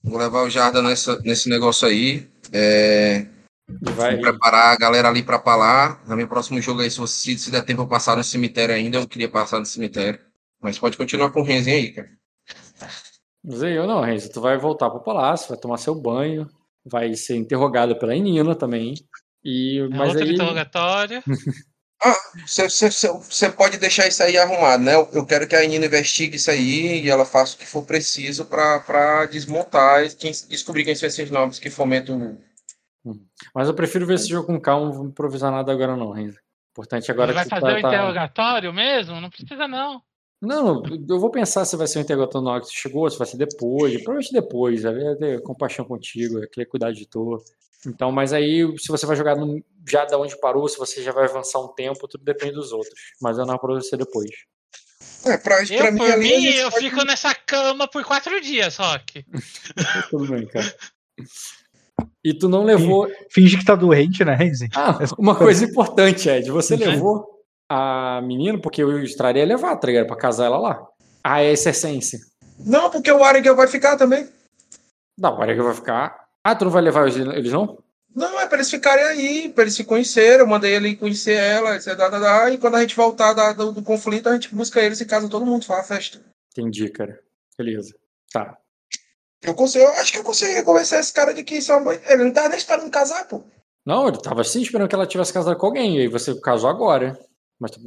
Vou levar o Jarda nessa, nesse negócio aí. É, vai, Vou preparar a galera ali pra palar. No meu próximo jogo aí, se, você, se der tempo eu passar no cemitério ainda, eu queria passar no cemitério. Mas pode continuar com o Renzinho aí, cara. Não sei eu não, Renzo. Tu vai voltar pro palácio, vai tomar seu banho, vai ser interrogado pela Inina também. E, É mas outro aí, interrogatório. [laughs] Você pode deixar isso aí arrumado, né? Eu, eu quero que a Nina investigue isso aí e ela faça o que for preciso pra, pra desmontar e quem, descobrir quem são esses nomes que fomentam. Mas eu prefiro ver esse jogo com calma, não vou improvisar nada agora não, Renzo. Importante agora Vai que fazer tá- o tá- interrogatório mesmo? Não precisa, não. Não, eu vou pensar se vai ser um interrogatório na hora que você chegou, se vai ser depois, provavelmente depois, eu ia ter compaixão contigo, eu queria cuidar de tu. Então, mas aí, se você vai jogar no- já da onde parou, se você já vai avançar um tempo, tudo depende dos outros. Mas eu não pra você depois. É, pra, Eu, pra mim por mim, gente eu pode- fico nessa cama por quatro dias, Rock. [laughs] tudo bem, cara. [laughs] E tu não levou. Finge que tá doente, né, Renzi? Ah, uma coisa importante, Ed. Você Uhum. levou a menina, porque eu estaria levar, tá ligado? Pra casar ela lá. Ah, é essa essência. Não, porque o Arigel vai ficar também. Não, agora que vai ficar. Ah, tu não vai levar eles, eles não? Não, é pra eles ficarem aí, pra eles se conhecerem. Eu mandei ele conhecer ela, etc. dá, dá, dá, e quando a gente voltar da- do, do conflito, a gente busca eles e casa todo mundo, faz a festa. Entendi, cara. Beleza. Tá. Eu, consigo, eu acho que eu consegui convencer esse cara de que isso é uma... Ele não tava nem esperando casar, pô. Não, ele tava assim esperando que ela tivesse casado com alguém, e aí você casou agora. Mas tu-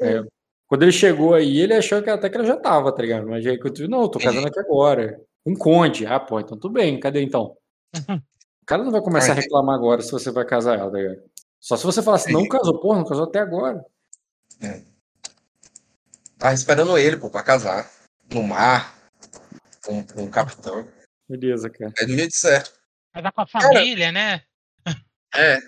é, quando ele chegou aí, ele achou que até que ela já tava, tá ligado? Mas aí quando tu viu, não, eu tô casando aqui agora. Um conde. Ah, pô, então tudo bem, cadê então? [laughs] O cara não vai começar a reclamar agora se você vai casar ela, tá ligado? Só se você falar assim, não casou, porra, não casou até agora. Tava esperando ele, pô, pra casar. No mar, com, com o capitão. Beleza, cara. É do jeito certo. Vai dar com a família, né? É.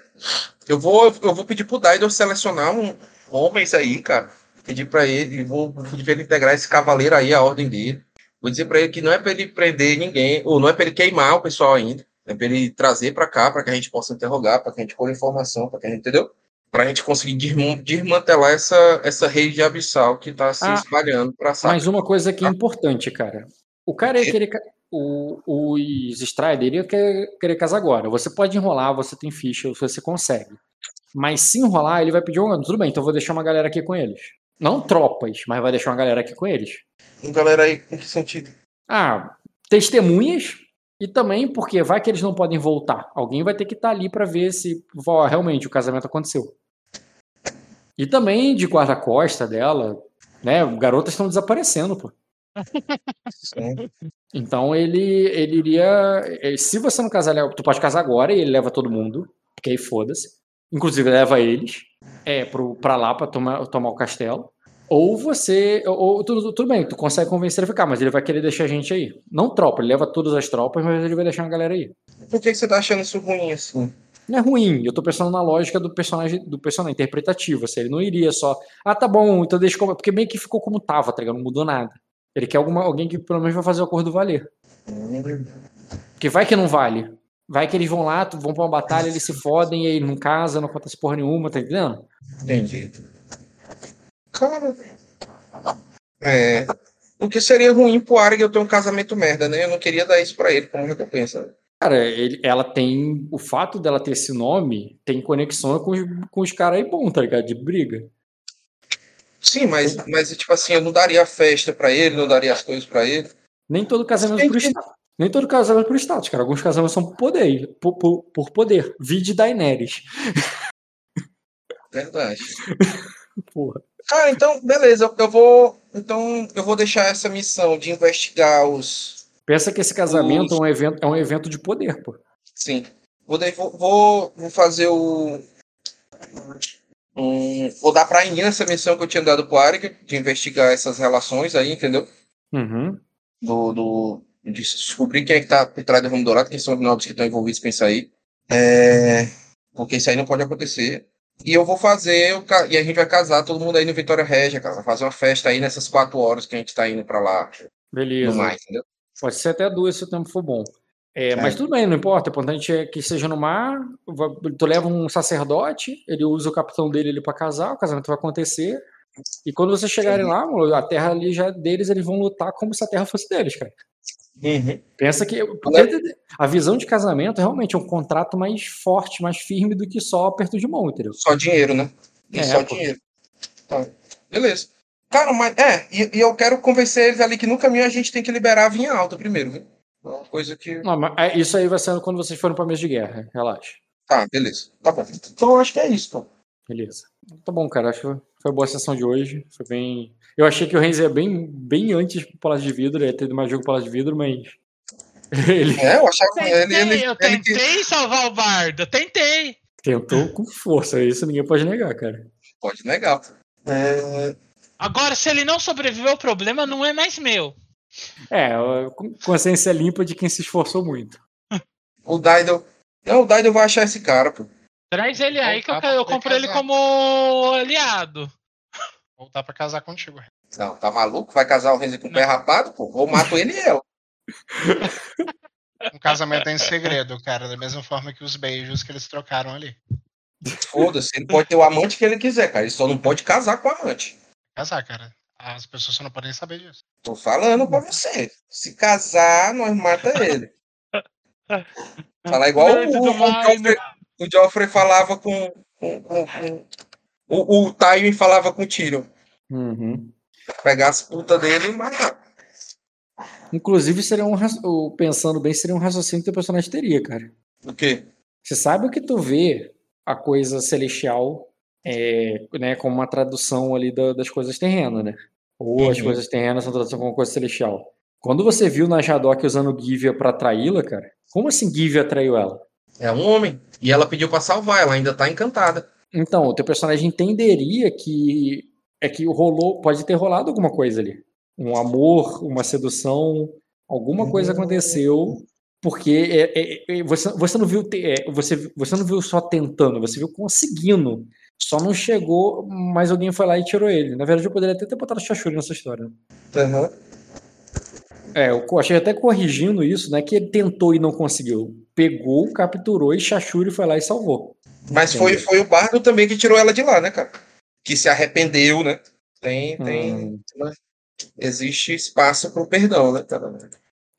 Eu vou, eu vou pedir pro Daidor selecionar um homens aí, cara. Pedir pra ele, vou pedir pra ele integrar esse cavaleiro aí, a ordem dele. Vou dizer pra ele que não é pra ele prender ninguém, ou não é pra ele queimar o pessoal ainda. É pra ele trazer pra cá, pra que a gente possa interrogar, pra que a gente colhe informação, pra que a gente, entendeu? Pra gente conseguir desmantelar essa, essa rede abissal que tá se Ah, espalhando pra saco. Mas uma coisa que é importante, cara. O cara ia querer. O, os Strider iria querer, querer casar agora. Você pode enrolar, você tem ficha, você consegue. Mas se enrolar, ele vai pedir um. Tudo bem, então eu vou deixar uma galera aqui com eles. Não tropas, mas vai deixar uma galera aqui com eles. Galera aí, em que sentido? Ah, testemunhas. E também porque vai que eles não podem voltar. Alguém vai ter que estar ali pra ver se ó, realmente o casamento aconteceu. E também de guarda-costa dela, né? Garotas estão desaparecendo, pô. [laughs] Sim. Então ele, ele iria. eh, Se você não casar, tu pode casar agora e ele leva todo mundo, porque aí foda-se. Inclusive leva eles é, pro, pra lá pra tomar, tomar o castelo. Ou você. Ou, ou tudo, tudo bem, tu consegue convencer ele a ficar, mas ele vai querer deixar a gente aí. Não tropa, ele leva todas as tropas, mas ele vai deixar uma galera aí. Por que, que você tá achando isso ruim assim? Não é ruim, eu tô pensando na lógica do personagem, do personagem interpretativo. Assim, ele não iria só. Ah, tá bom, então deixa como. Porque meio que ficou como tava, tá ligado? Não mudou nada. Ele quer alguma, alguém que pelo menos vai fazer o acordo valer. Porque vai que não vale. Vai que eles vão lá, vão pra uma batalha, eles se fodem e aí não casa, não acontece porra nenhuma, tá entendendo? Entendi. Cara. É. O que seria ruim pro Arg eu ter um casamento merda, né? Eu não queria dar isso pra ele como recompensa. Cara, ele- ela tem. O fato dela ter esse nome tem conexão com os, com os caras aí bom, tá ligado? De briga. Sim, mas, mas tipo assim, eu não daria festa pra ele, não daria as coisas pra ele. Nem todo casamento por status. Nem todo casamento por status, cara. Alguns casamentos são por poder. Por, por, por poder. Vide Daenerys. Verdade. [laughs] Porra. Cara, então, beleza. eu- vou. Então, eu vou deixar essa missão de investigar os. Pensa que esse casamento é um evento, é um evento de poder, pô. Sim. Vou, vou, vou fazer o. um- vou dar pra Inina essa missão que eu tinha dado pro Arg, de investigar essas relações aí, entendeu? Uhum. do, do de descobrir quem é que tá por trás do Ramo Dourado, quem são os nobres que estão envolvidos com isso aí. É, porque isso aí não pode acontecer. E eu vou fazer, o ca- e a gente vai casar todo mundo aí no Vitória Régia, cara. Fazer uma festa aí nessas quatro horas que a gente tá indo pra lá. Beleza. No mais, entendeu? Pode ser até duas se o tempo for bom. É, É. Mas tudo bem, não importa. O importante é que seja no mar. Tu leva um sacerdote, ele usa o capitão dele ali pra casar, o casamento vai acontecer. E quando vocês chegarem lá, a terra ali já é deles, eles vão lutar como se a terra fosse deles, cara. Pensa que a visão de casamento realmente é um contrato mais forte, mais firme do que só aperto de mão, entendeu? Só dinheiro, né? É, só pô. dinheiro. Tá. Beleza. Cara, mas é, e, e eu quero convencer eles ali que no caminho a gente tem que liberar a vinha alta primeiro, viu? Uma coisa que. Não, mas é, isso aí vai ser quando vocês forem pra mesa de guerra, relaxa. Tá, beleza. Tá bom. Então eu acho que é isso, pô. Beleza. Tá bom, cara. Acho que foi boa a sessão de hoje. Foi bem. Eu achei que o Renzo ia bem, bem antes pro Palácio de Vidro, ia ter mais jogo pro Palácio de Vidro, mas. [laughs] Ele É, eu achava que Tentei, ele, ele, eu ele tentei salvar o bardo, eu tentei. tentou com força, isso ninguém pode negar, cara. pode negar. É, Agora, se ele não sobreviveu, o problema não é mais meu. É, a consciência limpa de quem se esforçou muito. o Daidel. Não, o Daidel vai achar esse cara, pô. Traz ele aí que eu, eu compro ele como aliado. Voltar pra casar contigo. Não, tá maluco? Vai casar o Renzo com o pé rapado, pô? Ou mato ele e ela. [laughs] Um casamento em segredo, cara, da mesma forma que os beijos que eles trocaram ali. Foda-se, ele pode ter o amante que ele quiser, cara. Ele só não pode casar com o amante. Casar, cara. As pessoas só não podem saber disso. Tô falando pra você. Se casar, nós mata ele. Falar igual o, o, Joffrey, o Joffrey falava com. com, com, com- o, o Tywin falava com o Tyrion. Uhum. Pegar as putas dele e matar. Inclusive, seria um pensando bem, seria um raciocínio que o personagem teria, cara. O quê? Você sabe o que tu vê a coisa celestial é, né, como uma tradução ali da- das coisas terrenas, né? Ou as Uhum. coisas terrenas são tradução como coisa celestial. Quando você viu na Jadok usando Givia pra atraí-la, cara, como assim Givia atraiu ela? É um homem. E ela pediu pra salvar, ela ainda tá encantada. Então, o teu personagem entenderia que é que rolou, pode ter rolado alguma coisa ali. Um amor, uma sedução, alguma coisa aconteceu, porque é- é- é- você, você não viu é, você, você não viu só tentando, você viu conseguindo. Só não chegou, mas alguém foi lá e tirou ele. Na verdade, eu poderia até ter botado Chachuri nessa história. Aham. É, eu achei até corrigindo isso, né? Que ele tentou e não conseguiu. Pegou, capturou e Chachuri foi lá e salvou. Mas foi, foi o Bardo também que tirou ela de lá, né, cara? Que se arrependeu, né? Tem, tem. Hum. né? Existe espaço pro perdão, né, cara?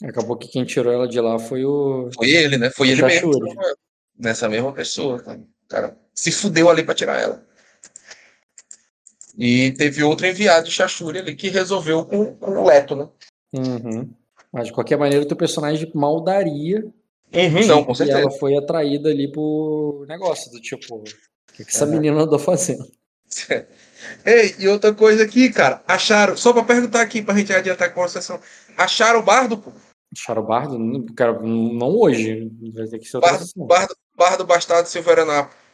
Acabou que quem tirou ela de lá foi o. Foi ele, né? Foi O ele mesmo. Chachuri. ela. Nessa mesma pessoa, cara. Se fudeu ali pra tirar ela. E teve outro enviado de Chachuri ali que resolveu com, com o Leto, né? Uhum. Mas de qualquer maneira, o teu personagem mal daria Não, com certeza. ela foi atraída ali pro negócio, do tipo, o que, que essa Aham. menina andou fazendo? [laughs] Ei, e outra coisa aqui, cara. Acharam, só pra perguntar aqui pra gente adiantar com a sessão. Acharam o Bardo, pô? Acharam o bardo? Não, Cara, não hoje. Vai ter que ser outra Bardo, sessão. Bardo, Bardo Bastardo.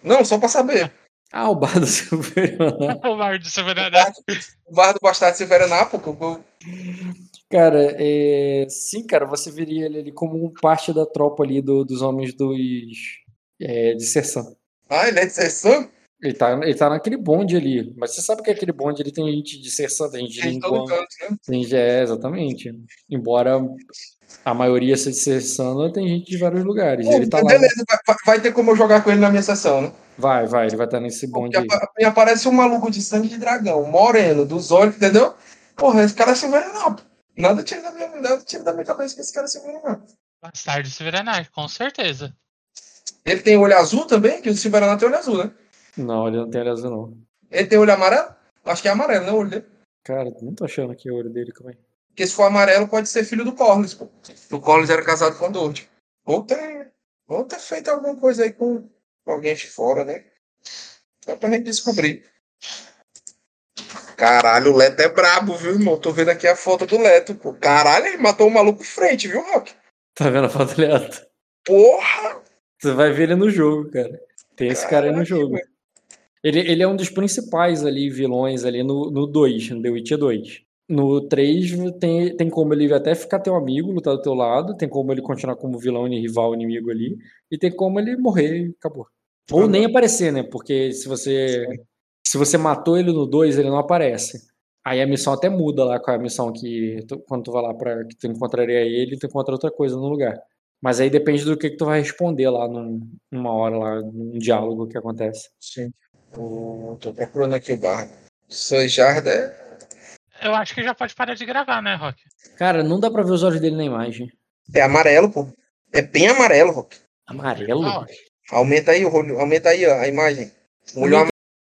Não, só pra saber. Ah, o bardo [laughs] Silveira. O bardo soberano. O Bardo Bastardo Silveranápolis, pô. Cara, é... sim, cara, você viria ele ali como parte da tropa ali do- dos homens dos é, de Sersan. Ah, ele é de Sersan? Ele tá, ele tá naquele bonde ali. Mas você sabe que aquele bonde ali tem gente de Sersan, tem gente de Em todo Linguan, canto, né? tem gente, é, exatamente. Embora a maioria de Sersan, tem gente de vários lugares. Pô, ele tá lá. beleza, vai, vai ter como eu jogar com ele na minha sessão, né? Vai, vai, ele vai estar nesse bonde Porque aí. aparece um maluco de sangue de dragão, moreno, dos olhos, entendeu? Porra, esse cara é Silveranápolis. Nada tira da minha, nada tira da minha cabeça que esse cara é Silveranápolis. Bastardo Severanar, com certeza. Ele tem olho azul também? Que o Silveranápolis tem olho azul, né? Não, ele não tem olho azul, não. Ele tem olho amarelo? Acho que é amarelo, né? O olho dele. Cara, não tô achando aqui o olho dele, calma aí. Porque se for amarelo, pode ser filho do Corlys, pô. O Corlys era casado com a Dorothy. Ou ter, ou ter feito alguma coisa aí com, alguém de fora, né? Só pra gente descobrir. Caralho, o Leto é brabo, viu, irmão? Tô vendo aqui a foto do Leto, pô. Caralho, ele matou o maluco em frente, viu, Rock? Tá vendo a foto dele? Porra! Você vai ver ele no jogo, cara. Tem esse cara aí no Caralho, jogo. velho. Ele, ele é um dos principais ali, vilões ali no, no 2, no The Witcher 2. No 3 tem, tem como ele até ficar teu amigo, lutar do teu lado, tem como ele continuar como vilão e rival inimigo ali, e tem como ele morrer e acabou. Ou nem aparecer, né? Porque se você se você matou ele no 2, ele não aparece. Aí a missão até muda lá com a missão que tu- quando tu vai lá para que tu encontraria ele, tu encontra outra coisa no lugar. Mas aí depende do que, que tu vai responder lá num- numa hora lá, num diálogo que acontece. Sim. O- tô procurando aqui o bar. Sojarda. Eu acho que já pode parar de gravar, né, Rock? Cara, não dá pra ver os olhos dele na imagem. É amarelo, pô. É bem amarelo, Rock. Amarelo? Ah, Aumenta aí, o aumenta aí ó, a imagem. O olho